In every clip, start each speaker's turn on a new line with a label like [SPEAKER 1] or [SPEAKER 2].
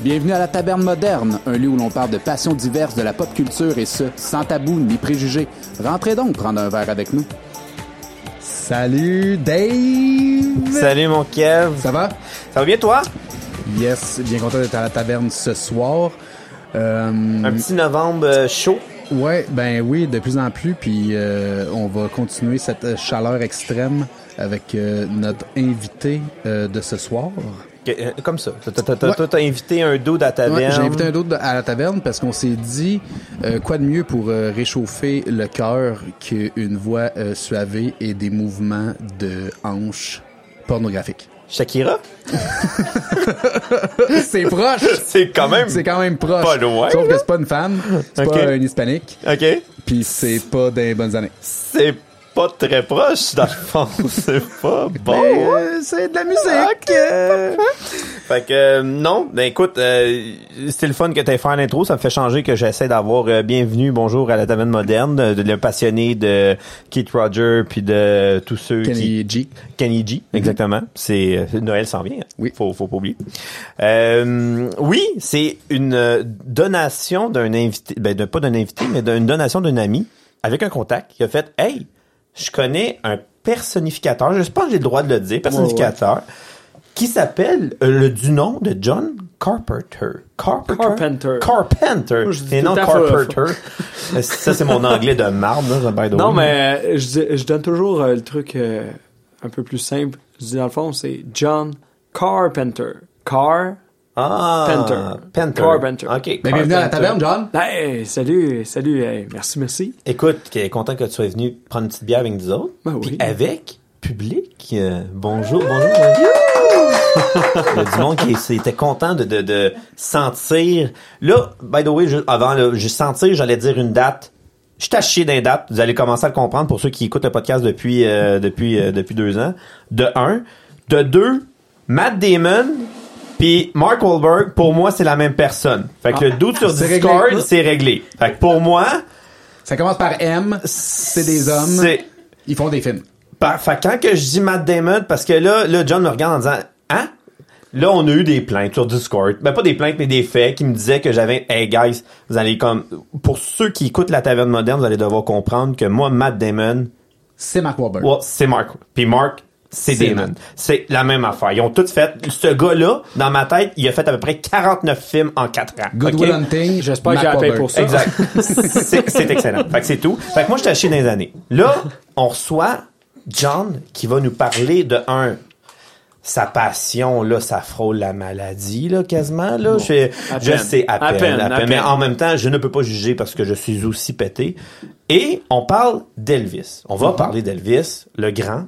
[SPEAKER 1] Bienvenue à la Taverne Moderne, un lieu où l'on parle de passions diverses de la pop culture et ce, sans tabou ni préjugés. Rentrez donc prendre un verre avec nous.
[SPEAKER 2] Salut Dave!
[SPEAKER 3] Salut mon Kev.
[SPEAKER 2] Ça va?
[SPEAKER 3] Ça va bien toi?
[SPEAKER 2] Yes, bien content d'être à la taverne ce soir. Euh,
[SPEAKER 3] Un petit novembre euh, chaud.
[SPEAKER 2] Ouais, ben oui, de plus en plus, puis euh, on va continuer cette euh, chaleur extrême avec euh, notre invité euh, de ce soir.
[SPEAKER 3] Euh, Comme ça. T'as-. Toi, invité un dos à la
[SPEAKER 2] Ouais,
[SPEAKER 3] taverne.
[SPEAKER 2] J'ai invité un autre à la taverne parce qu'on s'est dit euh, quoi de mieux pour euh, réchauffer le cœur qu'une voix euh, suavée et des mouvements de hanches pornographiques.
[SPEAKER 3] Shakira?
[SPEAKER 2] c'est proche!
[SPEAKER 3] C'est quand même.
[SPEAKER 2] C'est quand même proche.
[SPEAKER 3] Pas loin,
[SPEAKER 2] Sauf que c'est pas une femme, c'est pas un hispanique,
[SPEAKER 3] OK.
[SPEAKER 2] puis c'est pas des bonnes années.
[SPEAKER 3] C'est pas très proche, dans le fond. C'est pas bon.
[SPEAKER 2] Ben, euh, c'est de la musique.
[SPEAKER 3] Ok.
[SPEAKER 2] euh.
[SPEAKER 3] Fait que euh, non, ben écoute, euh, c'était le fun que t'aies fait l'intro, ça me fait changer que j'essaie d'avoir euh, bienvenue, bonjour à la taverne moderne, de, de le passionné de Keith Roger puis de tous ceux qui
[SPEAKER 2] Kenny G.
[SPEAKER 3] Kenny G, exactement. C'est euh, Noël s'en vient.
[SPEAKER 2] Oui.
[SPEAKER 3] Faut, faut pas oublier. Euh, oui, c'est une donation d'un invité, ben de, pas d'un invité, mais d'une donation d'un ami avec un contact qui a fait, hey, je connais un personnificateur, je sais pas si j'ai le droit de le dire, personnificateur, qui s'appelle euh, le du nom de John Carpenter. Carpenter?
[SPEAKER 4] Carpenter.
[SPEAKER 3] Carpenter.
[SPEAKER 4] Moi,
[SPEAKER 3] Et non Carpenter. Ça, c'est mon anglais de marde, là, by the
[SPEAKER 4] Non,
[SPEAKER 3] way.
[SPEAKER 4] mais euh, je, donne toujours euh, le truc euh, un peu plus simple. Je dis dans le fond, c'est John Carpenter. Car.
[SPEAKER 3] Ah,
[SPEAKER 4] Penter.
[SPEAKER 3] Penter.
[SPEAKER 4] Carpenter.
[SPEAKER 3] OK.
[SPEAKER 2] Ben, bienvenue à la taverne, John.
[SPEAKER 4] Hey, salut, salut, hey, merci, merci.
[SPEAKER 3] Écoute, qui est content que tu sois venu prendre une petite bière avec nous autres.
[SPEAKER 4] Ben
[SPEAKER 3] Puis
[SPEAKER 4] oui.
[SPEAKER 3] avec public. euh, bonjour, bonjour. Il y a du monde qui était content de, de, de sentir. Là, by the way, juste avant, là, je sentir, j'allais dire une date. Je t'ai chier d'un date. Vous allez commencer à le comprendre pour ceux qui écoutent le podcast depuis euh, depuis euh, depuis deux ans. De un, de deux, Matt Damon. Puis Mark Wahlberg, pour moi, c'est la même personne. Fait que le doute sur Discord, c'est réglé. Fait que pour moi,
[SPEAKER 2] Ça commence par M. C'est des hommes.
[SPEAKER 3] c'est
[SPEAKER 2] Ils font des films.
[SPEAKER 3] par- fait que quand que je dis Matt Damon, parce que là, là, John me regarde en disant, hein? Là, on a eu des plaintes sur Discord. Ben, pas des plaintes, mais des faits qui me disaient que j'avais, hey, guys, vous allez comme, pour ceux qui écoutent la taverne moderne, vous allez devoir comprendre que moi, Matt Damon,
[SPEAKER 2] C'est Mark Wahlberg.
[SPEAKER 3] well, c'est Mark. Puis Mark, c'est Damon. C'est la même affaire. Ils ont tous fait, ce gars-là, dans ma tête, il a fait à peu près 49 films en 4 ans.
[SPEAKER 2] Good? Will Hunting.
[SPEAKER 4] J'espère
[SPEAKER 2] Mark
[SPEAKER 4] qu'il a payé
[SPEAKER 2] Wahlberg.
[SPEAKER 4] pour ça.
[SPEAKER 3] Exact. c'est excellent. Fait que c'est tout. Fait que moi, j'étais acheté dans les années. Là, on reçoit John qui va nous parler de un. Sa passion, là, ça frôle la maladie, là, quasiment, là. Je,
[SPEAKER 4] À
[SPEAKER 3] je
[SPEAKER 4] peine.
[SPEAKER 3] sais, à
[SPEAKER 4] À
[SPEAKER 3] peine,
[SPEAKER 4] peine,
[SPEAKER 3] à
[SPEAKER 4] à
[SPEAKER 3] peine. Mais en même temps, je ne peux pas juger parce que je suis aussi pété. Et on parle d'Elvis. On va parler d'Elvis, le grand,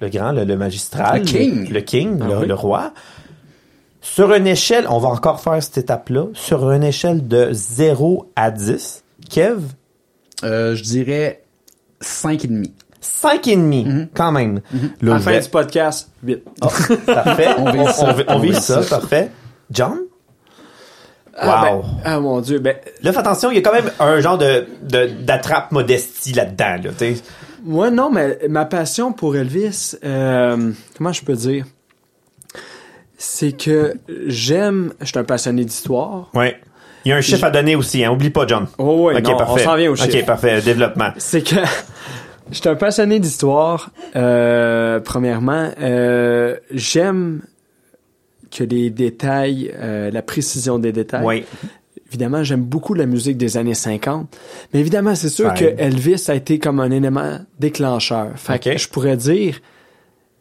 [SPEAKER 3] le grand, le, le magistral.
[SPEAKER 2] Le king.
[SPEAKER 3] Le, king,
[SPEAKER 4] Ah
[SPEAKER 3] le,
[SPEAKER 4] oui.
[SPEAKER 3] le roi. Sur une échelle, on va encore faire cette étape-là, sur une échelle de 0 à 10, Kev,
[SPEAKER 2] Euh, je dirais 5,5.
[SPEAKER 3] 5 et demi,
[SPEAKER 2] Mhm.
[SPEAKER 3] quand même.
[SPEAKER 4] À la fin du podcast, vite.
[SPEAKER 3] parfait.
[SPEAKER 2] On vise ça.
[SPEAKER 3] On, on vise ça,
[SPEAKER 2] ça.
[SPEAKER 3] parfait. John?
[SPEAKER 4] Ah,
[SPEAKER 3] Wow.
[SPEAKER 4] ben, ah, mon Dieu, ben,
[SPEAKER 3] Là, fais attention, il y a quand même un genre de, de- d'attrape modestie là-dedans, là, tu sais.
[SPEAKER 4] Moi, non, mais ma passion pour Elvis, euh, comment je peux dire? C'est que j'aime, je suis un passionné d'histoire.
[SPEAKER 3] Ouais. Il y a un chiffre à donner aussi, hein. Oublie pas, John.
[SPEAKER 4] Oh, ouais,
[SPEAKER 3] Ok,
[SPEAKER 4] non, on
[SPEAKER 3] parfait.
[SPEAKER 4] s'en vient au
[SPEAKER 3] Ok,
[SPEAKER 4] chiffre.
[SPEAKER 3] parfait. Développement.
[SPEAKER 4] C'est que je suis un passionné d'histoire. Euh, premièrement, euh, j'aime que les détails, euh, la précision des détails.
[SPEAKER 3] Oui.
[SPEAKER 4] Évidemment, j'aime beaucoup la musique des années 50. Mais évidemment, c'est sûr
[SPEAKER 3] Ouais.
[SPEAKER 4] que Elvis a été comme un élément déclencheur. Fait que je pourrais dire,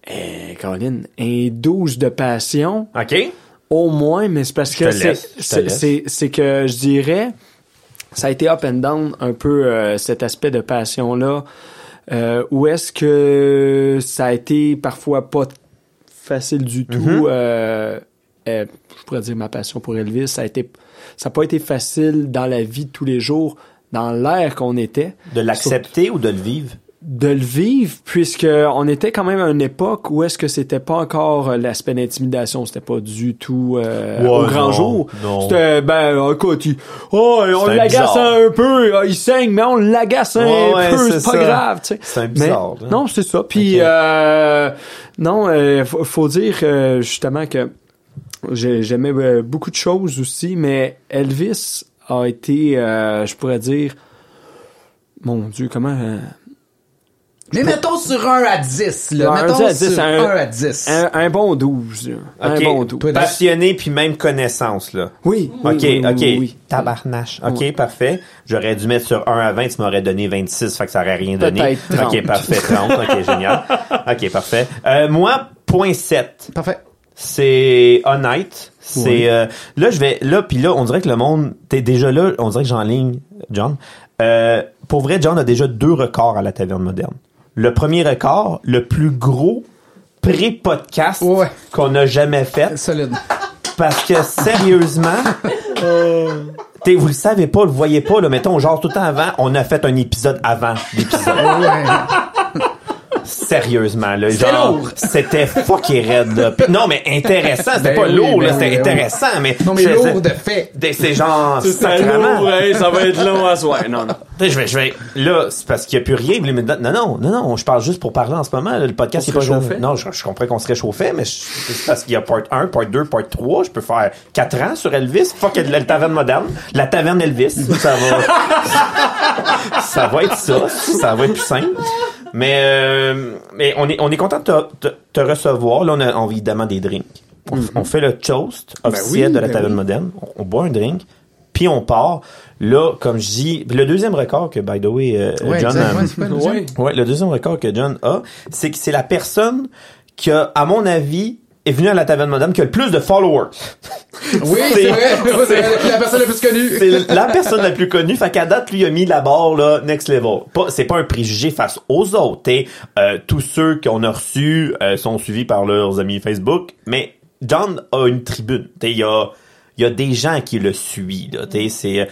[SPEAKER 4] eh, Colin, un 12 de passion,
[SPEAKER 3] OK?
[SPEAKER 4] au moins, mais c'est parce que c'est que je dirais, ça a été up and down un peu euh, cet aspect de passion-là. Euh, où est-ce que ça a été parfois pas facile du tout.
[SPEAKER 3] Mm-hmm.
[SPEAKER 4] euh, euh, je pourrais dire ma passion pour Elvis, ça a été, ça n'a pas été facile dans la vie de tous les jours, dans l'air qu'on était.
[SPEAKER 3] De l'accepter ou de le vivre?
[SPEAKER 4] de le vivre puisque on était quand même à une époque où est-ce que c'était pas encore euh, l'aspect d'intimidation c'était pas du tout euh,
[SPEAKER 3] Ouais,
[SPEAKER 4] au grand
[SPEAKER 3] non,
[SPEAKER 4] jour. c'était ben écoute il- oh, on l'agace un peu euh, il saigne mais on l'agace un
[SPEAKER 3] Ouais,
[SPEAKER 4] peu
[SPEAKER 3] c'est
[SPEAKER 4] pas grave tu sais.
[SPEAKER 3] C'est
[SPEAKER 4] mais
[SPEAKER 3] bizarre, hein.
[SPEAKER 4] non c'est ça. Puis euh, non euh, faut, faut dire euh, justement que J'aimais euh, beaucoup de choses aussi, mais Elvis a été, euh, je pourrais dire, mon Dieu, comment... euh,
[SPEAKER 2] Mais mettons sur 1 à 10, là.
[SPEAKER 4] Ouais, un
[SPEAKER 2] mettons
[SPEAKER 4] 10 à 10,
[SPEAKER 2] sur
[SPEAKER 4] un-
[SPEAKER 2] 1 à 10.
[SPEAKER 4] un, un bon 12. là. Un bon 12.
[SPEAKER 2] Toi,
[SPEAKER 3] Passionné puis même connaissance, là.
[SPEAKER 4] Oui, oui,
[SPEAKER 3] OK,
[SPEAKER 4] oui,
[SPEAKER 3] OK.
[SPEAKER 4] oui, oui.
[SPEAKER 3] Tabarnache. OK, parfait. J'aurais dû mettre sur 1 à 20, tu m'aurais donné 26, fait que ça aurait rien donné.
[SPEAKER 4] Peut-être 30.
[SPEAKER 3] OK, parfait, 30. OK, génial. OK, parfait. Euh, moi, point 7.
[SPEAKER 2] Parfait.
[SPEAKER 3] C'est honnête. C'est euh, là je vais là puis là on dirait que le monde t'es déjà là on dirait que j'enligne John. Euh, pour vrai John a déjà deux records à la taverne moderne. Le premier record, le plus gros pré-podcast
[SPEAKER 2] Ouais.
[SPEAKER 3] qu'on a jamais fait
[SPEAKER 2] Solide.
[SPEAKER 3] parce que sérieusement t'es- vous le savez pas, vous le voyez pas là, mettons genre tout le temps avant, on a fait un épisode avant l'épisode.
[SPEAKER 2] Ouais.
[SPEAKER 3] Sérieusement, là.
[SPEAKER 2] C'était
[SPEAKER 3] genre,
[SPEAKER 2] lourd.
[SPEAKER 3] C'était fucking raide, là. Puis- non, mais intéressant. C'était
[SPEAKER 2] Ben
[SPEAKER 3] pas
[SPEAKER 2] oui,
[SPEAKER 3] lourd,
[SPEAKER 2] ben
[SPEAKER 3] là. C'était
[SPEAKER 2] oui, ben oui.
[SPEAKER 3] intéressant, mais.
[SPEAKER 2] Non, mais lourd de fait.
[SPEAKER 3] c'est- genre,
[SPEAKER 4] C'est
[SPEAKER 3] sacrément.
[SPEAKER 4] lourd, hey, ça va être long à soir. Non, non.
[SPEAKER 3] Tu sais, Je vais, je vais, là, c'est parce qu'il y a plus rien. mais Non, non, non, non, je parle juste pour parler en ce moment. là. Le podcast,
[SPEAKER 4] On
[SPEAKER 3] il est pas
[SPEAKER 4] se réchauffait?
[SPEAKER 3] Non, je, je comprends qu'on se réchauffait, mais c'est parce qu'il y a part 1, part 2, part 3. Je peux faire 4 ans sur Elvis. Fuck, la taverne moderne. La taverne Elvis. Ça va, ça va être ça. Ça va être plus simple. Mais, euh, mais on est, on est content de te, te- te recevoir. Là, on a, on a évidemment des drinks. On, on fait le toast officiel
[SPEAKER 4] oui,
[SPEAKER 3] de la
[SPEAKER 4] ben
[SPEAKER 3] taverne
[SPEAKER 4] oui.
[SPEAKER 3] moderne. On, on boit un drink. Puis on part. Là, comme je dis, le deuxième record que, by the way, euh,
[SPEAKER 2] Ouais,
[SPEAKER 3] John a-
[SPEAKER 2] le.
[SPEAKER 4] Ouais.
[SPEAKER 3] Ouais, le deuxième record que John a, c'est que c'est la personne qui a, à mon avis, est venue à la taverne moderne qui a le plus de followers.
[SPEAKER 2] Oui,
[SPEAKER 3] C'est-
[SPEAKER 2] c'est vrai. C'est la personne la plus connue.
[SPEAKER 3] C'est la personne la plus connue. Fait qu'à date, lui, a mis la barre, là, next level. Pas, c'est pas un préjugé face aux autres. t'sais. Euh, tous ceux qu'on a reçus euh, sont suivis par leurs amis Facebook. Mais John a une tribune. Il y a, il y a des gens qui le suivent. C'est,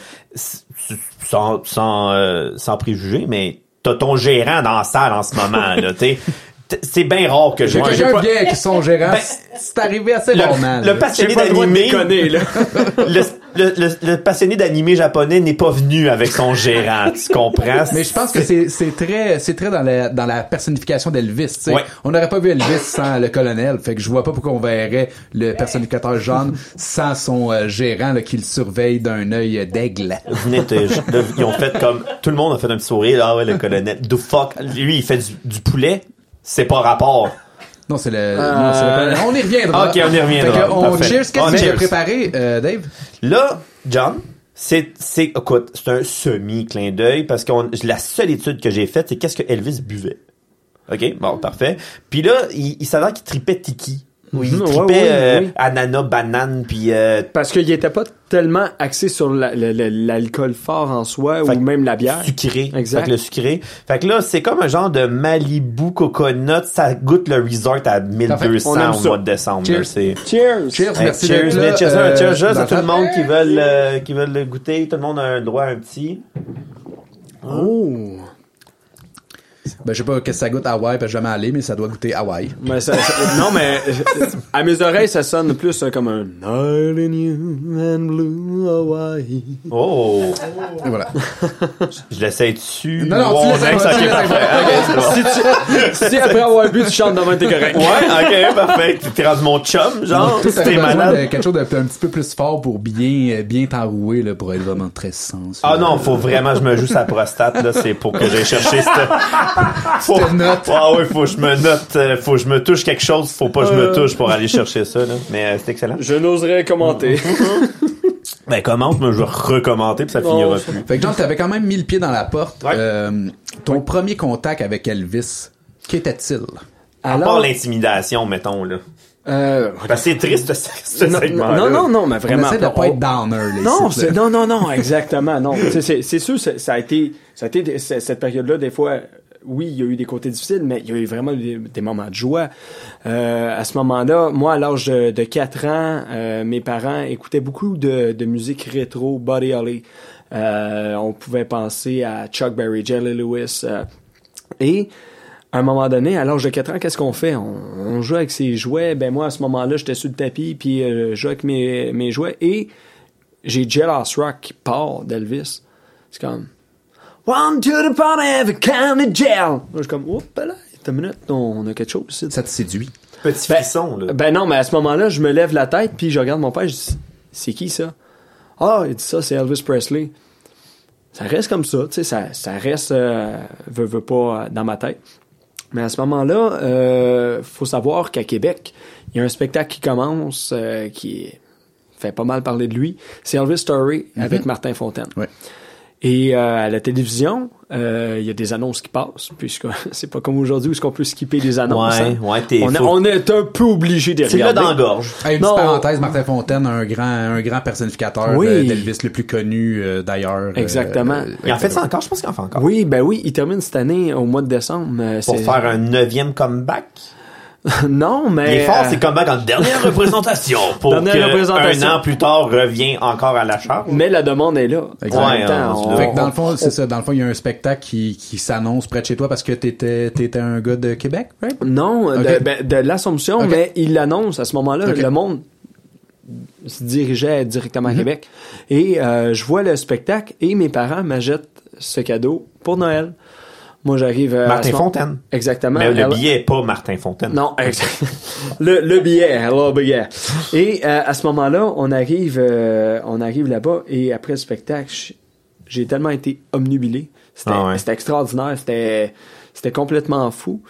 [SPEAKER 3] sans, sans, euh, sans préjugés, mais t'as ton gérant dans la salle en ce moment. Là, c'est bien rare que je
[SPEAKER 2] J'ai
[SPEAKER 3] vois un-
[SPEAKER 2] quelqu'un bien avec son gérant.
[SPEAKER 3] Ben,
[SPEAKER 2] c'est arrivé assez
[SPEAKER 3] le,
[SPEAKER 2] rarement.
[SPEAKER 3] le passionné
[SPEAKER 4] J'ai
[SPEAKER 3] d'animé le, le, le, le passionné d'animé japonais n'est pas venu avec son gérant, tu comprends?
[SPEAKER 2] Mais je pense que c'est c'est très c'est très dans la dans la personnification d'Elvis. tu sais.
[SPEAKER 3] Ouais.
[SPEAKER 2] On n'aurait pas vu Elvis sans le colonel. Fait que je vois pas pourquoi on verrait le personnificateur John sans son euh, gérant là, qui le surveille d'un œil d'aigle.
[SPEAKER 3] Venez ils ont fait comme tout le monde a fait un petit sourire ah ouais le colonel the fuck? Lui il fait du, du poulet? C'est pas rapport
[SPEAKER 2] Non, c'est le,
[SPEAKER 4] Euh,
[SPEAKER 2] non, c'est le colonel. On y reviendra.
[SPEAKER 3] Ok, on y reviendra.
[SPEAKER 2] Fait on
[SPEAKER 3] Parfait.
[SPEAKER 2] cheers. Qu'est-ce que tu as préparé, euh, Dave?
[SPEAKER 3] là John c'est c'est écoute c'est un semi clin d'œil parce que la seule étude que j'ai faite c'est qu'est-ce que Elvis buvait ok? Bon parfait puis là il, il s'avère qu'il tripait tiki oui, il
[SPEAKER 4] ouais,
[SPEAKER 3] tripait
[SPEAKER 4] ouais,
[SPEAKER 3] euh,
[SPEAKER 4] oui.
[SPEAKER 3] ananas banane puis euh,
[SPEAKER 4] Parce qu'il était pas tellement axé sur la- la- la- l'alcool fort en soi
[SPEAKER 3] Fait
[SPEAKER 4] ou même la bière.
[SPEAKER 3] sucré.
[SPEAKER 4] Exact.
[SPEAKER 3] Fait que le sucré. Fait que là, c'est comme un genre de Malibu coconut. Ça goûte le resort à 1200
[SPEAKER 4] On aime
[SPEAKER 3] au mois de décembre.
[SPEAKER 4] Cheers.
[SPEAKER 3] là.
[SPEAKER 4] Cheers!
[SPEAKER 2] Cheers,
[SPEAKER 3] Hey,
[SPEAKER 2] merci
[SPEAKER 3] cheers,
[SPEAKER 2] là.
[SPEAKER 3] cheers,
[SPEAKER 2] euh,
[SPEAKER 3] cheers, à tout le monde qui veulent, euh, qui veulent le goûter. Tout le monde a un droit à un petit.
[SPEAKER 4] Oh!
[SPEAKER 2] Ben, je sais pas que ça goûte Hawaï, parce que je jamais allé, mais ça doit goûter Hawaï.
[SPEAKER 4] Mais ça- ça- non, mais euh, à mes oreilles, ça sonne plus euh, comme un Night in you and blue Hawaii.
[SPEAKER 3] Oh!
[SPEAKER 2] Et voilà.
[SPEAKER 3] Je l'essaye dessus.
[SPEAKER 2] Non, non, tu l'essayes
[SPEAKER 4] si, tu, si après avoir bu, tu chantes devant t'es correct.
[SPEAKER 3] Ouais, ok, parfait. T'es rendu mon chum, genre. T'es malade.
[SPEAKER 2] quelque chose d'un un petit peu plus fort pour bien, euh, bien t'enrouer, là, pour être vraiment très sensuel.
[SPEAKER 3] Ah non, faut vraiment que je me joue sa prostate, là, c'est pour que j'aille chercher cette... Faut... Ah ouais, faut que je me note, euh, faut que je me touche quelque chose, faut pas que je me touche pour aller chercher ça, là. Mais euh, c'est excellent.
[SPEAKER 4] Je n'oserais commenter.
[SPEAKER 3] Ben commente, mais je vais recommenter puis ça finira plus.
[SPEAKER 2] Fait que John, t'avais quand même mis le pied dans la porte.
[SPEAKER 3] Ouais.
[SPEAKER 2] Euh, ton premier contact avec Elvis, qu'était-il?
[SPEAKER 3] À part l'intimidation, mettons, là.
[SPEAKER 4] euh,
[SPEAKER 3] c'est triste, ce, ce
[SPEAKER 4] non,
[SPEAKER 3] segment-là.
[SPEAKER 4] non, non, non, mais
[SPEAKER 2] On
[SPEAKER 4] vraiment.
[SPEAKER 2] essaie de
[SPEAKER 4] on-
[SPEAKER 2] pas être downer, les
[SPEAKER 4] Non,
[SPEAKER 2] sites,
[SPEAKER 4] non, non, non, exactement, non. C'est, sûr, ça a été, ça a été cette période-là, des fois, oui, il y a eu des côtés difficiles, mais il y a eu vraiment des, moments de joie. Euh, à ce moment-là, moi, à l'âge de, de 4 ans, euh, mes parents écoutaient beaucoup de, musique rétro, Buddy Holly. Euh, on pouvait penser à Chuck Berry, Jelly Lewis. et à un moment donné, à l'âge de 4 ans, qu'est-ce qu'on fait? On, joue avec ses jouets. Ben moi, à ce moment-là, j'étais sur le tapis, puis je jouais avec mes, mes jouets. Et j'ai Jealous Rock qui part d'Elvis. C'est comme One to the party, have a kind of gel. Là, je suis comme, oups, là, une minute, on a quelque chose ici.
[SPEAKER 2] Ça te séduit.
[SPEAKER 3] petit
[SPEAKER 4] Ben,
[SPEAKER 3] frisson, là.
[SPEAKER 4] Ben non, mais à ce moment-là, je me lève la tête, puis je regarde mon père, je dis, c'est qui ça? Ah, il dit ça, c'est Elvis Presley. Ça reste comme ça, tu sais, ça, ça reste, euh, veut, veut pas, euh, dans ma tête. Mais à ce moment-là, euh, faut savoir qu'à Québec, il y a un spectacle qui commence, euh, qui fait pas mal parler de lui. C'est Elvis Story avec Martin Fontaine.
[SPEAKER 2] Ouais.
[SPEAKER 4] Et euh, à la télévision, euh, il y a des annonces qui passent, puisque c'est pas comme aujourd'hui où est-ce qu'on peut skipper des annonces.
[SPEAKER 3] Ouais,
[SPEAKER 4] hein.
[SPEAKER 3] ouais, t'es
[SPEAKER 4] on, a- on est un peu obligé de
[SPEAKER 3] C'est là
[SPEAKER 4] regarder.
[SPEAKER 3] dans la gorge.
[SPEAKER 2] Hey, une
[SPEAKER 4] Non.
[SPEAKER 2] petite parenthèse, Martin Fontaine, un grand, un grand personnificateur
[SPEAKER 4] Oui.
[SPEAKER 2] euh, d'Elvis le plus connu euh, d'ailleurs. euh,
[SPEAKER 4] Exactement.
[SPEAKER 2] euh,
[SPEAKER 3] Il en fait ça encore? Je pense qu'il en fait encore.
[SPEAKER 4] Oui, ben oui, il termine cette année au mois de décembre. euh,
[SPEAKER 3] Pour
[SPEAKER 4] c'est-
[SPEAKER 3] faire un neuvième comeback?
[SPEAKER 4] non, mais
[SPEAKER 3] Il est fort,
[SPEAKER 4] euh,
[SPEAKER 3] c'est comeback en dernière représentation. Pour
[SPEAKER 4] Dernière
[SPEAKER 3] que
[SPEAKER 4] représentation.
[SPEAKER 3] un an plus tard revient encore à la charge.
[SPEAKER 4] mais la demande est là.
[SPEAKER 3] Ouais, hein,
[SPEAKER 4] on-
[SPEAKER 2] Fait que dans le fond, c'est ça. Dans le fond, il y a un spectacle qui, qui s'annonce près de chez toi parce que t'étais, t'étais un gars de Québec, right?
[SPEAKER 4] Non, de,
[SPEAKER 2] Ok.
[SPEAKER 4] ben, de l'Assomption, mais il l'annonce à ce moment-là. Le monde se dirigeait directement
[SPEAKER 3] Mhm.
[SPEAKER 4] à Québec. Et euh, je vois le spectacle et mes parents m'achètent ce cadeau pour Noël. Moi, j'arrive à
[SPEAKER 3] Martin Fontaine.
[SPEAKER 4] Exactement.
[SPEAKER 3] Mais le billet pas Martin Fontaine.
[SPEAKER 4] Non, exact. le, le billet, hello billet. Et euh, à ce moment-là, on arrive, euh, on arrive là-bas et après le spectacle, j'ai tellement été omnubilé. C'était
[SPEAKER 3] Ah ouais.
[SPEAKER 4] extraordinaire, c'était c'était complètement fou.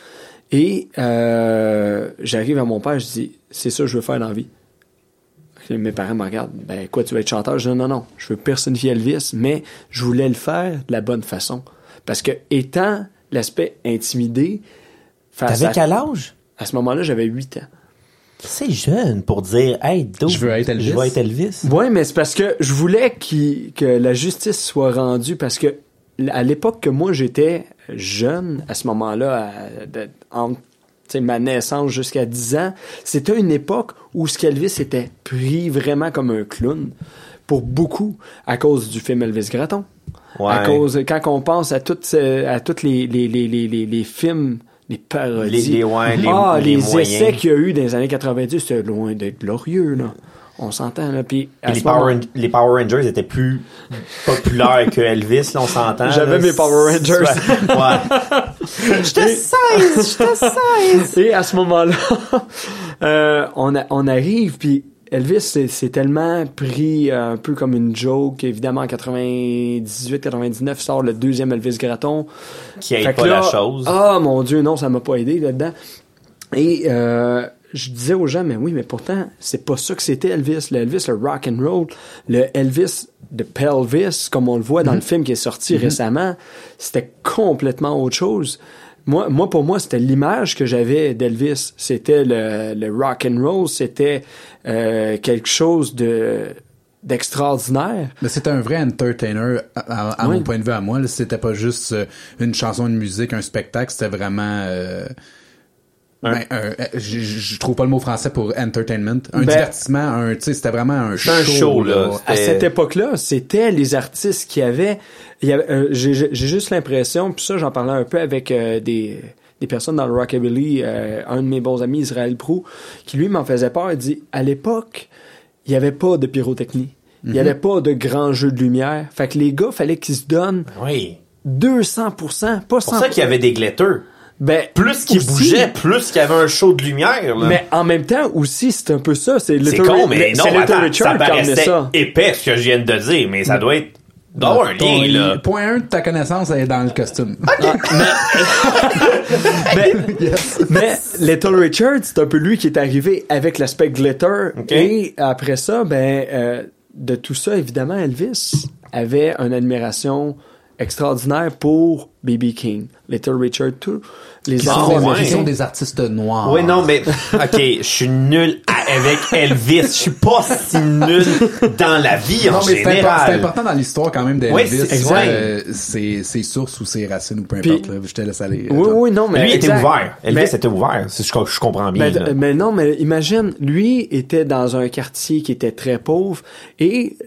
[SPEAKER 4] Et euh, j'arrive à mon père, je dis, c'est ça que je veux faire dans la vie. Mes parents me regardent, ben quoi, tu veux être chanteur? Je dis, non, non, je veux personnifier Elvis, mais je voulais le faire de la bonne façon. Parce que étant l'aspect intimidé, face
[SPEAKER 3] T'avais
[SPEAKER 4] à,
[SPEAKER 3] quel âge?
[SPEAKER 4] à ce moment-là, j'avais 8 ans.
[SPEAKER 3] C'est jeune pour dire, hey, dude,
[SPEAKER 2] Je veux être Elvis.
[SPEAKER 3] Je veux être Elvis.
[SPEAKER 4] Oui, mais c'est parce que je voulais qu'il- que la justice soit rendue parce que à l'époque que moi j'étais jeune, à ce moment-là, entre tu sais, ma naissance jusqu'à 10 ans, c'était une époque où ce qu'Elvis était pris vraiment comme un clown pour beaucoup à cause du film Elvis Gratton.
[SPEAKER 3] Ouais.
[SPEAKER 4] À cause, quand on pense à toutes, à toutes les, les, les, les, les, les films, les parodies.
[SPEAKER 3] Les- les- ouais, les-
[SPEAKER 4] ah,
[SPEAKER 3] les
[SPEAKER 4] essais qu'il y a eu dans les années 90, c'était loin d'être glorieux, là. On s'entend, là. Puis,
[SPEAKER 3] les Power, les Power Rangers étaient plus populaires que Elvis, là, on s'entend.
[SPEAKER 4] J'avais mes Power Rangers.
[SPEAKER 3] Ouais. J'étais 16, j'étais 16.
[SPEAKER 4] Et à ce moment-là, euh, on, a- on arrive, puis Elvis, c'est tellement pris euh, un peu comme une joke. Évidemment, en 98-99, sort le deuxième Elvis Gratton.
[SPEAKER 3] Qui aide pas
[SPEAKER 4] là,
[SPEAKER 3] la chose.
[SPEAKER 4] Ah, mon Dieu, non, ça m'a pas aidé là-dedans. Et euh, je disais aux gens, mais oui, mais pourtant, c'est pas ça que c'était Elvis. Le Elvis, le rock and roll, le Elvis de Pelvis, comme on le voit dans le film qui est sorti récemment, c'était complètement autre chose. Moi, moi, pour moi, c'était l'image que j'avais d'Elvis. C'était le, le rock and roll, c'était euh, quelque chose de d'extraordinaire.
[SPEAKER 2] Mais c'était un vrai entertainer à, à- à
[SPEAKER 4] Oui.
[SPEAKER 2] mon point de vue à moi. C'était pas juste euh, une chanson, une musique, un spectacle. C'était vraiment. euh, ben, un- euh, je, trouve pas le mot français pour entertainment. Un
[SPEAKER 4] Ben-
[SPEAKER 2] divertissement, un, tu sais, c'était vraiment un show.
[SPEAKER 3] un show, là.
[SPEAKER 4] à cette époque-là, c'était les artistes qui avaient. il y avait, euh, J'ai juste l'impression, puis ça, j'en parlais un peu avec euh, des, des personnes dans le rockabilly, euh, un de mes bons amis, Israël Prou, qui lui m'en faisait peur. Il dit à l'époque, il n'y avait pas de pyrotechnie. Il n'y avait pas de grands jeux de lumière. Fait que les gars, fallait qu'ils se donnent
[SPEAKER 3] Oui.
[SPEAKER 4] 200%, pas 100%.
[SPEAKER 3] C'est pour ça qu'il y avait des glitters.
[SPEAKER 4] Ben,
[SPEAKER 3] Plus qu'ils
[SPEAKER 4] aussi,
[SPEAKER 3] bougeaient, plus qu'il y avait un show de lumière. Là.
[SPEAKER 4] Mais en même temps aussi, c'est un peu ça. C'est
[SPEAKER 3] c'est
[SPEAKER 4] Little,
[SPEAKER 3] con, mais non, attends,
[SPEAKER 4] Richard
[SPEAKER 3] ça
[SPEAKER 4] qui ça.
[SPEAKER 3] épais ce que je viens de dire, mais ça doit être... D'avoir un
[SPEAKER 2] Ton-
[SPEAKER 3] lien, là.
[SPEAKER 2] Point 1 de ta connaissance elle est dans le costume.
[SPEAKER 4] mais, mais Little Richard, c'est un peu lui qui est arrivé avec l'aspect glitter. Et après ça, ben, euh, de tout ça, évidemment, Elvis avait une admiration extraordinaire pour B.B. King, Little Richard, tous les
[SPEAKER 3] ouais.
[SPEAKER 2] des, sont artistes noirs.
[SPEAKER 3] Oui, non, mais ok, je suis nul à- avec Elvis. Je suis pas si nul dans la vie en
[SPEAKER 2] Non, mais c'est c'est important dans l'histoire quand même
[SPEAKER 3] Oui,
[SPEAKER 2] d'Elvis.
[SPEAKER 3] c'est
[SPEAKER 4] exact.
[SPEAKER 2] euh, ses, ses sources ou ses racines ou peu
[SPEAKER 4] Puis-
[SPEAKER 2] importe. là, je te laisse aller.
[SPEAKER 4] Oui, oui, non, mais.
[SPEAKER 3] Lui était ouvert. Elvis
[SPEAKER 4] Mais-
[SPEAKER 3] était ouvert. Si je, je comprends bien.
[SPEAKER 4] Mais,
[SPEAKER 3] là.
[SPEAKER 4] mais non, mais imagine, lui était dans un quartier qui était très pauvre et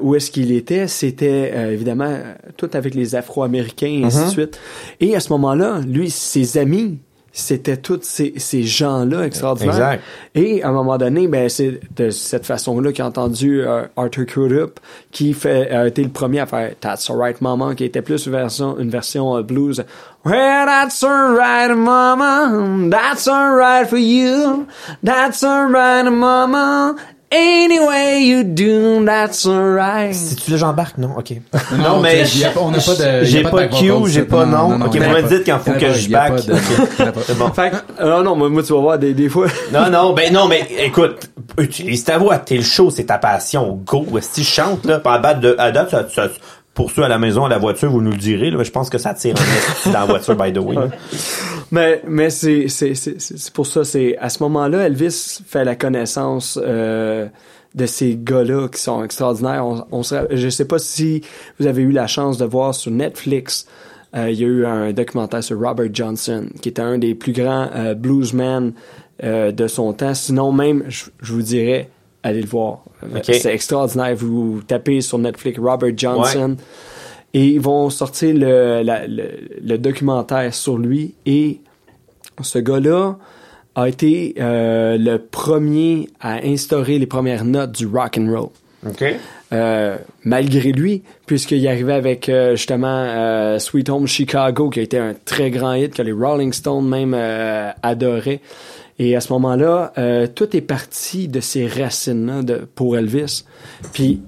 [SPEAKER 4] où est-ce qu'il était, c'était euh, évidemment euh, tout avec les Afro-Américains et ainsi de suite. Et à ce moment-là, lui, ses amis, c'était tous ces, ces gens-là extraordinaires.
[SPEAKER 3] Exact.
[SPEAKER 4] Et à un moment donné, ben c'est de cette façon-là qu'il a entendu euh, Arthur Crudup, qui fait, a été le premier à faire That's Alright Mama, qui était plus une version, une version euh, blues. Well, that's alright, mama. That's alright for you. That's alright, mama. Anyway you do, that's alright.
[SPEAKER 3] Si tu le j'embarque, non, ok.
[SPEAKER 2] Non,
[SPEAKER 3] mais
[SPEAKER 2] a pas- on n'a pas de-
[SPEAKER 3] j'ai
[SPEAKER 2] pas
[SPEAKER 3] pas
[SPEAKER 2] de
[SPEAKER 3] Q, j'ai pas
[SPEAKER 2] non,
[SPEAKER 3] non.
[SPEAKER 2] non,
[SPEAKER 3] Ok,
[SPEAKER 2] non,
[SPEAKER 3] vous me dites quand faut que je back. C'est bon.
[SPEAKER 4] Fait que, euh, non, moi, moi, tu vas voir, des, des fois,
[SPEAKER 3] Non, non, ben non, mais écoute, utilise ta voix, t'es le show, c'est ta passion, go. Si je chante, là, à date, de, à date, ça, ça- pour ceux à la maison, à la voiture, vous nous le direz, là, mais je pense que ça tire dans la voiture, by the way.
[SPEAKER 4] Mais, mais c'est, c'est, c'est, c'est pour ça, c'est, à ce moment-là, Elvis fait la connaissance, euh, de ces gars-là qui sont extraordinaires. On, on se je sais pas si vous avez eu la chance de voir sur Netflix, euh, il y a eu un documentaire sur Robert Johnson, qui était un des plus grands euh, bluesmen euh, de son temps. Sinon, même, je vous dirais, allez le voir.
[SPEAKER 3] Ok.
[SPEAKER 4] C'est extraordinaire. Vous tapez sur Netflix Robert Johnson. Et ils vont sortir le, la- le, le documentaire sur lui. Et ce gars-là a été euh, le premier à instaurer les premières notes du rock and roll. Euh, malgré lui, puisqu'il arrivait avec euh, justement euh, Sweet Home Chicago, qui a été un très grand hit, que les Rolling Stones même euh, adoraient. Et à ce moment-là, euh, tout est parti de ces racines-là de, pour Elvis. Puis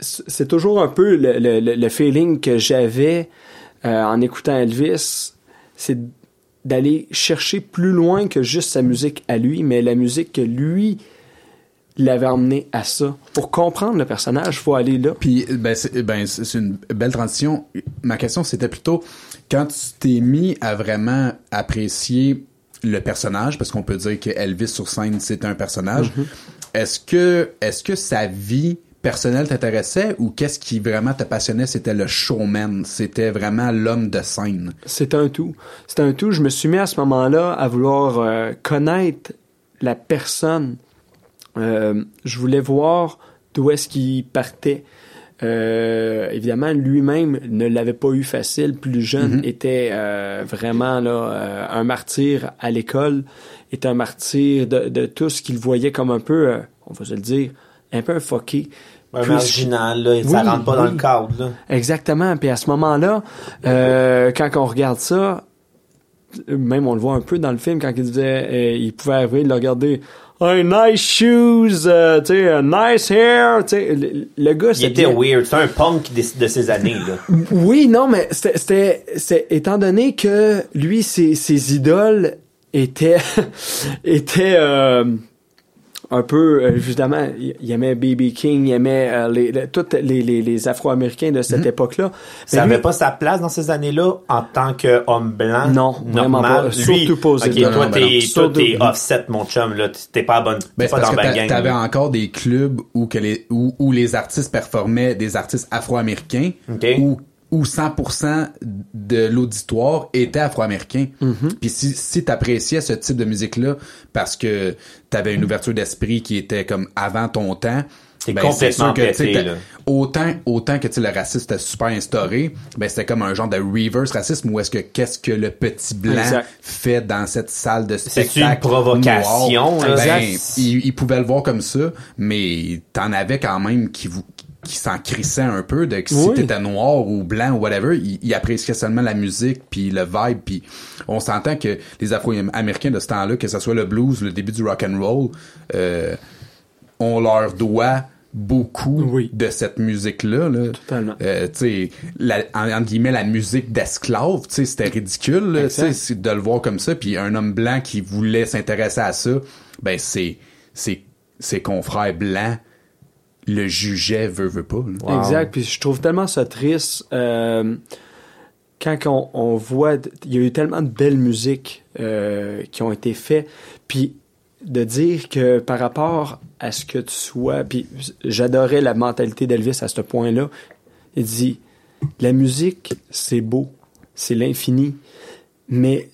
[SPEAKER 4] c'est toujours un peu le, feeling que j'avais euh, en écoutant Elvis, c'est d'aller chercher plus loin que juste sa musique à lui, mais la musique que lui l'avait emmené à ça. Pour comprendre le personnage, faut aller là.
[SPEAKER 2] Puis, ben, ben, c'est une belle transition. Ma question, c'était plutôt quand tu t'es mis à vraiment apprécier le personnage, parce qu'on peut dire que Elvis sur scène, c'est un personnage. Est-ce que, est-ce que sa vie personnelle t'intéressait ou qu'est-ce qui vraiment te passionnait? C'était le showman. C'était vraiment l'homme de scène.
[SPEAKER 4] C'est un tout. C'est un tout. Je me suis mis à ce moment-là à vouloir euh, connaître la personne. Euh, je voulais voir d'où est-ce qu'il partait. Euh, évidemment, lui-même ne l'avait pas eu facile. Plus jeune, était euh, vraiment là euh, un martyr à l'école, était un martyr de, de tout ce qu'il voyait comme un peu, euh, on va se le dire, un peu un fucké.
[SPEAKER 3] Un marginal, là, ça
[SPEAKER 4] Oui,
[SPEAKER 3] rentre pas dans le cadre, là.
[SPEAKER 4] Exactement. Puis à ce moment-là, euh, quand on regarde ça, même on le voit un peu dans le film quand il disait, il pouvait arriver, il le regarder, hey, nice shoes, euh, tu sais, euh, nice hair, tu sais, le, le gars,
[SPEAKER 3] Il était
[SPEAKER 4] c'était
[SPEAKER 3] weird. C'est un punk de ces années, là.
[SPEAKER 4] oui, non, mais c'était, c'était, c'est- étant donné que lui, ses, ses idoles étaient, étaient euh, un peu, euh, évidemment, il aimait B.B. King, il aimait euh, les, les- tous les, les, les Afro-Américains de cette époque-là.
[SPEAKER 3] Ça
[SPEAKER 4] Mais
[SPEAKER 3] avait
[SPEAKER 4] lui-
[SPEAKER 3] pas sa place dans ces années-là en tant qu'homme blanc.
[SPEAKER 4] Non, vraiment
[SPEAKER 3] normal.
[SPEAKER 4] pas.
[SPEAKER 3] Lui,
[SPEAKER 4] Surtout pas aux
[SPEAKER 3] ok,
[SPEAKER 4] États-Unis.
[SPEAKER 3] toi, t'es, toi,
[SPEAKER 4] Surtout-
[SPEAKER 3] t'es offset, mon chum, là. T'es pas à bonne,
[SPEAKER 2] Ben,
[SPEAKER 3] pas dans
[SPEAKER 2] t'a-
[SPEAKER 3] gang.
[SPEAKER 2] t'avais encore des clubs où, que les, où, où les artistes performaient, des artistes afro-américains,
[SPEAKER 3] Ok.
[SPEAKER 2] où, où 100% de l'auditoire était afro-américain. Puis si, si t'appréciais ce type de musique-là parce que t'avais une ouverture d'esprit qui était comme avant ton temps, ben,
[SPEAKER 3] complètement
[SPEAKER 2] c'est sûr que, tu sais,
[SPEAKER 3] pété, là.
[SPEAKER 2] autant autant que tu sais, le racisme était super instauré, ben c'était comme un genre de reverse racisme où est-ce que qu'est-ce que le petit blanc
[SPEAKER 4] Exact.
[SPEAKER 2] fait dans cette salle de spectacle
[SPEAKER 3] une provocation,
[SPEAKER 2] noire?
[SPEAKER 3] là?
[SPEAKER 2] Ben, il, il pouvait le voir comme ça, mais t'en avais quand même qui vous qui s'en crissait un peu de que si
[SPEAKER 4] Oui.
[SPEAKER 2] t'étais noir ou blanc ou whatever, il, il appréciait seulement la musique puis le vibe puis on s'entend que les Afro-Américains de ce temps-là, que ce soit le blues, le début du rock and roll, euh, on leur doit beaucoup
[SPEAKER 4] Oui.
[SPEAKER 2] de cette musique-là. Là.
[SPEAKER 4] Totalement.
[SPEAKER 2] Euh, tu sais, la- en, guillemets, la musique d'esclave, tu sais, c'était ridicule, là, de le voir comme ça. Puis un homme blanc qui voulait s'intéresser à ça, ben c'est c'est ses confrères blancs le jugeaient, veut, veut pas.
[SPEAKER 3] Wow.
[SPEAKER 4] Exact. Puis je trouve tellement ça triste euh, quand on, on voit, il y a eu tellement de belles musiques euh, qui ont été faites, puis de dire que par rapport à ce que tu sois, puis j'adorais la mentalité d'Elvis à ce point-là. Il dit, la musique c'est beau, c'est l'infini, mais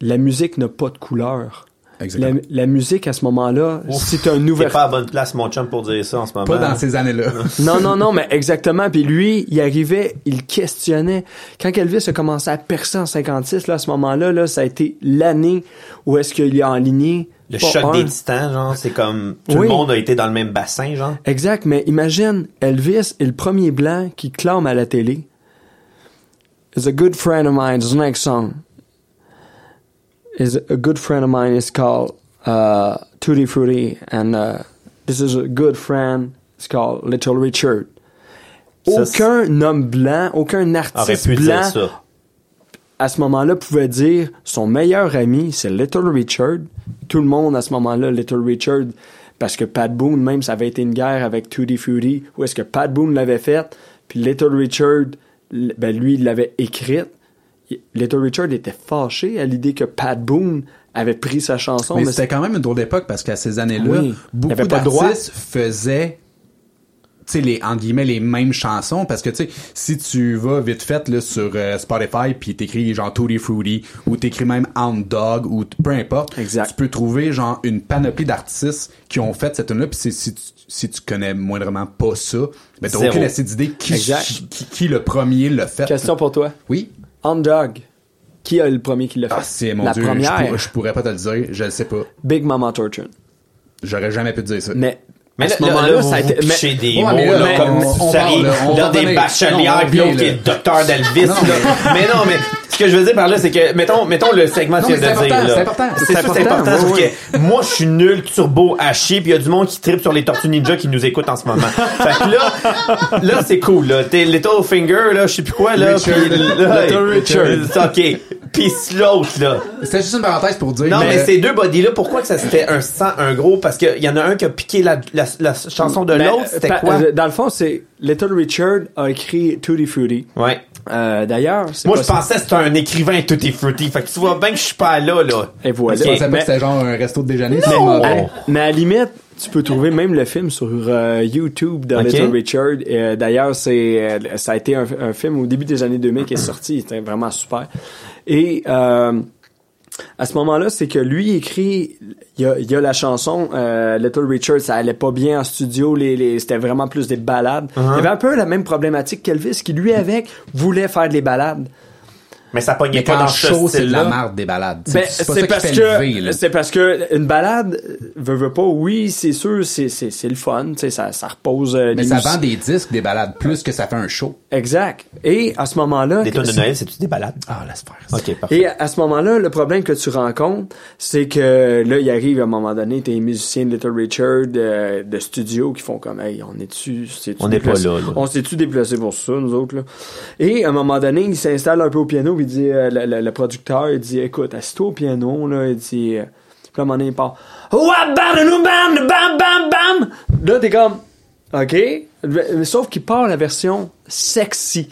[SPEAKER 4] la musique n'a pas de couleur.
[SPEAKER 2] Exactement.
[SPEAKER 4] la, la musique à ce moment-là, c'est un
[SPEAKER 3] T'es
[SPEAKER 4] nouvel
[SPEAKER 3] pas à bonne place, mon chum, pour dire ça en ce moment.
[SPEAKER 2] Pas dans ces années-là.
[SPEAKER 4] Non, non, non, mais exactement. Puis lui, il arrivait, il questionnait. Quand Elvis a commencé à percer en 56, là, à ce moment-là, là, ça a été l'année où est-ce qu'il a enligné.
[SPEAKER 3] Le choc
[SPEAKER 4] un.
[SPEAKER 3] des titans, genre, c'est comme tout
[SPEAKER 4] Oui.
[SPEAKER 3] le monde a été dans le même bassin, genre.
[SPEAKER 4] Exact, mais imagine, Elvis est le premier blanc qui clame à la télé. Is a good friend of mine, this next song. Is a good friend of mine is called uh, Tutti Frutti, and uh, this is a good friend. It's called Little Richard.
[SPEAKER 3] Ça,
[SPEAKER 4] Aucun homme blanc, aucun artiste blanc à ce moment-là pouvait dire son meilleur ami, c'est Little Richard. Tout le monde à ce moment-là, Little Richard, parce que Pat Boone, même, ça avait été une guerre avec Tutti Frutti, où est-ce que Pat Boone l'avait faite, puis Little Richard, ben lui, il l'avait écrite. Little Richard était fâché à l'idée que Pat Boone avait pris sa chanson.
[SPEAKER 2] Mais
[SPEAKER 4] mais
[SPEAKER 2] c'était quand même une drôle d'époque parce qu'à ces années-là,
[SPEAKER 4] Oui. Il y
[SPEAKER 2] beaucoup d'artistes faisaient tu sais les en guillemets les mêmes chansons parce que tu sais si tu vas vite fait là sur euh, Spotify puis t'écris genre Tutti Fruity ou t'écris même Hound Dog ou peu importe
[SPEAKER 4] Exact.
[SPEAKER 2] tu peux trouver genre une panoplie d'artistes qui ont fait cette tune là puis si tu, si tu connais moindrement pas ça ben t'as aucune assez d'idée qui, qui qui le premier l'a fait
[SPEAKER 4] Question pour toi.
[SPEAKER 2] oui?
[SPEAKER 4] Hound Dog. Qui a le premier qui l'a fait?
[SPEAKER 2] ah c'est mon
[SPEAKER 4] La
[SPEAKER 2] dieu je
[SPEAKER 4] première.
[SPEAKER 2] pourrais, je pourrais pas te le dire je le sais pas
[SPEAKER 4] Big Mama Torture.
[SPEAKER 2] j'aurais jamais pu te dire ça
[SPEAKER 4] Mais,
[SPEAKER 3] Mais
[SPEAKER 4] à ce
[SPEAKER 3] là,
[SPEAKER 4] moment-là,
[SPEAKER 3] là,
[SPEAKER 4] ça a
[SPEAKER 3] vous,
[SPEAKER 4] été... mais-
[SPEAKER 3] des
[SPEAKER 2] Ouais,
[SPEAKER 3] mots,
[SPEAKER 2] mais là,
[SPEAKER 3] comme
[SPEAKER 2] on-
[SPEAKER 3] si
[SPEAKER 2] on
[SPEAKER 3] ça arrive dans des bachelières, puis
[SPEAKER 2] on
[SPEAKER 3] l'autre qui est docteur d'Elvis. Mais non, mais ce que je veux dire par là, c'est que, mettons, mettons le segment que tu viens de
[SPEAKER 2] c'est
[SPEAKER 3] dire,
[SPEAKER 2] important,
[SPEAKER 3] là.
[SPEAKER 2] c'est important.
[SPEAKER 3] C'est sûr, c'est
[SPEAKER 4] important,
[SPEAKER 3] que moi, je suis nul, turbo, à chier, puis il y a du monde qui tripe sur les Tortues Ninja qui nous écoute en ce moment. fait que là, là, c'est cool, là. T'es Little Finger, là, je sais plus quoi, là,
[SPEAKER 2] Richard.
[SPEAKER 3] puis là,
[SPEAKER 2] Little Richard.
[SPEAKER 3] OK. Puis l'autre, là.
[SPEAKER 2] C'était juste une parenthèse pour dire.
[SPEAKER 3] Non, mais, ces deux bodies-là, pourquoi que ça c'était un sang, un gros? Parce qu'il y en a un qui a piqué la, la, la chanson de
[SPEAKER 4] Ben,
[SPEAKER 3] l'autre, c'était quoi?
[SPEAKER 4] euh, Dans le fond, c'est Little Richard a écrit Tutti Frutti.
[SPEAKER 3] Ouais.
[SPEAKER 4] Euh, D'ailleurs, c'est
[SPEAKER 3] Moi,
[SPEAKER 4] pas
[SPEAKER 3] je pensais que c'était un écrivain tutti frutti. Fait que tu vois bien que je suis pas là, là.
[SPEAKER 4] Et voilà.
[SPEAKER 2] Je
[SPEAKER 3] Ok.
[SPEAKER 2] pensais pas
[SPEAKER 4] Mais-
[SPEAKER 2] que c'était genre un resto de déjeuner.
[SPEAKER 3] Non!
[SPEAKER 2] c'est
[SPEAKER 4] à, mais à la limite, tu peux trouver même le film sur euh, YouTube de. Little Richard. Euh, D'ailleurs, c'est euh, ça a été un, un film au début des années 2000 qui est sorti. C'était vraiment super. Et euh, à ce moment-là, c'est que lui écrit, il y a, il y a la chanson euh, Little Richard, ça allait pas bien en studio, les, les, c'était vraiment plus des balades.
[SPEAKER 3] Uh-huh.
[SPEAKER 4] Il y avait un peu la même problématique qu'Elvis, qui lui avec voulait faire des balades.
[SPEAKER 3] Mais ça pognait
[SPEAKER 2] Mais
[SPEAKER 3] pas
[SPEAKER 2] quand
[SPEAKER 3] dans ce
[SPEAKER 2] chaud, c'est de la marde des balades.
[SPEAKER 4] Ben,
[SPEAKER 2] c'est
[SPEAKER 4] c'est
[SPEAKER 2] qui
[SPEAKER 4] parce que c'est parce que une balade euh, veut, veut pas oui c'est sûr c'est c'est c'est le fun tu sais ça ça repose euh,
[SPEAKER 2] Mais ça vend des disques, des balades, plus que ça fait un show.
[SPEAKER 4] exact et à ce moment-là
[SPEAKER 3] Des tonnes de Noël, c'est-tu des balades?
[SPEAKER 2] Ah, laisse faire.
[SPEAKER 3] Ok, parfait.
[SPEAKER 4] et à ce moment-là le problème que tu rencontres c'est que là il arrive à un moment donné t'es musicien de Little Richard euh, de studio qui font comme hey on est-tu c'est
[SPEAKER 3] On n'est pas là, là.
[SPEAKER 4] on s'est-tu déplacé pour ça nous autres là? Et à un moment donné il s'installe un peu au piano il dit euh, le, le- le producteur il dit écoute assis-toi au piano là il dit euh, puis là, à un moment donné, il part. Bam, bam, bam, bam, bam. Là, t'es comme, OK. Sauf qu'il part la version sexy.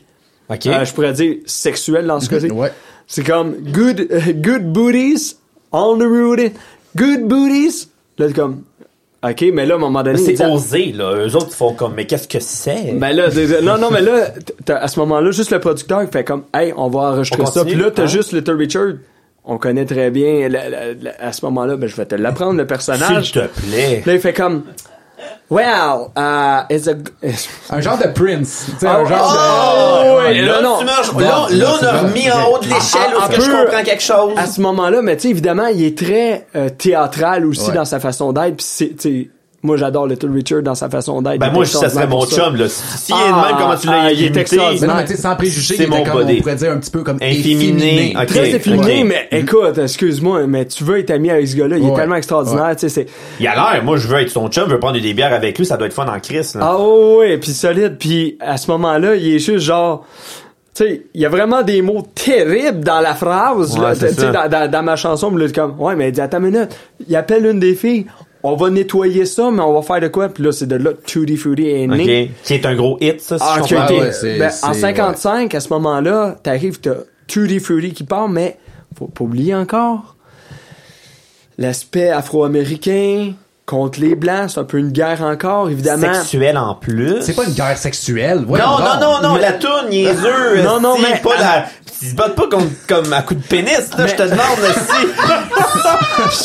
[SPEAKER 3] Ok.
[SPEAKER 4] Euh, je pourrais dire sexuelle dans ce cas-ci.
[SPEAKER 2] Ouais.
[SPEAKER 4] C'est comme, good, good booties, on the road, good booties. Là, t'es comme, OK, mais là, à un moment donné,
[SPEAKER 3] c'est osé, là. Eux autres, font comme, mais qu'est-ce que c'est?
[SPEAKER 4] ben là, non, non, mais là, à ce moment-là, juste le producteur fait comme, hey, on va enregistrer
[SPEAKER 3] On
[SPEAKER 4] ça. Puis là, t'as
[SPEAKER 3] hein?
[SPEAKER 4] juste Little Richard. On connaît très bien, la- la- la- à ce moment-là, ben, je vais te l'apprendre, le personnage.
[SPEAKER 3] S'il te plaît.
[SPEAKER 4] Là, il fait comme, well, uh, it's a...
[SPEAKER 2] Un genre de Prince. Tu sais,
[SPEAKER 4] Oh,
[SPEAKER 2] un genre
[SPEAKER 4] oh,
[SPEAKER 2] de...
[SPEAKER 4] ouais,
[SPEAKER 3] là,
[SPEAKER 4] non,
[SPEAKER 3] tu
[SPEAKER 4] non.
[SPEAKER 3] marches- là,
[SPEAKER 2] là,
[SPEAKER 3] là, on a remis en haut de l'échelle
[SPEAKER 4] un
[SPEAKER 3] est-ce que je comprends quelque chose.
[SPEAKER 4] À ce moment-là, mais tu sais, évidemment, il est très euh, théâtral aussi
[SPEAKER 2] Ouais.
[SPEAKER 4] dans sa façon d'être. Puis c'est, tu sais, moi, j'adore Little Richard dans sa façon d'être.
[SPEAKER 3] Ben,
[SPEAKER 4] Il
[SPEAKER 3] moi, ça serait mon chum, là. S'il est de
[SPEAKER 4] Ah,
[SPEAKER 3] même, comment tu l'as
[SPEAKER 4] ah, il est
[SPEAKER 3] imité?
[SPEAKER 4] extraordinaire.
[SPEAKER 2] Mais non, mais tu sais, sans préjugé,
[SPEAKER 3] C'est
[SPEAKER 2] il était
[SPEAKER 3] mon
[SPEAKER 2] comme, on pourrait dire un petit peu comme
[SPEAKER 3] Efféminé.
[SPEAKER 4] Très efféminé, mais écoute, excuse-moi, mais tu veux être ami avec ce gars-là, il est tellement extraordinaire, tu sais, c'est...
[SPEAKER 3] Il a l'air, moi, je veux être son chum, je veux prendre des bières avec lui, ça doit être fun en crise, là.
[SPEAKER 4] Ah ouais, ouais, puis solide, puis à ce moment-là, il est juste genre... Tu sais, il y a vraiment des mots terribles dans la phrase,
[SPEAKER 3] Ouais,
[SPEAKER 4] là, dans, dans, dans ma chanson, là, c'est comme, ouais, mais il dit, attends une minute, il appelle une des filles, on va nettoyer ça, mais on va faire de quoi? Puis là, c'est de là, Tutti Frutti est né.
[SPEAKER 3] Ok. Qui est un gros hit, ça, si
[SPEAKER 4] Ah,
[SPEAKER 3] je
[SPEAKER 4] qui a
[SPEAKER 3] comprends.
[SPEAKER 4] été-
[SPEAKER 2] ouais, c'est-
[SPEAKER 4] ben, en
[SPEAKER 2] c'est-
[SPEAKER 4] 55, à ce moment-là, t'arrives, t'as Tutti Frutti qui part, mais faut pas oublier encore l'aspect afro-américain contre les blancs, c'est un peu une guerre encore, évidemment.
[SPEAKER 3] Sexuel en plus.
[SPEAKER 2] C'est pas une guerre sexuelle.
[SPEAKER 3] Non, non, non, non,
[SPEAKER 4] Mais-
[SPEAKER 3] la toune, niaiseux.
[SPEAKER 4] Non, non, mais-
[SPEAKER 3] Pas la... ils se battent pas comme, comme à coup de pénis, là, je te demande si.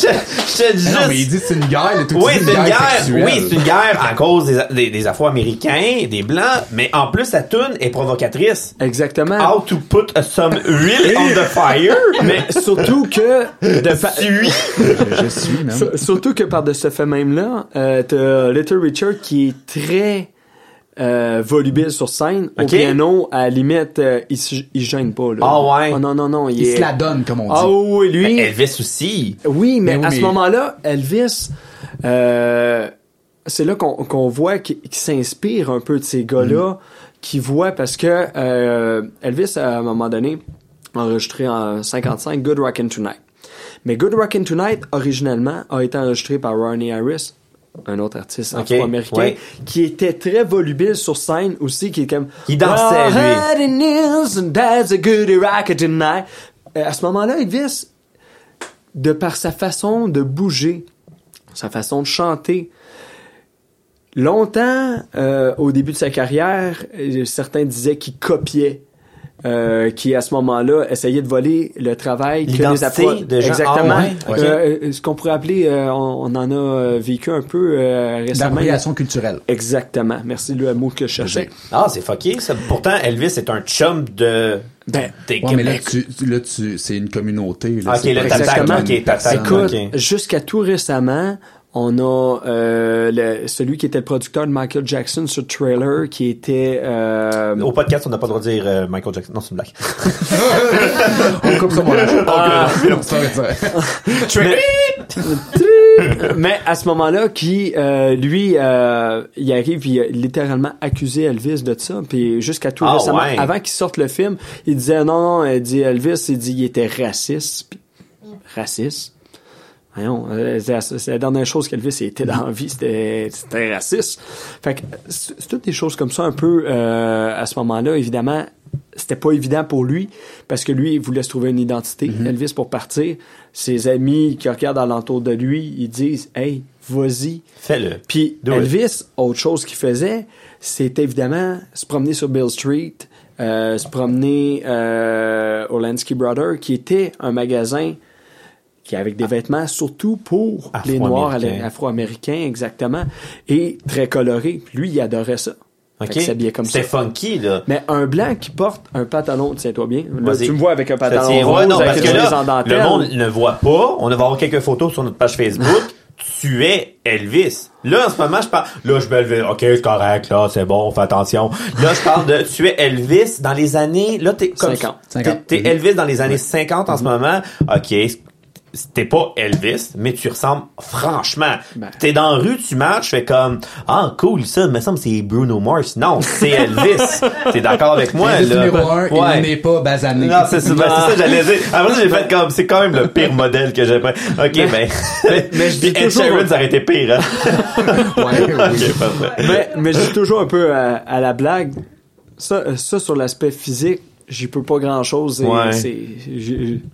[SPEAKER 3] je, je te dis
[SPEAKER 2] Mais non, mais il
[SPEAKER 3] juste.
[SPEAKER 2] dit que c'est une guerre, le tout
[SPEAKER 3] Oui, c'est une guerre. Oui, c'est une guerre à cause des, des, des Afro-Américains, des Blancs, mais en plus, sa tune est provocatrice.
[SPEAKER 4] Exactement.
[SPEAKER 3] How to put a some oil on the fire.
[SPEAKER 4] Mais surtout que de fa-
[SPEAKER 3] Suis.
[SPEAKER 2] Je, suis, même.
[SPEAKER 4] Sur- Surtout que par de ce fait même-là, euh, t'as Little Richard qui est très euh, volubile sur scène. Au
[SPEAKER 3] Ok.
[SPEAKER 4] piano, à la limite, euh, il, se- il gêne pas. Là.
[SPEAKER 3] Ah ouais?
[SPEAKER 4] Oh, non, non, non. Il,
[SPEAKER 2] Il
[SPEAKER 4] est...
[SPEAKER 2] se la donne, comme on dit.
[SPEAKER 4] Ah oui, lui.
[SPEAKER 3] Elvis aussi.
[SPEAKER 4] Oui, mais,
[SPEAKER 2] Mais oui,
[SPEAKER 4] à ce moment-là, Elvis, euh, c'est là qu'on voit qu'il s'inspire un peu de ces gars-là, qui voient parce que euh, Elvis, à un moment donné, a enregistré en 55 Good Rockin' Tonight. Mais Good Rockin' Tonight, originellement, a été enregistré par Ronnie Harris, un autre artiste
[SPEAKER 3] Ok,
[SPEAKER 4] afro-américain,
[SPEAKER 3] ouais.
[SPEAKER 4] qui était très volubile sur scène aussi, qui est comme...
[SPEAKER 3] Qui dansait, lui.
[SPEAKER 4] Euh, À ce moment-là, Elvis, de par sa façon de bouger, sa façon de chanter. Longtemps, euh, au début de sa carrière, euh, certains disaient qu'il copiait. Euh, qui à ce moment-là essayait de voler le travail que les
[SPEAKER 3] de gens.
[SPEAKER 4] exactement
[SPEAKER 3] Ah ouais, ok.
[SPEAKER 4] Euh, ce qu'on pourrait appeler euh, on, on en a euh, vécu un peu euh, récemment
[SPEAKER 2] D'appropriation culturelle.
[SPEAKER 4] exactement merci le mot que je cherchais
[SPEAKER 3] Ah, c'est fucké, ça. Pourtant, Elvis est un chum de.
[SPEAKER 4] ben
[SPEAKER 3] des
[SPEAKER 2] Ouais, mais là, tu, là, tu, c'est une communauté. Là,
[SPEAKER 3] Ok,
[SPEAKER 2] c'est
[SPEAKER 3] le
[SPEAKER 2] une
[SPEAKER 3] t'attaques.
[SPEAKER 2] personne.
[SPEAKER 4] Écoute,
[SPEAKER 3] ok.
[SPEAKER 4] jusqu'à tout récemment, on a euh, le- celui qui était le producteur de Michael Jackson sur Trailer, qui était euh,
[SPEAKER 3] Au podcast, on n'a pas le droit de dire euh, Michael Jackson. Non, c'est une blague.
[SPEAKER 2] On coupe ça, mon âge.
[SPEAKER 4] Ah. Mais, mais à ce moment-là, qui euh, lui, euh, il arrive, il a littéralement accusé Elvis de ça, puis jusqu'à tout
[SPEAKER 3] Ah,
[SPEAKER 4] récemment,
[SPEAKER 3] ouais.
[SPEAKER 4] avant qu'il sorte le film, il disait non, non, il dit Elvis, il dit il était raciste, raciste. Voyons, euh, c'est la- c'est dernière chose qu'Elvis était dans la vie, c'était raciste. Fait que c'est c'est toutes des choses comme ça un peu euh, à ce moment-là, évidemment, c'était pas évident pour lui parce que lui il voulait se trouver une identité. Elvis pour partir, ses amis qui regardent alentour de lui, ils disent "Hey, vas-y."
[SPEAKER 3] Fais-le.
[SPEAKER 4] Puis
[SPEAKER 3] Do it.
[SPEAKER 4] Elvis, autre chose qu'il faisait, c'était évidemment se promener sur Bill Street, euh, se promener euh, au Lansky Brothers, qui était un magasin qui avec des vêtements surtout pour les Noirs
[SPEAKER 3] Afro-Américains.
[SPEAKER 4] afro-américains, exactement, et très coloré. Lui, il adorait ça. Fait
[SPEAKER 3] Ok.
[SPEAKER 4] qu'il s'habillait comme ça.
[SPEAKER 3] C'est funky, là.
[SPEAKER 4] Mais un blanc qui porte un pantalon, tiens-toi bien. Là, tu me vois avec un pantalon rose
[SPEAKER 3] ouais, non,
[SPEAKER 4] avec
[SPEAKER 3] parce que là, le monde ne voit pas. On va avoir quelques photos sur notre page Facebook. tu es Elvis. Là, en ce moment, je parle, là, je me lever. OK, c'est correct, là, c'est bon, on fait attention. Là, je parle de, tu es Elvis dans les années, là, t'es comme,
[SPEAKER 4] 50.
[SPEAKER 3] t'es- T'es Elvis dans les années 50 en ce moment. OK, t'es pas Elvis, mais tu ressembles franchement.
[SPEAKER 4] Ben.
[SPEAKER 3] T'es dans la rue, tu marches, fais comme ah cool ça, me semble c'est Bruno Mars. Non, c'est Elvis. T'es d'accord avec moi
[SPEAKER 2] Indice
[SPEAKER 3] là
[SPEAKER 2] numéro un,
[SPEAKER 3] Ouais.
[SPEAKER 2] il n'est pas basané.
[SPEAKER 3] Non, c'est ça, ben, c'est ça, j'allais dire. Après j'ai fait comme, c'est quand même le pire modèle que j'ai pris. Ok, ben.
[SPEAKER 4] mais je dis
[SPEAKER 3] Ed
[SPEAKER 4] toujours-
[SPEAKER 3] Sheeran, ça aurait été pire, hein.
[SPEAKER 2] Ouais, oui.
[SPEAKER 3] Parfait.
[SPEAKER 4] mais, mais je dis toujours un peu à, à la blague, ça, ça sur l'aspect physique, j'y peux pas grand chose.
[SPEAKER 3] Ouais.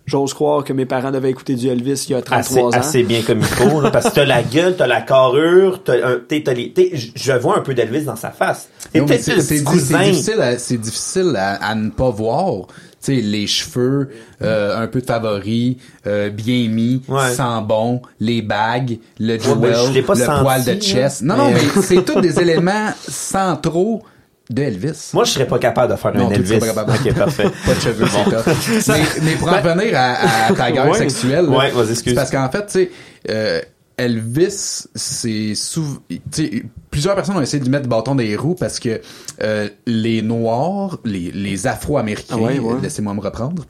[SPEAKER 4] J'ose croire que mes parents devaient écouter du Elvis il y a 33
[SPEAKER 3] Assez,
[SPEAKER 4] ans.
[SPEAKER 3] assez bien comme il faut, là, parce que t'as la gueule, t'as la carrure, t'as t'as les, t'es- je- vois un peu d'Elvis dans sa face. C'est
[SPEAKER 2] difficile, à, c'est difficile à, à ne pas voir. Tu sais, les cheveux, euh, un peu de favoris, euh, bien mis,
[SPEAKER 3] Ouais.
[SPEAKER 2] sans bon, les bagues, le
[SPEAKER 3] ben,
[SPEAKER 2] jewel, le
[SPEAKER 3] senti,
[SPEAKER 2] poil de chest. Non, non,
[SPEAKER 3] Mais-
[SPEAKER 2] mais c'est tous des éléments centraux de Elvis.
[SPEAKER 3] Moi, je serais pas capable de faire
[SPEAKER 2] Non,
[SPEAKER 3] un Elvis.
[SPEAKER 2] serais pas capable.
[SPEAKER 3] Ok, parfait.
[SPEAKER 2] pas de cheveux, c'est tough. mais, mais pour en revenir à, à ta guerre
[SPEAKER 4] Ouais.
[SPEAKER 2] sexuelle,
[SPEAKER 3] Ouais, vas-y, excuse.
[SPEAKER 2] parce qu'en fait, tu sais, euh, Elvis, c'est souvent, tu sais, plusieurs personnes ont essayé de lui mettre le bâton des roues parce que euh, les Noirs, les, les Afro-Américains,
[SPEAKER 4] Ah ouais,
[SPEAKER 2] laissez-moi me reprendre.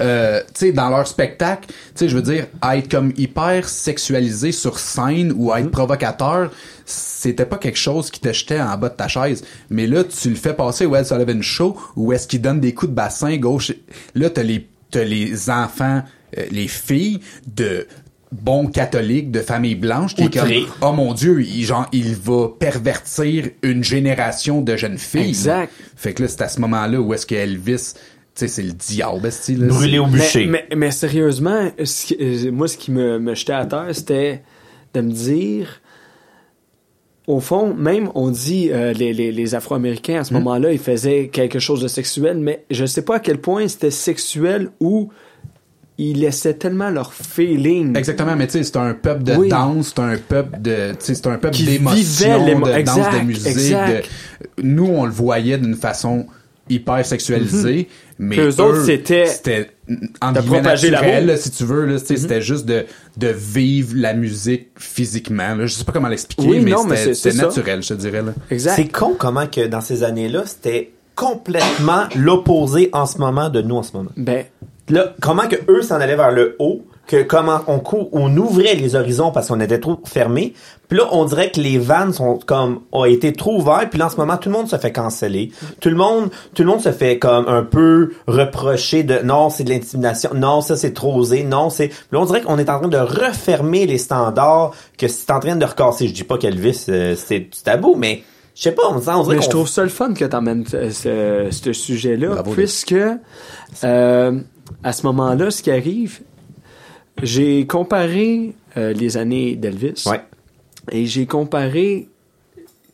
[SPEAKER 2] Euh, tu sais, dans leur spectacle, tu sais, je veux dire, être comme hyper sexualisé sur scène ou être provocateur, c'était pas quelque chose qui te jetait en bas de ta chaise. Mais là, tu le fais passer au Ed Sullivan Show où est-ce qu'il donne des coups de bassin gauche. Là, t'as les, t'as les enfants, euh, les filles de bons catholiques, de familles blanches, qui est comme, oh mon dieu, il, genre, il va pervertir une génération de jeunes filles.
[SPEAKER 4] Exact.
[SPEAKER 2] Fait que là, c'est à ce moment-là où est-ce que Elvis, sais, c'est le diable, style.
[SPEAKER 3] Brûlé au
[SPEAKER 4] mais,
[SPEAKER 3] bûcher.
[SPEAKER 4] mais, mais sérieusement, ce euh, moi, ce qui me, me jetait à terre, c'était de me dire au fond, même on dit euh, les, les, les Afro-Américains à ce moment-là, ils faisaient quelque chose de sexuel, mais je sais pas à quel point c'était sexuel ou ils laissaient tellement leur feeling.
[SPEAKER 2] Exactement, mais tu sais, c'est un peuple de
[SPEAKER 4] Oui.
[SPEAKER 2] danse, c'est un peuple de, c'est un peuple d'émotion, de danse, de musique. de- Nous, on le voyait d'une façon hyper sexualisée, mais
[SPEAKER 4] Eux autres, c'était-
[SPEAKER 2] c'était en naturel, là, si tu veux, là, sais, c'était juste de de vivre la musique physiquement. Là. Je sais pas comment l'expliquer,
[SPEAKER 4] Oui,
[SPEAKER 2] mais c'était
[SPEAKER 4] ça.
[SPEAKER 2] naturel, je te dirais là.
[SPEAKER 4] Exact.
[SPEAKER 3] C'est con comment que dans ces années-là, c'était complètement l'opposé en ce moment de nous en ce moment.
[SPEAKER 4] Ben,
[SPEAKER 3] Là, comment que eux s'en allaient vers le haut, que comment on cou- on ouvrait les horizons parce qu'on était trop fermés. Puis là, on dirait que les vannes sont comme ont été trop ouvertes. Puis là, en ce moment, tout le monde se fait canceller. Tout le monde, tout le monde se fait comme un peu reprocher de non, c'est de l'intimidation. Non, ça c'est trop osé. Non, c'est. Puis là, on dirait qu'on est en train de refermer les standards, que c'est en train de recasser. Je dis pas qu'Elvis euh, c'est du tabou, mais je sais pas. On, dirait- on dirait
[SPEAKER 4] mais je trouve ça le fun que t'emmènes euh, ce, ce sujet-là,
[SPEAKER 2] Bravo,
[SPEAKER 4] puisque euh, à ce moment-là, ce qui arrive, j'ai comparé euh, les années d'Elvis
[SPEAKER 3] Ouais.
[SPEAKER 4] et j'ai comparé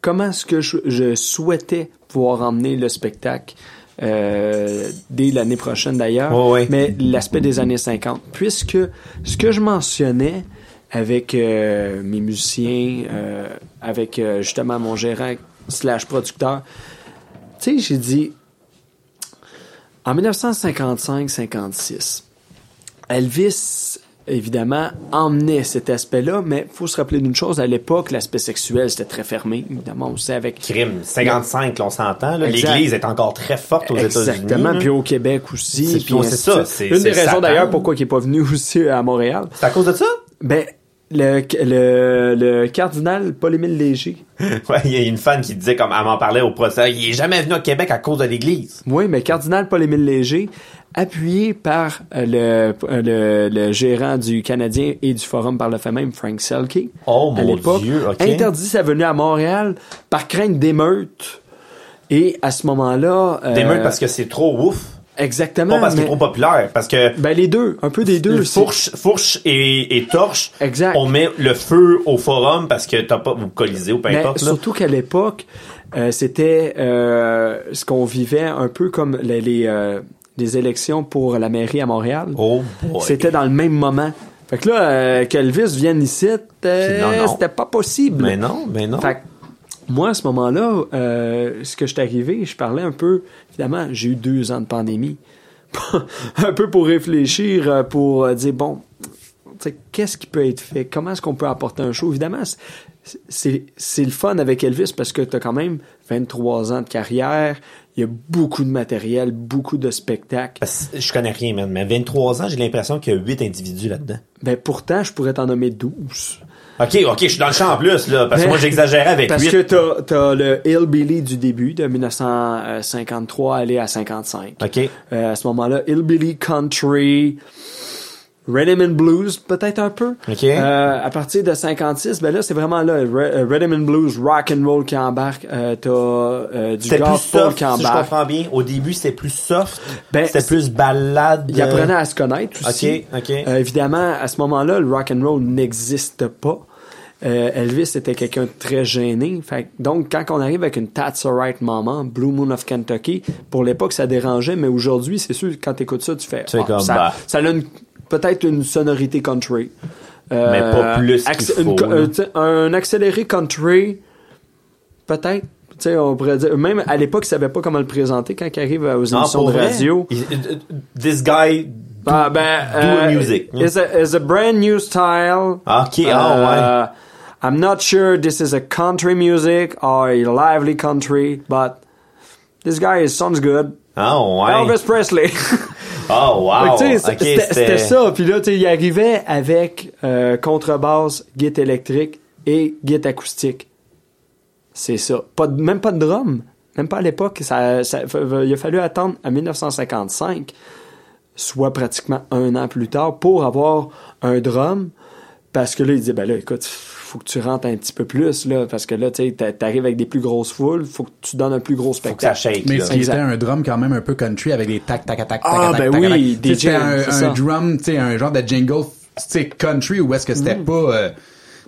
[SPEAKER 4] comment est-ce que je, je souhaitais pouvoir emmener le spectacle euh, dès l'année prochaine d'ailleurs,
[SPEAKER 3] Ouais, ouais.
[SPEAKER 4] mais l'aspect des années 50, puisque ce que je mentionnais avec euh, mes musiciens, euh, avec justement mon gérant slash producteur, tu sais, j'ai dit, en 1955-56, Elvis, évidemment, emmenait cet aspect-là, mais faut se rappeler d'une chose, à l'époque, l'aspect sexuel, c'était très fermé, évidemment, aussi avec...
[SPEAKER 3] crime. 55, là, on s'entend. L'Église est encore très forte aux États-Unis.
[SPEAKER 4] Exactement, puis au Québec aussi.
[SPEAKER 3] C'est- ça,
[SPEAKER 4] Une des raisons d'ailleurs pourquoi il est pas venu aussi à Montréal.
[SPEAKER 3] C'est à cause de ça?
[SPEAKER 4] Ben, le, le, le cardinal Paul-Émile Léger.
[SPEAKER 3] Ouais, il y a une fan qui disait, comme elle m'en parlait au procès, il est jamais venu au Québec à cause de l'Église.
[SPEAKER 4] Oui, mais cardinal Paul-Émile Léger, appuyé par euh, le, euh, le, le gérant du Canadien et du Forum par le fait même, Frank Selke,
[SPEAKER 3] Oh
[SPEAKER 4] à l'époque, interdit sa venue à Montréal par crainte d'émeutes. Et à ce moment-là... euh,
[SPEAKER 3] parce que c'est trop ouf.
[SPEAKER 4] Exactement.
[SPEAKER 3] Pas parce qu'il est
[SPEAKER 4] mais-
[SPEAKER 3] trop populaire, parce que
[SPEAKER 4] Ben les deux, un peu des deux.
[SPEAKER 3] fourche, fourche et, et torche,
[SPEAKER 4] Exact.
[SPEAKER 3] on met le feu au forum parce que t'as pas, ou colisée ou peu
[SPEAKER 4] Mais
[SPEAKER 3] importe.
[SPEAKER 4] surtout qu'à l'époque, euh, c'était euh, ce qu'on vivait un peu comme les, les, euh, les élections pour la mairie à Montréal.
[SPEAKER 3] Oh boy.
[SPEAKER 4] C'était dans le même moment. Fait que là, qu'Elvis vienne ici, c'était pas possible.
[SPEAKER 3] Mais non, mais non.
[SPEAKER 4] Fait que moi, à ce moment-là, euh, ce que je suis arrivé, je parlais un peu, évidemment, j'ai eu deux ans de pandémie. un peu pour réfléchir, euh, pour euh, dire, bon, qu'est-ce qui peut être fait? Comment est-ce qu'on peut apporter un show? Évidemment, c'est- le fun avec Elvis parce que tu as quand même 23 ans de carrière, il y a beaucoup de matériel, beaucoup de spectacles.
[SPEAKER 3] Je connais rien, man. Mais 23 ans, j'ai l'impression qu'il y a 8 individus là-dedans.
[SPEAKER 4] Ben pourtant, je pourrais t'en nommer 12.
[SPEAKER 3] Ok, ok, je suis dans le champ en plus, là. Parce que moi, j'exagérais avec
[SPEAKER 4] Parce
[SPEAKER 3] 8.
[SPEAKER 4] que t'as t'as le Hillbilly du début, de 1953 aller à 55.
[SPEAKER 3] Ok.
[SPEAKER 4] Euh, à ce moment-là, Hillbilly Country, Rhythm and Blues, peut-être un peu.
[SPEAKER 3] Ok.
[SPEAKER 4] Euh, à partir de 56, ben là, c'est vraiment là, euh, Rhythm and Blues, Rock and Roll qui embarque. Euh, T'as euh, du gospel
[SPEAKER 3] soft,
[SPEAKER 4] qui
[SPEAKER 3] si je
[SPEAKER 4] embarque.
[SPEAKER 3] comprends bien. Au début, c'était plus soft.
[SPEAKER 4] Ben,
[SPEAKER 3] c'était plus balade.
[SPEAKER 4] Il apprenait à se connaître aussi.
[SPEAKER 3] Ok, ok.
[SPEAKER 4] Euh, évidemment, à ce moment-là, le rock and roll n'existe pas. Euh, Elvis était quelqu'un de très gêné. Fait, donc, quand on arrive avec une That's Alright Mama, Blue Moon of Kentucky, pour l'époque, ça dérangeait, mais aujourd'hui, c'est sûr, quand t'écoutes ça, tu fais...
[SPEAKER 3] Fais
[SPEAKER 4] ah,
[SPEAKER 3] comme,
[SPEAKER 4] ça,
[SPEAKER 3] bah.
[SPEAKER 4] ça a une- peut-être une sonorité country. Euh,
[SPEAKER 3] Mais pas plus qu'il
[SPEAKER 4] acc-
[SPEAKER 3] faut,
[SPEAKER 4] une euh, un accéléré country, peut-être. Tu sais, on pourrait dire, même à l'époque, ils savaient pas comment le présenter quand il arrive aux
[SPEAKER 3] Ah,
[SPEAKER 4] émissions de
[SPEAKER 3] vrai?
[SPEAKER 4] radio.
[SPEAKER 3] Euh, This guy.
[SPEAKER 4] Ah, ben,
[SPEAKER 3] do
[SPEAKER 4] euh,
[SPEAKER 3] music.
[SPEAKER 4] It's a, it's a brand new style.
[SPEAKER 3] Ah, ok, ah,
[SPEAKER 4] Uh, I'm not sure this is a country music or a lively country, but this guy is sounds good.
[SPEAKER 3] Ah, ouais.
[SPEAKER 4] Elvis Presley.
[SPEAKER 3] Oh, wow.
[SPEAKER 4] C'était ça. Puis là, il arrivait avec euh, contrebasse, guitare électrique et guitare acoustique. C'est ça. Pas de- même pas de drum. Même pas à l'époque. Ça, ça- il a fallu attendre à 1955, soit pratiquement un an plus tard, pour avoir un drum. Parce que là, il disait, ben là, écoute, faut que tu rentres un petit peu plus, là, parce que là, tu t'arrives avec des plus grosses foules, faut que tu donnes un plus gros
[SPEAKER 3] Faut que ça
[SPEAKER 4] spectacle.
[SPEAKER 3] shake,
[SPEAKER 2] Mais
[SPEAKER 3] là.
[SPEAKER 2] ce qui
[SPEAKER 4] Exact.
[SPEAKER 2] était un drum quand même un peu country avec des tac tac tac tac
[SPEAKER 4] Ah,
[SPEAKER 2] tac
[SPEAKER 4] ben
[SPEAKER 2] tac,
[SPEAKER 4] oui,
[SPEAKER 2] tac, C'était un, drum, tu sais, un genre de jingle, tu sais, country où est-ce que c'était pas, euh,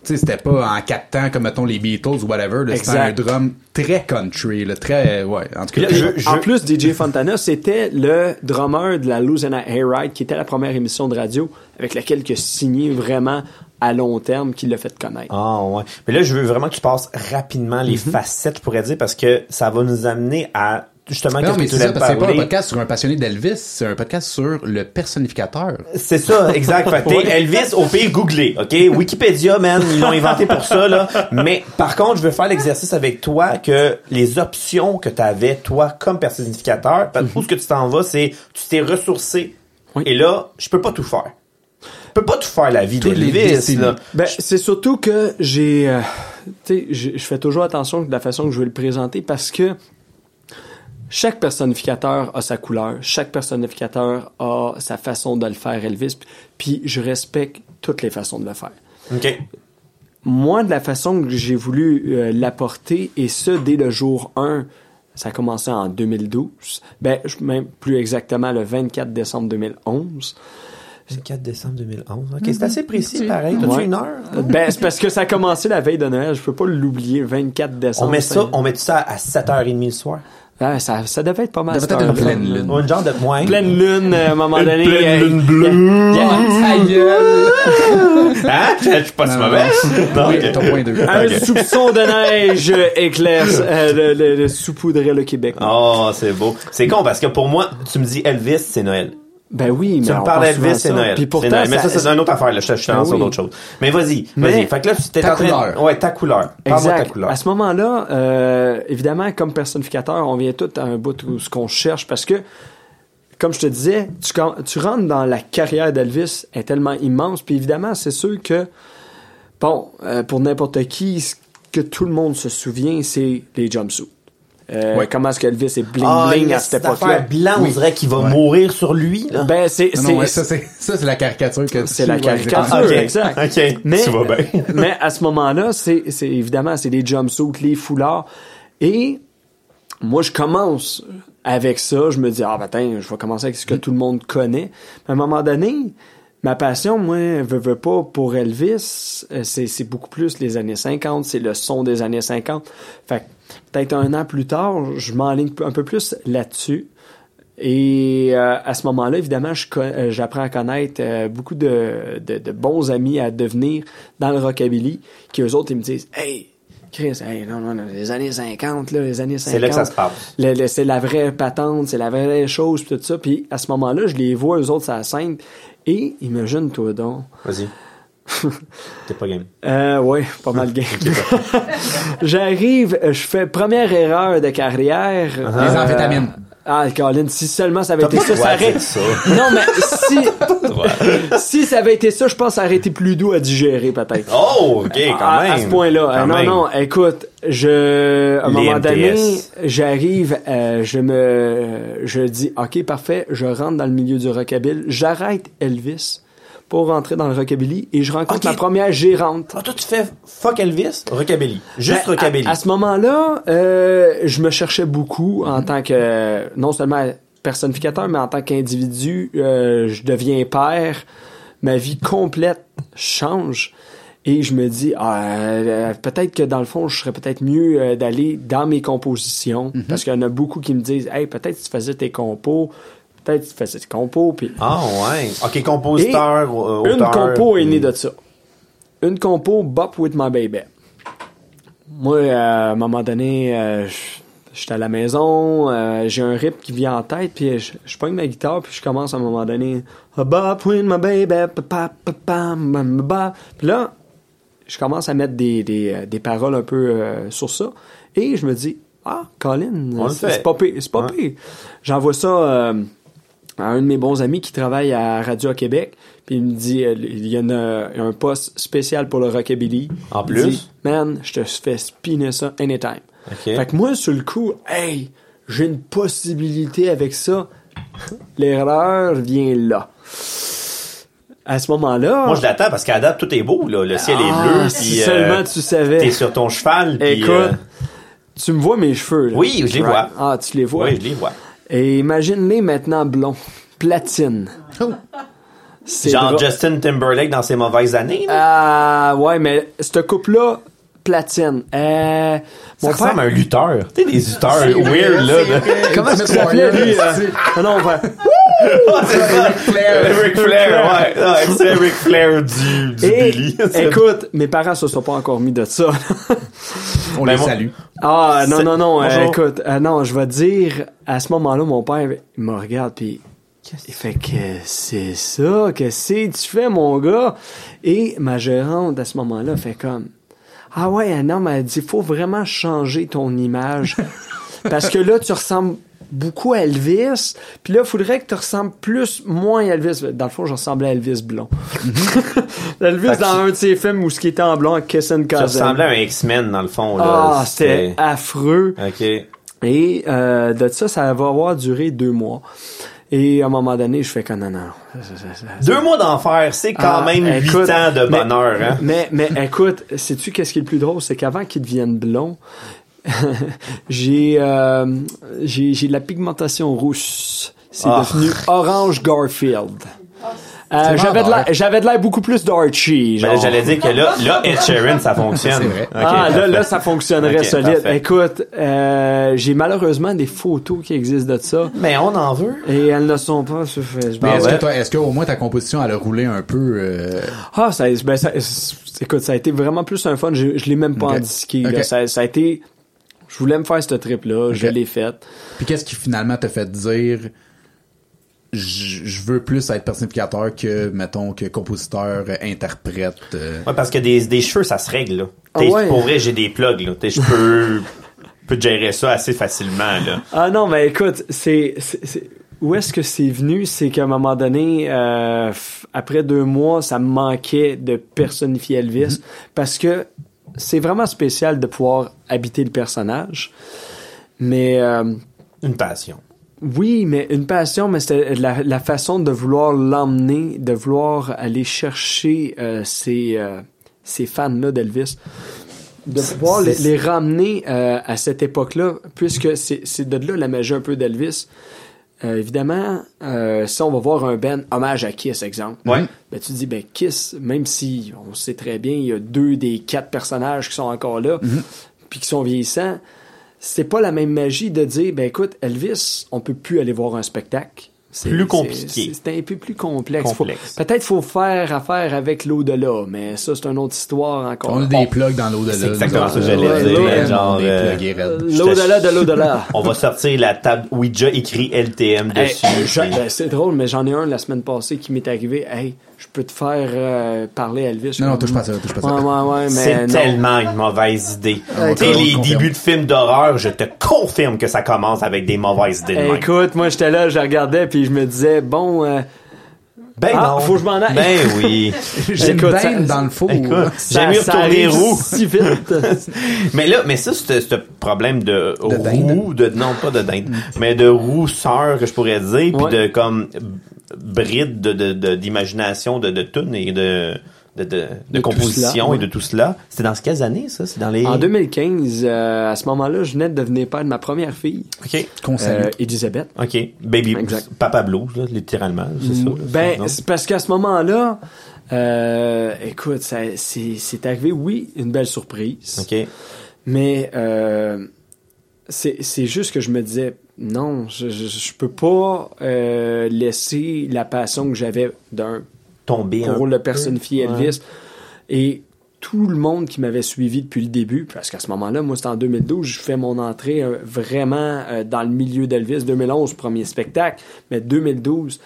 [SPEAKER 2] sais, c'était pas en quatre temps comme mettons les Beatles ou whatever. là, C'était un drum très country, là, très ouais. En tout cas,
[SPEAKER 3] je- je-
[SPEAKER 4] En plus, DJ Fontana, c'était le drummer de la Louisiana Hayride, qui était la première émission de radio avec laquelle il a signé vraiment à long terme, qui l'a fait connaître.
[SPEAKER 3] Ah ouais. Mais là, je veux vraiment que tu passes rapidement les
[SPEAKER 2] Mhm.
[SPEAKER 3] facettes, je pourrais dire, parce que ça va nous amener à justement
[SPEAKER 2] non, mais c'est ça, parce que c'est pas un podcast sur un passionné d'Elvis, c'est un podcast sur le personnificateur.
[SPEAKER 3] C'est ça, exact. Fait Elvis au pire googlé, ok? Wikipédia, man, ils l'ont inventé pour ça, là. Mais par contre, je veux faire l'exercice avec toi que les options que tu avais, toi, comme personnificateur, parce que où ce que tu t'en vas, c'est tu t'es ressourcé.
[SPEAKER 4] Oui.
[SPEAKER 3] Et là, je peux pas tout faire. Je peux pas tout faire la vie d'Elvis.
[SPEAKER 4] Ben, c'est surtout que j'ai, euh, tu sais, je fais toujours attention de la façon que je vais le présenter parce que chaque personnificateur a sa couleur, chaque personnificateur a sa façon de le faire, Elvis, puis je respecte toutes les façons de le faire.
[SPEAKER 3] OK.
[SPEAKER 4] Moi, de la façon que j'ai voulu euh, l'apporter, et ce, dès le jour 1, ça a commencé en 2012, ben, je- même plus exactement le 24 décembre 2011.
[SPEAKER 3] 24 décembre 2011. OK, c'est assez précis, pareil. T'as-tu
[SPEAKER 4] Ouais.
[SPEAKER 3] une heure?
[SPEAKER 4] Ben, c'est parce que ça a commencé la veille de Noël, je peux pas l'oublier, 24 décembre.
[SPEAKER 3] On met ça, on met ça à 7h30 le soir.
[SPEAKER 4] Ah, ça, ça devait être pas mal.
[SPEAKER 2] Ça devait être une pleine lune.
[SPEAKER 3] Ou une genre de moins.
[SPEAKER 4] Pleine lune, à un moment
[SPEAKER 3] Une
[SPEAKER 4] donné.
[SPEAKER 3] pleine
[SPEAKER 4] euh,
[SPEAKER 3] lune bleue.
[SPEAKER 4] a-
[SPEAKER 3] Hein? Je suis pas si
[SPEAKER 2] Non, non,
[SPEAKER 3] mauvais. Non,
[SPEAKER 2] Oui,
[SPEAKER 3] ok.
[SPEAKER 2] ton point deux.
[SPEAKER 4] Un soupçon de neige éclaire euh, le, le, le saupoudrait le Québec.
[SPEAKER 3] Oh, c'est beau. C'est con parce que pour moi, tu me dis Elvis, c'est Noël.
[SPEAKER 4] Ben oui, mais
[SPEAKER 3] Tu me parles d'Elvis, c'est. Noël.
[SPEAKER 4] Puis
[SPEAKER 3] C'est
[SPEAKER 4] pourtant,
[SPEAKER 3] Noël. Mais ça, c'est une autre affaire. Là. Je, lance sur
[SPEAKER 4] oui.
[SPEAKER 3] d'autres choses. Mais vas-y, vas-y. Fait que là, tu
[SPEAKER 2] Ta
[SPEAKER 3] en train
[SPEAKER 2] couleur.
[SPEAKER 3] Ouais, ta couleur. Parle-moi de ta
[SPEAKER 4] Exact.
[SPEAKER 3] couleur.
[SPEAKER 4] À ce moment-là, euh, évidemment, comme personnificateur, on vient tout à un bout où ce qu'on cherche parce que, comme je te disais, tu, quand- tu rentres dans la carrière d'Elvis, elle est tellement immense. Puis évidemment, c'est sûr que, bon, euh, pour n'importe qui, ce que tout le monde se souvient, c'est les jumpsuits. Euh,
[SPEAKER 2] Ouais.
[SPEAKER 4] Comment est-ce qu'Elvis est bling
[SPEAKER 3] Ah,
[SPEAKER 4] bling à cette époque-là?
[SPEAKER 3] affaire blanc, on dirait qu'il va
[SPEAKER 2] Ouais.
[SPEAKER 3] mourir sur lui. Là.
[SPEAKER 4] Ben, c'est,
[SPEAKER 2] ouais, ça, c'est, ça, c'est la caricature que tu
[SPEAKER 4] C'est la caricature.
[SPEAKER 3] Ah, ok.
[SPEAKER 4] exact.
[SPEAKER 3] Ok.
[SPEAKER 4] Mais,
[SPEAKER 3] Tu vas bien.
[SPEAKER 4] mais à ce moment-là, c'est, c'est évidemment, c'est les jumpsuits, les foulards. Et moi, je commence avec ça. Je me dis, ah, ben, attends, je vais commencer avec ce que tout le monde connaît. Mais à un moment donné, ma passion, moi, veux, veux pas pour Elvis, euh, c'est, c'est beaucoup plus les années 50. C'est le son des années 50. Fait que peut-être un an plus tard, je m'enligne un peu plus là-dessus. Et euh, à ce moment-là, évidemment, euh, j'apprends à connaître euh, beaucoup de, de, de bons amis à devenir dans le rockabilly, qui eux autres, ils me disent « Hey, Chris, hey, non, non, non, les années 50, là, les années 50.
[SPEAKER 3] C'est là que ça se passe.
[SPEAKER 4] c'est la vraie patente, c'est la vraie chose, pis tout ça. Puis à ce moment-là, je les vois, eux autres, la scène, et imagine, toi donc.
[SPEAKER 3] Vas-y. T'es pas game.
[SPEAKER 4] Euh, ouais, pas mal game. J'arrive, je fais première erreur de carrière.
[SPEAKER 2] Les
[SPEAKER 4] Euh,
[SPEAKER 2] amphétamines.
[SPEAKER 4] Ah, Colin, si seulement ça avait été ça, ça aurait...
[SPEAKER 3] ça.
[SPEAKER 4] Non, mais si, si ça avait été ça, je pense que ça aurait été plus doux à digérer, peut-être.
[SPEAKER 3] Oh, ok, quand
[SPEAKER 4] à,
[SPEAKER 3] même.
[SPEAKER 4] à ce point-là. Non,
[SPEAKER 3] même.
[SPEAKER 4] non, écoute, je, à un
[SPEAKER 3] Les
[SPEAKER 4] moment
[SPEAKER 3] MTS.
[SPEAKER 4] donné, j'arrive, euh, je me, je dis, ok, parfait, je rentre dans le milieu du rockabilly, j'arrête Elvis pour rentrer dans le rockabilly et je rencontre ma première gérante.
[SPEAKER 3] Ah, toi, tu fais fuck Elvis, rockabilly. Juste
[SPEAKER 4] Ben,
[SPEAKER 3] rockabilly.
[SPEAKER 4] À, à ce moment-là, euh, je me cherchais beaucoup en tant que non seulement personnificateur, mais en tant qu'individu. Euh, je deviens père. Ma vie complète change. Et je me dis, ah, euh, peut-être que dans le fond, je serais peut-être mieux euh, d'aller dans mes compositions. Parce qu'il y en a beaucoup qui me disent, hey, peut-être que tu faisais tes compos. Peut-être que tu faisais tes compos. Puis
[SPEAKER 3] Ah, ouais. Ok, compositeur, euh,
[SPEAKER 4] une compo est née de ça. Une compo, Bop with my baby. Moi, euh, à un moment donné, euh, j'étais à la maison, euh, j'ai un rip qui vient en tête, puis je, je pogne ma guitare, puis je commence à un moment donné, Bop with my baby. Puis là, je commence à mettre des, des, des paroles un peu euh, sur ça, et je me dis, ah, Colin, c'est pas pire, c'est pas
[SPEAKER 3] Ouais.
[SPEAKER 4] pire. J'envoie ça euh, à un de mes bons amis qui travaille à Radio Québec. Puis il me dit, euh, il y a une- un poste spécial pour le rockabilly.
[SPEAKER 3] En
[SPEAKER 4] Il
[SPEAKER 3] plus?
[SPEAKER 4] dit, man, je te fais spinner ça anytime.
[SPEAKER 3] Ok.
[SPEAKER 4] Fait que moi, sur le coup, hey, j'ai une possibilité avec ça. L'erreur vient là. À ce moment-là.
[SPEAKER 3] Moi, je l'attends parce qu'à date, tout est beau, là. Le ciel
[SPEAKER 4] Ah,
[SPEAKER 3] est bleu,
[SPEAKER 4] si
[SPEAKER 3] puis euh,
[SPEAKER 4] seulement tu savais.
[SPEAKER 3] t'es sur ton cheval.
[SPEAKER 4] Écoute,
[SPEAKER 3] euh,
[SPEAKER 4] tu me vois mes cheveux, là.
[SPEAKER 3] Oui, je les vois.
[SPEAKER 4] Ah, tu les vois?
[SPEAKER 3] Oui, je les vois.
[SPEAKER 4] Et imagine-les maintenant blonds. Platine.
[SPEAKER 3] Genre Justin Timberlake dans ses mauvaises années.
[SPEAKER 4] Ah, ouais, mais ce couple-là, platine. Euh,
[SPEAKER 3] Ça
[SPEAKER 4] mon
[SPEAKER 3] ressemble à
[SPEAKER 4] père...
[SPEAKER 3] un lutteur. Tu sais, des lutteurs weird, là.
[SPEAKER 4] Comment tu l'appelais,
[SPEAKER 2] Warrior,
[SPEAKER 4] lui? euh?
[SPEAKER 2] c'est-
[SPEAKER 4] Ah non, on va...
[SPEAKER 3] c'est ça. Ric Flair, ouais. Ouais, c'est Ric Flair du, du
[SPEAKER 4] Et,
[SPEAKER 3] Billy.
[SPEAKER 4] écoute, mes parents se sont pas encore mis de ça.
[SPEAKER 2] On
[SPEAKER 3] Ben,
[SPEAKER 2] les
[SPEAKER 3] moi-
[SPEAKER 2] salue.
[SPEAKER 4] Ah, non, non, non, euh, écoute, euh, non, je vais te dire, à ce moment-là, mon père, il me regarde, puis il fait que c'est ça, que c'est tu fais, mon gars? Et ma gérante, à ce moment-là, fait comme, ah ouais, non, mais elle dit, faut vraiment changer ton image. Parce que là, tu ressembles beaucoup à Elvis, puis là, il faudrait que tu ressembles plus, moins à Elvis. Dans le fond, je ressemblais à Elvis blond. Elvis
[SPEAKER 3] Fait que
[SPEAKER 4] dans
[SPEAKER 3] tu-
[SPEAKER 4] un de ses films où ce qui était en blond, Kiss and
[SPEAKER 3] Ça
[SPEAKER 4] Cousin.
[SPEAKER 3] ressemblait à un X-Men, dans le fond, là.
[SPEAKER 4] Ah, c'était affreux.
[SPEAKER 3] OK.
[SPEAKER 4] Et euh, de ça, ça va avoir duré deux mois. Et à un moment donné, je fais que non, non.
[SPEAKER 3] Deux mois d'enfer, c'est quand
[SPEAKER 4] Ah,
[SPEAKER 3] même huit ans de
[SPEAKER 4] mais-
[SPEAKER 3] bonheur, hein?
[SPEAKER 4] Mais, mais écoute, sais-tu qu'est-ce qui est le plus drôle? C'est qu'avant qu'il devienne blond, j'ai, euh, j'ai, j'ai de la pigmentation rousse. C'est
[SPEAKER 3] Ah.
[SPEAKER 4] devenu Orange Garfield. Euh, j'avais, de l'air, j'avais de l'air beaucoup plus d'Archie.
[SPEAKER 3] Ben. J'allais dire que là, là, Ed Sheeran, ça fonctionne.
[SPEAKER 2] C'est vrai.
[SPEAKER 3] OK,
[SPEAKER 4] ah, là, là, ça fonctionnerait solide.
[SPEAKER 3] parfait.
[SPEAKER 4] Écoute, euh, j'ai malheureusement des photos qui existent de ça.
[SPEAKER 3] Mais on en veut.
[SPEAKER 4] Et elles ne sont pas sur Facebook.
[SPEAKER 2] Mais
[SPEAKER 3] Ah
[SPEAKER 2] est-ce
[SPEAKER 3] ouais?
[SPEAKER 2] que toi, est-ce qu'au moins ta composition, elle a roulé un peu, euh,
[SPEAKER 4] Ah, ça, ben, ça, écoute, ça a été vraiment plus un fun. Je, je l'ai même pas
[SPEAKER 2] Ok.
[SPEAKER 4] en disqué. là.
[SPEAKER 2] Ok.
[SPEAKER 4] Ça, ça a été. Je voulais me faire ce trip-là. Je l'ai fait.
[SPEAKER 2] Puis qu'est-ce qui finalement t'a fait dire je veux plus être personnificateur que mettons que compositeur, euh, interprète. euh.
[SPEAKER 3] Ouais, parce que des, des cheveux, ça se règle, là.
[SPEAKER 4] Ah ouais.
[SPEAKER 3] Pour vrai, j'ai des plugs, là. Je peux, peux gérer ça assez facilement, là.
[SPEAKER 4] Ah non, mais écoute, c'est. c'est- c'est- Où est-ce que c'est venu? C'est qu'à un moment donné, euh, f- après deux mois, ça me manquait de personnifier Elvis. Parce que c'est vraiment spécial de pouvoir habiter le personnage. Mais. euh,
[SPEAKER 3] Une passion.
[SPEAKER 4] Oui, mais une passion, mais c'était la, la façon de vouloir l'emmener, de vouloir aller chercher euh, ces, euh, ces fans-là d'Elvis, de pouvoir les, les ramener euh, à cette époque-là, puisque c'est de là la magie un peu d'Elvis. Évidemment, euh, si on va voir un band hommage à Kiss, exemple,
[SPEAKER 3] Ouais.
[SPEAKER 4] ben, tu te dis, ben, Kiss, même si on sait très bien, il y a deux des quatre personnages qui sont encore là, puis qui sont vieillissants, c'est pas la même magie de dire, ben écoute, Elvis, on peut plus aller voir un spectacle. C'est-
[SPEAKER 3] Plus compliqué.
[SPEAKER 4] C'est un peu plus complexe. Peut-être faut faire affaire avec l'au-delà, mais ça, c'est une autre histoire encore.
[SPEAKER 2] On a des plugs dans l'au-delà.
[SPEAKER 3] C'est exactement ça que j'allais dire. genre, euh.
[SPEAKER 4] L'au-delà de l'au-delà.
[SPEAKER 3] on va sortir la table Ouija écrit LTM
[SPEAKER 4] Hey,
[SPEAKER 3] dessus.
[SPEAKER 4] ben, c'est drôle, mais j'en ai un la semaine passée qui m'est arrivé. Hey, je peux te faire euh, parler à Elvis.
[SPEAKER 2] Non, non, touche pas ça, touche pas ça.
[SPEAKER 4] Ouais, ouais, ouais, mais
[SPEAKER 3] C'est
[SPEAKER 4] non.
[SPEAKER 3] tellement une mauvaise idée.
[SPEAKER 4] Hey,
[SPEAKER 3] Tu sais, les débuts de films d'horreur, je te confirme que ça commence avec des mauvaises idées. de
[SPEAKER 4] écoute, moi j'étais là, je regardais puis je me disais bon, euh,
[SPEAKER 3] ben
[SPEAKER 4] ah,
[SPEAKER 3] non.
[SPEAKER 4] faut que je m'en aille.
[SPEAKER 3] Ben oui.
[SPEAKER 2] J'ai une
[SPEAKER 4] ça-
[SPEAKER 2] dans le four.
[SPEAKER 3] J'ai
[SPEAKER 4] ça
[SPEAKER 3] retourner roux.
[SPEAKER 4] si vite.
[SPEAKER 3] Mais là, mais ça, ce ce problème de,
[SPEAKER 2] De dinde.
[SPEAKER 3] roux, de, non, pas de dinde, mais de rousseur, que je pourrais dire, puis
[SPEAKER 4] Ouais.
[SPEAKER 3] de, comme, bride de, de, de- d'imagination, de, de et de, de, de, de
[SPEAKER 4] De tout
[SPEAKER 3] composition
[SPEAKER 4] cela, ouais.
[SPEAKER 3] et de tout cela. C'était dans quelles années, ça? C'est dans les...
[SPEAKER 4] En 2015, euh, à ce moment-là, je venais de devenir père de ma première fille,
[SPEAKER 3] OK.
[SPEAKER 2] Qu'on salue.
[SPEAKER 4] euh, Elisabeth.
[SPEAKER 3] OK. Baby,
[SPEAKER 4] Exact.
[SPEAKER 3] Papa Blues, là, littéralement, c'est ça? là,
[SPEAKER 4] Ben, c'est parce qu'à ce moment-là, euh, écoute, ça, c'est, c'est arrivé, oui, une belle surprise.
[SPEAKER 3] OK.
[SPEAKER 4] Mais euh, c'est c'est juste que je me disais, non, je, je, je peux pas euh, laisser la passion que j'avais d'un
[SPEAKER 3] Tombé un
[SPEAKER 4] pour le
[SPEAKER 3] peu.
[SPEAKER 4] personnifier
[SPEAKER 3] Ouais.
[SPEAKER 4] Elvis. Et tout le monde qui m'avait suivi depuis le début, parce qu'à ce moment-là, moi, c'était en 2012, je fais mon entrée euh, vraiment euh, dans le milieu d'Elvis. 2011, premier spectacle, mais 2012,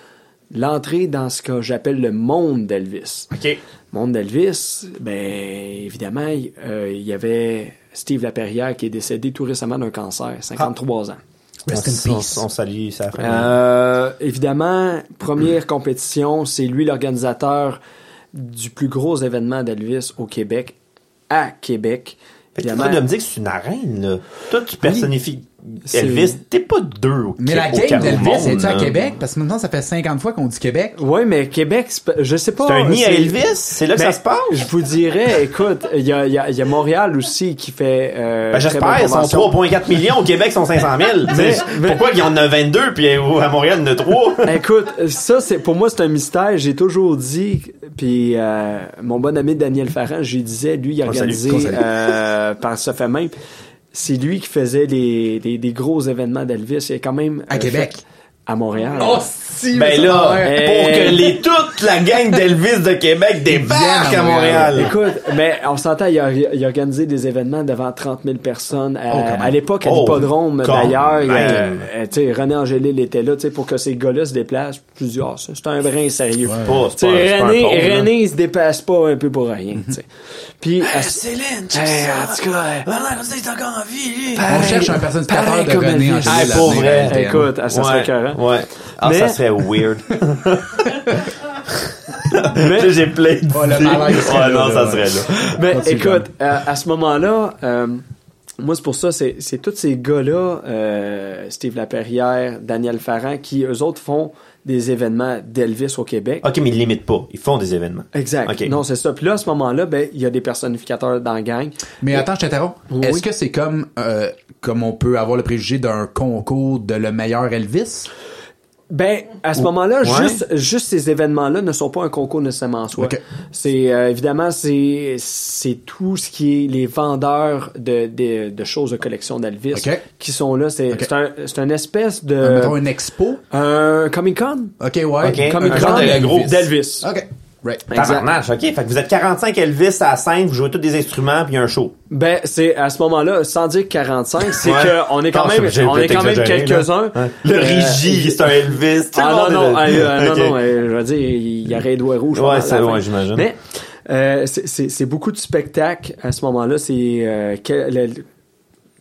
[SPEAKER 4] l'entrée dans ce que j'appelle le monde d'Elvis.
[SPEAKER 3] OK.
[SPEAKER 4] Monde d'Elvis, ben évidemment, il euh, il y avait Steve Laperrière qui est décédé tout récemment d'un cancer, 53 ans.
[SPEAKER 2] Rest in
[SPEAKER 3] on,
[SPEAKER 2] peace.
[SPEAKER 3] on, on salue sa famille.
[SPEAKER 4] Euh, évidemment, première compétition, c'est lui l'organisateur du plus gros événement d'Elvis au Québec, à Québec.
[SPEAKER 3] Fait que
[SPEAKER 4] Puis
[SPEAKER 3] tu de me dire que c'est une arène, là. Toi, tu personnifies Elvis. T'es pas deux au
[SPEAKER 2] Mais la game d'Elvis, c'est-tu à? Québec? Parce que maintenant, ça fait 50 fois qu'on dit Québec.
[SPEAKER 4] Ouais, mais Québec, je sais pas.
[SPEAKER 3] C'est un nid à Elvis? C'est là que
[SPEAKER 4] Ben,
[SPEAKER 3] ça se passe?
[SPEAKER 4] Je vous dirais, écoute, il y a, il y, a, il y a Montréal aussi qui fait. Euh,
[SPEAKER 3] Ben, j'espère, ils sont
[SPEAKER 4] convention.
[SPEAKER 3] 3,4 millions. Au Québec, ils sont 500 000.
[SPEAKER 4] Mais-
[SPEAKER 3] T'sais,
[SPEAKER 4] mais-
[SPEAKER 3] Pourquoi il y en a 22 puis à Montréal, il y en a 3?
[SPEAKER 4] Écoute, ça c'est pour moi c'est un mystère. J'ai toujours dit, puis euh, mon bon ami Daniel Farran, je lui disais, lui il a organisé euh, par ce fait même. C'est lui qui faisait les, des gros événements d'Elvis. Il a quand même
[SPEAKER 2] À
[SPEAKER 4] euh,
[SPEAKER 2] Québec.
[SPEAKER 4] fait- à Montréal.
[SPEAKER 2] si!
[SPEAKER 3] Ben là,
[SPEAKER 4] ouais.
[SPEAKER 3] pour
[SPEAKER 4] Euh,
[SPEAKER 3] que les, toute la gang d'Elvis de Québec débarque à Montréal.
[SPEAKER 2] Montréal.
[SPEAKER 4] Écoute, mais on s'entend, il a, il a organisé des événements devant 30 000 personnes. À,
[SPEAKER 2] Oh,
[SPEAKER 4] à l'époque, à
[SPEAKER 3] Oh,
[SPEAKER 4] l'hippodrome, d'ailleurs, il
[SPEAKER 3] même.
[SPEAKER 4] euh, tu sais, René Angélil était là, tu sais, pour que ces gars-là se déplacent. Je dis, ah, ça, c'est un brin sérieux.
[SPEAKER 3] C'est pas-
[SPEAKER 4] Tu René. René, il se dépasse pas un peu pour rien, tu sais. Puis, à-
[SPEAKER 3] Céline,
[SPEAKER 4] Hey, en tout cas, hey,
[SPEAKER 3] est encore en vie, lui.
[SPEAKER 2] On cherche un
[SPEAKER 4] pareil
[SPEAKER 2] de
[SPEAKER 4] comme
[SPEAKER 2] René. Angélil.
[SPEAKER 3] Ah, pour vrai.
[SPEAKER 4] écoute, ah, ça serait.
[SPEAKER 3] Ouais. Ah,
[SPEAKER 4] Mais-
[SPEAKER 3] ça serait weird. Là, j'ai plein de
[SPEAKER 2] Oh, le malaise serait
[SPEAKER 3] Ouais,
[SPEAKER 2] là,
[SPEAKER 3] non,
[SPEAKER 2] là,
[SPEAKER 3] ça
[SPEAKER 2] ouais.
[SPEAKER 3] serait là.
[SPEAKER 4] Mais écoute, euh, à ce moment-là, euh, moi c'est pour ça, c'est c'est tous ces gars-là, euh, Steve Laperrière, Daniel Farran, qui eux autres font des événements d'Elvis au Québec.
[SPEAKER 3] Ok, mais ils limitent pas. Ils font des événements.
[SPEAKER 4] Exact.
[SPEAKER 3] Ok.
[SPEAKER 4] Non, c'est ça. Puis là, à ce moment-là, ben, il y a des personnificateurs dans la gang.
[SPEAKER 2] Mais attends, je t'interromps.
[SPEAKER 4] Oui.
[SPEAKER 2] Est-ce que c'est comme euh, comme on peut avoir le préjugé d'un concours de le meilleur Elvis?
[SPEAKER 4] Ben, à ce moment-là,
[SPEAKER 3] Ouais.
[SPEAKER 4] juste, juste ces événements-là ne sont pas un concours nécessairement en soi.
[SPEAKER 2] Ok.
[SPEAKER 4] C'est euh, évidemment c'est c'est tout ce qui est les vendeurs de, de, de choses de collection d'Elvis
[SPEAKER 2] Ok.
[SPEAKER 4] qui sont là. C'est c'est un c'est une espèce de
[SPEAKER 2] Euh, mettons une expo?
[SPEAKER 4] un Comic Con.
[SPEAKER 2] Ok, ouais.
[SPEAKER 3] Ok.
[SPEAKER 4] Comic
[SPEAKER 3] Un genre
[SPEAKER 4] Con
[SPEAKER 3] de gros-
[SPEAKER 4] d'Elvis.
[SPEAKER 2] Ok. Right.
[SPEAKER 4] Exact.
[SPEAKER 3] Ok. Fait que vous êtes 45 Elvis à la scène, vous jouez tous des instruments, puis il y a un show.
[SPEAKER 4] Ben c'est à ce moment-là, sans dire 45, c'est
[SPEAKER 3] Ouais.
[SPEAKER 4] que on est quand
[SPEAKER 3] Non,
[SPEAKER 4] même on est quand même
[SPEAKER 3] exagéré,
[SPEAKER 4] quelques-uns.
[SPEAKER 3] Hein. Le
[SPEAKER 4] Euh,
[SPEAKER 3] Rigi, c'est un Elvis. Tout le
[SPEAKER 4] Ah
[SPEAKER 3] monde
[SPEAKER 4] non, non,
[SPEAKER 3] est-
[SPEAKER 4] euh, non, non, euh, je veux dire, il y aurait les doigts rouges.
[SPEAKER 3] Ouais, c'est- ouais, j'imagine.
[SPEAKER 4] Mais euh, c'est- beaucoup de spectacles à ce moment-là. C'est euh,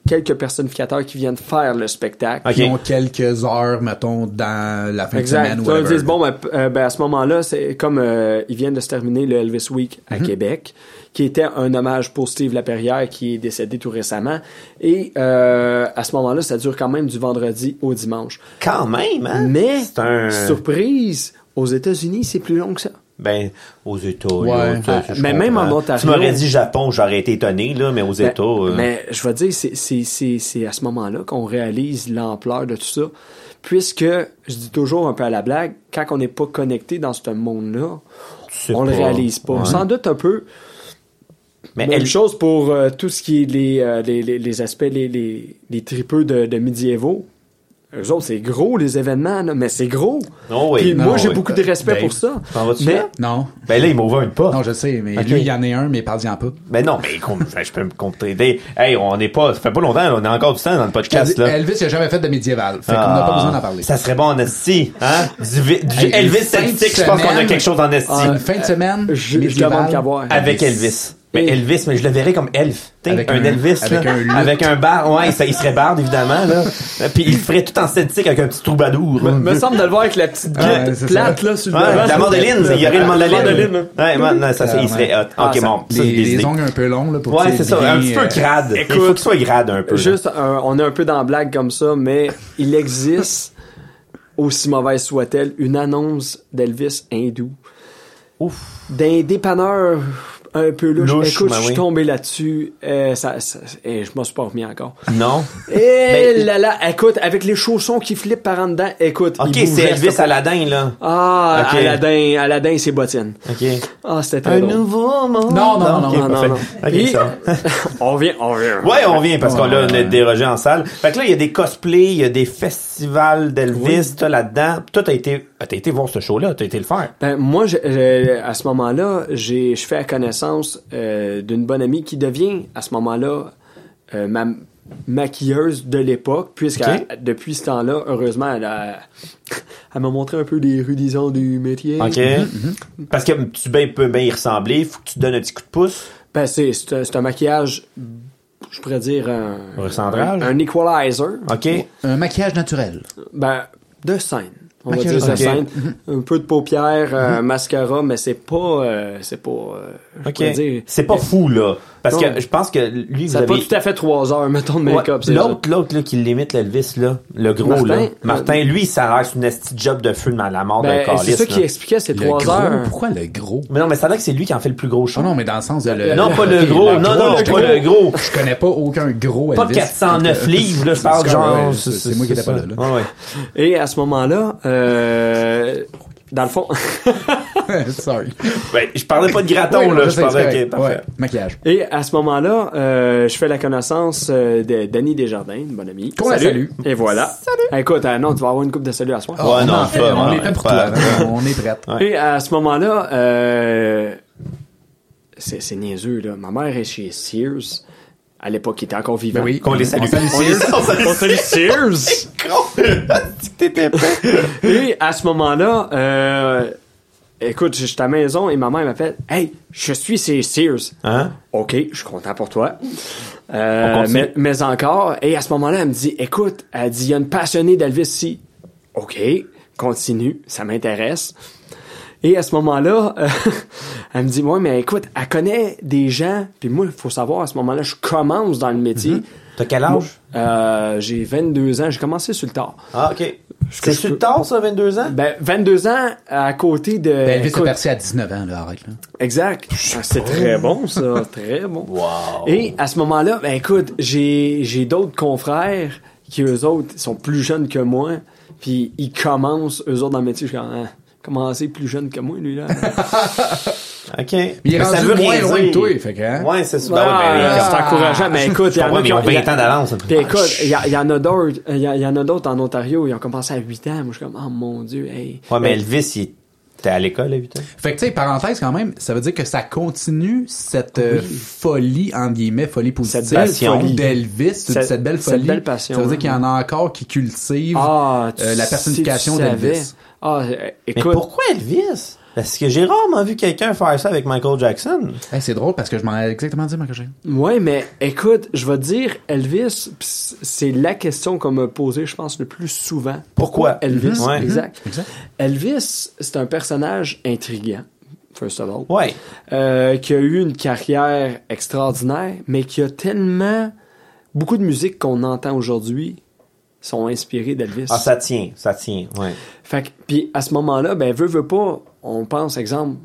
[SPEAKER 4] quelques personnificateurs qui viennent faire le spectacle.
[SPEAKER 2] Qui ont quelques heures, mettons, dans la fin de
[SPEAKER 4] Exact.
[SPEAKER 2] semaine ou
[SPEAKER 4] Tu vas
[SPEAKER 2] whatever.
[SPEAKER 4] dire, bon, ben, euh, ben, à ce moment-là, c'est comme euh, ils viennent de se terminer le Elvis Week
[SPEAKER 3] Mhm.
[SPEAKER 4] à Québec, qui était un hommage pour Steve Laperrière, qui est décédé tout récemment. Et euh, à ce moment-là, ça dure quand même du vendredi au dimanche.
[SPEAKER 3] Quand même, hein?
[SPEAKER 4] Mais,
[SPEAKER 3] C'est un...
[SPEAKER 4] surprise, aux États-Unis, c'est plus long que ça.
[SPEAKER 3] Ben, aux États.
[SPEAKER 2] Ouais.
[SPEAKER 4] Ah, mais même en Ontario-
[SPEAKER 3] Tu m'aurais dit Japon, j'aurais été étonné, là, mais aux
[SPEAKER 4] Ben,
[SPEAKER 3] États. euh,
[SPEAKER 4] Mais je vais dire, c'est- c'est- c'est c'est à ce moment-là qu'on réalise l'ampleur de tout ça. Puisque, je dis toujours un peu à la blague, quand on n'est pas connecté dans ce monde-là, on le
[SPEAKER 3] pas.
[SPEAKER 4] réalise pas.
[SPEAKER 3] Ouais.
[SPEAKER 4] Sans doute un peu.
[SPEAKER 3] Mais
[SPEAKER 4] Même
[SPEAKER 3] elle,
[SPEAKER 4] chose pour euh, tout ce qui est les, euh, les, les, les aspects, les, les, les tripeux de, de médiévaux. Eux autres, c'est gros, les événements, là, mais c'est gros.
[SPEAKER 3] Oh oui.
[SPEAKER 4] Puis
[SPEAKER 2] Non,
[SPEAKER 4] moi, j'ai
[SPEAKER 2] oui.
[SPEAKER 4] beaucoup de respect
[SPEAKER 2] Ben,
[SPEAKER 4] pour ça.
[SPEAKER 3] T'en vas-tu
[SPEAKER 4] Mais,
[SPEAKER 3] là?
[SPEAKER 2] Non.
[SPEAKER 3] Ben là, il m'a ouvert une porte.
[SPEAKER 2] Non, je sais, mais lui, il y en a un, mais parle-y en pas.
[SPEAKER 3] Ben non, mais enfin, je peux me compter. Hey, on n'est pas, ça fait pas longtemps, on a encore du temps dans le podcast, là.
[SPEAKER 2] Elvis, il a jamais fait de médiéval. Fait qu'on n'a
[SPEAKER 3] Ah,
[SPEAKER 2] pas besoin d'en parler.
[SPEAKER 3] Ça serait bon en esti, hein? Du, du
[SPEAKER 2] Hey,
[SPEAKER 3] Elvis statistique, je pense qu'on a quelque chose en esti.
[SPEAKER 4] Ah,
[SPEAKER 2] Une fin de semaine,
[SPEAKER 4] je, je
[SPEAKER 2] médiéval,
[SPEAKER 4] demande qu'à voir.
[SPEAKER 3] avec Elvis. Mais Elvis, mais je le verrais comme elfe. T'sais,
[SPEAKER 2] Avec
[SPEAKER 3] un,
[SPEAKER 2] un-
[SPEAKER 3] Elvis,
[SPEAKER 2] avec
[SPEAKER 3] là.
[SPEAKER 2] un
[SPEAKER 3] avec un bar, ouais, ça, il serait barde, évidemment, là. Puis il ferait tout en statistique avec un petit troubadour. là.
[SPEAKER 4] me semble de le voir avec la petite guide
[SPEAKER 2] c'est
[SPEAKER 4] plate,
[SPEAKER 2] ça.
[SPEAKER 4] là, sur le
[SPEAKER 3] Ouais,
[SPEAKER 4] devant.
[SPEAKER 3] la mandoline, il y aurait une mandoline. Ouais, man, non, ça, ça, il serait hot.
[SPEAKER 4] Ah,
[SPEAKER 3] Ok,
[SPEAKER 4] ça-
[SPEAKER 3] bon. ça, c'est
[SPEAKER 2] les,
[SPEAKER 3] des
[SPEAKER 2] les ongles un peu longs, là, pour
[SPEAKER 3] Ouais, c'est ça, un petit peu
[SPEAKER 2] euh,
[SPEAKER 3] grade. il faut
[SPEAKER 4] écoute,
[SPEAKER 3] qu'il soit grade un peu.
[SPEAKER 4] Juste, un- on est un peu dans la blague comme ça, mais il existe, aussi mauvaise soit-elle, une annonce d'Elvis hindou.
[SPEAKER 3] Ouf.
[SPEAKER 4] D'un dépanneur un peu louche.
[SPEAKER 3] Louche,
[SPEAKER 4] Écoute,
[SPEAKER 3] ben
[SPEAKER 4] je suis
[SPEAKER 3] oui.
[SPEAKER 4] tombé là-dessus. euh, ça, ça- et je m'en suis pas remis encore.
[SPEAKER 3] Non?
[SPEAKER 4] Et
[SPEAKER 3] Ben,
[SPEAKER 4] là là, écoute, avec les chaussons qui flippent par en dedans, écoute.
[SPEAKER 3] Ok, c'est Elvis. Aladdin, là.
[SPEAKER 4] Ah,
[SPEAKER 3] Ok.
[SPEAKER 4] Aladdin, Aladdin et ses bottines.
[SPEAKER 3] Ok.
[SPEAKER 4] Ah, c'était très drôle.
[SPEAKER 3] nouveau monde.
[SPEAKER 2] Non, non, non,
[SPEAKER 4] non, non, non.
[SPEAKER 3] Ok,
[SPEAKER 4] Puis,
[SPEAKER 3] ça.
[SPEAKER 4] on vient, on vient.
[SPEAKER 3] Ouais, on vient parce qu'on a dérogé en salle. Fait que là, il y a des cosplays, il y a des festivals d'Elvis, là-dedans. Toi, t'as été, t'as été voir ce show-là, t'as été le faire.
[SPEAKER 4] Ben, moi, je- je- à ce moment-là, j'ai, je fais la connaissance euh, d'une bonne amie qui devient, à ce moment-là, euh, ma maquilleuse de l'époque, puisque depuis ce temps-là, heureusement, elle, a- elle m'a montré un peu les rudisons du métier.
[SPEAKER 3] OK. Parce que tu ben, peux bien y ressembler, faut que tu donnes un petit coup de pouce.
[SPEAKER 4] Ben, c'est, c'est, un, c'est un maquillage, je pourrais dire, un, un, un equalizer.
[SPEAKER 3] OK.
[SPEAKER 2] Un maquillage naturel.
[SPEAKER 4] Ben, de scène. On va
[SPEAKER 2] Maquillage
[SPEAKER 4] dire de
[SPEAKER 3] ok.
[SPEAKER 4] scène. Un peu de paupières, euh, mascara, mais c'est pas, euh, c'est pas, euh, je
[SPEAKER 3] OK.
[SPEAKER 4] pourrais dire-
[SPEAKER 3] C'est pas fou, là. Parce
[SPEAKER 4] Non.
[SPEAKER 3] que je pense que lui, vous
[SPEAKER 4] Ça n'a pas tout à fait trois heures, mettons, de make-up.
[SPEAKER 3] L'autre, l'autre, là, qui limite l'Elvis, là, le gros,
[SPEAKER 4] Martin,
[SPEAKER 3] là.
[SPEAKER 4] euh,
[SPEAKER 3] Martin, lui, ça reste une esti job de feu de la mort
[SPEAKER 4] Ben,
[SPEAKER 3] d'un
[SPEAKER 4] c'est ça qui expliquait ces trois
[SPEAKER 2] gros,
[SPEAKER 4] heures.
[SPEAKER 2] pourquoi le gros?
[SPEAKER 3] Mais non, mais ça a l'air que c'est lui qui en fait le plus gros show.
[SPEAKER 2] Oh non, mais dans le sens de le...
[SPEAKER 3] Non, pas le gros. Non, non, pas le gros.
[SPEAKER 2] Je connais pas aucun gros
[SPEAKER 3] Pas
[SPEAKER 2] Elvis.
[SPEAKER 3] 409 livres, là, je parle
[SPEAKER 2] C'est
[SPEAKER 3] genre.
[SPEAKER 2] c'est- moi qui étais pas là.
[SPEAKER 4] Et à ce moment-là, euh, dans le fond,
[SPEAKER 2] Sorry.
[SPEAKER 3] Ben, je parlais pas de graton,
[SPEAKER 2] Oui,
[SPEAKER 3] là,
[SPEAKER 2] je
[SPEAKER 3] je
[SPEAKER 2] sais,
[SPEAKER 3] parlais,
[SPEAKER 2] c'est
[SPEAKER 3] ok, parfait.
[SPEAKER 2] Ouais, maquillage.
[SPEAKER 4] et à ce moment-là, euh, je fais la connaissance euh, de Danny Desjardins, une bonne amie.
[SPEAKER 2] Qu'on la salue.
[SPEAKER 4] Et voilà. Écoute, euh, non, tu vas avoir une coupe de salut à soir.
[SPEAKER 3] Ouais, non,
[SPEAKER 2] on, en fait,
[SPEAKER 3] pas,
[SPEAKER 2] on
[SPEAKER 3] ouais,
[SPEAKER 2] est prêt pour toi. On est prête.
[SPEAKER 3] Ouais.
[SPEAKER 4] Et à ce moment-là, euh, c'est c'est niaiseux, là. Ma mère est chez Sears. À l'époque, il était encore vivant.
[SPEAKER 2] Ben oui.
[SPEAKER 3] Qu'on les salue.
[SPEAKER 2] On salue Sears.
[SPEAKER 3] on salue
[SPEAKER 4] Sears! Et à ce moment-là, euh, écoute, je suis à la maison et ma mère m'appelle. Hey, je suis chez Sears.
[SPEAKER 3] Hein?
[SPEAKER 4] OK, je suis content pour toi.
[SPEAKER 3] On
[SPEAKER 4] Euh,
[SPEAKER 3] continue.
[SPEAKER 4] mais, mais encore, et à ce moment-là, elle me dit, écoute, elle dit, il y a une passionnée d'Elvis ici. OK, continue, ça m'intéresse. Et à ce moment-là, euh, elle me dit, ouais, mais écoute, elle connaît des gens, puis moi, il faut savoir, à ce moment-là, je commence dans le métier.
[SPEAKER 3] T'as quel âge?
[SPEAKER 4] Euh, j'ai 22 ans, j'ai commencé sur le tard.
[SPEAKER 3] Ah, ok. C'est sur le tard, ça, 22 ans?
[SPEAKER 4] Ben, 22 ans à côté de...
[SPEAKER 2] Ben, Elvis
[SPEAKER 4] écoute,
[SPEAKER 2] percé à 19 ans, là, arrête, là.
[SPEAKER 4] Exact. Ah, C'est très bon, ça. Très bon.
[SPEAKER 3] Wow.
[SPEAKER 4] Et à ce moment-là, ben écoute, j'ai j'ai d'autres confrères qui, eux autres, sont plus jeunes que moi. Puis ils commencent, eux autres, dans le métier. Je suis comme, commencer plus jeune que moi, lui, là.
[SPEAKER 3] Ok.
[SPEAKER 2] Mais il est
[SPEAKER 3] Mais ça
[SPEAKER 2] rendu
[SPEAKER 3] veut
[SPEAKER 2] moins
[SPEAKER 3] rien
[SPEAKER 2] loin que toi, fait que, hein?
[SPEAKER 3] Ouais, c'est ça.
[SPEAKER 4] Ah,
[SPEAKER 3] Ben ben,
[SPEAKER 4] c'est encourageant. Mais écoute, il y en a
[SPEAKER 3] mais
[SPEAKER 4] qui
[SPEAKER 3] ils ont
[SPEAKER 4] il y a-
[SPEAKER 3] 20 ans d'avance.
[SPEAKER 4] Puis écoute, il y, a- il y en a d'autres, il y, a- il y en a d'autres en Ontario, ils ont commencé à 8 ans. Moi, je suis comme, oh mon Dieu, hey.
[SPEAKER 3] Ouais, mais Elvis, il était à l'école à 8 ans.
[SPEAKER 2] Fait que, tu sais, parenthèse quand même, ça veut dire que ça continue cette euh, folie, en guillemets, folie positive,
[SPEAKER 4] Cette
[SPEAKER 3] passion.
[SPEAKER 2] folie d'Elvis, cette,
[SPEAKER 4] Cette-
[SPEAKER 2] cette belle
[SPEAKER 4] cette
[SPEAKER 2] folie.
[SPEAKER 4] belle passion,
[SPEAKER 2] Ça veut dire
[SPEAKER 4] hein.
[SPEAKER 2] qu'il y en a encore qui cultivent
[SPEAKER 4] Ah,
[SPEAKER 2] euh, la personnification d'Elvis.
[SPEAKER 4] Ah, euh,
[SPEAKER 3] Mais
[SPEAKER 4] écoute.
[SPEAKER 3] pourquoi Elvis? Parce que j'ai rarement vu quelqu'un faire ça avec Michael Jackson.
[SPEAKER 2] Hey, c'est drôle parce que je m'en ai exactement dit, Michael Jackson.
[SPEAKER 4] Ouais, mais écoute, je vais te dire, Elvis, c'est la question qu'on m'a posée, je pense, le plus souvent.
[SPEAKER 3] Pourquoi?
[SPEAKER 4] Elvis?
[SPEAKER 3] Mhm. Ouais.
[SPEAKER 4] Exact.
[SPEAKER 2] Exact.
[SPEAKER 4] Elvis, c'est un personnage intriguant, first of all,
[SPEAKER 3] Ouais.
[SPEAKER 4] euh, qui a eu une carrière extraordinaire, mais qui a tellement... Beaucoup de musiques qu'on entend aujourd'hui sont inspirées d'Elvis.
[SPEAKER 3] Ah, ça tient, ça tient, ouais.
[SPEAKER 4] Fait que, puis à ce moment-là, ben, veut, veut pas, on pense, exemple,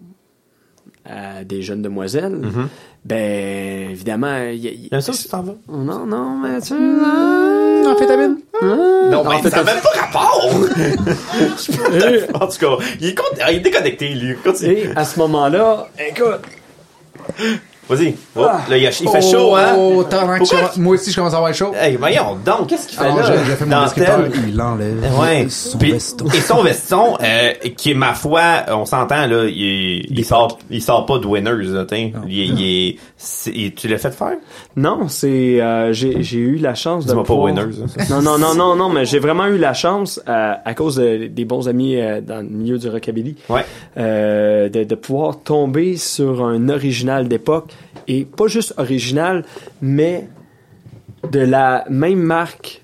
[SPEAKER 4] à des jeunes demoiselles. Ben, évidemment, il y a- il-
[SPEAKER 3] T'aimes ça si t'en vas?
[SPEAKER 4] non, non, mais tu. Ah,
[SPEAKER 2] Amphétamine.
[SPEAKER 3] Non, mais
[SPEAKER 4] fait,
[SPEAKER 3] ça n'a même pas rapport! en tout cas, il est, con- il est déconnecté, lui. Continue.
[SPEAKER 4] Et à ce moment-là, écoute,
[SPEAKER 3] Vas-y. Oh, là, il, a- il fait chaud, hein?
[SPEAKER 2] Oh, commence- moi aussi, je commence à avoir chaud.
[SPEAKER 3] Hey, voyons donc, qu'est-ce qu'il fait
[SPEAKER 2] Alors,
[SPEAKER 3] là?
[SPEAKER 2] j'ai fait mon descripteur. Il enlève
[SPEAKER 3] Ouais.
[SPEAKER 2] son
[SPEAKER 3] Puis-
[SPEAKER 2] veston.
[SPEAKER 3] Et son veston, euh, qui est ma foi, on s'entend là, il, il sort, il sort pas de winners là. Il, il est, tu l'as fait faire?
[SPEAKER 4] non, c'est. euh, j'ai j'ai eu la chance de.
[SPEAKER 3] Dis-moi pas winners. hein.
[SPEAKER 4] Non, non, non, non, non, mais j'ai vraiment eu la chance, euh, à cause de- des bons amis euh, dans le milieu du rockabilly,
[SPEAKER 3] Ouais.
[SPEAKER 4] de, de pouvoir tomber sur un original d'époque. Et pas juste original, mais de la même marque,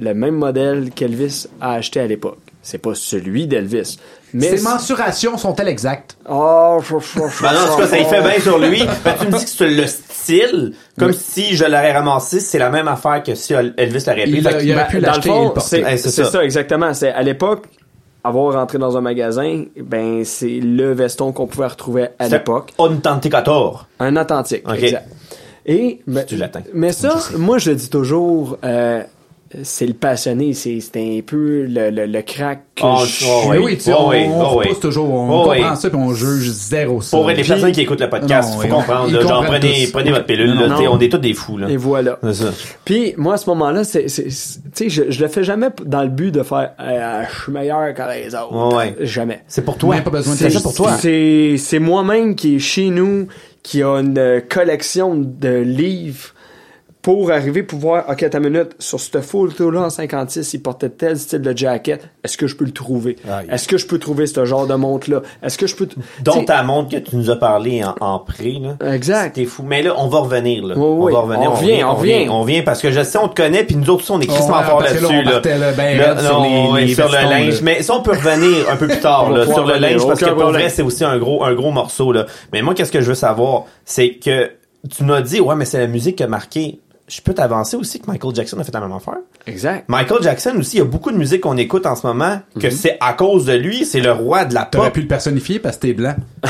[SPEAKER 4] le même modèle qu'Elvis a acheté à l'époque. C'est pas celui d'Elvis. Mais
[SPEAKER 2] Ses mensurations sont-elles exactes?
[SPEAKER 4] Oh, chou, chou, chou,
[SPEAKER 3] Ben non, en tout cas, ça y fait bien sur lui. Ben, tu me dis que c'est le style, comme si je l'aurais ramassé, c'est la même affaire que si Elvis l'aurait pris.
[SPEAKER 2] Il a- il aurait pu
[SPEAKER 4] dans
[SPEAKER 2] l'acheter
[SPEAKER 4] c'est
[SPEAKER 3] ça.
[SPEAKER 4] ça. exactement. C'est à l'époque avoir rentré dans un magasin, ben c'est le veston qu'on pouvait retrouver à l'époque,
[SPEAKER 3] Authenticator.
[SPEAKER 4] un authentique.
[SPEAKER 3] Ok.
[SPEAKER 4] Exact. Et ben,
[SPEAKER 3] du latin.
[SPEAKER 4] Mais ça, moi je le dis toujours, euh, c'est le passionné, c'est c'est un peu le, le, le crack que
[SPEAKER 3] Oh,
[SPEAKER 4] je
[SPEAKER 3] oh,
[SPEAKER 2] Mais
[SPEAKER 3] ouais.
[SPEAKER 2] oui, tu sais,
[SPEAKER 3] Oh,
[SPEAKER 2] on,
[SPEAKER 3] oui,
[SPEAKER 2] on
[SPEAKER 3] oh,
[SPEAKER 2] repousse
[SPEAKER 3] oui.
[SPEAKER 2] toujours, on
[SPEAKER 3] Oh,
[SPEAKER 2] comprend
[SPEAKER 3] oui.
[SPEAKER 2] ça puis on juge zéro ça.
[SPEAKER 3] Pour les
[SPEAKER 4] Puis-
[SPEAKER 3] personnes qui écoutent le podcast,
[SPEAKER 2] Non,
[SPEAKER 3] faut comprendre. là, genre, prenez,
[SPEAKER 2] tous.
[SPEAKER 3] prenez votre pilule,
[SPEAKER 2] Non,
[SPEAKER 3] là,
[SPEAKER 4] non.
[SPEAKER 3] t'sais, on est tous des fous, là.
[SPEAKER 4] Et voilà.
[SPEAKER 3] C'est ça.
[SPEAKER 4] Puis moi à ce moment-là, c'est c'est- c'est- tu sais je, je le fais jamais dans le but de faire euh, je suis meilleur que les autres.
[SPEAKER 3] Ouais, ouais.
[SPEAKER 4] Jamais.
[SPEAKER 3] C'est pour toi.
[SPEAKER 2] Pas besoin de
[SPEAKER 3] ça pour toi.
[SPEAKER 4] C'est c'est moi-même qui est chez nous, qui a une euh, collection de livres pour arriver pouvoir OK, ta minute sur cette photo là en 56, il portait tel style de jacket, est-ce que je peux le trouver? Est-ce que je peux trouver ce genre de montre là Est-ce que je peux T'sais,
[SPEAKER 3] ta montre que tu nous as parlé en, en pré, là.
[SPEAKER 4] Exact.
[SPEAKER 3] T'es fou. Mais là, on va revenir, là.
[SPEAKER 4] Oui,
[SPEAKER 3] on
[SPEAKER 4] oui.
[SPEAKER 3] va revenir.
[SPEAKER 4] On revient, on revient.
[SPEAKER 3] On revient parce que je sais, on te connaît, puis nous autres, aussi, on est crissement fort là-dessus,
[SPEAKER 2] on
[SPEAKER 3] là.
[SPEAKER 2] ben
[SPEAKER 3] Là,
[SPEAKER 2] sur
[SPEAKER 3] le linge. Mais ça, on peut revenir un peu plus tard,
[SPEAKER 4] On
[SPEAKER 3] là, sur le linge, parce que pour vrai, c'est aussi un gros, un gros morceau, là. Mais moi, qu'est-ce que je veux savoir, c'est que tu m'as dit, ouais, mais c'est la musique qui a marqué. Je peux t'avancer aussi que Michael Jackson a fait la même affaire.
[SPEAKER 4] Exact.
[SPEAKER 3] Michael Jackson aussi, il y a beaucoup de musique qu'on écoute en ce moment que c'est à cause de lui, c'est le roi de la
[SPEAKER 2] T'aurais
[SPEAKER 3] pop.
[SPEAKER 2] pu le personnifier parce que t'es blanc.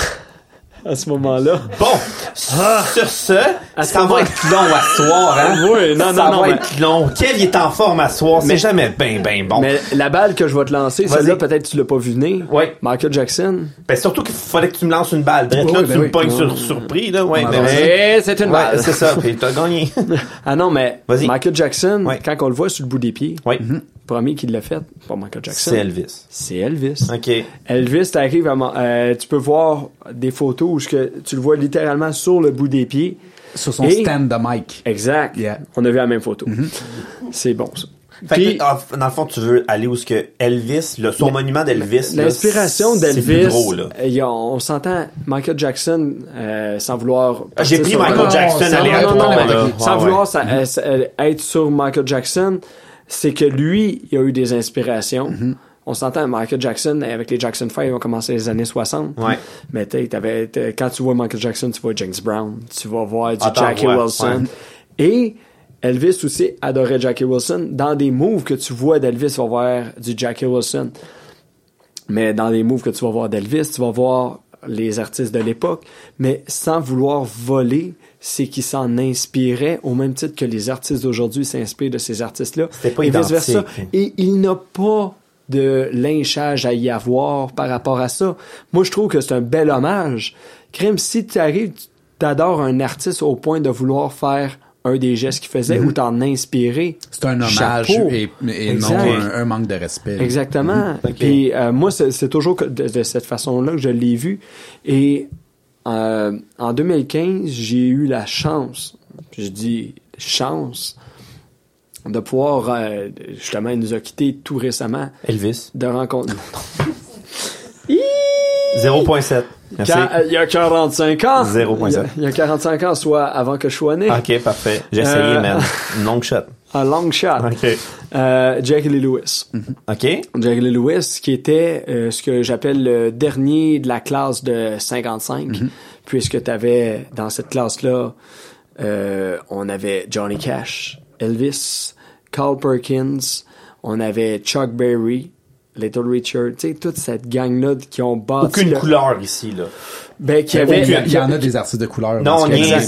[SPEAKER 4] À ce moment-là.
[SPEAKER 3] Bon, sur ce,
[SPEAKER 4] À ce
[SPEAKER 3] ça
[SPEAKER 4] moment-
[SPEAKER 3] va être long à soir, hein?
[SPEAKER 4] Oui, non,
[SPEAKER 3] ça
[SPEAKER 4] non, non,
[SPEAKER 3] va
[SPEAKER 4] mais-
[SPEAKER 3] être long. Kev, il est en forme à soir, c'est
[SPEAKER 4] Mais-
[SPEAKER 3] jamais ben, ben bon.
[SPEAKER 4] Mais la balle que je vais te lancer, celle-là, peut-être tu l'as pas vu venir.
[SPEAKER 3] Ouais.
[SPEAKER 4] Michael Jackson.
[SPEAKER 3] Ben, surtout qu'il fallait que tu me lances une balle. Drette,
[SPEAKER 2] Ouais,
[SPEAKER 3] là,
[SPEAKER 2] ben
[SPEAKER 3] tu
[SPEAKER 2] oui.
[SPEAKER 3] me pognes sur surpris, là. Ouais,
[SPEAKER 2] On
[SPEAKER 3] ben.
[SPEAKER 4] Eh, c'est une
[SPEAKER 3] Ouais,
[SPEAKER 4] balle.
[SPEAKER 3] c'est ça. Puis t'as gagné.
[SPEAKER 4] Ah non, mais
[SPEAKER 3] Vas-y.
[SPEAKER 4] Michael Jackson, quand on le voit sur le bout des pieds,
[SPEAKER 3] Oui.
[SPEAKER 4] Premier qui l'a fait, pas Michael Jackson.
[SPEAKER 3] C'est Elvis.
[SPEAKER 4] C'est Elvis.
[SPEAKER 3] OK.
[SPEAKER 4] Elvis, t'arrives à, euh, tu peux voir des photos où que tu le vois littéralement sur le bout des pieds.
[SPEAKER 2] Sur son
[SPEAKER 4] Et-
[SPEAKER 2] stand de mic.
[SPEAKER 4] Exact.
[SPEAKER 2] Yeah.
[SPEAKER 4] On a vu la même photo. C'est bon, ça.
[SPEAKER 3] Fait
[SPEAKER 4] Puis,
[SPEAKER 3] que, ah, dans le fond, tu veux aller où ce que Elvis, le, son monument d'Elvis,
[SPEAKER 4] L'inspiration
[SPEAKER 3] c'est
[SPEAKER 4] d'Elvis,
[SPEAKER 3] plus gros, là.
[SPEAKER 4] euh, on s'entend Michael Jackson euh, sans vouloir.
[SPEAKER 3] Ah, j'ai pris Michael Jackson
[SPEAKER 2] sans-
[SPEAKER 3] à
[SPEAKER 4] Non, non,
[SPEAKER 3] l'aéroport,
[SPEAKER 4] non, mais
[SPEAKER 3] là.
[SPEAKER 4] sans
[SPEAKER 3] Ouais,
[SPEAKER 4] vouloir
[SPEAKER 3] ouais.
[SPEAKER 4] ça- ça- euh, être sur Michael Jackson, c'est que lui, il a eu des inspirations.
[SPEAKER 3] Mm-hmm.
[SPEAKER 4] On s'entend, Michael Jackson, avec les Jackson 5, ils ont commencé les années 60.
[SPEAKER 3] Ouais.
[SPEAKER 4] Mais tu t'avais, t'as- quand tu vois Michael Jackson, tu vois James Brown, tu vas voir du
[SPEAKER 3] Ah,
[SPEAKER 4] Jackie Wilson. Et Elvis aussi adorait Jackie Wilson. Dans des moves que tu vois d'Elvis, tu vas voir du Jackie Wilson. Mais dans les moves que tu vas voir d'Elvis, tu vas voir les artistes de l'époque, mais sans vouloir voler, c'est qu'il s'en inspirait au même titre que les artistes d'aujourd'hui s'inspirent de ces artistes-là.
[SPEAKER 3] C'était pas
[SPEAKER 4] et vice-versa. Et il n'a pas de lynchage à y avoir par rapport à ça. Moi, je trouve que c'est un bel hommage. Crème, si tu arrives, tu adores un artiste au point de vouloir faire un des gestes qu'il faisait ou t'en inspirer.
[SPEAKER 2] C'est un hommage
[SPEAKER 4] Chapeau.
[SPEAKER 2] et, et non un, un manque de respect.
[SPEAKER 4] Exactement. Puis euh, moi, c'est c'est toujours de, de cette façon-là que je l'ai vu. Et euh, en 2015, j'ai eu la chance, je dis chance, de pouvoir, euh, justement, il nous a quittés tout récemment,
[SPEAKER 3] Elvis.
[SPEAKER 4] de rencontrer...
[SPEAKER 3] 0.7. Merci.
[SPEAKER 4] Quand- euh, il y a 45 ans.
[SPEAKER 3] 0.7.
[SPEAKER 4] Il y a- Il y a 45 ans, soit avant que je sois né.
[SPEAKER 3] OK, parfait. J'ai essayé, man. Longue shot.
[SPEAKER 4] Un long shot.
[SPEAKER 3] OK.
[SPEAKER 4] Euh, Jackie Lee Lewis.
[SPEAKER 3] OK.
[SPEAKER 4] Jackie Lee Lewis, qui était euh, ce que j'appelle le dernier de la classe de 55, puisque tu avais dans cette classe-là, euh, on avait Johnny Cash, Elvis, Carl Perkins, on avait Chuck Berry, Little Richard, tu sais, toute cette gang-là qui ont bâti
[SPEAKER 3] Aucune
[SPEAKER 4] le-
[SPEAKER 3] couleur ici, là.
[SPEAKER 4] Ben, qui avait,
[SPEAKER 2] il, y a- il y en a des artistes de couleur.
[SPEAKER 3] Non, on est
[SPEAKER 2] cas-là.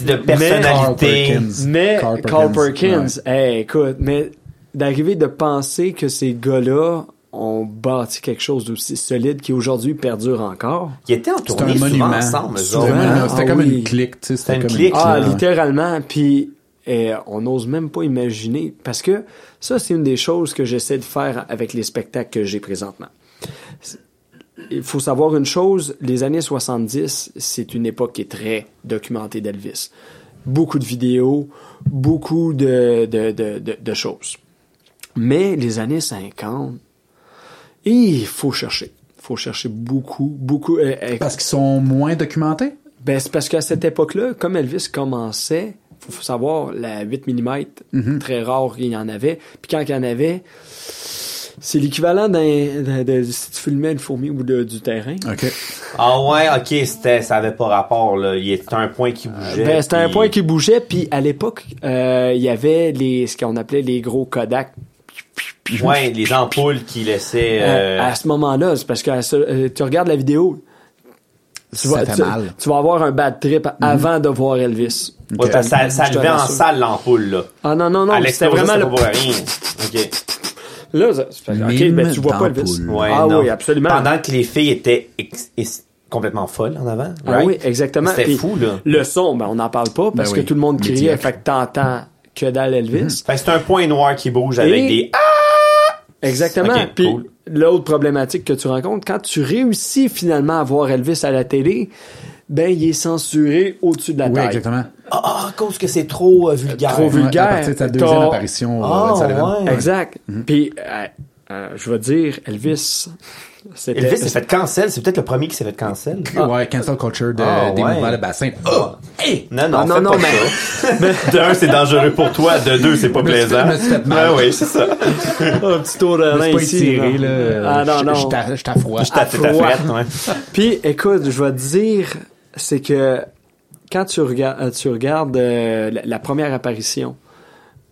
[SPEAKER 3] De
[SPEAKER 2] Carl
[SPEAKER 3] personnalité.
[SPEAKER 2] Perkins.
[SPEAKER 4] Mais
[SPEAKER 2] Carl
[SPEAKER 4] Carl
[SPEAKER 2] Perkins,
[SPEAKER 4] hey, écoute, mais d'arriver de penser que ces gars-là ont bâti quelque chose d'aussi solide qui aujourd'hui perdure encore.
[SPEAKER 3] Qui était en tournée
[SPEAKER 2] un
[SPEAKER 3] souvent
[SPEAKER 2] monument.
[SPEAKER 3] ensemble,
[SPEAKER 2] C'était
[SPEAKER 3] autres.
[SPEAKER 2] un monument.
[SPEAKER 4] Ah,
[SPEAKER 2] C'était
[SPEAKER 4] ah
[SPEAKER 2] comme
[SPEAKER 4] oui.
[SPEAKER 2] une clique. tu sais,
[SPEAKER 3] C'était une clique.
[SPEAKER 4] Ah,
[SPEAKER 2] ouais.
[SPEAKER 4] littéralement. Puis eh, on n'ose même pas imaginer. Parce que ça, c'est une des choses que j'essaie de faire avec les spectacles que j'ai présentement. Il faut savoir une chose, les années 70, c'est une époque qui est très documentée d'Elvis. Beaucoup de vidéos, beaucoup de, de, de, choses. Mais les années 50, il faut chercher. Il faut chercher beaucoup, beaucoup. euh, euh,
[SPEAKER 2] Parce qu'ils sont moins documentés?
[SPEAKER 4] ben, c'est parce qu'à cette époque-là, comme Elvis commençait, faut, faut savoir, la 8 mm, très rare qu'il y en avait. Puis quand il y en avait, c'est l'équivalent d'un, de, si tu filmais une fourmi ou de- du terrain.
[SPEAKER 2] OK.
[SPEAKER 3] Ah ouais, ok, c'était, ça avait pas rapport, là. Il était un point qui bougeait.
[SPEAKER 4] Ben, c'était un point qui bougeait, puis à l'époque, euh, il y avait les, ce qu'on appelait les gros Kodak.
[SPEAKER 3] Ouais, les ampoules qui laissaient,
[SPEAKER 4] Euh,
[SPEAKER 3] euh,
[SPEAKER 4] à ce moment-là, c'est parce que euh, tu regardes la vidéo, tu vas, tu,
[SPEAKER 2] mal.
[SPEAKER 4] tu vas avoir un bad trip avant de voir Elvis.
[SPEAKER 3] ouais, ça, ça levait en salle l'ampoule, là.
[SPEAKER 4] Ah non, non, non,
[SPEAKER 3] à
[SPEAKER 4] c'était vraiment
[SPEAKER 3] c'était
[SPEAKER 4] le
[SPEAKER 3] rien. Ok.
[SPEAKER 4] Là, ça- ok, ben tu vois pas Elvis.
[SPEAKER 3] Ouais,
[SPEAKER 4] ah
[SPEAKER 3] non.
[SPEAKER 4] oui, absolument.
[SPEAKER 3] Pendant que les filles étaient ex- ex- complètement folles en avant.
[SPEAKER 4] Ah oui, exactement.
[SPEAKER 3] C'était fou, là.
[SPEAKER 4] Le son, ben on n'en parle pas parce
[SPEAKER 2] Ben
[SPEAKER 4] que
[SPEAKER 2] oui,
[SPEAKER 4] tout le monde criait, fait que t'entends que dalle Elvis.
[SPEAKER 3] C'est un point noir qui bouge avec des, ah!
[SPEAKER 4] Exactement. Puis
[SPEAKER 3] cool.
[SPEAKER 4] l'autre problématique que tu rencontres, quand tu réussis finalement à voir Elvis à la télé, ben il est censuré au-dessus de la
[SPEAKER 2] Oui,
[SPEAKER 4] taille.
[SPEAKER 2] exactement.
[SPEAKER 3] Ah, ah, à cause que c'est trop euh, vulgaire.
[SPEAKER 4] Trop
[SPEAKER 2] Ouais,
[SPEAKER 4] vulgaire.
[SPEAKER 2] À partir de sa deuxième apparition,
[SPEAKER 3] Ah,
[SPEAKER 2] euh, Sullivan.
[SPEAKER 3] ouais.
[SPEAKER 4] Exact. Puis euh, euh, je vais dire Elvis. C'était
[SPEAKER 3] Elvis s'est fait cancel, c'est peut-être le premier qui s'est fait cancel.
[SPEAKER 2] Ouais, cancel culture de,
[SPEAKER 3] Ah,
[SPEAKER 2] des
[SPEAKER 3] ouais.
[SPEAKER 2] mouvements de bassin. Oh! Hey!
[SPEAKER 3] Non, non,
[SPEAKER 4] Ah, non, non, mais-
[SPEAKER 3] de un, c'est dangereux pour toi. De deux, c'est pas plaisant.
[SPEAKER 2] me suis fait mal.
[SPEAKER 3] Ouais, oui, c'est ça.
[SPEAKER 4] un petit tour de
[SPEAKER 2] Je pas
[SPEAKER 4] ici.
[SPEAKER 2] étiré,
[SPEAKER 4] là. Ah non,
[SPEAKER 2] Je-
[SPEAKER 4] non.
[SPEAKER 2] Je t'a- je t'affroie.
[SPEAKER 3] Je ta frette, ouais.
[SPEAKER 4] Puis, écoute, je vais te dire, c'est que quand tu regardes, tu regardes euh, la, la première apparition,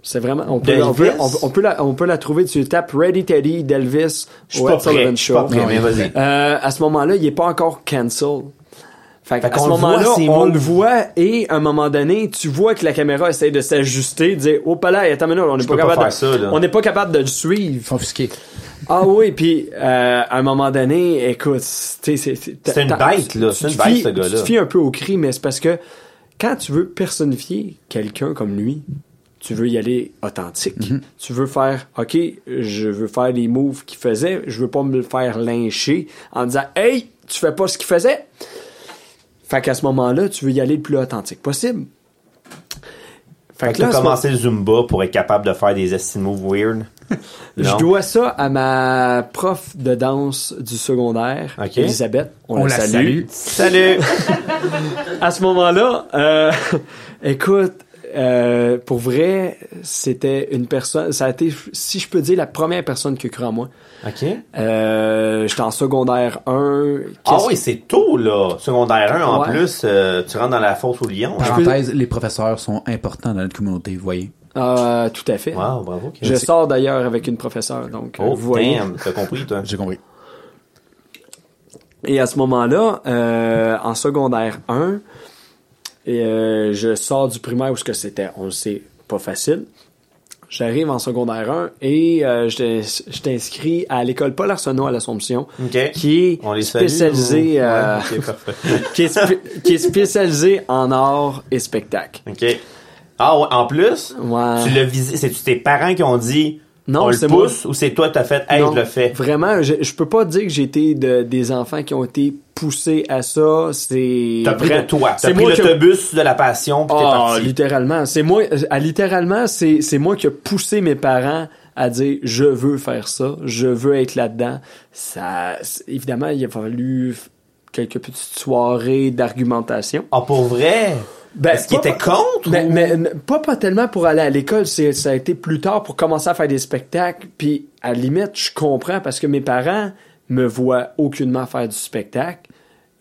[SPEAKER 4] c'est vraiment, on peut, on peut, on, on peut la, on peut la trouver, tu tapes Ready Teddy d'Elvis
[SPEAKER 3] Je suis
[SPEAKER 4] au
[SPEAKER 3] pas
[SPEAKER 4] Ed Sullivan
[SPEAKER 3] suis pas
[SPEAKER 4] Show.
[SPEAKER 3] prêt, mais vas-y.
[SPEAKER 4] Euh, à ce moment-là, il est pas encore cancel. Fait,
[SPEAKER 3] Fait
[SPEAKER 4] à ce moment-là,
[SPEAKER 3] c'est
[SPEAKER 4] on le voit et à un moment donné, tu vois que la caméra essaie de s'ajuster, de dire, oh pas là, attends une minute, on n'est pas, capable de,
[SPEAKER 3] ça,
[SPEAKER 4] on n'est pas capable de le suivre.
[SPEAKER 2] Confisqué.
[SPEAKER 4] Ah oui, puis euh, à un moment donné, écoute, tu sais, c'est
[SPEAKER 3] C'est une bête, là. C'est une
[SPEAKER 4] te
[SPEAKER 3] bête,
[SPEAKER 4] fies-
[SPEAKER 3] ce gars-là.
[SPEAKER 4] Tu te fies un peu au cri, mais c'est parce que quand tu veux personnifier quelqu'un comme lui, tu veux y aller authentique.
[SPEAKER 3] Mm-hmm.
[SPEAKER 4] Tu veux faire, OK, je veux faire les moves qu'il faisait, je veux pas me le faire lyncher en disant, hey, tu fais pas ce qu'il faisait. Fait qu'à ce moment-là, tu veux y aller le plus authentique possible.
[SPEAKER 3] Fait que
[SPEAKER 4] là,
[SPEAKER 3] commencé le Zumba pour être capable de faire des esti moves weird.
[SPEAKER 4] Je dois ça à ma prof de danse du secondaire. Elisabeth. On,
[SPEAKER 2] On
[SPEAKER 4] la,
[SPEAKER 2] la
[SPEAKER 4] salue.
[SPEAKER 3] Salut!
[SPEAKER 4] À ce moment-là, euh, écoute, euh, pour vrai, c'était une personne. Ça a été, si je peux dire, la première personne qui a cru en moi.
[SPEAKER 3] OK.
[SPEAKER 4] Euh, J'étais en secondaire 1.
[SPEAKER 3] Ah oui, c'est tôt, là. Secondaire 1, en plus, euh, tu rentres dans la fosse au lion.
[SPEAKER 2] Parenthèse, les professeurs sont importants dans notre communauté, vous voyez.
[SPEAKER 4] Euh, tout à fait.
[SPEAKER 3] Wow, bravo.
[SPEAKER 4] Je sors d'ailleurs avec une professeure, donc euh,
[SPEAKER 3] Oh,
[SPEAKER 4] vous voyez.
[SPEAKER 3] damn, t'as compris, toi.
[SPEAKER 2] J'ai compris.
[SPEAKER 4] Et à ce moment-là, euh, en secondaire 1, et, euh, je sors du primaire où ce que c'était, on le sait, pas facile. J'arrive en secondaire 1 et euh, je t'inscris à l'école Paul Arsenault à l'Assomption, qui est spécialisée, euh,
[SPEAKER 3] Ouais,
[SPEAKER 4] qui, est spé- qui est spécialisée en art et spectacle.
[SPEAKER 3] OK. Ah ouais, en plus,
[SPEAKER 4] Ouais.
[SPEAKER 3] tu l'as visé, c'est-tu tes parents qui ont dit
[SPEAKER 4] Non,
[SPEAKER 3] on le
[SPEAKER 4] c'est moi.
[SPEAKER 3] pousse ou c'est toi qui t'as fait hey,
[SPEAKER 4] Non,
[SPEAKER 3] je le fais?
[SPEAKER 4] Vraiment, je, je peux pas dire que j'ai été de, des enfants qui ont été poussés à ça. C'est
[SPEAKER 3] T'as pris de toi. T'as
[SPEAKER 4] c'est
[SPEAKER 3] pris
[SPEAKER 4] moi qui-
[SPEAKER 3] l'autobus de la passion puis t'es
[SPEAKER 4] Ah,
[SPEAKER 3] parti.
[SPEAKER 4] littéralement. C'est moi, à littéralement, c'est, c'est moi qui ai poussé mes parents à dire je veux faire ça, je veux être là-dedans. Ça, c'est- évidemment, il a fallu quelques petites soirées d'argumentation.
[SPEAKER 3] Ah, pour vrai?
[SPEAKER 4] Ben,
[SPEAKER 3] Est-ce qu'il était contre?
[SPEAKER 4] Mais,
[SPEAKER 3] ou-
[SPEAKER 4] mais pas, pas tellement pour aller à l'école, ça a été plus tard pour commencer à faire des spectacles. Puis à la limite, je comprends parce que mes parents me voient aucunement faire du spectacle.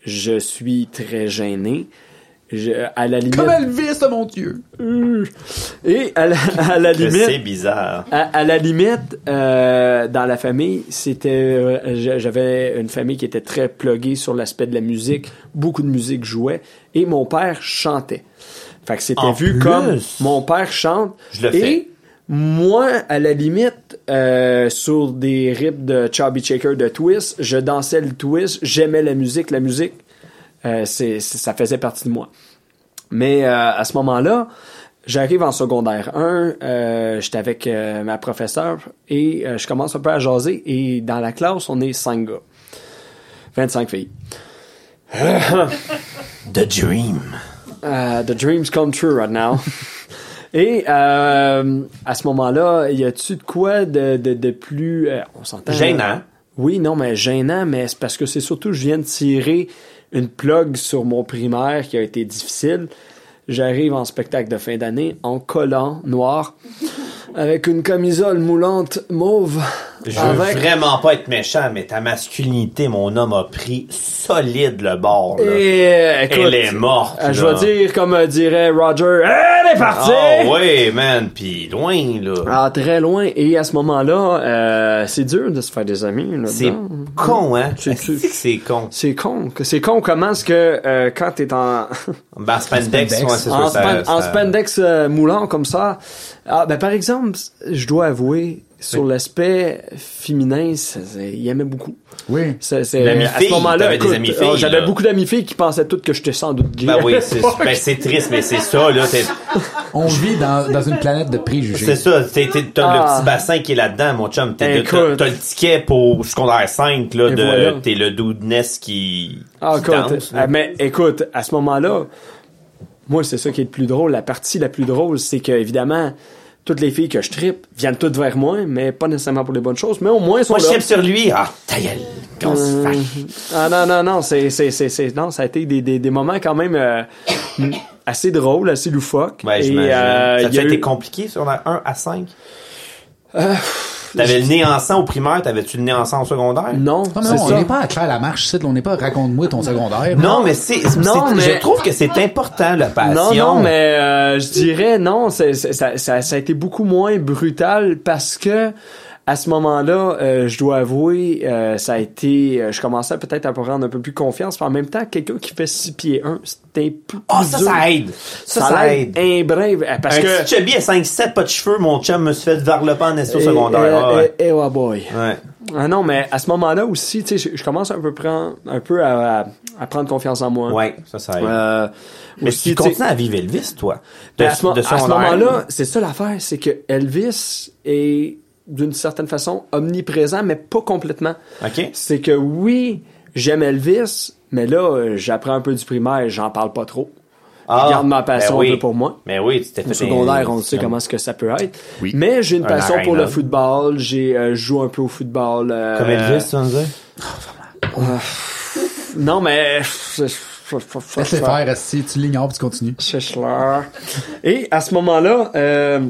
[SPEAKER 4] Je suis très gêné. Je, à la limite.
[SPEAKER 2] Comme Elvis, mon Dieu!
[SPEAKER 4] Et à la, à la
[SPEAKER 3] Que c'est
[SPEAKER 4] limite,
[SPEAKER 3] bizarre.
[SPEAKER 4] à, à la limite, euh, dans la famille, c'était, euh, j'a- j'avais une famille qui était très pluguée sur l'aspect de la musique. Beaucoup de musique jouait et mon père chantait. Fait que c'était vu
[SPEAKER 3] plus?
[SPEAKER 4] comme mon père chante.
[SPEAKER 3] Je le
[SPEAKER 4] et
[SPEAKER 3] fais.
[SPEAKER 4] moi, à la limite, euh, sur des rips de Chubby Shaker de Twist, je dansais le twist, j'aimais la musique, la musique, euh, c'est, ça faisait partie de moi. Mais euh, à ce moment-là, j'arrive en secondaire 1, euh, j'étais avec ma professeure et je commence un peu à jaser et dans la classe, on est 5 gars. 25 filles.
[SPEAKER 3] The Dream.
[SPEAKER 4] Uh, the dreams come true right now. Et euh, à ce moment-là, y a-tu de quoi de, de, de plus... euh, on s'entend...
[SPEAKER 3] Gênant.
[SPEAKER 4] Oui, non, mais gênant, mais c'est parce que c'est surtout je viens de tirer une plug sur mon primaire qui a été difficile. J'arrive en spectacle de fin d'année en collant noir avec une camisole moulante mauve.
[SPEAKER 3] Je veux
[SPEAKER 4] avec
[SPEAKER 3] vraiment pas être méchant, mais ta masculinité, mon homme, a pris solide le bord. Là.
[SPEAKER 4] Et écoute,
[SPEAKER 3] Elle est morte.
[SPEAKER 4] euh, je vais dire comme euh, dirait Roger, elle est partie.
[SPEAKER 3] Ah ouais, man, pis loin, là.
[SPEAKER 4] Ah, très loin. Et à ce moment-là, euh, c'est dur de se faire des amis.
[SPEAKER 3] c'est con, hein?
[SPEAKER 4] C'est-
[SPEAKER 3] C'est que c'est con?
[SPEAKER 4] C'est con. C'est con comment est-ce que euh, quand t'es en
[SPEAKER 3] Ben, spandex,
[SPEAKER 2] Spandex.
[SPEAKER 3] ouais, c'est
[SPEAKER 4] en,
[SPEAKER 3] sûr, ça-
[SPEAKER 4] span- en spandex euh, moulant comme ça. Ah, ben par exemple, je dois avouer sur l'aspect féminin, ça- ça- il aimait beaucoup.
[SPEAKER 2] Oui.
[SPEAKER 4] C'est, c'est- à ce moment-là, oh, j'avais beaucoup d'amis filles qui pensaient toutes que j'étais sans doute gay.
[SPEAKER 3] Ben oui, c'est ben, c'est triste, mais c'est ça, là.
[SPEAKER 2] On vit dans, dans une planète de préjugés.
[SPEAKER 3] C'est ça, t'es- t'as
[SPEAKER 4] Ah.
[SPEAKER 3] le petit bassin qui est là-dedans, mon chum. T'es-. T'as le ticket pour secondaire 5, là,
[SPEAKER 4] Et
[SPEAKER 3] de,
[SPEAKER 4] voilà.
[SPEAKER 3] t'es le doudness qui,
[SPEAKER 4] Ah,
[SPEAKER 3] qui
[SPEAKER 4] écoute,
[SPEAKER 3] danse, là.
[SPEAKER 4] euh, mais écoute, à ce moment-là, moi, c'est ça qui est le plus drôle. La partie la plus drôle, c'est que, évidemment, toutes les filles que je trippe viennent toutes vers moi, mais pas nécessairement pour les bonnes choses, mais au moins, sont
[SPEAKER 3] Moi, je tripe sur lui. Ah, ta gueule.
[SPEAKER 4] Euh. Ah non, non, non, c'est, c'est, c'est, c'est- non, ça a été des, des, des moments quand même euh, assez drôles, assez loufoques.
[SPEAKER 3] Ouais,
[SPEAKER 4] Et, euh,
[SPEAKER 3] ça a
[SPEAKER 4] a
[SPEAKER 3] été
[SPEAKER 4] eu-
[SPEAKER 3] compliqué sur la 1 à 5? T'avais le nez en sang au primaire, t'avais-tu le nez en sang au secondaire?
[SPEAKER 4] Non,
[SPEAKER 2] Non, mais
[SPEAKER 4] c'est
[SPEAKER 2] non, on n'est pas à Claire Lamarche, ici, on n'est pas raconte-moi ton secondaire.
[SPEAKER 3] Non, mais c'est, c'est-
[SPEAKER 4] Non,
[SPEAKER 3] c'est-
[SPEAKER 4] mais-
[SPEAKER 3] je trouve que c'est important, la
[SPEAKER 4] Non,
[SPEAKER 3] passion.
[SPEAKER 4] non, mais euh, je dirais non, c'est, c'est- ça, ça, ça a été beaucoup moins brutal parce que à ce moment-là, euh, je dois avouer, euh, ça a été, euh, je commençais peut-être à prendre un peu plus confiance, mais en même temps, quelqu'un qui fait 6 pieds 1, c'était plus,
[SPEAKER 3] Ah,
[SPEAKER 4] plus
[SPEAKER 3] ça, ça aide. Ça, aide.
[SPEAKER 4] un euh, parce
[SPEAKER 3] un
[SPEAKER 4] que
[SPEAKER 3] petit chubby à 5-7, pas de cheveux, mon chum me suis fait varloper en au
[SPEAKER 4] Eh,
[SPEAKER 3] secondaire.
[SPEAKER 4] eh,
[SPEAKER 3] Ah, ouais.
[SPEAKER 4] eh, eh, oh boy.
[SPEAKER 3] Ouais.
[SPEAKER 4] Ah non, mais à ce moment-là aussi, tu sais, je, je commence un peu prendre, un peu à, à- à prendre confiance en moi.
[SPEAKER 3] Ouais, ça, ça aide.
[SPEAKER 4] Euh,
[SPEAKER 3] mais
[SPEAKER 4] aussi,
[SPEAKER 3] tu continues à vivre Elvis, toi. De,
[SPEAKER 4] Mais à ce, mo- ce moment-là, c'est ça l'affaire, c'est que Elvis est d'une certaine façon omniprésent, mais pas complètement. C'est que oui, j'aime Elvis, mais là, euh, j'apprends un peu du primaire, j'en parle pas trop.
[SPEAKER 3] Ah,
[SPEAKER 4] je garde ma passion
[SPEAKER 3] ben oui.
[SPEAKER 4] un peu pour moi.
[SPEAKER 3] Mais oui, tu
[SPEAKER 4] Au secondaire, on sait comment ce que ça peut être.
[SPEAKER 2] Oui.
[SPEAKER 4] Mais j'ai une
[SPEAKER 3] Un
[SPEAKER 4] passion pour le football. J'ai euh, je joue un peu au football. euh,
[SPEAKER 3] Comme Elvis, tu vas me dire?
[SPEAKER 4] Non, mais
[SPEAKER 2] Laisse-les faire, si tu l'ignores, tu continues.
[SPEAKER 4] Et à ce moment-là, euh,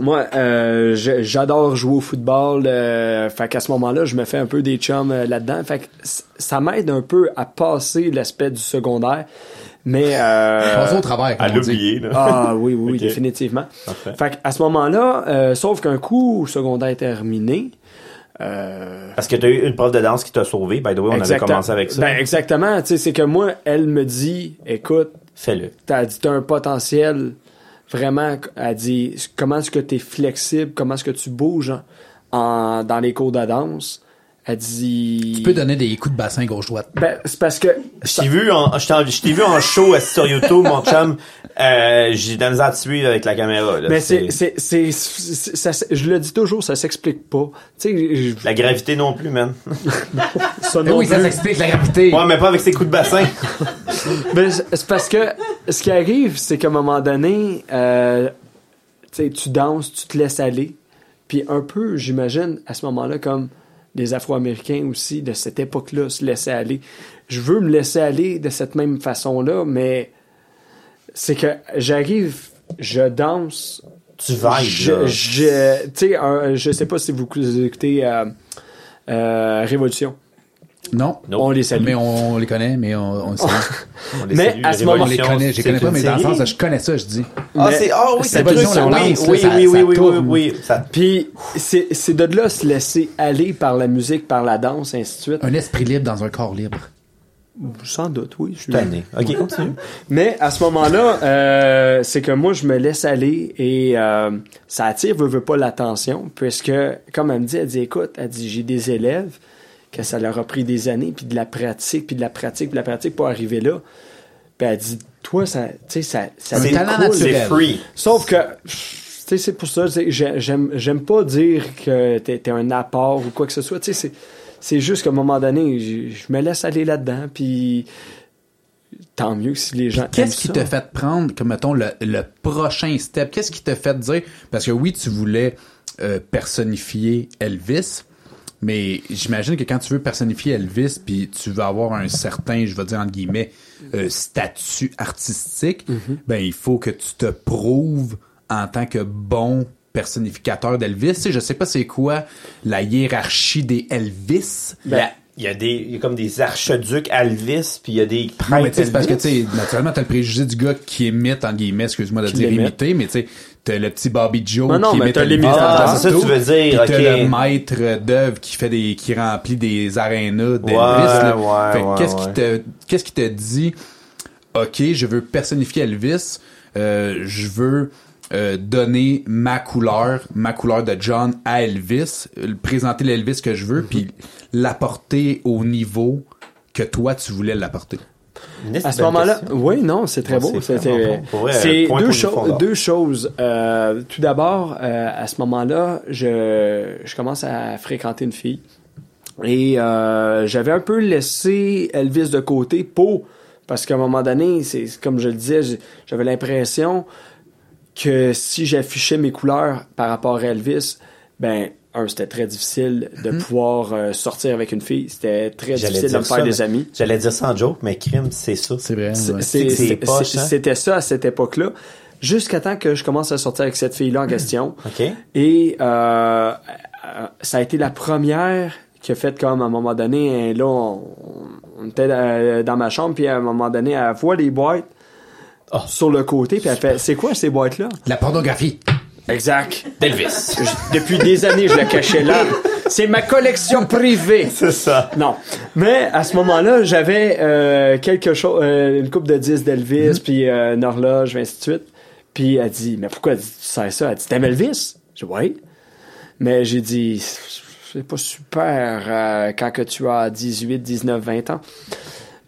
[SPEAKER 4] moi, euh, j'adore jouer au football. Euh, fait qu'à ce moment-là, je me fais un peu des chums euh, là-dedans. Fait que ça m'aide un peu à passer l'aspect du secondaire. Mais euh,
[SPEAKER 2] au comme
[SPEAKER 3] À l'oublier, là.
[SPEAKER 4] ah oui, oui, définitivement.
[SPEAKER 3] Parfait.
[SPEAKER 4] Fait qu'à ce moment-là, euh, sauf qu'un coup, secondaire terminé. Euh,
[SPEAKER 3] Parce que t'as eu une prof de danse qui t'a sauvé. By the way, on avait
[SPEAKER 4] exacta-
[SPEAKER 3] commencé avec ça.
[SPEAKER 4] Ben, exactement. Tu sais, c'est que moi, elle me dit, écoute,
[SPEAKER 3] Fais-le.
[SPEAKER 4] t'as dit t'as un potentiel vraiment elle dit comment est-ce que tu es flexible comment est-ce que tu bouges en, dans les cours de danse? Elle dit
[SPEAKER 2] Tu peux donner des coups de bassin gauche-droite.
[SPEAKER 4] ben, c'est parce que
[SPEAKER 3] Je t'ai vu en, je t'ai vu en show sur YouTube, mon chum. Euh, j'ai de la misère à te suivre avec la caméra, là.
[SPEAKER 4] mais c'est c'est c'est c'est- ça s- je le dis toujours ça s'explique pas tu sais je-
[SPEAKER 3] La gravité non plus, man.
[SPEAKER 4] ça non
[SPEAKER 2] oui, ça s'explique la gravité.
[SPEAKER 3] Ouais, mais pas avec ses coups de bassin.
[SPEAKER 4] Ben, c'est parce que ce qui arrive, c'est qu'à un moment donné, euh, tu danses, tu te laisses aller. Puis un peu, j'imagine, à ce moment-là, comme les Afro-Américains aussi, de cette époque-là, se laissaient aller. Je veux me laisser aller de cette même façon-là, mais c'est que j'arrive, je danse,
[SPEAKER 3] Tu vibes,
[SPEAKER 4] je, je, tu sais, un- je sais pas si vous écoutez euh, euh, Révolution.
[SPEAKER 2] Non.
[SPEAKER 3] Nope.
[SPEAKER 4] On les salue.
[SPEAKER 2] Mais on, les connaît, mais on, on
[SPEAKER 3] les
[SPEAKER 4] Mais
[SPEAKER 3] salue,
[SPEAKER 4] à ce moment-
[SPEAKER 2] on les connaît. Je les
[SPEAKER 3] c'est
[SPEAKER 2] connais pas, mais dans le sens, je connais ça, je dis.
[SPEAKER 3] Ah,
[SPEAKER 4] Mais-
[SPEAKER 3] c'est, ah oui,
[SPEAKER 2] c'est
[SPEAKER 3] truc, oui, oui,
[SPEAKER 2] ça-
[SPEAKER 3] oui, oui,
[SPEAKER 2] ça
[SPEAKER 3] oui, oui,
[SPEAKER 2] tourne.
[SPEAKER 3] oui, ça,
[SPEAKER 4] Puis c'est c'est de là se laisser aller par la musique, par la danse, ainsi de suite.
[SPEAKER 2] Un esprit libre dans un corps libre.
[SPEAKER 4] Sans doute, oui. Je suis
[SPEAKER 3] tanné. Ok, continue.
[SPEAKER 4] Mais à ce moment-là, euh, c'est que moi, je me laisse aller et euh, ça attire, veut, veut pas l'attention, puisque, comme elle me dit, elle dit, écoute, elle dit, j'ai des élèves que ça leur a pris des années, puis de la pratique, puis de la pratique, puis de la pratique pour arriver là. Puis elle dit, toi, ça, tu sais, ça,
[SPEAKER 2] talent naturel.
[SPEAKER 3] C'est free.
[SPEAKER 4] Sauf que, tu sais, c'est pour ça, j'aime, j'aime pas dire que t'es, t'es un apport ou quoi que ce soit. Tu sais, c'est, c'est juste qu'à un moment donné, je, me laisse aller là-dedans, puis tant mieux si les gens.
[SPEAKER 2] Qu'est-ce qui
[SPEAKER 4] ça.
[SPEAKER 2] fait prendre, comme mettons, le, le prochain step? Qu'est-ce qui te fait dire? Parce que oui, tu voulais euh, personnifier Elvis, mais j'imagine que quand tu veux personnifier Elvis, puis tu veux avoir un certain, je vais dire entre guillemets, euh, statut artistique, ben il faut que tu te prouves en tant que bon personnificateur d'Elvis. Tu sais, je sais pas c'est quoi la hiérarchie des Elvis.
[SPEAKER 3] Il y a- il y a des, il y a comme des archiducs Elvis, puis il y a des
[SPEAKER 2] Non,
[SPEAKER 3] prêtres
[SPEAKER 2] mais tu sais, c'est parce que, tu naturellement, t'as le préjugé du gars qui imite, en guillemets, excuse-moi de
[SPEAKER 4] Qui
[SPEAKER 2] dire imiter, mais tu sais, t'as le petit Bobby Joe
[SPEAKER 4] Non, non,
[SPEAKER 2] qui
[SPEAKER 4] mais t'as
[SPEAKER 2] Elvis
[SPEAKER 4] l'imitateur.
[SPEAKER 2] dans
[SPEAKER 3] Ah, c'est ça que
[SPEAKER 2] tout,
[SPEAKER 3] tu veux dire,
[SPEAKER 2] puis t'as le maître d'œuvre qui fait des, qui remplit des arénas d'Elvis,
[SPEAKER 3] Ouais, ouais,
[SPEAKER 2] Fait que
[SPEAKER 3] ouais,
[SPEAKER 2] qu'est-ce
[SPEAKER 3] ouais.
[SPEAKER 2] qui te, qu'est-ce qui te dit, ok, je veux personnifier Elvis, euh, je veux, euh, donner ma couleur, ma couleur de John à Elvis, euh, présenter l'Elvis que je veux, puis l'apporter au niveau que toi tu voulais l'apporter?
[SPEAKER 4] À ce moment-là, oui, non, c'est très beau.
[SPEAKER 3] c'est bon.
[SPEAKER 4] Deux, cho- deux choses. Euh, tout d'abord, euh, à ce moment-là, je, je commence à fréquenter une fille. Et euh, j'avais un peu laissé Elvis de côté pour... Parce qu'à un moment donné, c'est comme je le disais, j'avais l'impression que si j'affichais mes couleurs par rapport à Elvis, ben, un, c'était très difficile de pouvoir euh, sortir avec une fille. C'était très difficile de me faire
[SPEAKER 3] ça,
[SPEAKER 4] des amis.
[SPEAKER 3] J'allais dire ça en joke, mais crime, c'est ça.
[SPEAKER 2] C'est vrai.
[SPEAKER 3] Hein?
[SPEAKER 4] C'était ça à cette époque-là. Jusqu'à temps que je commence à sortir avec cette fille-là en question.
[SPEAKER 3] OK?
[SPEAKER 4] Et euh, ça a été la première qui a fait comme à un moment donné, hein, là, on, on était euh, dans ma chambre, puis à un moment donné, elle voit les boîtes
[SPEAKER 3] Oh.
[SPEAKER 4] sur le côté, puis elle fait C'est quoi ces boîtes-là?
[SPEAKER 2] La pornographie.
[SPEAKER 4] Exact.
[SPEAKER 3] D'Elvis.
[SPEAKER 4] Je- Depuis des années, je la cachais là. C'est ma collection privée.
[SPEAKER 3] C'est ça.
[SPEAKER 4] Non. Mais à ce moment-là, j'avais euh, quelque chose, euh, une coupe de 10 d'Elvis, puis euh, une horloge, ainsi de suite. Puis elle dit, mais pourquoi tu sais ça? Elle dit, t'aimes Elvis? J'ai dit, oui. Mais j'ai dit, c'est pas super euh, quand que tu as 18, 19, 20 ans.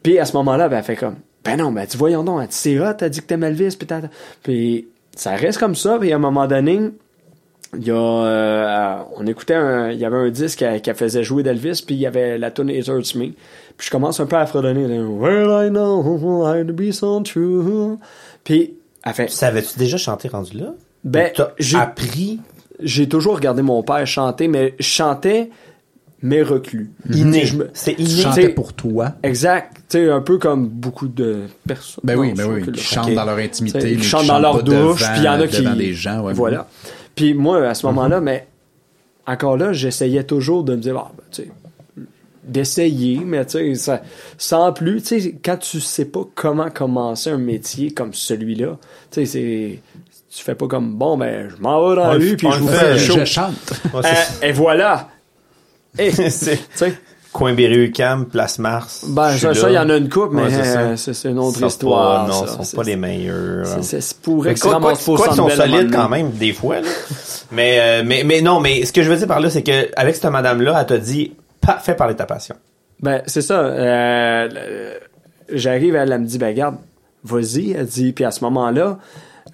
[SPEAKER 4] Puis à ce moment-là, ben, elle fait comme, ben non, ben, elle dit, voyons donc, elle dit, c'est hot, t'as dit que t'aimes Elvis, puis t'as- Puis ça reste comme ça, puis à un moment donné, il y a, euh, on écoutait un, il y avait un disque qui, faisait jouer d'Elvis, puis il y avait la tune It Hurts Me. Puis je commence un peu à fredonner, Well, I know I'd be so true. Puis, fait,
[SPEAKER 3] Savais-tu déjà chanter rendu là?
[SPEAKER 4] Ben, j'ai-
[SPEAKER 3] appris?
[SPEAKER 4] j'ai toujours regardé mon père chanter, mais je chantais, mais reclus.
[SPEAKER 3] inné.
[SPEAKER 4] Je me-
[SPEAKER 3] C'est
[SPEAKER 2] Tu
[SPEAKER 3] inné.
[SPEAKER 2] chantais pour toi.
[SPEAKER 4] Exact. Tu sais, un peu comme beaucoup de personnes.
[SPEAKER 2] Ben oui, ben oui. Qui chantent dans leur intimité,
[SPEAKER 4] T'sais,
[SPEAKER 2] qui
[SPEAKER 4] chantent dans leur douche, puis il y en a qui...
[SPEAKER 2] des gens, ouais.
[SPEAKER 4] Voilà. Puis moi, à ce moment-là, mais encore là, j'essayais toujours de me dire, ah, ben, tu sais, d'essayer, mais tu sais, ça- sans plus, tu sais, quand tu sais pas comment commencer un métier comme celui-là, tu sais, c'est... Tu fais pas comme, bon, ben, je m'en vais dans la
[SPEAKER 3] le-
[SPEAKER 4] rue, puis je vous fais un
[SPEAKER 2] Je,
[SPEAKER 4] show.
[SPEAKER 2] je chante.
[SPEAKER 3] Ouais,
[SPEAKER 4] Euh, et voilà!
[SPEAKER 3] C'est
[SPEAKER 4] sais,
[SPEAKER 3] Coin Berry-UQAM, Place Mars.
[SPEAKER 4] ben, ça, il y en a une coupe, mais
[SPEAKER 3] Ouais, c'est ça.
[SPEAKER 4] euh, c'est une autre
[SPEAKER 3] Ils
[SPEAKER 4] histoire.
[SPEAKER 3] Pas, non, ils sont pas les meilleurs.
[SPEAKER 4] c'est- pour extrêmement
[SPEAKER 3] quoi, quoi qu'ils sont solides quand même, des fois. Là? mais, euh, mais, mais non, mais ce que je veux dire par là, c'est que avec cette madame-là, elle t'a dit, fait parler de ta passion.
[SPEAKER 4] Ben, c'est ça. euh, J'arrive, elle, elle me dit, ben, garde, vas-y. Elle dit, puis à ce moment-là,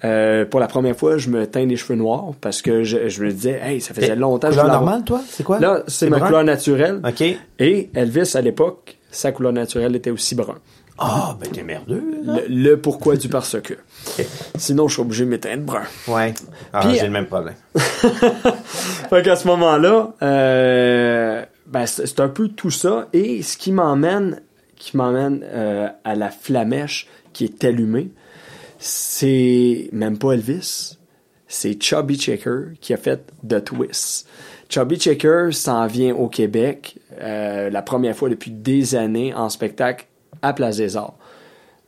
[SPEAKER 4] euh, pour la première fois, je me teins les cheveux noirs parce que je, je me disais, hey, ça faisait longtemps que je
[SPEAKER 3] Couleur normale, toi? C'est quoi?
[SPEAKER 4] Là, c'est ma
[SPEAKER 3] brun?
[SPEAKER 4] couleur naturelle.
[SPEAKER 3] OK.
[SPEAKER 4] Et Elvis, à l'époque, sa couleur naturelle était aussi brun.
[SPEAKER 3] Ah, ben t'es merdeux.
[SPEAKER 4] Le, le pourquoi du parce que. Sinon, je suis obligé de m'éteindre brun.
[SPEAKER 3] Ouais. Ah, j'ai le même problème.
[SPEAKER 4] Fait qu'à ce moment-là, euh, ben, c'est c'est un peu tout ça. Et ce qui m'emmène, qui m'emmène euh, à la flamèche qui est allumée, c'est même pas Elvis, c'est Chubby Checker qui a fait The Twist. Chubby Checker s'en vient au Québec euh, la première fois depuis des années en spectacle à Place des Arts.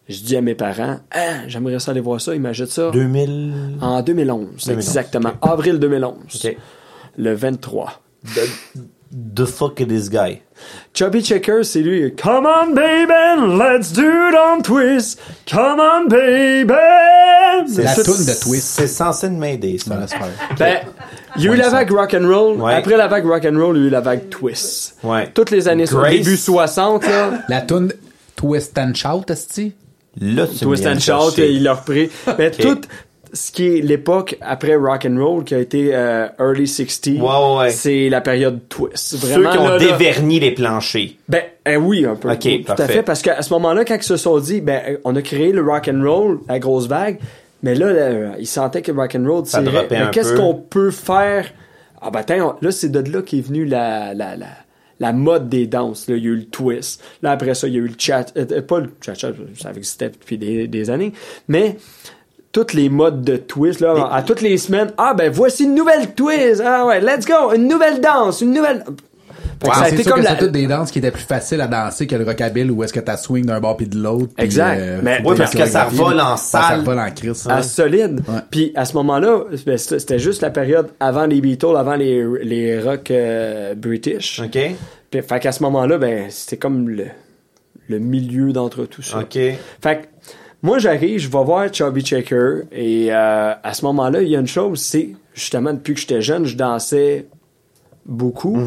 [SPEAKER 4] Je dis à mes parents, ah, j'aimerais ça aller voir ça, ils m'achètent ça
[SPEAKER 3] 2000.
[SPEAKER 4] en 2011,
[SPEAKER 3] 2011,
[SPEAKER 4] exactement, avril 2011,
[SPEAKER 3] OK.
[SPEAKER 4] le 23.
[SPEAKER 3] The fuck is this guy?
[SPEAKER 4] Chubby Checker, c'est lui. Come on, baby, let's do it on twist. Come on, baby.
[SPEAKER 2] C'est la toune de Twist.
[SPEAKER 3] C'est censé de m'aider, ça.
[SPEAKER 2] Vrai.
[SPEAKER 4] Ben, il y a eu la vague rock and roll.
[SPEAKER 3] Ouais.
[SPEAKER 4] Après la vague rock and roll, il y a eu la vague twist.
[SPEAKER 3] Ouais.
[SPEAKER 4] Toutes les années,
[SPEAKER 3] Grace.
[SPEAKER 4] début 60, là,
[SPEAKER 2] La toune Twist and Shout, est
[SPEAKER 3] Là, tu
[SPEAKER 4] Twist and Shout, il l'a repris. Mais tout ce qui est l'époque après rock and roll, qui a été euh, early 60,
[SPEAKER 3] Ouais, ouais, ouais.
[SPEAKER 4] c'est la période twist.
[SPEAKER 3] Ceux
[SPEAKER 4] Vraiment,
[SPEAKER 3] qui ont
[SPEAKER 4] là, là,
[SPEAKER 3] déverni les planchers.
[SPEAKER 4] Ben eh oui, un peu.
[SPEAKER 3] Ok,
[SPEAKER 4] tout à fait. Parce qu'à ce moment-là, quand ils se sont dit, ben on a créé le rock and roll, la grosse vague, mais là, là, ils sentaient que rock and roll, c'est
[SPEAKER 3] un
[SPEAKER 4] qu'est-ce qu'on peut faire? Ah ben tiens, on- là c'est de là qu'est venue la la la la mode des danses. Là, il y a eu le twist. Là, après ça, il y a eu le chat. euh, euh, pas le chat, chat, ça existait depuis des, des années. Mais toutes les modes de twist, là, à toutes les semaines, ah ben voici une nouvelle twist. Ah ouais, let's go, une nouvelle danse, une nouvelle. Ça a été
[SPEAKER 2] sûr
[SPEAKER 4] comme
[SPEAKER 2] que
[SPEAKER 4] la,
[SPEAKER 2] toutes des danses qui étaient plus faciles à danser que le rockabilly où est-ce que t'as swing d'un bord puis de l'autre.
[SPEAKER 4] Exact.
[SPEAKER 2] euh,
[SPEAKER 4] Mais-
[SPEAKER 3] Oui, parce que ça
[SPEAKER 2] chorégraphier.
[SPEAKER 3] vole en
[SPEAKER 2] Ah, Ça
[SPEAKER 3] salle.
[SPEAKER 2] vole en crise.
[SPEAKER 4] à solide.
[SPEAKER 2] Ouais.
[SPEAKER 4] Puis à ce moment-là, ben, c'était juste la période avant les Beatles, avant les, les rock euh, british.
[SPEAKER 3] OK?
[SPEAKER 4] Puis, fait qu'à ce moment-là, ben, c'était comme le, le milieu d'entre tout ça.
[SPEAKER 3] OK.
[SPEAKER 4] Fait que moi, j'arrive, je vais voir Chubby Checker et euh, à ce moment-là, il y a une chose, c'est justement depuis que j'étais jeune, je dansais beaucoup.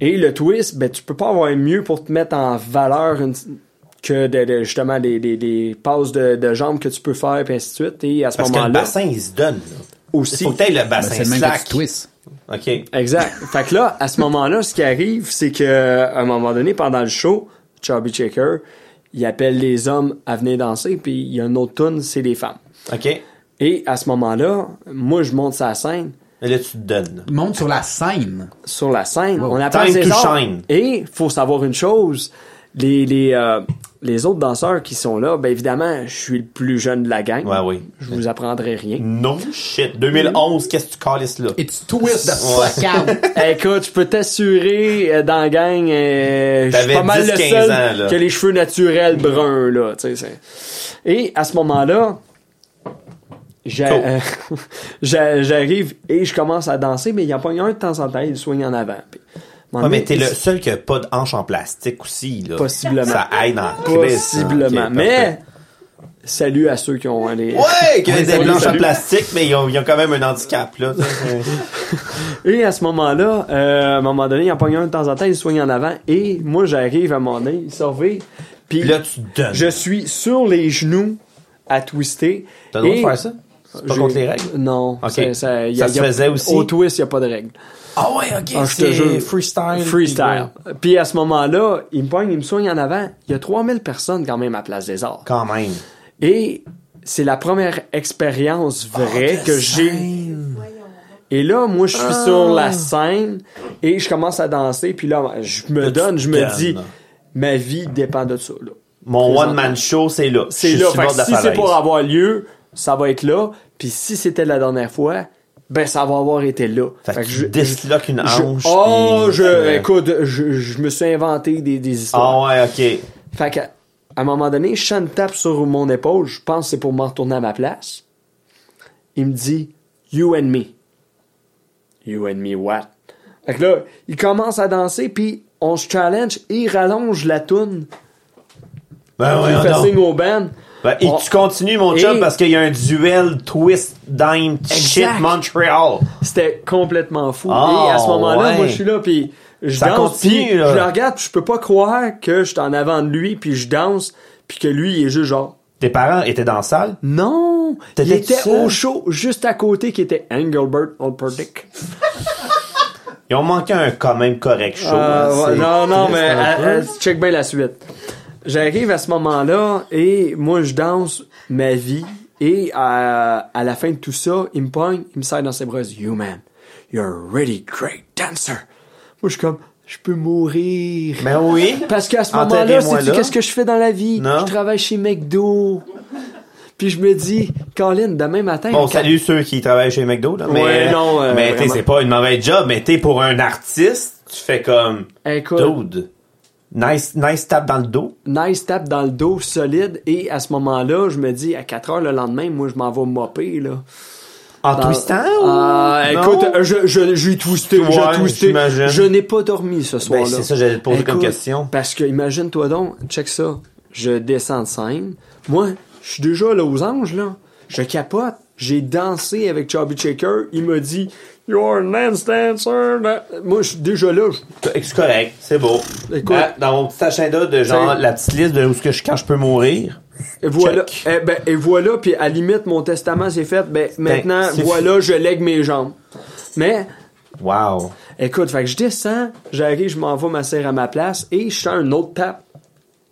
[SPEAKER 4] Et le twist, ben, tu peux pas avoir mieux pour te mettre en valeur une- que de, de- justement des, des, des passes de, de jambes que tu peux faire, puis ainsi de suite. Et à ce
[SPEAKER 3] Parce que le
[SPEAKER 4] moment-là,
[SPEAKER 3] bassin, il se donne. là.
[SPEAKER 4] aussi.
[SPEAKER 3] Il faut que le
[SPEAKER 2] Ben,
[SPEAKER 3] bassin
[SPEAKER 2] c'est le même que
[SPEAKER 3] slack.
[SPEAKER 2] tu twist.
[SPEAKER 3] OK.
[SPEAKER 4] Exact. fait que là, à ce moment-là, ce qui arrive, c'est que à un moment donné, pendant le show, Chubby Checker, il appelle les hommes à venir danser, puis il y a une autre tune, c'est les femmes.
[SPEAKER 3] OK.
[SPEAKER 4] Et à ce moment-là, moi, je monte sa scène.
[SPEAKER 3] Et là, tu te donnes.
[SPEAKER 2] Monte sur la scène.
[SPEAKER 4] Sur la scène,
[SPEAKER 2] Wow.
[SPEAKER 4] on appelle
[SPEAKER 3] Time to shine.
[SPEAKER 4] Et faut savoir une chose, les les euh, les autres danseurs qui sont là, ben évidemment, je suis le plus jeune de la gang.
[SPEAKER 3] Ouais, oui.
[SPEAKER 4] Je vous apprendrai rien.
[SPEAKER 3] No shit. 2011, qu'est-ce que tu calisses là?
[SPEAKER 2] Et tu twist the fuck out.
[SPEAKER 4] Écoute, je peux t'assurer, euh, dans la gang, euh, je suis pas mal
[SPEAKER 3] 10,
[SPEAKER 4] le
[SPEAKER 3] 15
[SPEAKER 4] seul
[SPEAKER 3] ans,
[SPEAKER 4] a les cheveux naturels bruns, là. tu sais, c'est- Et à ce moment-là,
[SPEAKER 3] Cool.
[SPEAKER 4] euh, j'a- j'arrive et je commence à danser, mais il y en a pas un de temps en temps, il soigne en avant.
[SPEAKER 3] Ouais, mais t'es le seul qui a pas de hanche en plastique aussi, là.
[SPEAKER 4] Possiblement.
[SPEAKER 3] Ça aide hein.
[SPEAKER 4] Possiblement.
[SPEAKER 3] Ok,
[SPEAKER 4] mais, salut à ceux qui ont les...
[SPEAKER 3] Ouais, qui a des blanches en plastique, mais ils ont, ils ont quand même un handicap, là.
[SPEAKER 4] Et à ce moment-là, euh, à un moment donné, il en pogne un de temps en temps, il soigne en avant. Et moi, j'arrive à un moment donné, il surveille. Puis
[SPEAKER 3] là, tu donnes.
[SPEAKER 4] je suis sur les genoux à twister.
[SPEAKER 3] T'as le droit de faire ça? C'est pas contre les règles?
[SPEAKER 4] Non.
[SPEAKER 3] Ok.
[SPEAKER 4] Ça, ça, y
[SPEAKER 3] Ça
[SPEAKER 4] a-
[SPEAKER 3] se
[SPEAKER 4] y a-
[SPEAKER 3] faisait aussi?
[SPEAKER 4] Au twist, il n'y a pas de règles.
[SPEAKER 3] Ah ouais, ok,
[SPEAKER 4] Ah,
[SPEAKER 3] c'est freestyle.
[SPEAKER 4] Freestyle. Puis à ce moment-là, il me pogne, il me soigne en avant. Il y a 3000 personnes quand même à Place des Arts.
[SPEAKER 3] Quand même.
[SPEAKER 4] Et c'est la première expérience
[SPEAKER 3] Ah,
[SPEAKER 4] vraie que j'ai. Et là, moi, je suis sur la scène et je commence à danser. Puis là, je me donne, je me
[SPEAKER 3] donnes.
[SPEAKER 4] dis, ma vie dépend de ça. là.
[SPEAKER 3] Mon one-man show, c'est là.
[SPEAKER 4] C'est là. Fait que si c'est pour avoir lieu, ça va être là. Puis si c'était la dernière fois, ben ça va avoir été là.
[SPEAKER 3] Fait que
[SPEAKER 4] que
[SPEAKER 3] je disloque une
[SPEAKER 4] je-
[SPEAKER 3] hanche.
[SPEAKER 4] oh,
[SPEAKER 3] puis-
[SPEAKER 4] je,
[SPEAKER 3] euh,
[SPEAKER 4] écoute, je, je me suis inventé des, des histoires.
[SPEAKER 3] Ah ouais, ok.
[SPEAKER 4] Fait que, à un moment donné, Sean tape sur mon épaule, je pense que c'est pour m'en retourner à ma place. Il me dit, You and me. You and me what? Fait que là, il commence à danser, puis on se challenge et il rallonge la toune.
[SPEAKER 3] Ben ouais,
[SPEAKER 4] il fait signe au band.
[SPEAKER 3] Ben, et
[SPEAKER 4] On-
[SPEAKER 3] tu continues, mon
[SPEAKER 4] Et-
[SPEAKER 3] chum, parce qu'il y a un duel twist dime shit. Montreal.
[SPEAKER 4] C'était complètement fou.
[SPEAKER 3] Ah,
[SPEAKER 4] et à ce moment-là,
[SPEAKER 3] ouais.
[SPEAKER 4] moi, je suis là, puis je
[SPEAKER 3] Ça
[SPEAKER 4] danse,
[SPEAKER 3] continue, là.
[SPEAKER 4] je le regarde, je peux pas croire que je suis en avant de lui, puis je danse, puis que lui, il est juste genre...
[SPEAKER 3] Tes parents étaient dans la salle?
[SPEAKER 4] Non! Il
[SPEAKER 3] T'étais
[SPEAKER 4] était
[SPEAKER 3] tout seul?
[SPEAKER 4] au show, juste à côté, qui était Engelbert Humperdinck.
[SPEAKER 3] Ils ont manqué un quand même correct show.
[SPEAKER 4] Euh,
[SPEAKER 3] hein,
[SPEAKER 4] ouais, non, non, mais euh, euh, check bien la suite. J'arrive à ce moment-là et moi, je danse ma vie. Et à, à la fin de tout ça, il me pogne, il me serre dans ses bras. You man, you're a really great dancer. Moi, je suis comme, je peux mourir.
[SPEAKER 3] Ben oui.
[SPEAKER 4] Parce qu'à ce moment-là,
[SPEAKER 3] là.
[SPEAKER 4] qu'est-ce que je fais dans la vie?
[SPEAKER 3] Non.
[SPEAKER 4] Je travaille chez McDo. Puis je me dis, Colin, demain matin.
[SPEAKER 3] Bon, salut ceux qui travaillent chez McDo, là. Mais,
[SPEAKER 4] Ouais, non, euh,
[SPEAKER 3] mais c'est pas une mauvaise job, mais t'es pour un artiste, tu fais comme,
[SPEAKER 4] Écoute,
[SPEAKER 3] dude. Nice, nice tape dans le dos.
[SPEAKER 4] nice tape dans le dos solide et à ce moment-là, je me dis à 4 heures le lendemain, moi je m'en vais mopper là.
[SPEAKER 3] En
[SPEAKER 4] Dans-
[SPEAKER 3] twistant ou?
[SPEAKER 4] Ah,
[SPEAKER 3] Non?
[SPEAKER 4] écoute, je je j'ai twisté,
[SPEAKER 3] Ouais,
[SPEAKER 4] j'ai twisté.
[SPEAKER 3] j'imagine.
[SPEAKER 4] Je n'ai pas dormi ce soir-là.
[SPEAKER 3] Ben, c'est ça, j'allais te poser comme question.
[SPEAKER 4] Parce que imagine-toi donc, check ça. Je descends de scène. Moi, je suis déjà là aux anges là. Je capote. J'ai dansé avec Chubby Shaker. Il m'a dit You're a dance dancer. Moi, je suis déjà là.
[SPEAKER 3] C'est correct, c'est beau.
[SPEAKER 4] Écoute.
[SPEAKER 3] Ah, dans mon petit agenda de genre, la petite liste de où ce que je, quand je peux mourir.
[SPEAKER 4] Et voilà, eh ben, et voilà, puis à la limite, mon testament c'est fait. Ben, maintenant,
[SPEAKER 3] c'est
[SPEAKER 4] voilà, je lègue mes jambes. Mais,
[SPEAKER 3] Wow.
[SPEAKER 4] écoute, fait que je descends, j'arrive, je m'en vais m'asseoir à ma place et je sens un autre tape.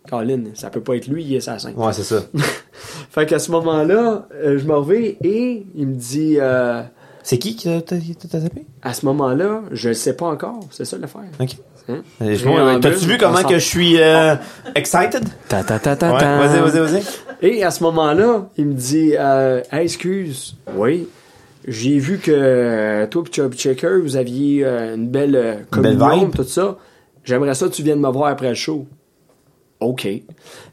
[SPEAKER 4] Colin, ça peut pas être lui, il est assassin.
[SPEAKER 3] Ouais, c'est ça.
[SPEAKER 4] Fait qu'à ce moment-là, euh, je me reviens et il me dit, euh,
[SPEAKER 3] C'est qui qui t'a t'a- t'a tapé?
[SPEAKER 4] à ce moment-là, je le sais pas encore, c'est ça l'affaire.
[SPEAKER 3] Ok.
[SPEAKER 4] Hein?
[SPEAKER 3] T'as-tu vu comment que je suis euh, excited?
[SPEAKER 4] Ta ta ta ta
[SPEAKER 3] Ouais,
[SPEAKER 4] ta.
[SPEAKER 3] vas-y, vas-y, vas-y.
[SPEAKER 4] Et à ce moment-là, il me dit euh, Hey, excuse, oui, j'ai vu que euh, toi et Chubby Checker, vous aviez euh, une belle euh, communion,
[SPEAKER 3] vibe.
[SPEAKER 4] tout ça. J'aimerais ça que tu viennes me voir après le show. OK.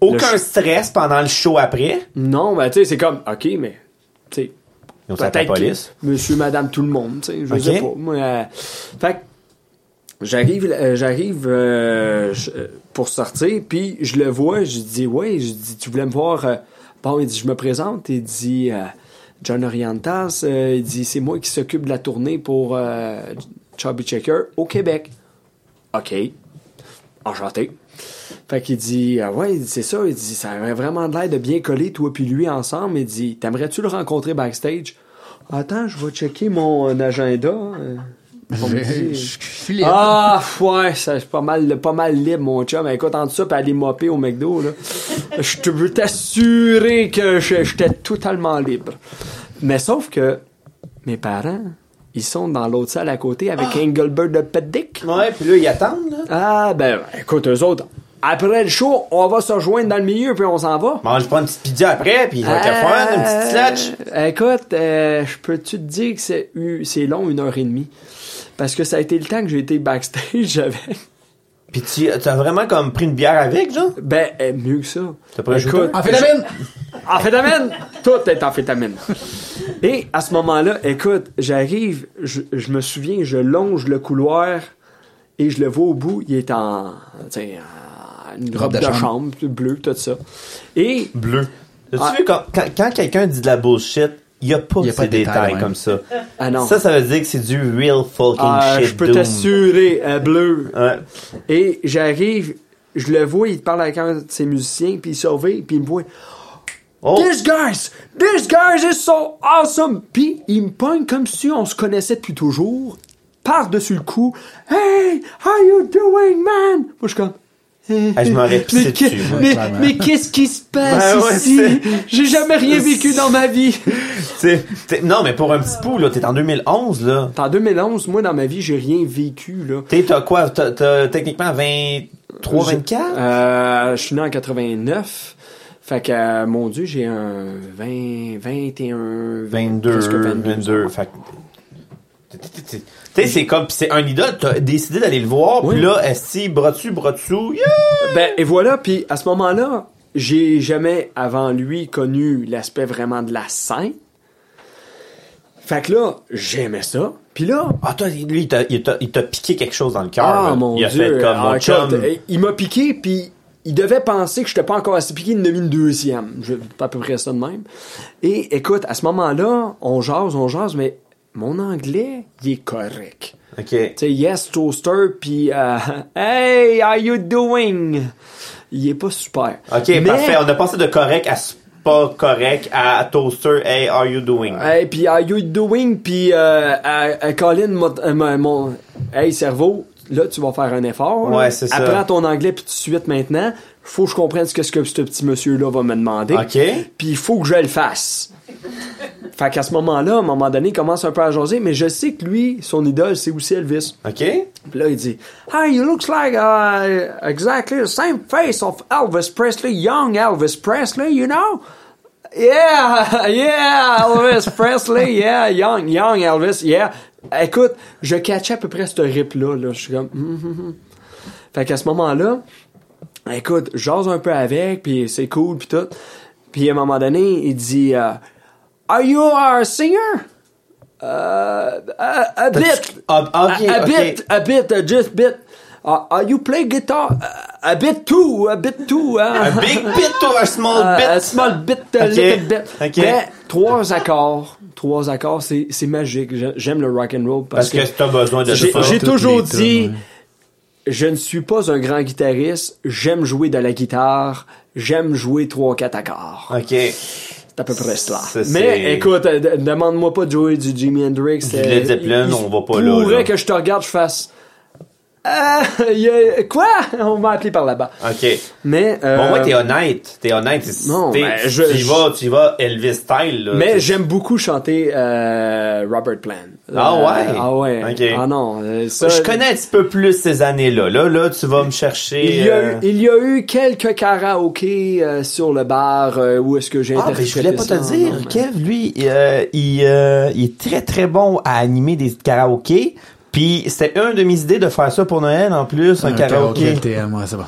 [SPEAKER 3] Aucun
[SPEAKER 4] Le-
[SPEAKER 3] stress pendant le show après?
[SPEAKER 4] Non, ben tu sais, c'est comme OK, mais tu sais,
[SPEAKER 3] Ils ont la police.
[SPEAKER 4] monsieur, madame, tout le monde, tu sais, je sais pas. Moi, euh, fait j'arrive, euh, j'arrive euh, pour sortir, puis je le vois, je dis ouais, je dis tu voulais me voir. bon, il dit je me présente, il dit John Orientas, il dit c'est moi qui s'occupe de la tournée pour Chubby Checker au Québec. Ok, enchanté. Fait qu'il dit, ah ouais, il dit, c'est ça, il dit, ça aurait vraiment de l'air de bien coller, toi puis lui ensemble. Il dit, t'aimerais-tu le rencontrer backstage? Attends, je vais checker mon euh, agenda. me
[SPEAKER 2] Je.
[SPEAKER 4] Ah, ouais, c'est pas mal, pas mal libre, mon chum. Écoute, entre ça, puis aller mopper au McDo, là. Je te veux t'assurer que j'étais totalement libre. Mais sauf que mes parents, ils sont dans l'autre salle à côté avec Engelbert de Petdick.
[SPEAKER 3] Ouais, puis là, ils attendent, là.
[SPEAKER 4] Ah, ben, écoute, eux autres, après le show, on va se rejoindre dans le milieu, puis on s'en va.
[SPEAKER 3] Mange pas une petite pizza après, puis va le fun, une petite.
[SPEAKER 4] Euh, Écoute, euh, je peux-tu te dire que c'est eu- c'est long, une heure et demie? Parce que ça a été le temps que j'ai été backstage avec.
[SPEAKER 3] Puis tu as vraiment comme pris une bière avec, genre?
[SPEAKER 4] Ben, euh, mieux que ça.
[SPEAKER 3] T'as un
[SPEAKER 4] Écoute?
[SPEAKER 2] Amphétamine!
[SPEAKER 4] Amphétamine! Tout est amphétamine. Et à ce moment-là, écoute, j'arrive, je, je me souviens, je longe le couloir et je le vois au bout, il est en, tu sais, en- une robe de, chambre. bleue, tout ça. Et
[SPEAKER 3] Bleu. As-tu
[SPEAKER 4] Ah.
[SPEAKER 3] vu, quand, quand, quand quelqu'un dit de la bullshit, il y a pas
[SPEAKER 2] Y a pas de détails,
[SPEAKER 3] comme ça.
[SPEAKER 4] ah non,
[SPEAKER 3] Ça, ça veut dire que c'est du real fucking
[SPEAKER 4] Ah,
[SPEAKER 3] shit
[SPEAKER 4] je peux t'assurer, euh, bleu.
[SPEAKER 3] Ouais.
[SPEAKER 4] Et j'arrive, je le vois, il parle avec un de ses musiciens, puis il surveille, puis il me voit.
[SPEAKER 3] Oh,
[SPEAKER 4] This guys, this guys is so awesome. Puis il me pogne comme si on se connaissait depuis toujours, par-dessus le cou. Hey, how you doing, man? Moi, je suis comme.
[SPEAKER 3] Ah, je m'aurais pissé
[SPEAKER 4] mais,
[SPEAKER 3] dessus, moi,
[SPEAKER 4] mais, qu'est-ce qui se passe
[SPEAKER 3] Ben ouais,
[SPEAKER 4] ici? J'ai jamais rien vécu dans ma vie.
[SPEAKER 3] t'sais, non, mais pour un petit pou, là, t'es en 2011, là.
[SPEAKER 4] En 2011, moi, dans ma vie, j'ai rien vécu, là.
[SPEAKER 3] T'as quoi? T'as, techniquement 23, 24?
[SPEAKER 4] Euh, je suis né en 89. Fait que, euh, mon Dieu, j'ai un 20, 21,
[SPEAKER 3] 22,
[SPEAKER 4] presque 22.
[SPEAKER 3] 22. Fait que- Tu sais, c'est comme, pis c'est un idole, t'as décidé d'aller le voir,
[SPEAKER 4] Oui.
[SPEAKER 3] puis là, est-ce bras dessus, bras dessous, yeah!
[SPEAKER 4] Ben, et voilà, puis à ce moment-là, j'ai jamais, avant lui, connu l'aspect vraiment de la scène. Fait que là, j'aimais ça. Puis là,
[SPEAKER 3] Ah, toi, lui, il t'a, il t'a, il t'a piqué quelque chose dans le cœur.
[SPEAKER 4] ah
[SPEAKER 3] là.
[SPEAKER 4] mon
[SPEAKER 3] il a
[SPEAKER 4] Dieu,
[SPEAKER 3] fait comme
[SPEAKER 4] ah,
[SPEAKER 3] mon chum.
[SPEAKER 4] euh, il m'a piqué, puis il devait penser que j'étais pas encore assez piqué, il en a mis une deuxième. Je, à peu près ça de même. Et écoute, à ce moment-là, on jase, on jase, mais mon anglais, il est correct.
[SPEAKER 3] Ok.
[SPEAKER 4] Tu sais, yes, toaster, puis euh, hey, how you doing? Il est pas super.
[SPEAKER 3] Ok,
[SPEAKER 4] Mais-
[SPEAKER 3] parfait. On a passé de correct à pas correct à toaster, hey, are you doing?
[SPEAKER 4] Hey, puis how you doing? Puis euh, à, à Colin, mon, euh, mon- mon- hey cerveau, là tu vas faire un effort.
[SPEAKER 3] Ouais, c'est ça.
[SPEAKER 4] Apprends ton anglais puis tout de suite maintenant. Faut que je comprenne ce que ce, que ce petit monsieur là va me demander.
[SPEAKER 3] Ok.
[SPEAKER 4] Puis il faut que je le fasse. Fait qu'à ce moment-là, à un moment donné, il commence un peu à jaser, mais je sais que lui, son idole, c'est aussi Elvis.
[SPEAKER 3] Ok?
[SPEAKER 4] Puis là, il dit, Hey, you looks like uh, exactly the same face of Elvis Presley, young Elvis Presley, you know? Yeah, yeah, Elvis Presley, yeah, young, young Elvis, yeah. Écoute, je catchais à peu près ce rip-là, là. Je suis comme, hum, hum. Fait qu'à ce moment-là, écoute, j'ose un peu avec, puis c'est cool, puis tout. Puis à un moment donné, il dit, euh, Are you a singer? Uh, a, a bit. A, a bit, a bit, uh, just bit. Uh, uh, you play guitar? Uh, a bit too, a bit too. Uh,
[SPEAKER 3] big bit or a small bit?
[SPEAKER 4] A small bit, a
[SPEAKER 3] Ok,
[SPEAKER 4] little bit. Mais trois accords, trois accords, c'est magique. J'ai- J'aime le rock and roll parce,
[SPEAKER 3] Parce que t'as besoin de
[SPEAKER 4] j'ai toujours dit, je ne suis pas un grand guitariste. J'aime jouer de la guitare. J'aime jouer trois, quatre accords.
[SPEAKER 3] Ok.
[SPEAKER 4] C'est à peu près cela. Mais écoute, euh, demande-moi pas de jouer du Jimi Hendrix.
[SPEAKER 3] Du
[SPEAKER 4] euh,
[SPEAKER 3] Led Zeppelin,
[SPEAKER 4] il-
[SPEAKER 3] on va pas
[SPEAKER 4] il
[SPEAKER 3] là,
[SPEAKER 4] pourrait que je te regarde, je fasse. Ah, y a- quoi? On m'a appelé par là-bas.
[SPEAKER 3] Ok.
[SPEAKER 4] Mais. euh,
[SPEAKER 3] Bon, ouais, t'es honnête. T'es honnête.
[SPEAKER 4] Non, ben, je-
[SPEAKER 3] tu y vas, tu y vas Elvis style, là.
[SPEAKER 4] mais j'aime beaucoup chanter euh, Robert Plant.
[SPEAKER 3] Ah
[SPEAKER 4] Euh,
[SPEAKER 3] ouais?
[SPEAKER 4] Ah ouais.
[SPEAKER 3] Ok.
[SPEAKER 4] Ah non. euh, ça,
[SPEAKER 3] Je connais un petit peu plus ces années-là. Là, là, tu vas me chercher.
[SPEAKER 4] Il y, a
[SPEAKER 3] euh,
[SPEAKER 4] eu, il y a eu quelques karaokés euh, sur le bar euh, où est-ce que j'ai
[SPEAKER 3] Ah, ben, je voulais pas te dire,
[SPEAKER 4] Non,
[SPEAKER 3] Kev, lui, euh, il, euh, il est très très bon à animer des karaokés. Puis c'était une de mes idées de faire ça pour Noël en plus, un, karaoké.
[SPEAKER 2] LTM, ouais, c'est bon.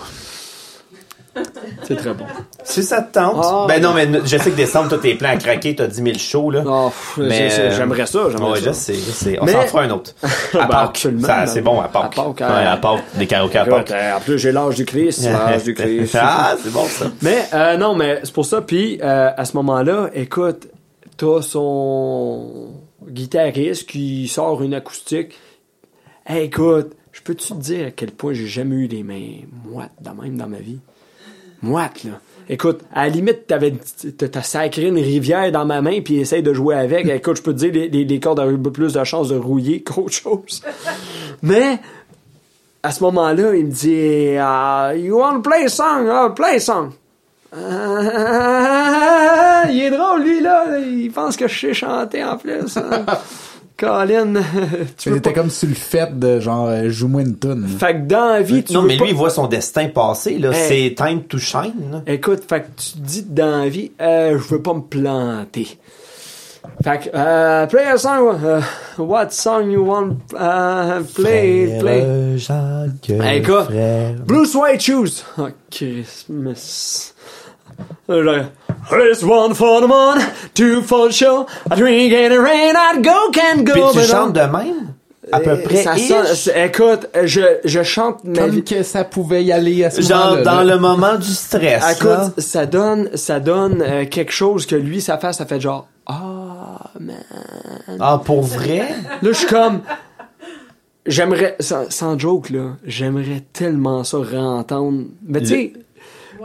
[SPEAKER 4] C'est très bon.
[SPEAKER 3] Si ça te tente.
[SPEAKER 4] Ah.
[SPEAKER 3] ben non, mais je sais que décembre, toi, tes plans à craquer, t'as 10 000 shows, là.
[SPEAKER 4] Oh, pff,
[SPEAKER 3] Mais,
[SPEAKER 4] j'aimerais ça, j'aimerais
[SPEAKER 3] Ouais,
[SPEAKER 4] ça.
[SPEAKER 3] je sais, je sais. On
[SPEAKER 4] Mais-
[SPEAKER 3] s'en fera un autre. À Pâques.
[SPEAKER 4] ben
[SPEAKER 3] c'est bon, à
[SPEAKER 4] À
[SPEAKER 3] Pâques. Ouais,
[SPEAKER 4] hein.
[SPEAKER 3] à Pâques. Des karaokés à
[SPEAKER 4] Écoute,
[SPEAKER 3] Pâques.
[SPEAKER 4] euh, en plus, j'ai l'âge du Christ, l'âge du Christ.
[SPEAKER 3] ah, c'est bon, ça.
[SPEAKER 4] Mais euh, non, mais c'est pour ça. Puis euh, à ce moment-là, écoute, t'as son guitariste qui sort une acoustique. Hey, écoute, je peux-tu te dire à quel point j'ai jamais eu les mains moites de même dans ma vie? Moites, là. Écoute, à la limite, t'avais, t'as sacré une rivière dans ma main puis essaye de jouer avec. Écoute, je peux te dire, les, les, les cordes avaient plus de chances de rouiller qu'autre chose. Mais, à ce moment-là, il me dit, Ah, You want to play a song? Ah, play a song. Ah, il est drôle, lui, là. Il pense que je sais chanter en plus. hein. Colin, tu veux
[SPEAKER 2] C'était
[SPEAKER 4] pas...
[SPEAKER 2] comme sur le fait de genre, euh, joue-moi une toune.
[SPEAKER 4] Fait que dans la vie, tu
[SPEAKER 3] non,
[SPEAKER 4] veux
[SPEAKER 3] mais
[SPEAKER 4] pas-
[SPEAKER 3] lui, il voit son destin passer, là.
[SPEAKER 4] Hey.
[SPEAKER 3] C'est time to shine, là.
[SPEAKER 4] Écoute, fait que tu te dis dans la vie, euh, je veux pas me planter. Fait que, euh, play a song, euh, what song you want, uh, play, play.
[SPEAKER 3] Jacques,
[SPEAKER 4] Hey, gars.
[SPEAKER 3] frère.
[SPEAKER 4] Blue Suede Shoes. Oh, Christmas. This one for the moon, two for the show, a drink in the rain, I'd go, can go.
[SPEAKER 3] Puis tu chantes de même? À peu
[SPEAKER 4] Euh,
[SPEAKER 3] près.
[SPEAKER 4] Ça sonne- écoute, je, je chante ma
[SPEAKER 2] Comme
[SPEAKER 4] vie.
[SPEAKER 2] que ça pouvait y aller à ce
[SPEAKER 3] Genre
[SPEAKER 2] moment-là.
[SPEAKER 3] dans
[SPEAKER 2] là.
[SPEAKER 3] le moment du stress. là.
[SPEAKER 4] Écoute, ça donne, ça donne euh, quelque chose que lui, ça fait, ça fait genre, ah, man.
[SPEAKER 3] Ah, pour vrai?
[SPEAKER 4] Là, je suis comme, j'aimerais, sans, sans joke, là, j'aimerais tellement ça réentendre. Mais tu sais,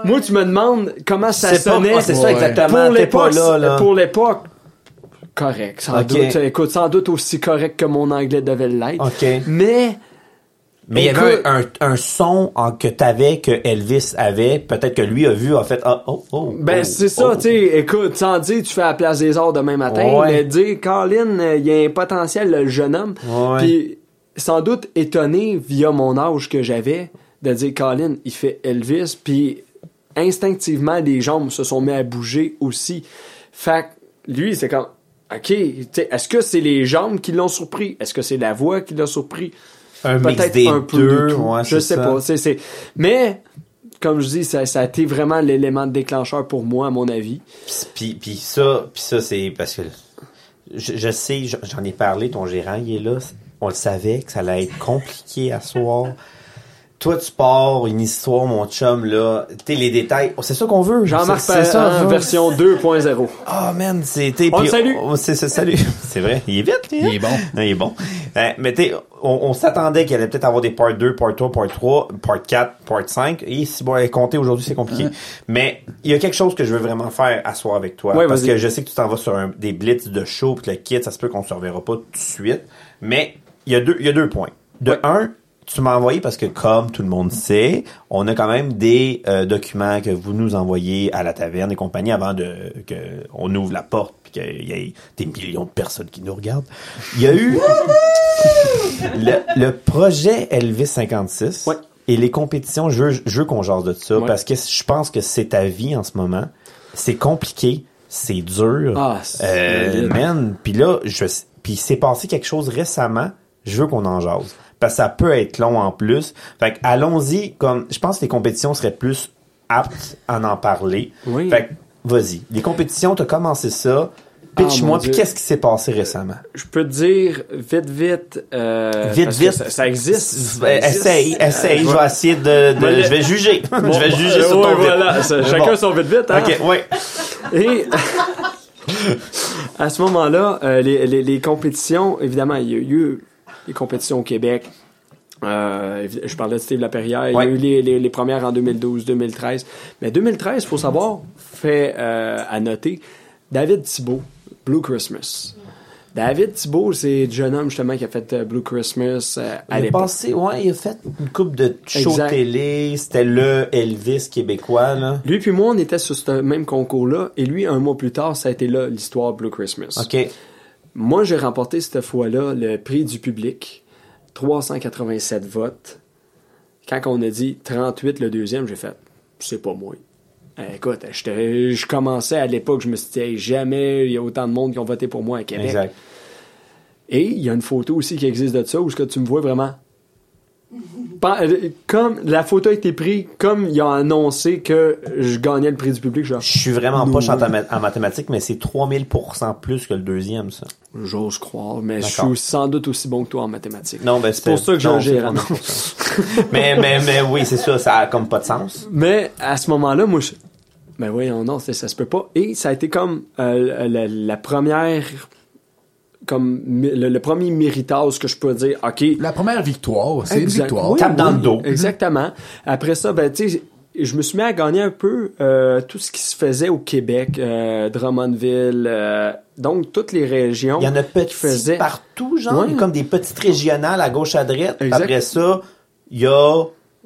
[SPEAKER 4] moi, tu me demandes comment ça sonnait.
[SPEAKER 3] c'est ça exactement.
[SPEAKER 4] pour l'époque,
[SPEAKER 3] là, là.
[SPEAKER 4] pour l'époque, correct, sans doute. Écoute, sans doute aussi correct que mon anglais devait l'être.
[SPEAKER 3] OK.
[SPEAKER 4] Mais,
[SPEAKER 3] Mais il y avait un, un, un son en- que t'avais, que Elvis avait, peut-être que lui a vu, a fait, ah, oh, oh.
[SPEAKER 4] ben,
[SPEAKER 3] oh,
[SPEAKER 4] c'est ça,
[SPEAKER 3] oh.
[SPEAKER 4] tu sais, écoute, sans dire, tu fais la place des arts demain matin,
[SPEAKER 3] Ouais.
[SPEAKER 4] mais dire, Colin, euh, il y a un potentiel, le jeune homme. Puis, sans doute étonné, via mon âge que j'avais, de dire, Colin, il fait Elvis, puis instinctivement, les jambes se sont mis à bouger aussi. Fait que, lui, c'est comme, OK, est-ce que c'est les jambes qui l'ont surpris? Est-ce que c'est la voix qui l'a surpris?
[SPEAKER 3] Un mix
[SPEAKER 4] Peut-être
[SPEAKER 3] des
[SPEAKER 4] un peu
[SPEAKER 3] deux,
[SPEAKER 4] de tout.
[SPEAKER 3] ouais,
[SPEAKER 4] je sais
[SPEAKER 3] ça.
[SPEAKER 4] pas. c'est- c'est- Mais, comme je dis, ça, ça a été vraiment l'élément déclencheur pour moi, à mon avis.
[SPEAKER 3] Puis, puis ça, puis ça c'est parce que je, je sais, je- j'en ai parlé, ton gérant il est là, on le savait que ça allait être compliqué à soir. Toi tu pars une histoire mon chum là, tu sais les détails, oh, c'est ça qu'on veut.
[SPEAKER 4] Jean-Marc Parent, version 2.0.
[SPEAKER 3] Ah man, c'était
[SPEAKER 4] On le salue.
[SPEAKER 3] oh, c'est c'est salut. c'est vrai, il est vite lui. hein?
[SPEAKER 2] Il est bon.
[SPEAKER 3] Non, il est bon. Euh, mais tu on, on s'attendait qu'il allait peut-être avoir des part 2, part 3, part 3, part 4, part 5. Et si bon, compter aujourd'hui, c'est compliqué. Mais il y a quelque chose que je veux vraiment faire à soir avec toi.
[SPEAKER 4] Ouais,
[SPEAKER 3] parce
[SPEAKER 4] vas-y.
[SPEAKER 3] que je sais que tu t'en vas sur un- des blitz de show pis le kit, ça se peut qu'on se reverra pas tout de suite. Mais il y a deux, il y a deux points. De un, tu m'as envoyé parce que comme tout le monde sait, on a quand même des euh, documents que vous nous envoyez à la taverne et compagnie avant de que on ouvre la porte puis qu'il y ait des millions de personnes qui nous regardent. Il y a eu le, le projet Elvis 56
[SPEAKER 4] Ouais.
[SPEAKER 3] et les compétitions. Je veux, je veux qu'on jase de ça
[SPEAKER 4] Ouais.
[SPEAKER 3] parce que je pense que c'est ta vie en ce moment. C'est compliqué, c'est dur.
[SPEAKER 4] Ah, c'est
[SPEAKER 3] Euh, man, puis là, je, puis c'est passé quelque chose récemment. Je veux qu'on en jase parce que ça peut être long en plus. Fait que allons-y. Comme je pense que les compétitions seraient plus aptes à en parler.
[SPEAKER 4] Oui.
[SPEAKER 3] Fait que vas-y. Les compétitions, t'as commencé ça.
[SPEAKER 4] Ah,
[SPEAKER 3] Pitch-moi.
[SPEAKER 4] mon
[SPEAKER 3] puis qu'est-ce qui s'est passé récemment?
[SPEAKER 4] Je peux te dire, vite, vite, euh,
[SPEAKER 3] Vite, vite.
[SPEAKER 4] Ça, ça existe. Ça existe.
[SPEAKER 3] Essaye, essaye.
[SPEAKER 4] Euh,
[SPEAKER 3] je vais essayer de, de- je vais juger.
[SPEAKER 4] Bon,
[SPEAKER 3] je vais juger
[SPEAKER 4] euh,
[SPEAKER 3] sur ton
[SPEAKER 4] ouais,
[SPEAKER 3] vite.
[SPEAKER 4] voilà, ça, chacun
[SPEAKER 3] bon.
[SPEAKER 4] son vite vite, hein.
[SPEAKER 3] Ok, ouais.
[SPEAKER 4] Et à ce moment-là, euh, les, les, les compétitions, évidemment, il y a eu les compétitions au Québec. Euh, je parlais de Steve Laperrière. Il y a eu les, les, les premières en 2012, 2013. Mais 2013, faut savoir, fait euh, à noter, David Thibault, Blue Christmas. David Thibault, c'est le jeune homme justement qui a fait euh, Blue Christmas euh, à
[SPEAKER 3] Il a
[SPEAKER 4] l'époque.
[SPEAKER 3] passé, ouais, il a fait une coupe de show
[SPEAKER 4] Exact.
[SPEAKER 3] télé. C'était le Elvis québécois, là.
[SPEAKER 4] Lui puis moi, on était sur ce même concours-là, et lui, un mois plus tard, ça a été là l'histoire Blue Christmas.
[SPEAKER 3] OK.
[SPEAKER 4] Moi, j'ai remporté cette fois-là le prix du public, 387 votes. Quand on a dit 38 le deuxième, j'ai fait, c'est pas moi. Euh, écoute, je commençais à l'époque, je me suis dit, Hey, jamais il y a autant de monde qui ont voté pour moi à Québec.
[SPEAKER 3] Exact.
[SPEAKER 4] Et il y a une photo aussi qui existe de ça où ce que tu me vois vraiment. Pas- euh, Comme la photo a été prise, comme il a annoncé que je gagnais le prix du public, genre,
[SPEAKER 3] Je suis vraiment poche en, en mathématiques, mais c'est 3000% plus que le deuxième, ça.
[SPEAKER 4] j'ose croire, mais je suis sans doute aussi bon que toi en mathématiques.
[SPEAKER 3] Non, ben,
[SPEAKER 4] C'est pour ça que
[SPEAKER 3] pas 1000%. mais, mais, mais oui, c'est ça, ça a comme pas de sens.
[SPEAKER 4] Mais à ce moment-là, moi, je... ben voyons, non, c'est- ça se peut pas. Et ça a été comme euh, la, la première, comme le, le premier méritage que je peux dire. Ok,
[SPEAKER 2] La première victoire, c'est une victoire.
[SPEAKER 4] Oui,
[SPEAKER 3] Tape dans le dos.
[SPEAKER 4] Exactement. Après ça, ben tu sais, je me suis mis à gagner un peu euh, tout ce qui se faisait au Québec, euh, Drummondville, euh, donc toutes les régions.
[SPEAKER 3] Il y en a
[SPEAKER 4] qui
[SPEAKER 3] petits
[SPEAKER 4] faisaient-
[SPEAKER 3] partout, genre.
[SPEAKER 4] Ouais.
[SPEAKER 3] Comme des petites régionales à gauche, à droite.
[SPEAKER 4] Exact.
[SPEAKER 3] Après ça, il y a...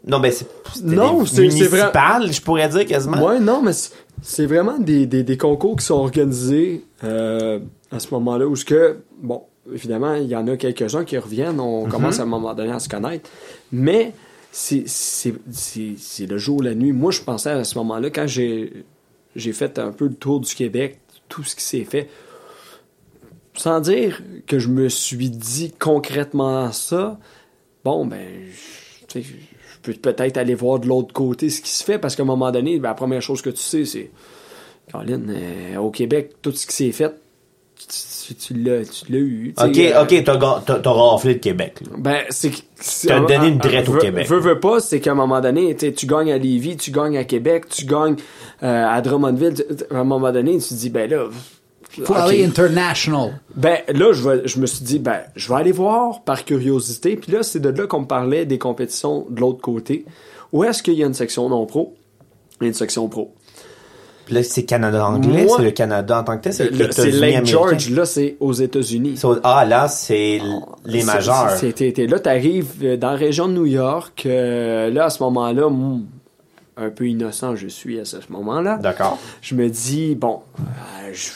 [SPEAKER 3] Non, ben, c'est
[SPEAKER 4] Non, c'est- c'est vrai.
[SPEAKER 3] municipales, je pourrais dire quasiment.
[SPEAKER 4] Ouais, non, mais c'est- c'est vraiment des, des, des concours qui sont organisés euh, à ce moment-là où ce que bon, évidemment, il y en a quelques-uns qui reviennent. On commence à un moment donné à se connaître. Mais c'est le jour, la nuit. Moi, je pensais à ce moment-là, quand j'ai fait un peu le tour du Québec, tout ce qui s'est fait, sans dire que je me suis dit concrètement ça, bon, ben, je- tu sais, je peux peut-être aller voir de l'autre côté ce qui se fait, parce qu'à un moment donné, ben, la première chose que tu sais, c'est, Caroline, euh, au Québec, tout ce qui s'est fait, tu, tu- tu l'as tu l'as eu.
[SPEAKER 3] Ok,
[SPEAKER 4] euh,
[SPEAKER 3] ok, t'as, t'as, raflé le Québec. là.
[SPEAKER 4] ben, c'est
[SPEAKER 3] T'as donné une drette au
[SPEAKER 4] veux-
[SPEAKER 3] Québec.
[SPEAKER 4] Veux, veux pas, c'est qu'à un moment donné, tu gagnes à Lévis, tu gagnes à Québec, tu gagnes euh, à Drummondville. À un moment donné, tu te dis, ben là.
[SPEAKER 2] Faut aller international.
[SPEAKER 4] Ben là, je, vais- je me suis dit, ben, je vais aller voir par curiosité. Puis là, c'est de là qu'on me parlait des compétitions de l'autre côté. Où est-ce qu'il y a une section non-pro? Et une section pro?
[SPEAKER 3] Puis là, c'est Canada anglais, c'est le Canada en tant que tel, c'est les
[SPEAKER 4] C'est Lake. George, là, c'est aux États-Unis.
[SPEAKER 3] Ah, là, c'est l- les majeurs.
[SPEAKER 4] t'es- là, t'arrives euh, dans la région de New York. euh, là, à ce moment-là, hmm, un peu innocent je suis à ce moment-là.
[SPEAKER 3] D'accord.
[SPEAKER 4] Je me dis, bon, euh, je,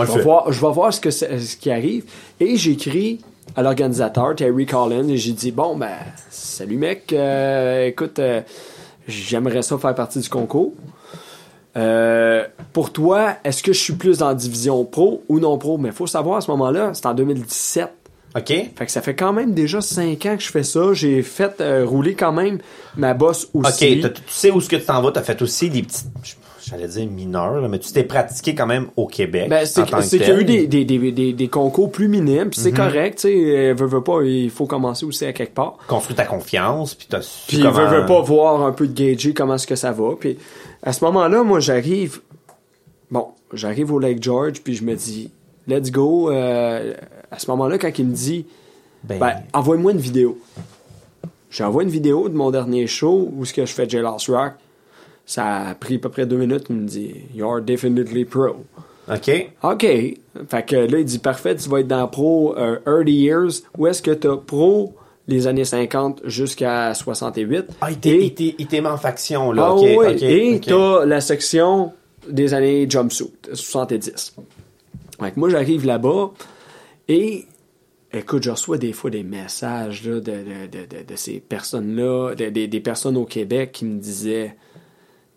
[SPEAKER 4] vais voir, je vais voir ce, que c'est- ce qui arrive. Et j'écris à l'organisateur, Terry Collins, et j'ai dit, bon, ben, salut mec, euh, écoute, euh, j'aimerais ça faire partie du concours. Euh, pour toi, est-ce que je suis plus dans la division pro ou non pro? Mais il faut savoir, à ce moment-là, c'est en 2017.
[SPEAKER 3] OK.
[SPEAKER 4] Fait que ça fait quand même déjà 5 ans que je fais ça. J'ai fait euh, rouler quand même ma bosse
[SPEAKER 3] OK,
[SPEAKER 4] aussi.
[SPEAKER 3] t'as- tu sais où ce que tu t'en vas, t'as fait aussi des petites, j'allais dire mineurs, là, mais tu t'es pratiqué quand même au Québec.
[SPEAKER 4] Ben,
[SPEAKER 3] en
[SPEAKER 4] c'est qu'il y a eu des, des, des, des, des concours plus minimes, puis c'est correct, tu sais, euh, veux, veux pas, il faut commencer aussi à quelque part.
[SPEAKER 3] Construit ta confiance, puis t'as su
[SPEAKER 4] Puis
[SPEAKER 3] comment...
[SPEAKER 4] veux, veux pas voir un peu de gager comment est-ce que ça va. Puis à ce moment-là, moi, j'arrive, bon, j'arrive au Lake George, puis je me dis, let's go. Euh, à ce moment-là, quand il me dit,
[SPEAKER 3] Ben,
[SPEAKER 4] ben, envoie-moi une vidéo. J'envoie une vidéo de mon dernier show où ce que je fais J Lost Rock. Ça a pris à peu près deux minutes. Il me dit, You're definitely pro.
[SPEAKER 3] OK.
[SPEAKER 4] OK. Fait que là, il dit, parfait, tu vas être dans pro euh, early years. Où est-ce que t'as pro les années 50 jusqu'à 68?
[SPEAKER 3] Ah, il t'est, en faction, là.
[SPEAKER 4] ah
[SPEAKER 3] OK,
[SPEAKER 4] oui,
[SPEAKER 3] OK,
[SPEAKER 4] et
[SPEAKER 3] OK.
[SPEAKER 4] t'as la section des années jumpsuit, 70. Fait que moi, j'arrive là-bas et écoute, je reçois des fois des messages là, de, de, de, de, ces personnes-là, de- des- des personnes au Québec qui me disaient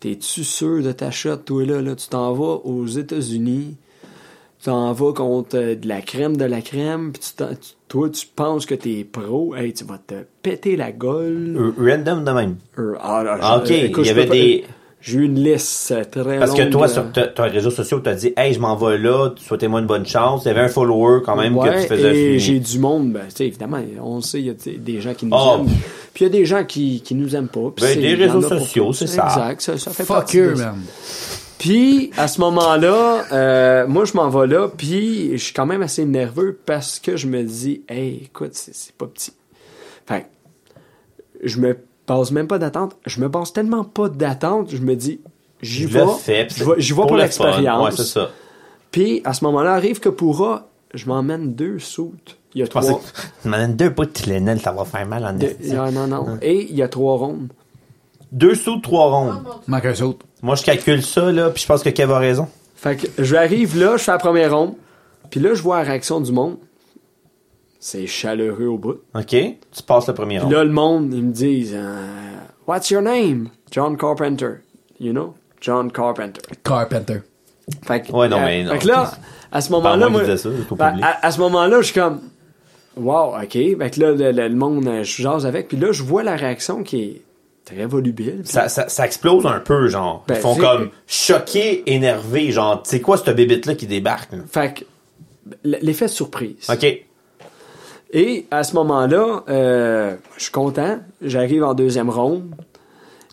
[SPEAKER 4] T'es-tu sûr de ta shot, toi là, là? Tu t'en vas aux États-Unis, tu t'en vas contre euh, de la crème de la crème, puis tu tu- toi, tu penses que t'es pro, hey, tu vas te péter la gueule.
[SPEAKER 3] Random de même.
[SPEAKER 4] Ah, là, je-
[SPEAKER 3] OK,
[SPEAKER 4] écoute,
[SPEAKER 3] il y avait des...
[SPEAKER 4] J'ai eu une liste euh, très
[SPEAKER 3] Parce que toi, sur ton réseau social, t'as dit, hey, je m'en vais là, souhaitez-moi une bonne chance. Il y avait un follower quand même que tu faisais
[SPEAKER 4] et j'ai du monde, ben, tu sais, évidemment, on le sait, il y a tu des gens qui nous
[SPEAKER 3] Ah,
[SPEAKER 4] aiment. Puis il y a des gens qui, qui nous aiment pas.
[SPEAKER 3] Ben, réseaux sociaux, c'est ça.
[SPEAKER 4] Exact, ça, ça fait
[SPEAKER 2] Fuck
[SPEAKER 4] partie
[SPEAKER 2] you, man.
[SPEAKER 4] Puis, à ce moment-là, euh, moi, je m'en vais là, puis je suis quand même assez nerveux parce que je me dis, hey, écoute, c'est c'est pas petit. Fait je me base même pas d'attente. Je me base tellement pas d'attente, je me dis, j'y vais. j'y vais pour, l'expérience.
[SPEAKER 3] Ouais, c'est ça.
[SPEAKER 4] Puis, à ce moment-là, arrive que pourra, je m'emmène deux soutes. Il y a
[SPEAKER 3] Je
[SPEAKER 4] trois.
[SPEAKER 3] que, deux bouts de Tylenol, ça va faire mal en
[SPEAKER 4] de-
[SPEAKER 3] esti.
[SPEAKER 4] non, non, non. Et il y a trois rondes.
[SPEAKER 3] Deux sous, trois rondes.
[SPEAKER 2] Manque un saut.
[SPEAKER 3] Moi, je calcule ça, là, puis je pense que Kev a raison.
[SPEAKER 4] Fait que j'arrive là, je fais la première ronde. Puis là, je vois la réaction du monde. C'est chaleureux au bout.
[SPEAKER 3] OK? Tu passes le premier
[SPEAKER 4] Puis
[SPEAKER 3] round.
[SPEAKER 4] là, le monde, ils me disent euh, What's your name? John Carpenter. You know? John Carpenter.
[SPEAKER 2] Carpenter.
[SPEAKER 4] Fait que,
[SPEAKER 3] Ouais, non,
[SPEAKER 4] euh,
[SPEAKER 3] mais non.
[SPEAKER 4] Fait que là, à ce moment-là,
[SPEAKER 3] moi ça,
[SPEAKER 4] ben, à ce moment-là, je suis comme Wow, ok. Fait que là, le, le- le monde, euh, je jase avec. Puis là, je vois la réaction qui est très volubile.
[SPEAKER 3] Ça, ça, ça explose un peu, genre.
[SPEAKER 4] Ben,
[SPEAKER 3] Ils font comme choqués, énervés, genre, c'est quoi cette bébite-là qui débarque? là?
[SPEAKER 4] Fait que l'effet de surprise.
[SPEAKER 3] OK.
[SPEAKER 4] Et à ce moment-là, euh, je suis content. J'arrive en deuxième ronde.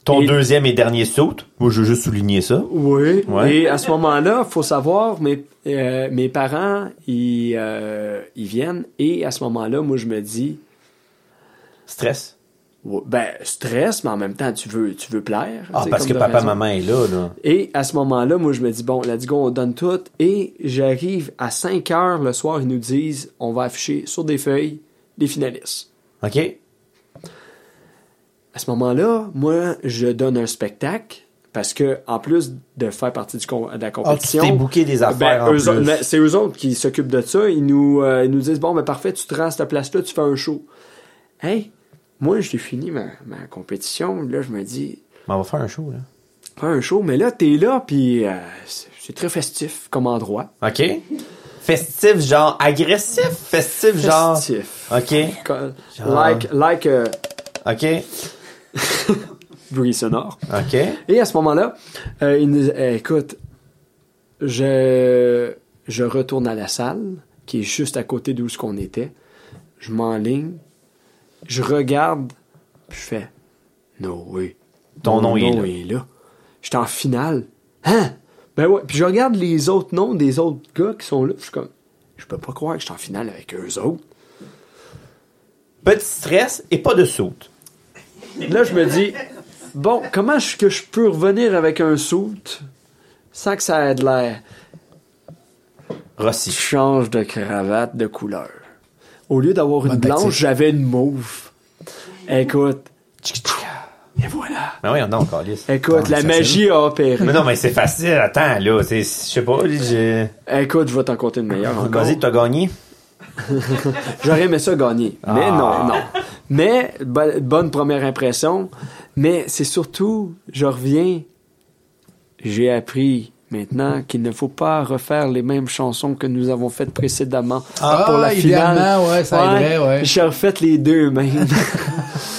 [SPEAKER 3] Ton
[SPEAKER 4] Et-
[SPEAKER 3] deuxième et dernier saut, moi, je veux juste souligner ça.
[SPEAKER 4] Oui.
[SPEAKER 3] Ouais.
[SPEAKER 4] Et à ce moment-là, faut savoir, mes, euh, mes parents, ils, euh, ils viennent. Et à ce moment-là, moi, je me dis,
[SPEAKER 3] Stress?
[SPEAKER 4] ben, stress, mais en même temps, tu veux, tu veux plaire.
[SPEAKER 3] Ah, parce que papa,
[SPEAKER 4] raison.
[SPEAKER 3] maman est là, là.
[SPEAKER 4] Et à ce moment-là, moi, je me dis, bon, let's go, on donne tout. Et j'arrive à 5 heures le soir, ils nous disent, on va afficher sur des feuilles les finalistes.
[SPEAKER 3] OK?
[SPEAKER 4] À ce moment-là, moi, je donne un spectacle, parce que en plus de faire partie du de la
[SPEAKER 3] Ah, tu
[SPEAKER 4] compétition,
[SPEAKER 3] t'es booké des affaires
[SPEAKER 4] ben, eux ben, c'est eux autres qui s'occupent de ça. Ils nous, euh, ils nous disent bon, ben parfait, tu te rends à cette place-là, tu fais un show. Hey, moi, j'ai fini ma, ma compétition. Là, je me dis,
[SPEAKER 3] Mais on va faire un show, là.
[SPEAKER 4] pas un show, mais là, t'es là, puis euh, c'est très festif comme endroit.
[SPEAKER 3] OK? Festif, genre agressif? Festif, genre...
[SPEAKER 4] Festif.
[SPEAKER 3] OK? Genre-
[SPEAKER 4] Like, like euh,
[SPEAKER 3] OK?
[SPEAKER 4] bruit sonore.
[SPEAKER 3] OK?
[SPEAKER 4] Et à ce moment-là, euh, il nous euh, écoute, je, je retourne à la salle, qui est juste à côté d'où ce qu'on était. Je m'enligne, je regarde, puis je fais No way.
[SPEAKER 3] Ton
[SPEAKER 4] Mon
[SPEAKER 3] nom est là.
[SPEAKER 4] là. J'étais en finale. Hein? Ben ouais. Puis je regarde les autres noms des autres gars qui sont là. Je suis comme, je peux pas croire que je suis en finale avec eux autres.
[SPEAKER 3] Petit stress et pas de soute.
[SPEAKER 4] Là, je me dis, bon, comment est-ce que je peux revenir avec un soute sans que ça ait de l'air?
[SPEAKER 3] Rossi.
[SPEAKER 4] Je change de cravate de couleur. Au lieu d'avoir une
[SPEAKER 2] Bonne
[SPEAKER 4] blanche, j'avais une mauve. Écoute. Et voilà.
[SPEAKER 3] Mais oui, non, Calis.
[SPEAKER 4] Écoute, la magie a opéré.
[SPEAKER 3] Mais non, mais c'est facile. Attends, là. c'est- Je sais pas.
[SPEAKER 4] Écoute, je vais t'en compter une meilleure encore.
[SPEAKER 3] Vas-y, t'as gagné.
[SPEAKER 4] J'aurais aimé ça gagner. Mais
[SPEAKER 3] Ah.
[SPEAKER 4] non, non. Mais, bo- bonne première impression. Mais c'est surtout, je reviens, j'ai appris maintenant qu'il ne faut pas refaire les mêmes chansons que nous avons faites précédemment
[SPEAKER 2] Ah,
[SPEAKER 4] pour la finale.
[SPEAKER 2] ouais, ça aiderait, ouais.
[SPEAKER 4] J'ai refait les deux même.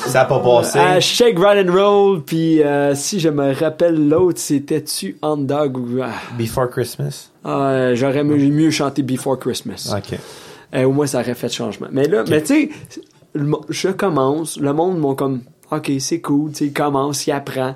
[SPEAKER 3] Ça a pas passé.
[SPEAKER 4] à Shake, Ride and Roll, puis euh, si je me rappelle l'autre, c'était-tu Underdog ou... Ah,
[SPEAKER 3] Before Christmas?
[SPEAKER 4] ah, J'aurais mieux chanté Before Christmas.
[SPEAKER 3] OK.
[SPEAKER 4] Euh, au moins, ça aurait fait de changement. Mais là, mais tu sais, je commence, le monde m'ont comme, OK, c'est cool, tu sais, il commence, il apprend.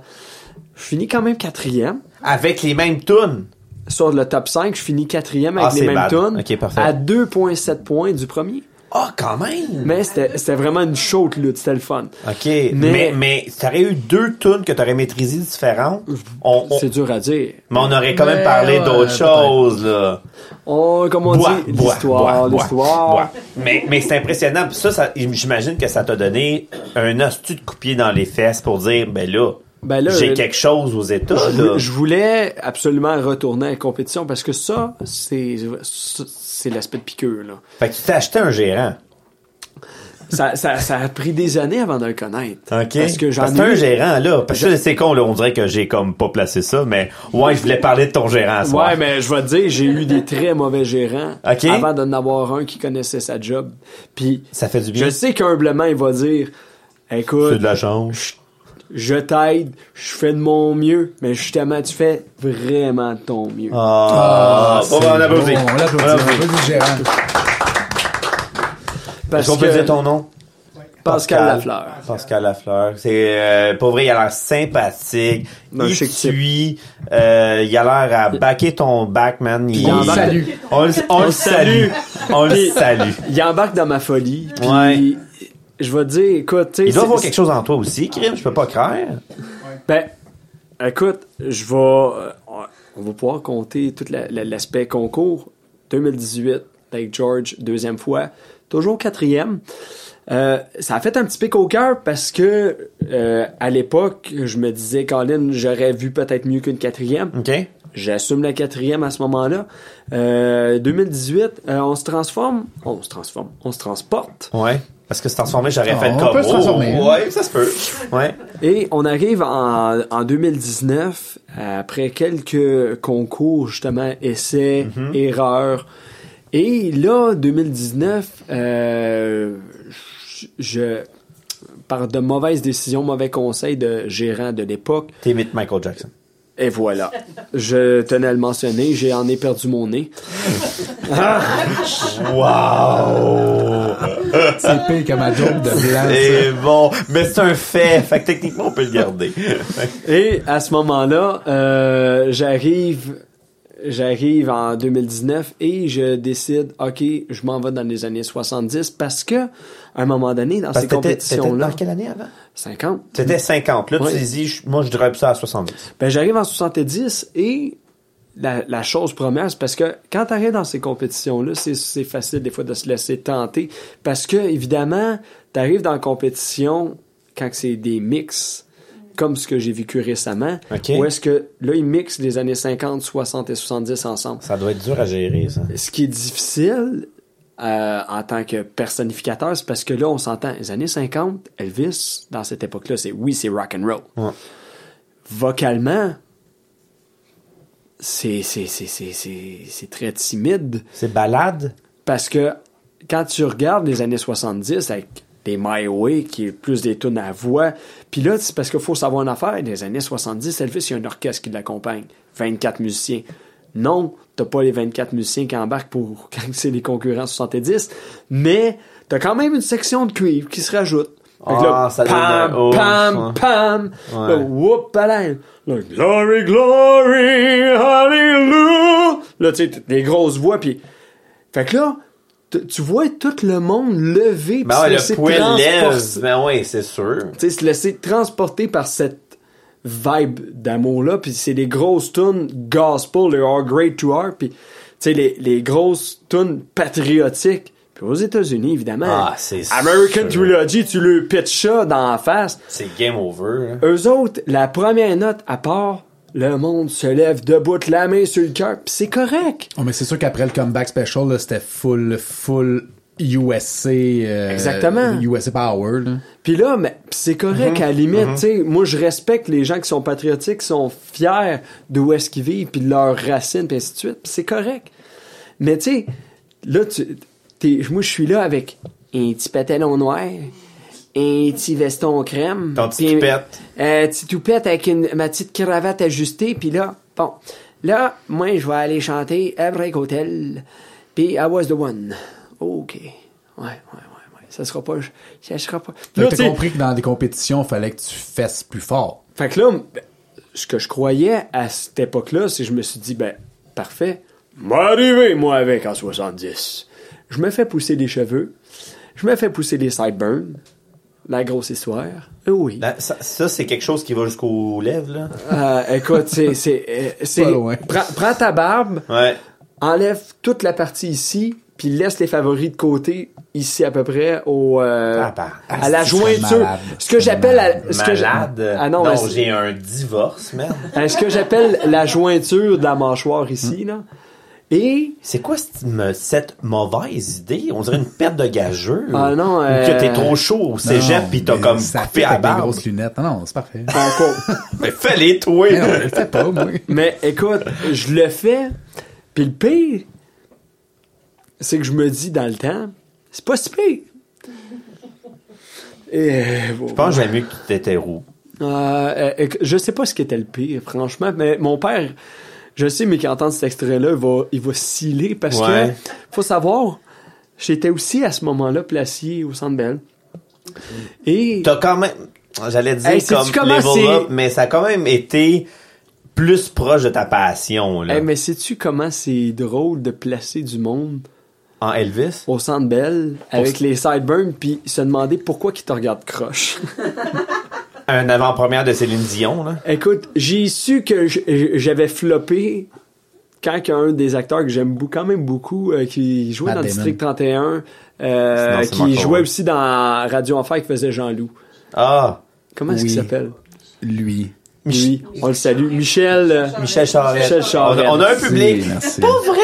[SPEAKER 4] Je finis quand même quatrième.
[SPEAKER 3] Avec les mêmes tunes.
[SPEAKER 4] Sur le top 5, je finis quatrième avec
[SPEAKER 3] Ah,
[SPEAKER 4] les mêmes
[SPEAKER 3] bad.
[SPEAKER 4] tunes.
[SPEAKER 3] Ok, parfait.
[SPEAKER 4] À 2,7 points du premier.
[SPEAKER 3] Ah, quand même.
[SPEAKER 4] Mais c'était c'était vraiment une chaude lutte, c'était le fun.
[SPEAKER 3] OK. Mais, mais, t'aurais eu deux tunes que t'aurais maîtrisées différentes. On, on-
[SPEAKER 4] C'est dur à dire.
[SPEAKER 3] mais on aurait quand même
[SPEAKER 2] Mais,
[SPEAKER 3] parlé
[SPEAKER 2] ouais,
[SPEAKER 3] d'autres choses, là.
[SPEAKER 4] Oh, comme on
[SPEAKER 3] Bois,
[SPEAKER 4] dit, l'histoire, l'histoire.
[SPEAKER 3] Mais, mais c'est impressionnant. Ça, ça j'imagine que ça t'a donné un astuce de coupier dans les fesses pour dire, ben là,
[SPEAKER 4] Ben là,
[SPEAKER 3] j'ai
[SPEAKER 4] euh,
[SPEAKER 3] quelque chose aux États,
[SPEAKER 4] Je,
[SPEAKER 3] là.
[SPEAKER 4] je voulais absolument retourner à la compétition parce que ça, c'est c'est l'aspect de piqûre. Là.
[SPEAKER 3] Fait que tu t'es acheté un gérant.
[SPEAKER 4] Ça, ça, ça a pris des années avant de le connaître.
[SPEAKER 3] OK.
[SPEAKER 4] Parce que j'en ai
[SPEAKER 3] un gérant, là. Parce que c'est con, là. On dirait que j'ai comme pas placé ça, mais ouais, je voulais parler de ton gérant soir.
[SPEAKER 4] Ouais, mais je vais te dire, j'ai eu des très mauvais gérants avant d'en avoir un qui connaissait sa job. Puis
[SPEAKER 3] Ça fait du bien.
[SPEAKER 4] je sais qu'humblement, il va dire Écoute,
[SPEAKER 3] C'est de la chance.
[SPEAKER 4] Je t'aide, je fais de mon mieux, mais justement, tu fais vraiment de ton mieux.
[SPEAKER 3] Ah,
[SPEAKER 2] c'est
[SPEAKER 3] on applaudit.
[SPEAKER 2] bon, on l'applaudit.
[SPEAKER 3] On
[SPEAKER 2] On gérant.
[SPEAKER 3] Est-ce qu'on peut dire ton nom?
[SPEAKER 4] Pascal Lafleur.
[SPEAKER 3] Pascal Lafleur. C'est euh, pas vrai, il a l'air sympathique.
[SPEAKER 4] Un
[SPEAKER 3] il suit. Euh, il a l'air à backer ton back, man. Il,
[SPEAKER 4] il
[SPEAKER 2] On le
[SPEAKER 4] embarque-
[SPEAKER 2] salue.
[SPEAKER 3] On, le- on le salue. On le salue.
[SPEAKER 4] Il embarque dans ma folie. Puis
[SPEAKER 3] Ouais.
[SPEAKER 4] Je vais te dire, écoute, tu sais.
[SPEAKER 3] Il doit avoir quelque chose en toi aussi, Krim. Je peux pas croire.
[SPEAKER 4] Ben, écoute, je vais. euh, on va pouvoir compter tout la- la- l'aspect concours. 2018, avec George, deuxième fois. Toujours quatrième. Euh, ça a fait un petit pic au cœur parce que euh, à l'époque, je me disais, Colin, j'aurais vu peut-être mieux qu'une quatrième.
[SPEAKER 3] OK?
[SPEAKER 4] J'assume la quatrième à ce moment-là. Euh, 2018, euh, on se transforme. On se transforme. On se transporte.
[SPEAKER 3] Ouais. Parce que se transformer, j'aurais fait
[SPEAKER 2] on
[SPEAKER 3] comme.
[SPEAKER 2] peut se transformer,
[SPEAKER 3] Oh, ouais, ça se peut. Ouais.
[SPEAKER 4] Et on arrive en, en 2019, après quelques concours, justement, essais, erreurs. Et là, 2019, euh, je, par de mauvaises décisions, mauvais conseils de gérants de l'époque,
[SPEAKER 3] T'imites Michael Jackson.
[SPEAKER 4] Et voilà. Je tenais à le mentionner, j'ai en ai perdu mon nez.
[SPEAKER 3] Wow!
[SPEAKER 2] C'est pire que ma joke de blanc.
[SPEAKER 3] Et bon, mais c'est un fait. Fait que techniquement, on peut le garder.
[SPEAKER 4] Et à ce moment-là, euh, j'arrive, j'arrive en 2019 et je décide, ok, je m'en vais dans les années 70 parce que à un moment donné dans
[SPEAKER 3] Parce
[SPEAKER 4] ces compétitions-là,
[SPEAKER 3] dans quelle année avant?
[SPEAKER 4] 50.
[SPEAKER 3] C'était 50. Là,
[SPEAKER 4] Ouais.
[SPEAKER 3] tu je- moi, je drive ça à 70.
[SPEAKER 4] Ben j'arrive en 70 et la, la chose première, c'est parce que quand tu arrives dans ces compétitions-là, c'est, facile des fois de se laisser tenter parce que évidemment, tu arrives dans la compétition quand c'est des mix. comme ce que j'ai vécu récemment,
[SPEAKER 3] Ok.
[SPEAKER 4] où est-ce que là, ils mixent les années 50, 60 et 70 ensemble.
[SPEAKER 3] Ça doit être dur à gérer, ça.
[SPEAKER 4] Ce qui est difficile euh, en tant que personnificateur, c'est parce que là, on s'entend, les années 50, Elvis, dans cette époque-là, c'est oui, c'est rock and roll.
[SPEAKER 3] Ouais.
[SPEAKER 4] Vocalement, c'est c'est c'est c'est c'est c'est très timide
[SPEAKER 3] C'est balade?
[SPEAKER 4] parce que quand tu regardes les années 70 avec des My Way qui est plus des tunes à voix, puis là c'est parce qu'il faut savoir une affaire, les années 70 Elvis il y a un orchestre qui l'accompagne, 24 musiciens. Non, t'as pas les 24 musiciens qui embarquent pour quand c'est les concurrents 70, mais t'as quand même une section de cuivre qui se rajoute. Fait que
[SPEAKER 3] Ah, ça donne
[SPEAKER 4] pam, pam,
[SPEAKER 3] ouais.
[SPEAKER 4] pam,
[SPEAKER 3] Ouais.
[SPEAKER 4] là, whoop, balain. Là, glory, glory, hallelujah. Là, tu sais, des grosses voix, puis... Fait que là, tu vois tout le monde lever,
[SPEAKER 3] Ben
[SPEAKER 4] se
[SPEAKER 3] ouais, le poil lève. Ben ouais, c'est sûr.
[SPEAKER 4] tu sais, se laisser transporter par cette vibe d'amour-là, puis c'est des grosses tunes gospel, les Are Great to Heart, puis tu sais, les, les grosses tunes patriotiques. Puis aux États-Unis, évidemment,
[SPEAKER 3] Ah, c'est
[SPEAKER 4] American
[SPEAKER 3] sûr.
[SPEAKER 4] Trilogy, tu le pitches ça dans la face.
[SPEAKER 3] C'est game over. hein.
[SPEAKER 4] Eux autres, la première note, à part, le monde se lève debout, la main sur le cœur, pis c'est correct.
[SPEAKER 2] Oh, mais c'est sûr qu'après le comeback special, là, c'était full, full USA. euh,
[SPEAKER 4] Exactement.
[SPEAKER 2] USA Power, là.
[SPEAKER 4] Puis là, mais pis c'est correct à la limite, tu sais. Moi, je respecte les gens qui sont patriotiques, qui sont fiers d'où est-ce qu'ils vivent, puis de leurs racines, puis ainsi de suite. Pis c'est correct. Mais tu sais, là, tu, t'es- moi, je suis là avec un petit pantalon noir, un petit veston crème.
[SPEAKER 3] Ton petit toupette.
[SPEAKER 4] Euh, petit toupette avec une, ma petite cravate ajustée, puis là, bon. Là, moi, je vais aller chanter à Break Hotel, puis I was the one. OK. Ouais, ouais, ouais, ouais. Ça sera pas... Ça sera pas...
[SPEAKER 2] Fait
[SPEAKER 4] Là,
[SPEAKER 2] t'as compris que dans des compétitions, fallait que tu fesses plus fort.
[SPEAKER 4] fait que là, ce que je croyais à cette époque-là, c'est que je me suis dit, ben, parfait, m'arriver, moi, avec en 70. Je me fais pousser les cheveux, je me fais pousser les sideburns, la grosse histoire. Euh, oui.
[SPEAKER 3] Ça, ça, c'est quelque chose qui va jusqu'aux lèvres, là.
[SPEAKER 4] Euh, écoute, c'est... c'est, euh, c'est
[SPEAKER 2] Pas loin.
[SPEAKER 4] prends, prends ta barbe,
[SPEAKER 3] Ouais.
[SPEAKER 4] enlève toute la partie ici, puis laisse les favoris de côté, ici à peu près, au, euh,
[SPEAKER 3] Ah, bah,
[SPEAKER 4] à la jointure.
[SPEAKER 2] malade.
[SPEAKER 4] Ce que j'appelle... la- ce que
[SPEAKER 3] Malade.
[SPEAKER 4] Ah non,
[SPEAKER 3] j'ai un divorce, merde.
[SPEAKER 4] Euh, ce que j'appelle la jointure de la mâchoire ici, là. Et
[SPEAKER 3] C'est quoi cette, mauvaise idée? On dirait une perte de gageure.
[SPEAKER 4] Ah non,
[SPEAKER 3] Ou
[SPEAKER 4] euh,
[SPEAKER 3] que t'es trop chaud au cégep
[SPEAKER 2] Non,
[SPEAKER 3] pis t'as comme
[SPEAKER 2] ça
[SPEAKER 3] coupé
[SPEAKER 2] fait
[SPEAKER 3] à barbe.
[SPEAKER 2] grosses lunettes. Non, non, c'est parfait.
[SPEAKER 4] encore.
[SPEAKER 3] Mais fais-les, toi!
[SPEAKER 2] Mais non, fais pas, moi.
[SPEAKER 4] Mais écoute, je le fais. Puis le pire, c'est que je me dis dans le temps, c'est pas si pire. Et, bon,
[SPEAKER 3] Je pense que j'aime mieux que t'étais roux.
[SPEAKER 4] Euh, euh, euh, je sais pas ce qui était le pire, franchement, mais mon père, je sais, mais qui entend cet extrait-là, il va, il va sciller parce
[SPEAKER 3] Ouais.
[SPEAKER 4] que, faut savoir, j'étais aussi à ce moment-là placé au Centre Bell. Et
[SPEAKER 3] T'as quand même, j'allais dire
[SPEAKER 4] Hey,
[SPEAKER 3] comme level up, mais ça a quand même été plus proche de ta passion, là.
[SPEAKER 4] Hey, mais sais-tu comment c'est drôle de placer du monde
[SPEAKER 3] En Elvis?
[SPEAKER 4] au Centre Bell avec les sideburns puis se demander pourquoi qu'ils te regardent croche?
[SPEAKER 3] Un avant-première de Céline Dion, là.
[SPEAKER 4] Écoute, j'ai su que j'avais floppé quand qu'il un des acteurs que j'aime beaucoup, quand même beaucoup, euh, qui jouait
[SPEAKER 2] Matt
[SPEAKER 4] dans
[SPEAKER 2] Damon.
[SPEAKER 4] District 31, euh,
[SPEAKER 3] Sinon, c'est
[SPEAKER 4] qui jouait aussi dans Radio Enfer qui faisait Jean-Loup.
[SPEAKER 3] Ah!
[SPEAKER 4] Comment est-ce qu'il s'appelle?
[SPEAKER 2] Lui.
[SPEAKER 4] Lui, on le salue. Michel. euh,
[SPEAKER 3] Michel Charette.
[SPEAKER 4] Michel Charette.
[SPEAKER 3] On, a- on a un public.
[SPEAKER 2] Merci.
[SPEAKER 3] Pas vrai,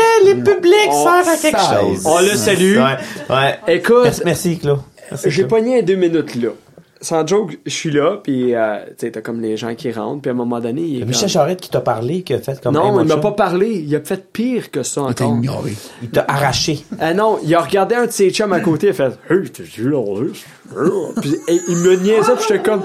[SPEAKER 4] On
[SPEAKER 3] servent à quelque chose.
[SPEAKER 4] On le salue.
[SPEAKER 3] Ouais, ouais.
[SPEAKER 4] Écoute,
[SPEAKER 3] Merci, merci Claude.
[SPEAKER 4] J'ai pogné deux minutes là. Sans joke, je suis là, puis euh, tu sais, t'as comme les gens qui rentrent, puis à un moment donné, il est
[SPEAKER 3] Michel
[SPEAKER 4] comme-
[SPEAKER 3] Charette qui t'a parlé, qui a fait comme Hey,
[SPEAKER 4] Non,
[SPEAKER 3] mon
[SPEAKER 4] il m'a pas parlé. Il a fait pire que ça
[SPEAKER 2] t'a
[SPEAKER 4] encore.
[SPEAKER 2] ignoré.
[SPEAKER 3] Il t'a arraché.
[SPEAKER 4] Ah non, il a regardé un de ses chums à côté, il a fait Hey, t'es journaliste? Puis et il me niaisait, puis j'étais comme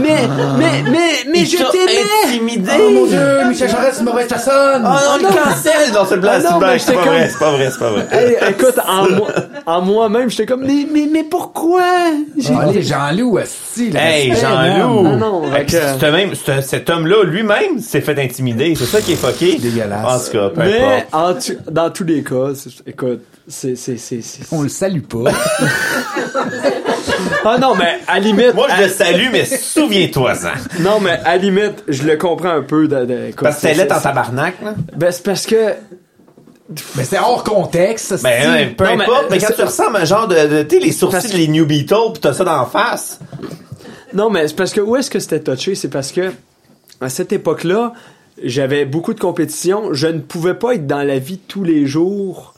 [SPEAKER 4] Mais, mais, mais, mais je t'aimais!
[SPEAKER 3] intimidé.
[SPEAKER 2] Oh mon dieu, Michel Charest, c'est une mauvaise personne!
[SPEAKER 3] Oh non, il cancelle dans cette blague.
[SPEAKER 4] Ah non,
[SPEAKER 3] c'est
[SPEAKER 4] mais
[SPEAKER 3] c'est pas vrai, c'est pas vrai, c'est pas vrai.
[SPEAKER 4] Hey, écoute, en, moi- en moi-même, j'étais comme Mais, mais, mais pourquoi?
[SPEAKER 2] Ah, les Jean-Loup, esti, le
[SPEAKER 3] Hey, Jean-Loup!
[SPEAKER 4] Non, non,
[SPEAKER 3] même, c'est- cet homme-là, lui-même, s'est fait intimider. C'est ça qui est fucké?
[SPEAKER 2] Dégueulasse.
[SPEAKER 3] En tout cas, peu
[SPEAKER 4] Mais
[SPEAKER 3] importe.
[SPEAKER 4] en tu- dans tous les cas, écoute, c'est. c'est, c'est, c'est-
[SPEAKER 2] On le salue pas.
[SPEAKER 4] Ah non, mais à la limite.
[SPEAKER 3] Moi, je
[SPEAKER 4] à-
[SPEAKER 3] le salue, mais souviens-toi-en.
[SPEAKER 4] Non, mais à la limite, je le comprends un peu. De, de-
[SPEAKER 3] Parce que
[SPEAKER 4] c'est-
[SPEAKER 3] t'es là
[SPEAKER 4] c'est-
[SPEAKER 3] en tabarnak, là.
[SPEAKER 4] Ben, c'est parce que.
[SPEAKER 2] Mais c'est hors contexte, esti.
[SPEAKER 3] Ben, ouais, peu
[SPEAKER 4] Non, mais-
[SPEAKER 3] importe, mais, quand
[SPEAKER 4] c'est-
[SPEAKER 3] tu ressembles à un genre de, de tu sais, les sourcils
[SPEAKER 4] Parce
[SPEAKER 3] des New Beatles pis t'as ça d'en face.
[SPEAKER 4] Non, mais c'est parce que où est-ce que c'était touché? C'est parce que à cette époque-là, j'avais beaucoup de compétition. Je ne pouvais pas être dans la vie tous les jours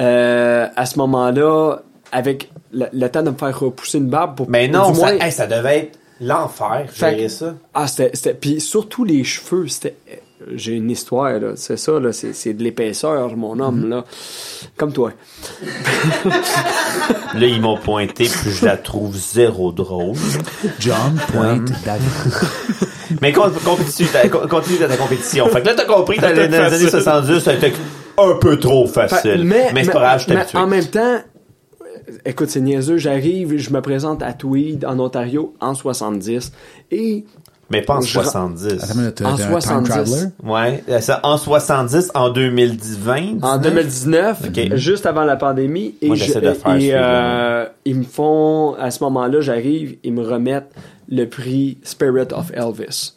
[SPEAKER 4] euh, à ce moment-là avec le, le temps de me faire repousser une barbe pour
[SPEAKER 3] Mais non, ça,
[SPEAKER 4] moins-
[SPEAKER 3] hey, ça devait être l'enfer, gérer ça.
[SPEAKER 4] Ah, c'était, c'était, puis surtout les cheveux, c'était, j'ai une histoire, là, c'est ça, là, c'est, c'est de l'épaisseur, mon homme,
[SPEAKER 3] Mhm.
[SPEAKER 4] là, comme toi.
[SPEAKER 3] Là, ils m'ont pointé, puis je la trouve zéro drôle.
[SPEAKER 2] John pointe David.
[SPEAKER 3] Mais con- continue, continue ta compétition. Fait que là, t'as compris, dans les, dans les années 70, ça a été un peu trop
[SPEAKER 4] Fait-
[SPEAKER 3] facile. mais c'est pas grave, je habitué.
[SPEAKER 4] en même temps, euh, écoute, c'est niaiseux, j'arrive, je me présente à Tweed, en Ontario, en 70, et
[SPEAKER 3] Mais pas en
[SPEAKER 4] Je-
[SPEAKER 3] 70.
[SPEAKER 2] Attends une minute,
[SPEAKER 4] En
[SPEAKER 2] t'es un time
[SPEAKER 4] 70.
[SPEAKER 2] traveler?
[SPEAKER 3] Ouais, euh, ça, en 70, en 2020.
[SPEAKER 4] en 2019,
[SPEAKER 3] Ok.
[SPEAKER 4] juste avant la pandémie, et,
[SPEAKER 3] Moi,
[SPEAKER 4] je-
[SPEAKER 3] j'essaie de faire
[SPEAKER 4] et, euh, ils me font, à ce moment-là, j'arrive, ils me remettent le prix Spirit of Elvis.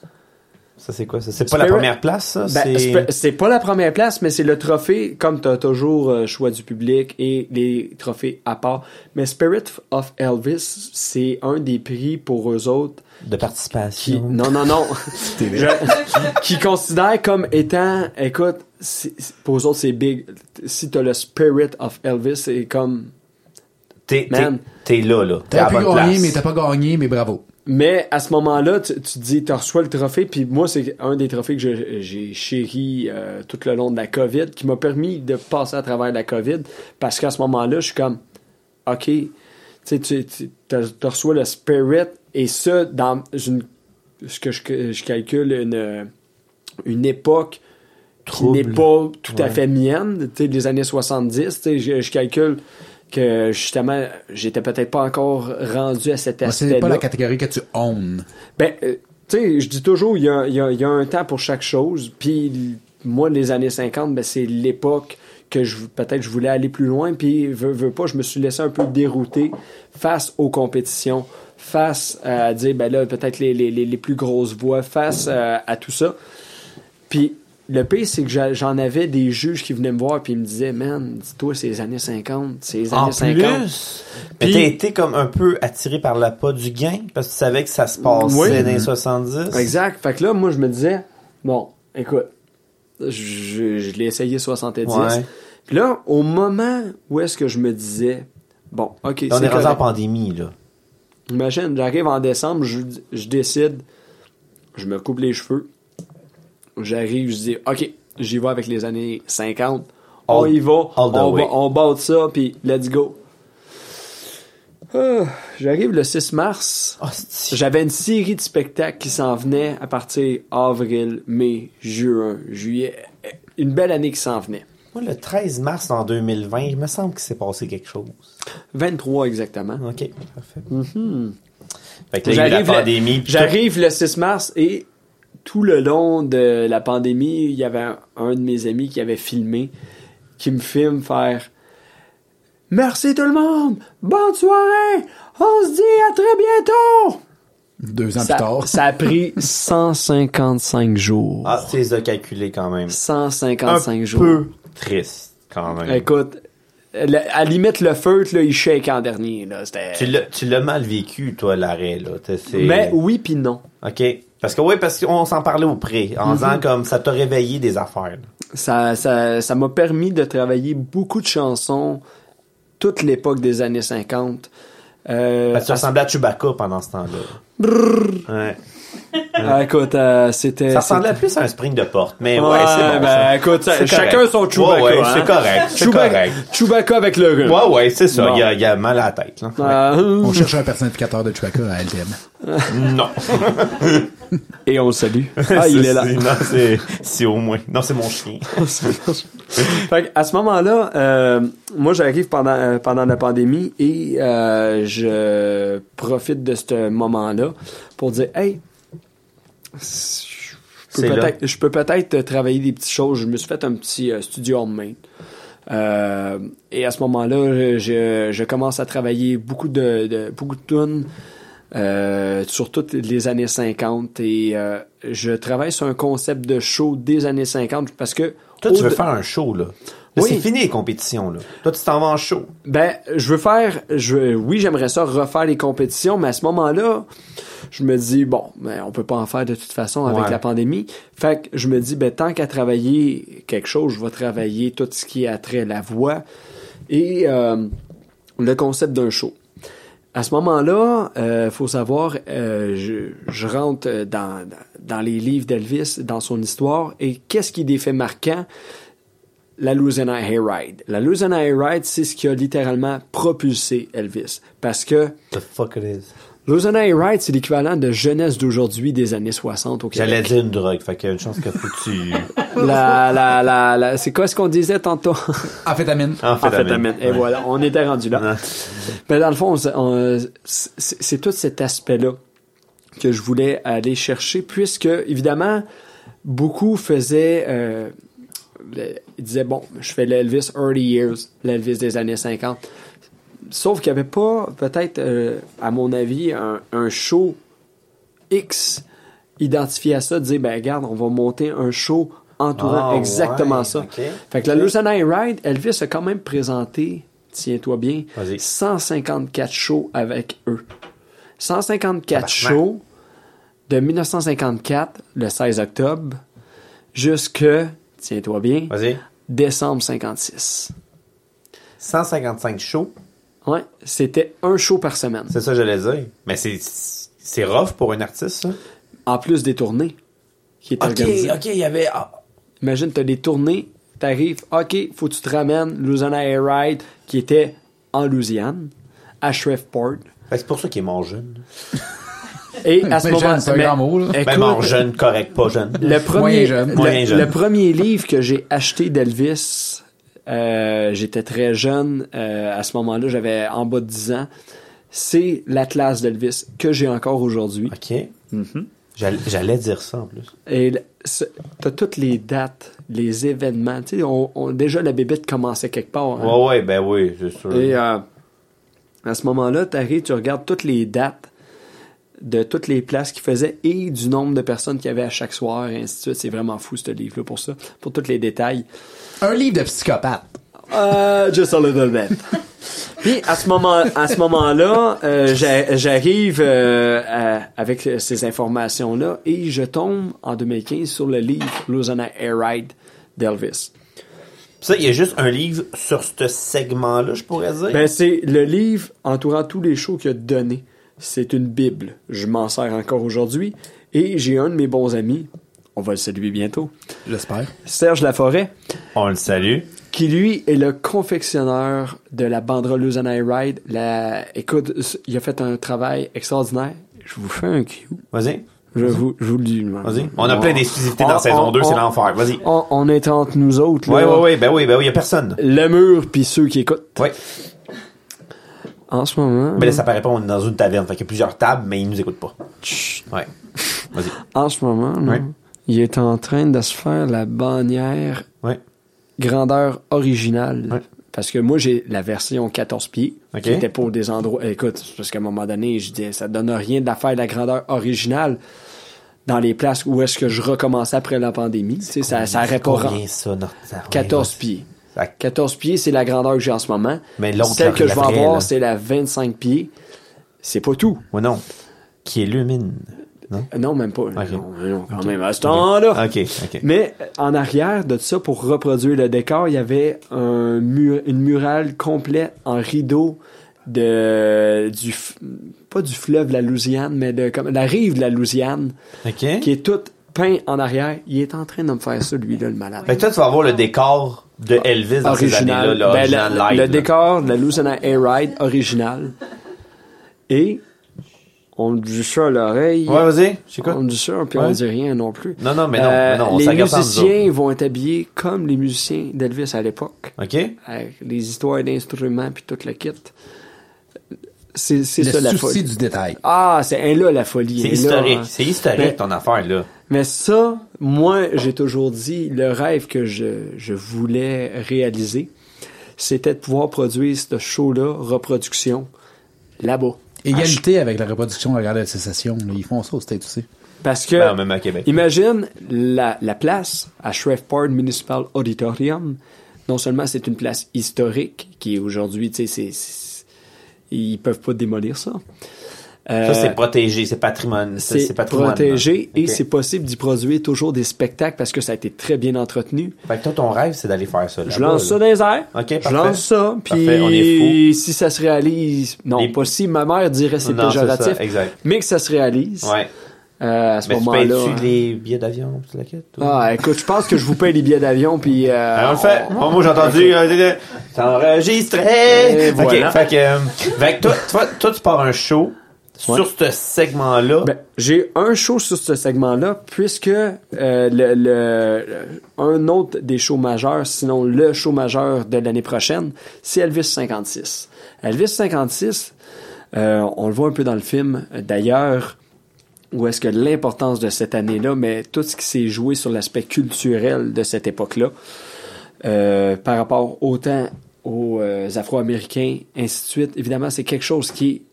[SPEAKER 3] Ça, c'est quoi ça? C'est pas la première place, ça?
[SPEAKER 4] Ben,
[SPEAKER 3] c'est...
[SPEAKER 4] pas la première place, mais c'est le trophée, comme tu as toujours euh, choix du public et les trophées à part. Mais Spirit of Elvis, c'est un des prix pour eux autres
[SPEAKER 3] De
[SPEAKER 4] qui,
[SPEAKER 3] participation.
[SPEAKER 4] non, non, non, Je- qui considèrent comme étant, écoute, pour eux autres, c'est big. Si t'as le Spirit of Elvis, c'est comme,
[SPEAKER 3] T'es, t'es,
[SPEAKER 4] Man.
[SPEAKER 3] t'es là, là.
[SPEAKER 2] T'as gagner,
[SPEAKER 3] place.
[SPEAKER 2] mais t'as pas gagné, mais bravo.
[SPEAKER 4] Mais à ce moment-là, tu, tu te dis, tu reçois le trophée, puis moi, c'est un des trophées que j'ai chéri euh, tout le long de la COVID, qui m'a permis de passer à travers la COVID, parce qu'à ce moment-là, je suis comme, OK, tu sais, tu reçois le spirit, et ça, dans une, ce que je, je calcule, une, une époque qui n'est pas tout à fait mienne, tu sais, des années 70, tu sais, je, je calcule que justement, j'étais peut-être pas encore rendu à cet aspect-là.
[SPEAKER 2] C'est pas la catégorie que tu own.
[SPEAKER 4] Ben, euh, tu sais, je dis toujours, il y a, y a- y a un temps pour chaque chose. Puis, moi, les années 50, ben, c'est l'époque que je peut-être je voulais aller plus loin. Puis, veux, veux pas, je me suis laissé un peu dérouter face aux compétitions, face à dire, ben là, peut-être les, les, les, les plus grosses voix, face à, à tout ça. Puis, le pire, c'est que j'en avais des juges qui venaient me voir puis ils me disaient, man, dis-toi, c'est les années 50, c'est les années
[SPEAKER 3] En
[SPEAKER 4] 50.
[SPEAKER 3] plus,
[SPEAKER 4] Puis-
[SPEAKER 3] t'as été comme un peu attiré par la pas du gain parce que tu savais que ça se passait
[SPEAKER 4] Oui.
[SPEAKER 3] dans les 70.
[SPEAKER 4] Exact. Fait que là, moi, je me disais, bon, écoute, je, je l'ai essayé 70.
[SPEAKER 3] Ouais.
[SPEAKER 4] Puis là, au moment où est-ce que je me disais, bon, ok,
[SPEAKER 3] On
[SPEAKER 4] c'est
[SPEAKER 3] est rendu en pandémie, là.
[SPEAKER 4] Imagine, j'arrive en décembre, je, je décide, je me coupe les cheveux, j'arrive, je dis, ok, j'y vais avec les années 50, on
[SPEAKER 3] All-
[SPEAKER 4] y va, on, va on bat ça, puis let's go. Ah, j'arrive le 6 mars, j'avais une série de spectacles qui s'en venaient à partir avril, mai, juin, juillet. Une belle année qui s'en venait.
[SPEAKER 3] Moi, le 13 mars en 2020, il me semble qu'il s'est passé quelque chose.
[SPEAKER 4] 23 exactement.
[SPEAKER 3] OK, parfait. La
[SPEAKER 4] J'arrive le- le 6 mars et tout le long de la pandémie, il y avait un, un de mes amis qui avait filmé, qui me filme faire Merci tout le monde! Bonne soirée! On se dit à très bientôt!
[SPEAKER 2] Deux ans
[SPEAKER 4] Ça,
[SPEAKER 2] plus tard.
[SPEAKER 4] ça a pris 155 jours.
[SPEAKER 3] Ah, tu les as calculés quand même.
[SPEAKER 4] 155
[SPEAKER 3] un
[SPEAKER 4] jours.
[SPEAKER 3] peu triste, quand même.
[SPEAKER 4] Écoute, le- à la limite, le feutre, là, il shake en dernier. Là. C'était-
[SPEAKER 3] Tu l'as, tu l'as mal vécu, toi, l'arrêt, là. C'est-
[SPEAKER 4] Mais oui puis non.
[SPEAKER 3] OK. Parce que, oui, parce qu'on s'en parlait au pré, en
[SPEAKER 4] Mhm.
[SPEAKER 3] disant comme ça t'a réveillé des affaires.
[SPEAKER 4] Ça, ça, ça m'a permis de travailler beaucoup de chansons toute l'époque des années 50. Euh,
[SPEAKER 3] Parce que tu ressemblais à Chewbacca pendant ce temps-là. Ouais.
[SPEAKER 4] Ah, écoute, euh, c'était.
[SPEAKER 3] Ça ressemblait plus à un spring de porte, mais ouais,
[SPEAKER 4] Ouais,
[SPEAKER 3] c'est bon.
[SPEAKER 4] ben,
[SPEAKER 3] ça.
[SPEAKER 4] écoute, ça- chacun
[SPEAKER 3] correct.
[SPEAKER 4] son Chewbacca,
[SPEAKER 3] Ouais, ouais,
[SPEAKER 4] hein.
[SPEAKER 3] c'est correct, c'est
[SPEAKER 4] Chewbacca,
[SPEAKER 3] correct.
[SPEAKER 4] Chewbacca avec le rhume.
[SPEAKER 3] Ouais, ouais, c'est ça.
[SPEAKER 4] Bon.
[SPEAKER 3] Il, y a, il y a mal à la tête, là.
[SPEAKER 4] Euh,
[SPEAKER 2] On cherche un personnificateur de Chewbacca à LTM.
[SPEAKER 3] Non.
[SPEAKER 4] et on le salue. Ah, il est là.
[SPEAKER 3] C'est- Non, c'est, c'est au moins. Non, c'est mon chien.
[SPEAKER 4] fait à ce moment-là, euh, moi j'arrive pendant euh, pendant la pandémie et euh, je profite de ce moment-là pour dire hey, je peux peut-être travailler des petites choses. Je me suis fait un petit euh, studio en main. Euh, et à ce moment-là, je, je commence à travailler beaucoup de, de beaucoup de tunes euh, sur toutes les années 50 et euh, je travaille sur un concept de show des années 50 parce que
[SPEAKER 3] Toi, tu veux faire un show, là. Là,
[SPEAKER 4] Oui.
[SPEAKER 3] c'est fini les compétitions, là. Toi, tu t'en vas en show.
[SPEAKER 4] Ben, je veux faire, je, oui, j'aimerais ça refaire les compétitions, mais à ce moment-là, je me dis, bon, ben, on peut pas en faire de toute façon avec
[SPEAKER 3] Ouais.
[SPEAKER 4] la pandémie. Fait que je me dis, ben, tant qu'à travailler quelque chose, je vais travailler tout ce qui a trait la voix et euh, le concept d'un show. À ce moment-là, euh, faut savoir, euh, je, je rentre dans, dans les livres d'Elvis, dans son histoire, et qu'est-ce qui est des faits marquants? La Louisiana Hayride. La Louisiana Hayride, c'est ce qui a littéralement propulsé Elvis. Parce que
[SPEAKER 3] The fuck it is.
[SPEAKER 4] Louisiana Hayride, c'est l'équivalent de jeunesse d'aujourd'hui des années 60 au Québec.
[SPEAKER 3] J'allais dire une drogue, fait qu'il y a une chance que tu...
[SPEAKER 4] La, la, la, la- c'est quoi ce qu'on disait tantôt?
[SPEAKER 2] Amphétamine.
[SPEAKER 4] Amphétamine. Et
[SPEAKER 3] Ouais.
[SPEAKER 4] voilà, on était rendu là. Mais dans le fond, on- on- c'est c'est tout cet aspect-là que je voulais aller chercher, puisque, évidemment, beaucoup faisaient... euh, ils disaient, bon, je fais l'Elvis early years, l'Elvis des années 50. Sauf qu'il n'y avait pas, peut-être, euh, à mon avis, un, un show X identifié à ça, de dire, ben regarde, on va monter un show entourant
[SPEAKER 3] Ah,
[SPEAKER 4] exactement
[SPEAKER 3] ouais,
[SPEAKER 4] ça. Fait que la Louisiana Ride, Elvis a quand même présenté, tiens-toi bien,
[SPEAKER 3] Vas-y.
[SPEAKER 4] 154 shows avec eux. 154
[SPEAKER 3] Tabarnak.
[SPEAKER 4] shows de 1954, le 16 octobre, jusque, tiens-toi bien. Décembre 56.
[SPEAKER 3] 155 shows,
[SPEAKER 4] Ouais, c'était un show par semaine.
[SPEAKER 3] c'est ça que j'allais dire. Mais c'est c'est rough pour un artiste, ça?
[SPEAKER 4] En plus des tournées qui étaient
[SPEAKER 3] Ok,
[SPEAKER 4] organisées.
[SPEAKER 3] ok, il y avait... ah,
[SPEAKER 4] Imagine, t'as des tournées, t'arrives, OK, faut que tu te ramènes Louisiana Air Ride, qui était en Louisiane, à Shreveport.
[SPEAKER 3] c'est pour ça qu'il est mort jeune.
[SPEAKER 4] Et à ce
[SPEAKER 2] Mais
[SPEAKER 4] moment
[SPEAKER 2] jeune, c'est un
[SPEAKER 4] mais-
[SPEAKER 2] grand mot, là.
[SPEAKER 4] écoute,
[SPEAKER 3] Ben mort jeune, correct, pas jeune.
[SPEAKER 4] le premier,
[SPEAKER 2] Moyen jeune.
[SPEAKER 4] le,
[SPEAKER 3] Moyen jeune.
[SPEAKER 4] le premier livre que j'ai acheté d'Elvis, euh, j'étais très jeune, euh, à ce moment-là, j'avais en bas de 10 ans, c'est l'Atlas d'Elvis, que j'ai encore aujourd'hui.
[SPEAKER 3] Ok.
[SPEAKER 4] Mm-hmm.
[SPEAKER 3] J'allais- J'allais dire ça, en plus.
[SPEAKER 4] Et t'as toutes les dates, les événements. Tu sais, on, on- déjà, la bébête commençait quelque part. hein.
[SPEAKER 3] Ouais, ouais, ben oui, c'est sûr.
[SPEAKER 4] Et euh, à ce moment-là, tu arrives, tu regardes toutes les dates de toutes les places qu'ils faisaient et du nombre de personnes qu'il y avait à chaque soir, et ainsi de suite. C'est vraiment fou, ce livre-là, pour ça, pour tous les détails.
[SPEAKER 2] Un livre de psychopathe.
[SPEAKER 4] Euh, just a little bit. Puis à ce moment, à ce moment-là, euh, j'a- j'arrive euh, à- avec ces informations-là et je tombe en 2015 sur le livre Louisiana Air Ride d'Elvis.
[SPEAKER 3] Ça, il y a juste un livre sur ce segment-là, je pourrais dire?
[SPEAKER 4] Ben c'est le livre entourant tous les shows qu'il a donné. C'est une bible. Je m'en sers encore aujourd'hui et j'ai un de mes bons amis. On va le saluer bientôt.
[SPEAKER 2] J'espère.
[SPEAKER 4] Serge Laforêt.
[SPEAKER 3] On le salue.
[SPEAKER 4] qui lui est le confectionneur de la banderole Louisiana Air Ride. La, écoute, il a fait un travail extraordinaire. Je vous fais un cue.
[SPEAKER 3] Vas-y.
[SPEAKER 4] Je vous, je vous le dis.
[SPEAKER 3] Vas-y. On a plein d'exclusivités dans
[SPEAKER 4] on-
[SPEAKER 3] saison
[SPEAKER 4] on-
[SPEAKER 3] 2, c'est l'enfer. Vas-y.
[SPEAKER 4] On, est entre nous autres. Là.
[SPEAKER 3] ouais, ouais, ben oui, ben oui, y a personne.
[SPEAKER 4] Le mur puis ceux qui écoutent.
[SPEAKER 3] Ouais.
[SPEAKER 4] En ce moment,
[SPEAKER 3] Mais là, ça paraît pas, on est dans une taverne. Fait qu'il y a plusieurs tables, mais ils nous écoutent pas.
[SPEAKER 4] chut,
[SPEAKER 3] Ouais. Vas-y.
[SPEAKER 4] en ce moment, là,
[SPEAKER 3] Ouais.
[SPEAKER 4] il est en train de se faire la bannière
[SPEAKER 3] Ouais.
[SPEAKER 4] grandeur originale.
[SPEAKER 3] Ouais.
[SPEAKER 4] Parce que moi, j'ai la version 14 pieds,
[SPEAKER 3] Ok.
[SPEAKER 4] qui était pour des endroits... Écoute, parce qu'à un moment donné, je dis, ça donne rien de la grandeur originale dans les places où est-ce que je recommençais après la pandémie. Tu sais, ça, ça aurait pas... Ren-
[SPEAKER 3] ça, non? ça-
[SPEAKER 4] 14
[SPEAKER 3] ouais,
[SPEAKER 4] pieds.
[SPEAKER 3] Ça-
[SPEAKER 4] 14 pieds, c'est la grandeur que j'ai en ce moment.
[SPEAKER 3] Mais l'autre,
[SPEAKER 4] Celle que je vais avoir, c'est la 25 pieds. C'est pas tout.
[SPEAKER 3] Ouais, non. Qui illumine. Non?
[SPEAKER 4] Euh, Non, même pas.
[SPEAKER 3] Ok.
[SPEAKER 4] Non, non, quand même, à ce temps-là. Mais euh, en arrière de ça, pour reproduire le décor, il y avait un mur, une murale complète en rideau de du pas du fleuve la Louisiane, mais de comme la rive de la Louisiane,
[SPEAKER 3] Ok.
[SPEAKER 4] qui est toute peint en arrière. Il est en train de me faire ça, lui là, le malade.
[SPEAKER 3] Fait que toi, tu vas avoir le décor de Elvis dans ces années-là,
[SPEAKER 4] original. Ben,
[SPEAKER 3] l'original
[SPEAKER 4] le,
[SPEAKER 3] live.
[SPEAKER 4] le
[SPEAKER 3] là.
[SPEAKER 4] décor de la Louisiana Air Ride original. Et on dit ça à l'oreille.
[SPEAKER 3] Ouais, vas-y, j'écoute.
[SPEAKER 4] On dit ça, puis on
[SPEAKER 3] Ouais.
[SPEAKER 4] dit rien non plus.
[SPEAKER 3] Non, non, mais non,
[SPEAKER 4] Euh,
[SPEAKER 3] non, on
[SPEAKER 4] les
[SPEAKER 3] ça entre
[SPEAKER 4] musiciens vont être habillés comme les musiciens d'Elvis à l'époque,
[SPEAKER 3] OK?
[SPEAKER 4] avec les histoires d'instruments puis tout le kit. C'est c'est
[SPEAKER 2] Le
[SPEAKER 4] ça la
[SPEAKER 2] souci
[SPEAKER 4] folie.
[SPEAKER 2] du détail.
[SPEAKER 4] Ah, c'est un là la folie.
[SPEAKER 3] C'est historique.
[SPEAKER 4] hein.
[SPEAKER 3] C'est historique,
[SPEAKER 4] Mais-
[SPEAKER 3] ton affaire, là.
[SPEAKER 4] Mais ça, moi, j'ai toujours dit, le rêve que je, je voulais réaliser, c'était de pouvoir produire ce show-là, reproduction, là-bas.
[SPEAKER 2] Égalité avec la reproduction de la guerre de sécession. là. Ils font ça au State aussi.
[SPEAKER 4] Parce que,
[SPEAKER 3] Ben, même à Québec.
[SPEAKER 4] imagine la, la place à Shreveport Municipal Auditorium. non seulement c'est une place historique qui aujourd'hui, tu sais, ils peuvent pas démolir ça.
[SPEAKER 3] Ça, c'est protégé, c'est patrimoine.
[SPEAKER 4] c'est protégé et c'est possible d'y produire toujours des spectacles parce que ça a été très bien entretenu.
[SPEAKER 3] Fait que toi, ton rêve, c'est d'aller faire ça.
[SPEAKER 4] Je lance
[SPEAKER 3] là.
[SPEAKER 4] ça dans les airs.
[SPEAKER 3] Ok,
[SPEAKER 4] Je lance ça, puis
[SPEAKER 3] on
[SPEAKER 4] si ça se réalise, non,
[SPEAKER 3] Les-
[SPEAKER 4] pas si, ma mère dirait c'est péjoratif,
[SPEAKER 3] exact.
[SPEAKER 4] mais que ça se réalise,
[SPEAKER 3] Ouais.
[SPEAKER 4] euh, à ce
[SPEAKER 3] Mais tu
[SPEAKER 4] hein.
[SPEAKER 3] les billets d'avion, la quête?
[SPEAKER 4] Ah, écoute, je pense que je vous paye les billets d'avion, puis... Euh,
[SPEAKER 3] Alors, on le fait. Bon, moi, j'ai entendu. euh, enregistré.
[SPEAKER 4] Et
[SPEAKER 3] Ok,
[SPEAKER 4] voilà.
[SPEAKER 3] fait que, euh, fait que toi, toi, toi, tu pars un show
[SPEAKER 4] Ouais.
[SPEAKER 3] sur ce segment-là.
[SPEAKER 4] Ben, j'ai un show sur ce segment-là, puisque euh, le, le- un autre des shows majeurs, sinon le show majeur de l'année prochaine, c'est Elvis 56. Elvis 56, euh, on le voit un peu dans le film, d'ailleurs, où est-ce que l'importance de cette année-là, mais tout ce qui s'est joué sur l'aspect culturel de cette époque-là, euh, par rapport autant aux euh, Afro-Américains, ainsi de suite, évidemment, c'est quelque chose qui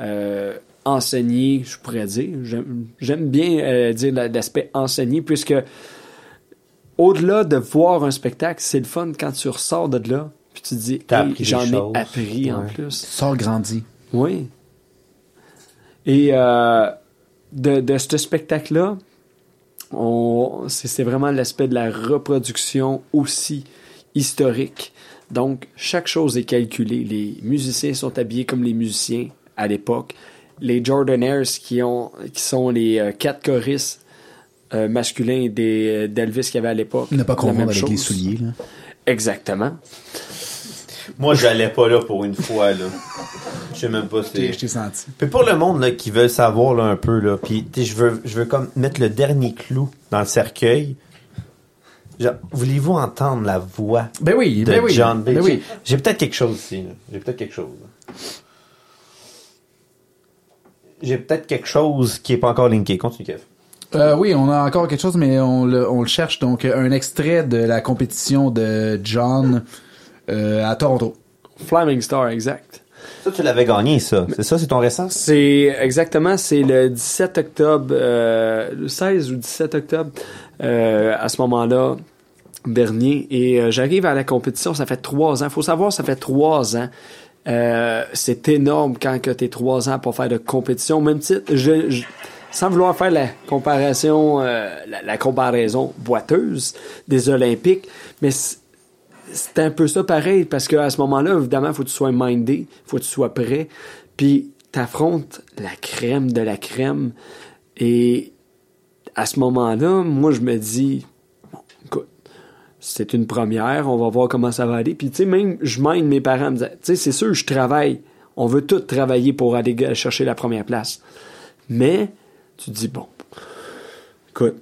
[SPEAKER 4] est enseigné, je pourrais dire. J'aime bien euh, dire la- l'aspect enseigné, puisque au-delà de voir un spectacle, c'est le fun quand tu ressors de là, puis tu te dis, Hey, j'en ai appris en plus.
[SPEAKER 2] Sors grandi.
[SPEAKER 4] Oui. Et euh, de, de ce spectacle-là, c'est vraiment l'aspect de la reproduction aussi historique. Donc, chaque chose est calculée. Les musiciens sont habillés comme les musiciens à l'époque. Les Jordanairs, qui, ont, qui sont les euh, quatre choristes euh, masculins des- d'Elvis qu'il y avait à l'époque.
[SPEAKER 2] Ne pas confondre avec les souliers. Là.
[SPEAKER 4] Exactement.
[SPEAKER 3] Moi, j'allais pas là pour une fois, là. Je sais même pas
[SPEAKER 2] Je t'ai-
[SPEAKER 3] si...
[SPEAKER 2] je t'ai senti.
[SPEAKER 3] Puis pour le monde là, qui veut savoir là, un peu, là, puis je veux, je veux comme mettre le dernier clou dans le cercueil. Voulez-vous entendre la voix
[SPEAKER 2] Ben oui,
[SPEAKER 3] de
[SPEAKER 2] ben oui.
[SPEAKER 3] John Bates?
[SPEAKER 2] Ben oui.
[SPEAKER 3] J'ai peut-être quelque chose ici. J'ai peut-être quelque chose. là. J'ai peut-être quelque chose qui est pas encore linké. Continue, Kev.
[SPEAKER 2] Euh, oui, on a encore quelque chose, mais on le, on le cherche. Donc, un extrait de la compétition de John euh, à Toronto.
[SPEAKER 4] Flaming Star, exact.
[SPEAKER 3] Ça, tu l'avais gagné, ça. C'est ça, c'est ton récent?
[SPEAKER 4] C'est exactement, c'est le 17 octobre, euh, le 16 ou 17 octobre, euh, à ce moment-là, dernier. Et euh, j'arrive à la compétition, ça fait trois ans. faut savoir, ça fait trois ans. Euh, c'est énorme quand que t'es trois ans pour faire de compétition. Même titre, je, je- sans vouloir faire la comparaison, euh, la, comparaison boiteuse des Olympiques, mais c'est un peu ça pareil parce qu'à ce moment-là, évidemment, faut que tu sois mindé, faut que tu sois prêt, puis t'affrontes la crème de la crème. Et à ce moment-là, moi, je me dis, c'est une première, on va voir comment ça va aller. Puis, tu sais, même, je mine mes parents, me disant, tu sais, c'est sûr, je travaille. On veut tous travailler pour aller chercher la première place. Mais, tu te dis, bon, écoute,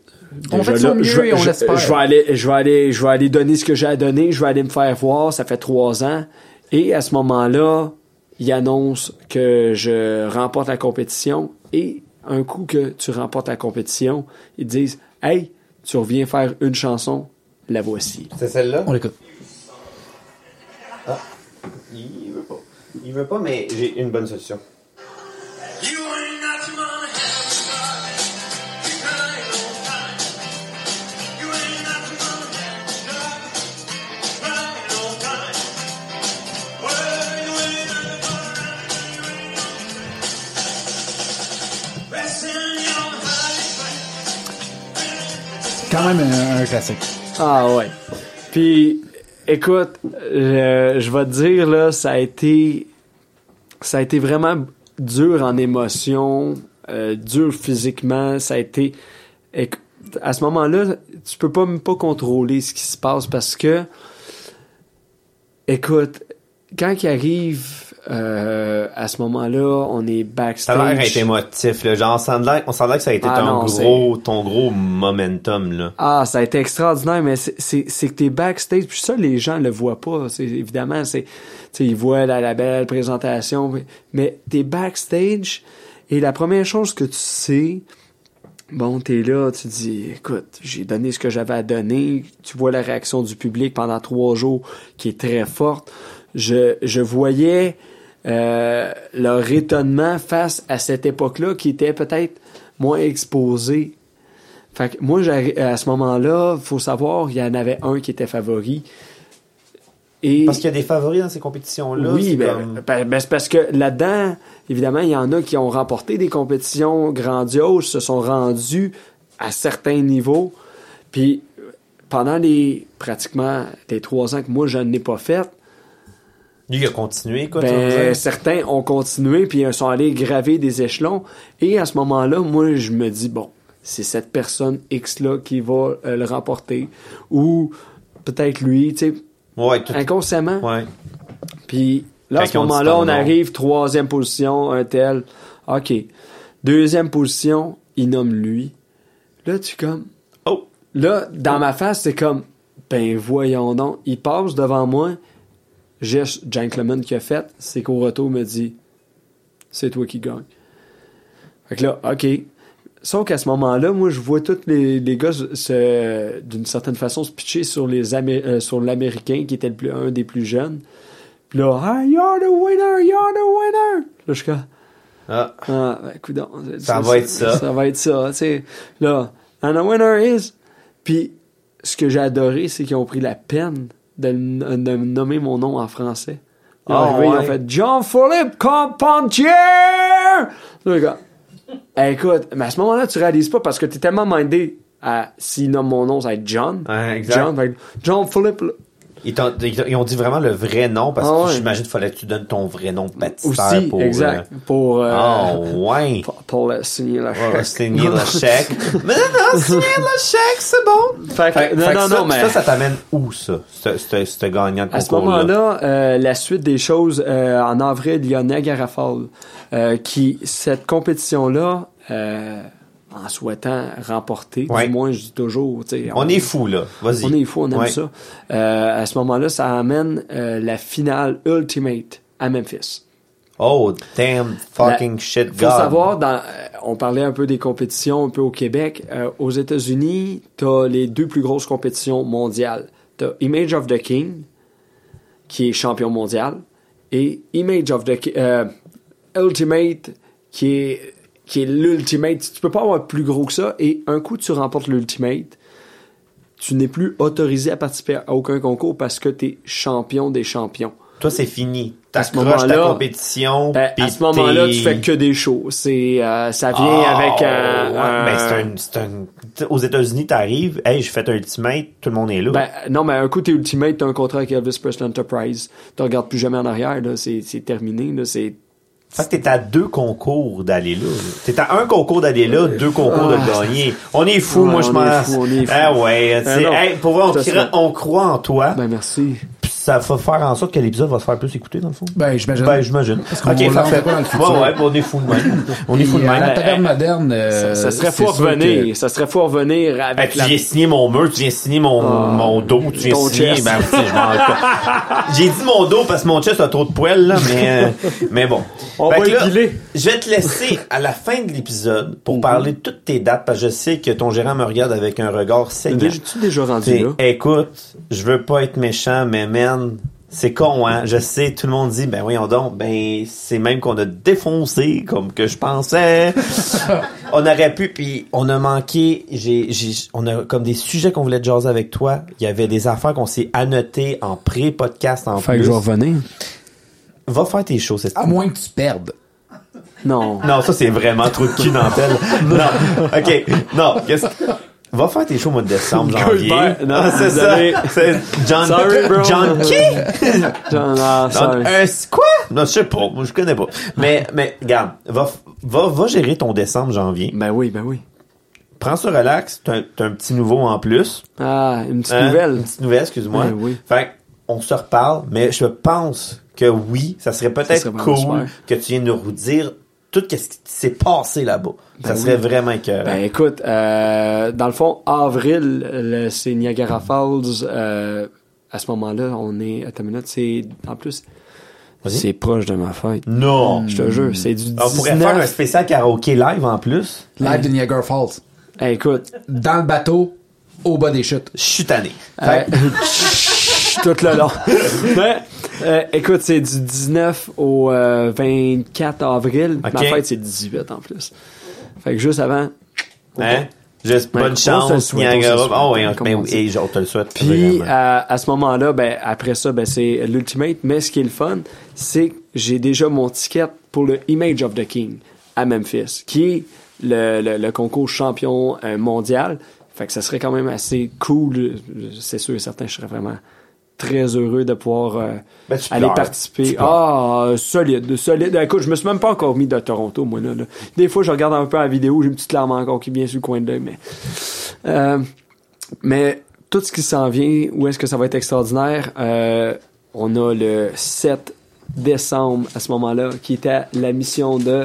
[SPEAKER 2] On fait
[SPEAKER 4] là,
[SPEAKER 2] mieux
[SPEAKER 4] je, vais-
[SPEAKER 2] et on
[SPEAKER 4] je- je vais aller, je vais aller, je vais aller donner ce que j'ai à donner, je vais aller me faire voir, ça fait trois ans. Et à ce moment-là, il annonce que je remporte la compétition et un coup que tu remportes la compétition, ils disent Hey, tu reviens faire une chanson, la voici.
[SPEAKER 3] C'est celle-là?
[SPEAKER 2] On l'écoute.
[SPEAKER 3] Il veut pas. Il veut pas, mais j'ai une bonne solution.
[SPEAKER 2] Quand même un, un classique.
[SPEAKER 4] Ah ouais. Puis, écoute, je vais te dire, là, ça a été. Ça a été vraiment dur en émotion, euh, dur physiquement. Ça a été. À ce moment-là, tu peux pas même pas contrôler ce qui se passe parce que. Écoute, quand il arrive euh, à ce moment-là, on est
[SPEAKER 3] Ça a l'air
[SPEAKER 4] backstage.
[SPEAKER 3] être émotif, là. Genre, on sent l'air on sent l'air que ça a été
[SPEAKER 4] Ah
[SPEAKER 3] ton
[SPEAKER 4] non,
[SPEAKER 3] gros, ton gros momentum, là.
[SPEAKER 4] Ah, ça a été extraordinaire, mais c'est- que t'es backstage, puis ça, les gens le voient pas. Évidemment, c'est, ils voient la, la belle présentation, mais, mais t'es backstage, et la première chose que tu sais, bon, t'es là, tu dis, écoute, j'ai donné ce que j'avais à donner, tu vois la réaction du public pendant trois jours qui est très forte. Je, je voyais euh, leur étonnement face à cette époque-là qui était peut-être moins exposée fait que moi, j'arri- à ce moment-là, faut savoir, il y en avait un qui était favori. Et
[SPEAKER 3] Parce qu'il y a des favoris dans ces compétitions-là.
[SPEAKER 4] oui, ben,
[SPEAKER 3] comme-
[SPEAKER 4] ben, ben, c'est parce que là-dedans, évidemment, il y en a qui ont remporté des compétitions grandioses, se sont rendus à certains niveaux. Puis pendant les pratiquement les trois ans que moi je n'ai pas fait,
[SPEAKER 3] Lui, il a continué, quoi.
[SPEAKER 4] ben, certains ont continué puis ils sont allés graver des échelons. Et à ce moment-là, moi, je me dis, bon, c'est cette personne X-là qui va euh, le remporter. Ou peut-être lui, tu sais,
[SPEAKER 3] Ouais, tout...
[SPEAKER 4] inconsciemment.
[SPEAKER 3] ouais.
[SPEAKER 4] Puis là, à ce moment-là, on arrive troisième position, un tel. OK. Deuxième position, il nomme lui. Là, tu comme...
[SPEAKER 3] Oh!
[SPEAKER 4] Là, dans ma face, c'est comme... Ben voyons donc. Il passe devant moi. Geste gentleman qu'il a fait, c'est qu'au retour, il me dit... C'est toi qui gagne. Fait que là, OK. Sauf qu'à ce moment-là, moi, je vois tous les, les gars se- d'une certaine façon se pitcher sur les Amé- euh, sur l'Américain qui était le plus, un des plus jeunes. Puis là, ah, you're the winner, you're the winner. Là, je suis comme,
[SPEAKER 3] Ah.
[SPEAKER 4] ah, ben, coudonc,
[SPEAKER 3] Ça va être ça.
[SPEAKER 4] Ça va être ça, tu sais. Là, and the winner is. Puis, ce que j'ai adoré, c'est qu'ils ont pris la peine de, de nommer mon nom en français. Ils ont
[SPEAKER 3] Ah,
[SPEAKER 4] arrivé, ils ont
[SPEAKER 3] ouais.
[SPEAKER 4] fait Jean-Philippe eh, écoute, mais à ce moment-là, tu réalises pas parce que t'es tellement mindé à s'il nomme mon nom, ça va être John.
[SPEAKER 3] Ouais, exact.
[SPEAKER 4] John, John-Philippe. là.
[SPEAKER 3] Ils, ont dit vraiment le vrai nom parce
[SPEAKER 4] Ah
[SPEAKER 3] que
[SPEAKER 4] ouais.
[SPEAKER 3] j'imagine qu'il fallait que tu donnes ton vrai nom de baptistère
[SPEAKER 4] Aussi,
[SPEAKER 3] pour.
[SPEAKER 4] exact. Pour, euh,
[SPEAKER 3] euh, Oh, ouais.
[SPEAKER 4] pour, pour le signer le chèque.
[SPEAKER 3] signer le chèque. mais non, signer le chèque, c'est bon.
[SPEAKER 4] Fait que- non,
[SPEAKER 3] fait
[SPEAKER 4] non,
[SPEAKER 3] ça,
[SPEAKER 4] non, mais-
[SPEAKER 3] Ça, ça t'amène où, ça? Ce, gagnant de
[SPEAKER 4] À ce moment-là, euh, la suite des choses, en avril, il y a Niagara Falls, qui, cette compétition-là, en souhaitant remporter,
[SPEAKER 3] Ouais.
[SPEAKER 4] du moins, je dis toujours,
[SPEAKER 3] On est fou, là. Vas-y.
[SPEAKER 4] on est fou, on aime
[SPEAKER 3] Ouais.
[SPEAKER 4] ça. Euh, à ce moment-là, ça amène euh, la finale Ultimate à Memphis.
[SPEAKER 3] Oh, damn fucking shit,
[SPEAKER 4] Faut
[SPEAKER 3] God.
[SPEAKER 4] savoir, dans, euh, on parlait un peu des compétitions un peu au Québec. Euh, aux États-Unis, t'as les deux plus grosses compétitions mondiales. T'as Image of the King, qui est champion mondial, et Image of the Ultimate, qui est, qui est l'Ultimate. Tu peux pas avoir plus gros que ça, et un coup tu remportes l'Ultimate, tu n'es plus autorisé à participer à aucun concours parce que tu es champion des champions.
[SPEAKER 3] Toi, c'est fini.
[SPEAKER 4] À ce moment-là,
[SPEAKER 3] compétition.
[SPEAKER 4] Ben, à ce moment-là, tu fais que des shows. C'est, euh, ça vient
[SPEAKER 3] Ah,
[SPEAKER 4] avec un.
[SPEAKER 3] ouais.
[SPEAKER 4] un-
[SPEAKER 3] Ben, un, un- Aux États-Unis, t'arrives, hey, j'ai fait un ultimate, tout le monde est là.
[SPEAKER 4] Ben, non, mais un coup, t'es ultimate, t'as un contrat avec Elvis Presley Enterprise. Tu regardes plus jamais en arrière, là. C'est, c'est terminé, là. C'est.
[SPEAKER 3] Fait que t'es à deux concours d'aller là. T'es à un concours d'aller là, deux concours de
[SPEAKER 4] Ah.
[SPEAKER 3] gagner. On est fou,
[SPEAKER 4] Ouais,
[SPEAKER 3] moi je
[SPEAKER 4] fou.
[SPEAKER 3] Ah ouais, tu
[SPEAKER 4] Ah
[SPEAKER 3] hey, pour vrai, on,
[SPEAKER 4] Ça
[SPEAKER 3] cra-
[SPEAKER 4] serait-
[SPEAKER 3] on croit en toi.
[SPEAKER 4] Ben, merci.
[SPEAKER 3] Puis ça va faire en sorte que l'épisode va se faire plus écouter dans le fond.
[SPEAKER 2] Ben, j'imagine.
[SPEAKER 3] Ben, j'imagine.
[SPEAKER 2] qu'on
[SPEAKER 3] Ok, parfait.
[SPEAKER 2] pas dans le futur.
[SPEAKER 3] Ouais, ouais, on est fou de même. On est fou de même.
[SPEAKER 2] la taverne moderne,
[SPEAKER 4] Ça,
[SPEAKER 2] euh,
[SPEAKER 4] ça serait fou revenir.
[SPEAKER 2] que-
[SPEAKER 4] Ça serait fou revenir avec
[SPEAKER 3] tu
[SPEAKER 4] la.
[SPEAKER 3] viens signer mon mur, tu viens signer mon,
[SPEAKER 4] Ah.
[SPEAKER 3] mon dos, tu viens signer. Ben, tu sais, je m'en- J'ai dit mon dos parce que mon chest a trop de poils, là, mais, euh, mais bon.
[SPEAKER 4] On
[SPEAKER 3] Fait
[SPEAKER 4] va
[SPEAKER 3] que là. Je vais te laisser à la fin de l'épisode pour parler de toutes tes dates parce que je sais que ton gérant me regarde avec un regard saignant.
[SPEAKER 4] Tu déjà rendu là?
[SPEAKER 3] écoute, je veux pas être méchant, mais man, c'est con, hein. Je sais, tout le monde dit, ben voyons donc, ben c'est même qu'on a défoncé comme que je pensais. on aurait pu, puis on a manqué. J'ai, j'ai, on a comme des sujets qu'on voulait jaser avec toi. Il y avait des affaires qu'on s'est annotées en pré-podcast en
[SPEAKER 4] Fait
[SPEAKER 3] plus.
[SPEAKER 4] que je vais revenir.
[SPEAKER 3] Va faire tes choses, c'est
[SPEAKER 2] À moins que tu perdes.
[SPEAKER 4] Non.
[SPEAKER 3] non, ça c'est vraiment trop de cul dans tel. Non, ok, non. qu'est-ce- Va faire tes shows au mois de décembre, janvier.
[SPEAKER 4] Non,
[SPEAKER 3] c'est ça. C'est John.
[SPEAKER 4] Sorry, bro.
[SPEAKER 3] John qui?
[SPEAKER 4] John, ah,
[SPEAKER 3] John,
[SPEAKER 4] sorry.
[SPEAKER 3] un, quoi? Non, je sais pas. Moi, je connais pas. Mais, mais, regarde, va, va, va gérer ton décembre, janvier.
[SPEAKER 4] Ben oui, ben oui.
[SPEAKER 3] Prends ça relax. T'as un, petit nouveau en plus.
[SPEAKER 4] Ah, une petite
[SPEAKER 3] Hein?
[SPEAKER 4] nouvelle.
[SPEAKER 3] Une petite nouvelle, excuse-moi.
[SPEAKER 4] Ben oui.
[SPEAKER 3] Fait que, on se reparle, mais je pense que oui, ça serait peut-être cool
[SPEAKER 4] super.
[SPEAKER 3] que tu viennes nous redire tout ce qui s'est passé là-bas. ça
[SPEAKER 4] Ben
[SPEAKER 3] serait vraiment écœurant.
[SPEAKER 4] Ben écoute, euh, dans le fond, avril, le- c'est Niagara Falls. euh, à ce moment-là, on est. Attends une minute, c'est. En plus, c'est proche de ma fête.
[SPEAKER 3] non.
[SPEAKER 4] Je te jure, c'est du 19.
[SPEAKER 3] On pourrait faire un spécial karaoké live en plus.
[SPEAKER 2] Live de Niagara Falls.
[SPEAKER 4] Hey, écoute,
[SPEAKER 2] Dans le bateau, au bas des chutes.
[SPEAKER 3] Je suis tanné.
[SPEAKER 4] euh,
[SPEAKER 3] Que-
[SPEAKER 4] tout le long. Mais, euh, écoute, c'est du 19 au euh, 24 avril.
[SPEAKER 3] Ok.
[SPEAKER 4] Ma fête, c'est 18 en plus. Fait que juste avant.
[SPEAKER 3] Hein? Juste bonne chance,
[SPEAKER 4] le le
[SPEAKER 3] Niagara. Oh oui, oui, on te le souhaite.
[SPEAKER 4] Puis à, à ce moment-là, ben après ça, ben c'est l'ultimate. Mais ce qui est le fun, c'est que j'ai déjà mon ticket pour le Image of the King à Memphis, qui est le, le, le concours champion euh, mondial. Fait que ça serait quand même assez cool. C'est sûr et certain, je serais vraiment très heureux de pouvoir euh,
[SPEAKER 3] Ben,
[SPEAKER 4] aller
[SPEAKER 3] pleures.
[SPEAKER 4] participer. Ah, solide, solide. Écoute, je me suis même pas encore mis de Toronto, moi là. là. Des fois, je regarde un peu la vidéo, j'ai une petite larme encore qui vient sur le coin de l'œil, mais. Euh, mais tout ce qui s'en vient, où est-ce que ça va être extraordinaire? Euh, on a le 7 décembre à ce moment-là, qui était la mission de.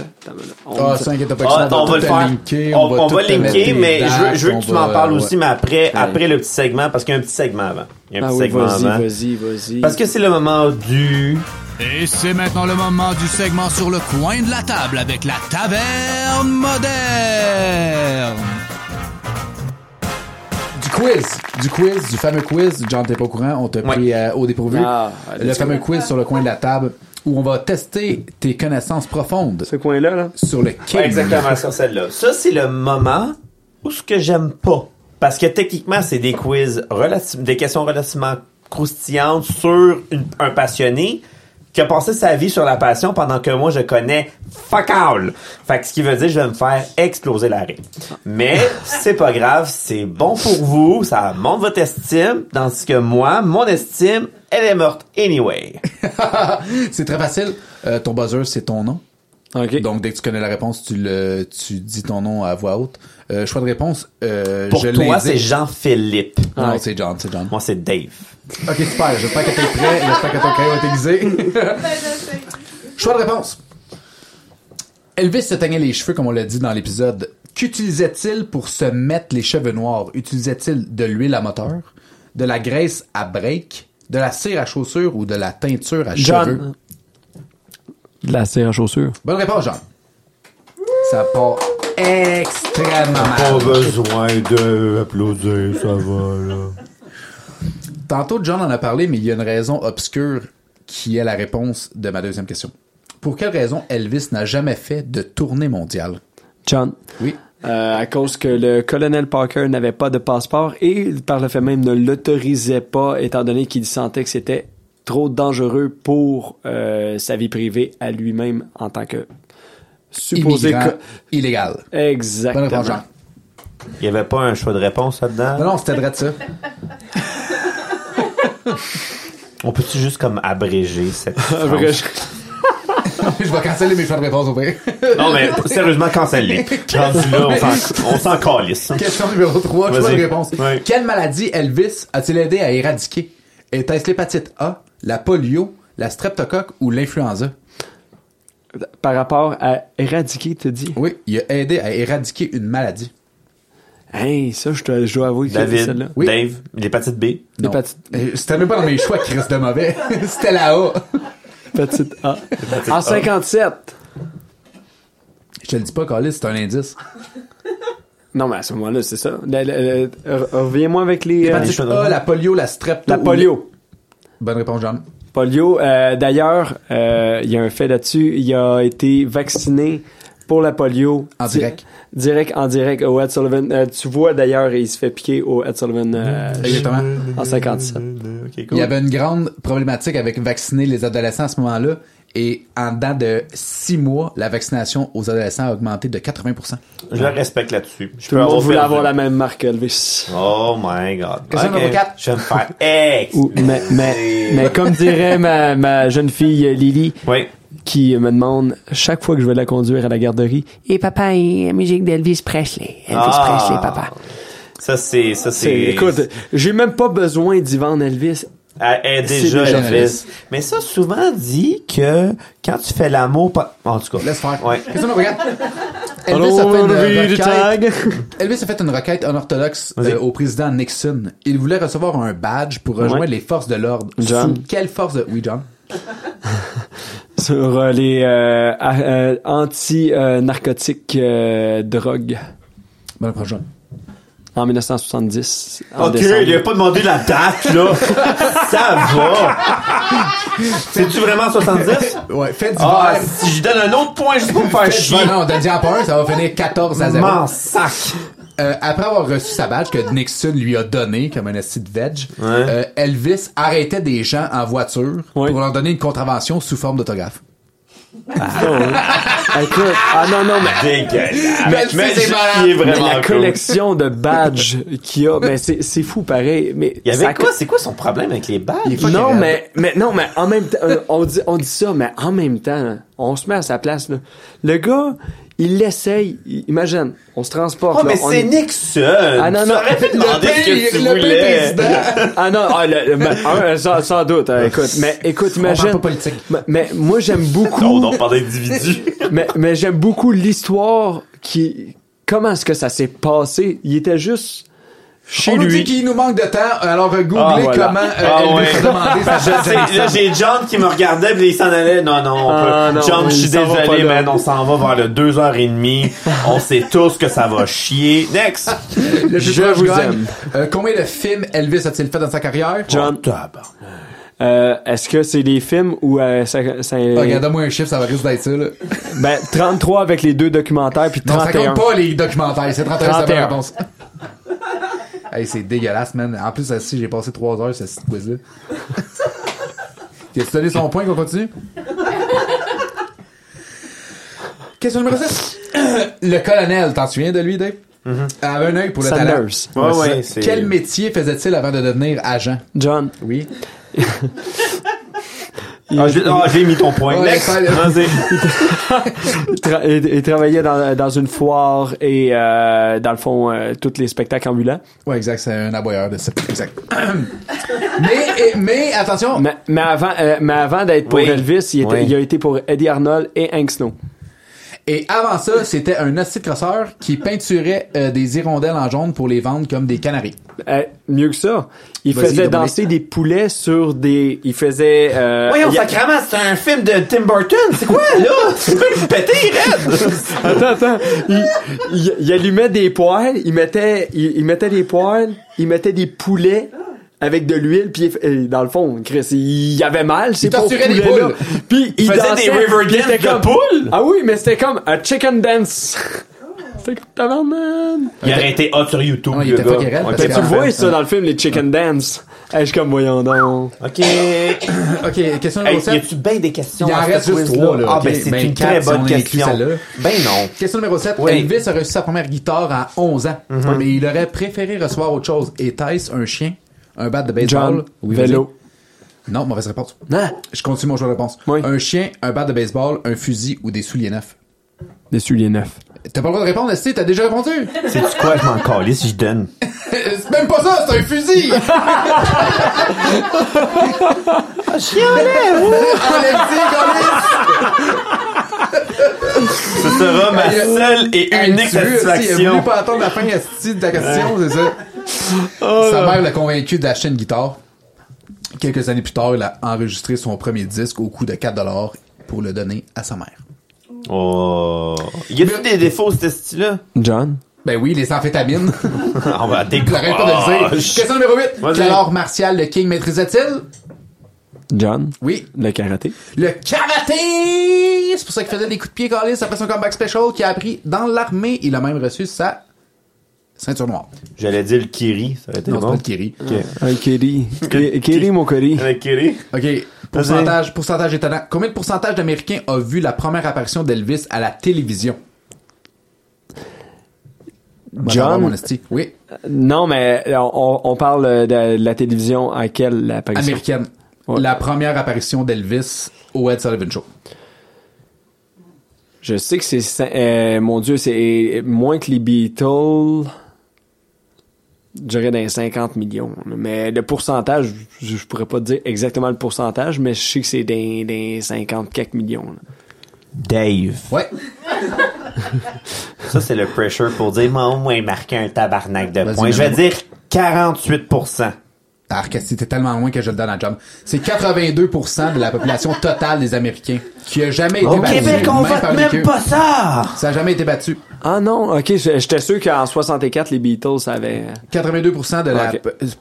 [SPEAKER 4] On-
[SPEAKER 2] Ah, ça.
[SPEAKER 3] Ah, on,
[SPEAKER 2] tout
[SPEAKER 3] va le faire.
[SPEAKER 2] linker,
[SPEAKER 3] on, on va
[SPEAKER 2] mettre
[SPEAKER 3] linker, mais je veux, je veux
[SPEAKER 2] on
[SPEAKER 3] que tu
[SPEAKER 2] va-
[SPEAKER 3] m'en parles
[SPEAKER 2] ouais.
[SPEAKER 3] aussi, mais après, après le petit segment, parce qu'il y a un petit segment avant. Il y a un
[SPEAKER 4] Ah
[SPEAKER 3] petit
[SPEAKER 4] oui,
[SPEAKER 3] segment
[SPEAKER 4] vas-y, vas-y, vas-y.
[SPEAKER 3] Parce que c'est le moment du.
[SPEAKER 5] Et c'est maintenant le moment du segment sur le coin de la table avec la taverne moderne.
[SPEAKER 2] Du quiz. Du quiz, du fameux quiz. John, t'es pas au courant, on t'a pris euh, au dépourvu.
[SPEAKER 4] Ah,
[SPEAKER 2] le fameux quiz sur le coin de la table où on va tester tes connaissances profondes
[SPEAKER 4] Ce coin-là, là?
[SPEAKER 2] sur le king.
[SPEAKER 3] Ouais, exactement, sur celle-là. Ça, c'est le moment où ce que j'aime pas. Parce que techniquement, c'est des quiz des questions relativement croustillantes sur un passionné qui a passé sa vie sur la passion pendant que moi, je connais fuck all. Fait que ce qui veut dire, je vais me faire exploser l'arrêt. Mais c'est pas grave, c'est bon pour vous, ça monte votre estime, tandis que moi, mon estime, elle est morte anyway.
[SPEAKER 2] c'est très facile. Euh, ton buzzer, c'est ton nom? Donc, dès que tu connais la réponse, tu le, tu dis ton nom à voix haute. Euh, choix de réponse, euh,
[SPEAKER 3] Pour
[SPEAKER 2] je
[SPEAKER 3] toi, c'est Jean-Philippe.
[SPEAKER 2] Non, c'est John, c'est John.
[SPEAKER 3] Moi, c'est Dave.
[SPEAKER 2] Ok, super. J'espère que t'es prêt. J'espère que ton crayon est aiguisé. Choix de réponse. Elvis se teignait les cheveux, comme on l'a dit dans l'épisode. Qu'utilisait-il pour se mettre les cheveux noirs? Utilisait-il de l'huile à moteur, de la graisse à break, de la cire à chaussures ou de la teinture à cheveux?
[SPEAKER 4] De la cire à chaussures.
[SPEAKER 2] Bonne réponse, John. Ça part extrêmement mal.
[SPEAKER 3] besoin de applaudir, ça va, là.
[SPEAKER 2] Tantôt, John en a parlé, mais il y a une raison obscure qui est la réponse de ma deuxième question. Pour quelle raison Elvis n'a jamais fait de tournée mondiale?
[SPEAKER 4] John.
[SPEAKER 2] Oui.
[SPEAKER 4] Euh, à cause que le colonel Parker n'avait pas de passeport et par le fait même ne l'autorisait pas étant donné qu'il sentait que c'était trop dangereux pour euh, sa vie privée à lui-même en tant que supposé co-
[SPEAKER 2] illégal.
[SPEAKER 4] exactement
[SPEAKER 2] Bonne réponse, Jean.
[SPEAKER 3] Il y avait pas un choix de réponse là-dedans?
[SPEAKER 2] Non, non, c'était vrai de ça.
[SPEAKER 3] On peut-tu juste comme abréger cette
[SPEAKER 2] je vais canceller mes choix de réponse au pire.
[SPEAKER 3] Non, mais sérieusement, cancelle-les. Rendu là, on s'en- calisse.
[SPEAKER 2] Question numéro 3, choix de réponse. Quelle maladie Elvis a-t-il aidé à éradiquer? Était-ce l'hépatite A, la polio, la streptocoque ou l'influenza?
[SPEAKER 4] par rapport à éradiquer tu dis
[SPEAKER 2] Oui, il a aidé à éradiquer une maladie.
[SPEAKER 4] hey ça je, te- je dois avouer que c'est
[SPEAKER 3] David,
[SPEAKER 4] celle-là
[SPEAKER 2] Oui.
[SPEAKER 3] Dave, l'hépatite B?
[SPEAKER 4] L'hépatite-
[SPEAKER 2] Euh, C'était même pas dans mes choix qui restent de mauvais. C'était la A.
[SPEAKER 4] petite A en 57
[SPEAKER 2] Je te le dis pas, Carlis, c'est un indice.
[SPEAKER 4] non mais à ce moment-là c'est ça reviens-moi avec les euh,
[SPEAKER 2] L'hépatite A, la polio, la strepto.
[SPEAKER 4] la
[SPEAKER 2] ou
[SPEAKER 4] polio
[SPEAKER 2] Bonne réponse, John.
[SPEAKER 4] Polio, euh, d'ailleurs, euh, il y a un fait là-dessus. Il a été vacciné pour la polio.
[SPEAKER 2] En
[SPEAKER 4] Di-
[SPEAKER 2] direct.
[SPEAKER 4] Direct, en direct au Ed Sullivan. Euh, tu vois d'ailleurs, il se fait piquer au Ed Sullivan euh,
[SPEAKER 2] Exactement.
[SPEAKER 4] en 57.
[SPEAKER 3] Ok,
[SPEAKER 2] Il
[SPEAKER 3] cool.
[SPEAKER 2] y avait une grande problématique avec vacciner les adolescents à ce moment-là. Et en dedans de six mois, la vaccination aux adolescents a augmenté de 80%.
[SPEAKER 3] Je le respecte là-dessus. Je
[SPEAKER 4] Tout le monde voulait avoir la même marque Elvis.
[SPEAKER 3] Oh my god.
[SPEAKER 2] Question
[SPEAKER 3] Ok.
[SPEAKER 2] numéro quatre.
[SPEAKER 3] Je vais me faire ex.
[SPEAKER 4] Ou- mais, mais, mais comme dirait ma, ma jeune fille Lily,
[SPEAKER 3] Oui.
[SPEAKER 4] qui me demande chaque fois que je vais la conduire à la garderie, et papa, et la musique d'Elvis Presley. Elvis
[SPEAKER 3] Ah.
[SPEAKER 4] Presley, papa.
[SPEAKER 3] Ça, c'est, ça,
[SPEAKER 4] C'est,
[SPEAKER 3] c'est.
[SPEAKER 4] écoute, j'ai même pas besoin d'y vendre Elvis.
[SPEAKER 3] Elle est déjà
[SPEAKER 2] déjà
[SPEAKER 3] Elvis.
[SPEAKER 2] Elvis.
[SPEAKER 3] Mais ça, souvent dit que quand tu fais l'amour, pas... en tout cas.
[SPEAKER 2] Laisse faire.
[SPEAKER 3] Ouais.
[SPEAKER 2] 4. Elvis a, requête,
[SPEAKER 4] tag.
[SPEAKER 2] Elvis a fait une requête unorthodoxe euh, au président Nixon. Il voulait recevoir un badge pour rejoindre
[SPEAKER 4] Ouais.
[SPEAKER 2] les forces de l'ordre.
[SPEAKER 4] John.
[SPEAKER 2] Sous quelle force de... Oui, John.
[SPEAKER 4] sur euh, les euh, anti-narcotiques euh, drogues
[SPEAKER 2] Bonne John.
[SPEAKER 4] En 1970. en
[SPEAKER 3] Ok,
[SPEAKER 4] décembre.
[SPEAKER 3] il a pas demandé la date, là. ça va. C'est-tu vraiment 70?
[SPEAKER 2] Ouais, fait
[SPEAKER 3] Ah,
[SPEAKER 2] d'hiver.
[SPEAKER 3] si je donne un autre point juste pour me faire
[SPEAKER 2] Fait
[SPEAKER 3] chier.
[SPEAKER 2] d'hiver. Non, pas un, ça va finir 14 à 0.
[SPEAKER 3] M'en sac.
[SPEAKER 2] euh, après avoir reçu sa badge que Nixon lui a donné comme un esti de veg,
[SPEAKER 3] Ouais.
[SPEAKER 2] euh, Elvis arrêtait des gens en voiture
[SPEAKER 4] Ouais.
[SPEAKER 2] pour leur donner une contravention sous forme d'autographe.
[SPEAKER 4] Écoute, ah non, non, mais
[SPEAKER 3] Dégueulasse.
[SPEAKER 2] Mais
[SPEAKER 3] Mais
[SPEAKER 2] c'est
[SPEAKER 4] Mais
[SPEAKER 3] vraiment
[SPEAKER 4] la
[SPEAKER 3] cool.
[SPEAKER 4] collection de badges qu'il y a, mais c'est, c'est fou pareil. Mais
[SPEAKER 3] Il y avait
[SPEAKER 4] ça-
[SPEAKER 3] quoi? C'est quoi son problème avec les badges?
[SPEAKER 4] Non, mais, mais non, mais en même temps, euh, on dit, on dit ça, mais en même temps, on se met à sa place. Là. Le gars, il l'essaye. il- Imagine, on se transporte.
[SPEAKER 3] Oh,
[SPEAKER 4] là,
[SPEAKER 3] mais
[SPEAKER 4] on
[SPEAKER 3] c'est
[SPEAKER 4] est-
[SPEAKER 3] Nixon!
[SPEAKER 4] Ah, non, non.
[SPEAKER 3] aurais pu
[SPEAKER 4] Le
[SPEAKER 3] demander ce
[SPEAKER 2] pays-
[SPEAKER 3] que tu
[SPEAKER 2] le
[SPEAKER 3] voulais.
[SPEAKER 2] président.
[SPEAKER 4] Ah non, ah, le- le- un, sans, sans doute. hein, écoute, mais écoute,
[SPEAKER 2] On parle
[SPEAKER 4] imagine.
[SPEAKER 2] pas politique.
[SPEAKER 4] Mais, mais moi, j'aime beaucoup.
[SPEAKER 3] Non, non, pas d'individu.
[SPEAKER 4] mais mais j'aime beaucoup l'histoire qui. Comment est-ce que ça s'est passé? Il était juste chez
[SPEAKER 2] On nous dit
[SPEAKER 4] lui.
[SPEAKER 2] qu'il nous manque de temps, alors euh, googlez
[SPEAKER 4] Ah, voilà.
[SPEAKER 2] comment euh,
[SPEAKER 3] Ah,
[SPEAKER 2] Elvis
[SPEAKER 3] ouais.
[SPEAKER 2] a demandé
[SPEAKER 3] là, j'ai John qui me regardait, puis il s'en allait. Non, non, on
[SPEAKER 4] Ah,
[SPEAKER 3] peut.
[SPEAKER 4] non,
[SPEAKER 3] John, je suis désolé, man. On s'en va vers le 2h30. on sait tous que ça va chier. Next!
[SPEAKER 2] Le
[SPEAKER 4] Je vous
[SPEAKER 2] gagne.
[SPEAKER 4] aime.
[SPEAKER 2] Euh, combien de films Elvis a-t-il fait dans sa carrière?
[SPEAKER 4] John,
[SPEAKER 3] Oh,
[SPEAKER 4] euh, est-ce que c'est des films ou euh, ça, ça-
[SPEAKER 2] Ah, Regarde-moi un chiffre, ça va risque d'être ça, là.
[SPEAKER 4] ben 33 avec les deux documentaires puis
[SPEAKER 2] Non, ça
[SPEAKER 4] 31.
[SPEAKER 2] compte pas les documentaires, c'est 31, c'est la
[SPEAKER 4] 31.
[SPEAKER 2] réponse. Hey, c'est dégueulasse, man. En plus, si j'ai passé 3 heures sur cette quiz-là. T'as-tu donné son point qu'on continue? Question numéro 6. Le colonel, t'en souviens de lui, Dave? Avait un œil pour le
[SPEAKER 4] Sanders.
[SPEAKER 2] talent.
[SPEAKER 3] Ouais, ouais,
[SPEAKER 2] Quel métier faisait-il avant de devenir agent?
[SPEAKER 4] John.
[SPEAKER 2] Oui.
[SPEAKER 3] Ah, j'ai mis ton point.
[SPEAKER 2] Ouais,
[SPEAKER 3] Next!
[SPEAKER 4] Il, tra- il- il travaillait dans, dans une foire et euh, dans le fond euh, tous les spectacles ambulants.
[SPEAKER 2] Ouais, exact, c'est un aboyeur de ça. Exact. mais, mais, attention,
[SPEAKER 4] Mais, mais avant, euh, mais avant d'être pour
[SPEAKER 3] Oui.
[SPEAKER 4] Elvis, il, était-
[SPEAKER 3] Oui.
[SPEAKER 4] il a été pour Eddie Arnold et Hank Snow.
[SPEAKER 2] Et avant ça, c'était un hostie de crosseur qui peinturait euh, des hirondelles en jaune pour les vendre comme des canaris.
[SPEAKER 4] Euh, mieux que ça, il faisait danser des poulets sur des. Il faisait. Euh,
[SPEAKER 3] Voyons,
[SPEAKER 4] a-
[SPEAKER 3] sacrément, c'est un film de Tim Burton. C'est quoi, là? Tu peux me péter, Red?
[SPEAKER 4] Attends, attends. Il, il, il allumait des poêles, il mettait, il, il mettait des poêles, il mettait des poulets avec de l'huile, puis il- dans le fond, Chris, il y avait mal, ces
[SPEAKER 2] Il
[SPEAKER 4] pauvres
[SPEAKER 2] torturait des poules.
[SPEAKER 4] Puis il
[SPEAKER 3] faisait
[SPEAKER 4] dansait,
[SPEAKER 3] des river
[SPEAKER 4] il
[SPEAKER 3] dance de
[SPEAKER 4] comme-
[SPEAKER 3] poules?
[SPEAKER 4] Ah oui, mais c'était comme un chicken dance. c'était comme tabarnak.
[SPEAKER 3] Il aurait été hot sur YouTube,
[SPEAKER 2] Ouais, il
[SPEAKER 3] le
[SPEAKER 2] était
[SPEAKER 3] gars.
[SPEAKER 2] fucking raide,
[SPEAKER 3] Ok,
[SPEAKER 2] parce
[SPEAKER 4] Mais
[SPEAKER 2] que-
[SPEAKER 4] tu vois ça dans le film, les chicken dance. Hey, je suis comme, voyons donc.
[SPEAKER 3] OK.
[SPEAKER 2] OK, question
[SPEAKER 3] Hey,
[SPEAKER 2] numéro
[SPEAKER 3] y
[SPEAKER 2] 7.
[SPEAKER 3] a-tu bien des questions
[SPEAKER 2] Il en reste juste
[SPEAKER 3] quiz-là?
[SPEAKER 2] trois, là,
[SPEAKER 3] Ah, ben, c'est
[SPEAKER 2] Ben,
[SPEAKER 3] une
[SPEAKER 2] quatre,
[SPEAKER 3] très
[SPEAKER 2] si on
[SPEAKER 3] bonne
[SPEAKER 2] inclut
[SPEAKER 3] question.
[SPEAKER 2] celle-là.
[SPEAKER 3] Ben non.
[SPEAKER 2] Question numéro 7.
[SPEAKER 3] Oui.
[SPEAKER 2] Elvis a reçu sa première guitare à 11 ans,
[SPEAKER 4] Mhm.
[SPEAKER 2] mais il aurait préféré recevoir autre chose. Était-ce un chien, un bat de baseball?
[SPEAKER 4] John,
[SPEAKER 2] Oui,
[SPEAKER 4] vélo.
[SPEAKER 2] Non, mauvaise réponse.
[SPEAKER 4] Non.
[SPEAKER 2] Je continue mon choix de réponse.
[SPEAKER 4] Oui.
[SPEAKER 2] Un chien, un bat de baseball, un fusil ou des souliers neufs?
[SPEAKER 4] Des souliers neufs.
[SPEAKER 2] T'as pas le droit de répondre, Esti, t'as déjà répondu?
[SPEAKER 3] C'est-tu quoi, je m'en calisse si je donne?
[SPEAKER 2] c'est même pas ça, c'est un fusil! Enlève-y,
[SPEAKER 3] Ce sera ma seule et unique
[SPEAKER 2] tu veux, Esti, Il a
[SPEAKER 3] satisfaction.
[SPEAKER 2] voulu pas attendre la fin Esti, de la question, c'est ça? Sa mère l'a convaincu d'acheter une guitare. Quelques années plus tard, il a enregistré son premier disque au coût de 4 pour le donner à sa mère.
[SPEAKER 3] Oh. Y a-tu des défauts, ce style-là?
[SPEAKER 4] John?
[SPEAKER 2] Ben oui, les amphétamines.
[SPEAKER 3] On va
[SPEAKER 2] J'arrête pas de le dire. Question numéro 8.
[SPEAKER 3] Vas-y.
[SPEAKER 2] Quel art martial le King maîtrisait-il?
[SPEAKER 4] John?
[SPEAKER 2] Oui.
[SPEAKER 4] Le karaté?
[SPEAKER 2] Le karaté! C'est pour ça qu'il faisait des coups de pied calés après son comeback special qu'il a appris dans l'armée. Il a même reçu sa ceinture noire.
[SPEAKER 3] J'allais dire le Kiri. Ça aurait été
[SPEAKER 2] Non, c'est pas le Kiri.
[SPEAKER 4] Un Kerry. Kerry, mon Kerry.
[SPEAKER 3] Le Kiri.
[SPEAKER 2] OK. Pourcentage, pourcentage étonnant. Combien de pourcentage d'Américains a vu la première apparition d'Elvis à la télévision? Moi,
[SPEAKER 4] John?
[SPEAKER 2] Oui.
[SPEAKER 4] Non, mais on, on parle de la télévision à quelle apparition?
[SPEAKER 2] Américaine.
[SPEAKER 4] Ouais.
[SPEAKER 2] La première apparition d'Elvis au Ed Sullivan Show.
[SPEAKER 4] Je sais que c'est... euh, mon Dieu, c'est moins que les Beatles. Je dirais dans les 50 millions. Mais le pourcentage, je, je pourrais pas te dire exactement le pourcentage, mais je sais que c'est dans, dans les 50 quelques millions. là.
[SPEAKER 3] Dave.
[SPEAKER 2] Ouais.
[SPEAKER 3] Ça, c'est le pressure pour dire, moi, au moins, marqué un tabarnak de
[SPEAKER 2] Vas-y,
[SPEAKER 3] points. Je vais dire 48%.
[SPEAKER 2] Ah, Arc, c'était tellement loin que je le donne à John. C'est 82% de la population totale des Américains qui a jamais été
[SPEAKER 3] Au
[SPEAKER 2] battu.
[SPEAKER 3] Québec, on
[SPEAKER 2] même
[SPEAKER 3] vote même pas ça!
[SPEAKER 2] Ça a jamais été battu.
[SPEAKER 4] Ah non, ok, je- j'étais sûr qu'en 64, les Beatles avaient...
[SPEAKER 2] 82% de la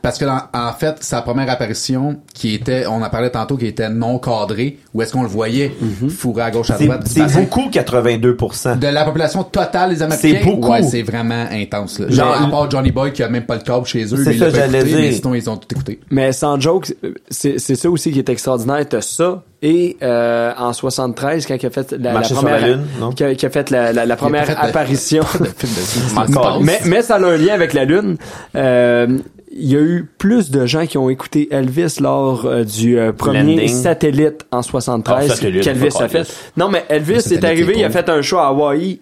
[SPEAKER 2] parce que en, en fait sa première apparition qui était on en parlait tantôt qui était non cadrée où est-ce qu'on le voyait fourré à gauche à droite
[SPEAKER 3] c'est beaucoup 82%.
[SPEAKER 2] de la population totale des Américains
[SPEAKER 3] C'est beaucoup.
[SPEAKER 2] ouais c'est vraiment intense là.
[SPEAKER 3] Genre-
[SPEAKER 2] Genre à part Johnny Boy qui a même pas le câble chez eux
[SPEAKER 3] C'est
[SPEAKER 2] lui, il
[SPEAKER 3] ça,
[SPEAKER 2] l'a pas
[SPEAKER 3] j'allais
[SPEAKER 2] écouté,
[SPEAKER 3] dire.
[SPEAKER 2] mais sinon ils ont tout écouté
[SPEAKER 4] Mais sans joke, c'est c'est ça aussi qui est extraordinaire. T'as ça et euh, en 73 quand il a fait la, la première
[SPEAKER 3] la Lune, non?
[SPEAKER 4] qui a, qui a fait la, la, la première
[SPEAKER 2] fait
[SPEAKER 4] apparition. Mais mais ça a un lien avec la lune. Euh, il y a eu plus de gens qui ont écouté Elvis lors euh, du euh, premier
[SPEAKER 3] Landing.
[SPEAKER 4] satellite en 73
[SPEAKER 3] Ah, satellite,
[SPEAKER 4] qu'Elvis a fait.
[SPEAKER 3] Elvis.
[SPEAKER 4] Non, mais Elvis est arrivé,
[SPEAKER 2] il
[SPEAKER 4] a fait un show à Hawaï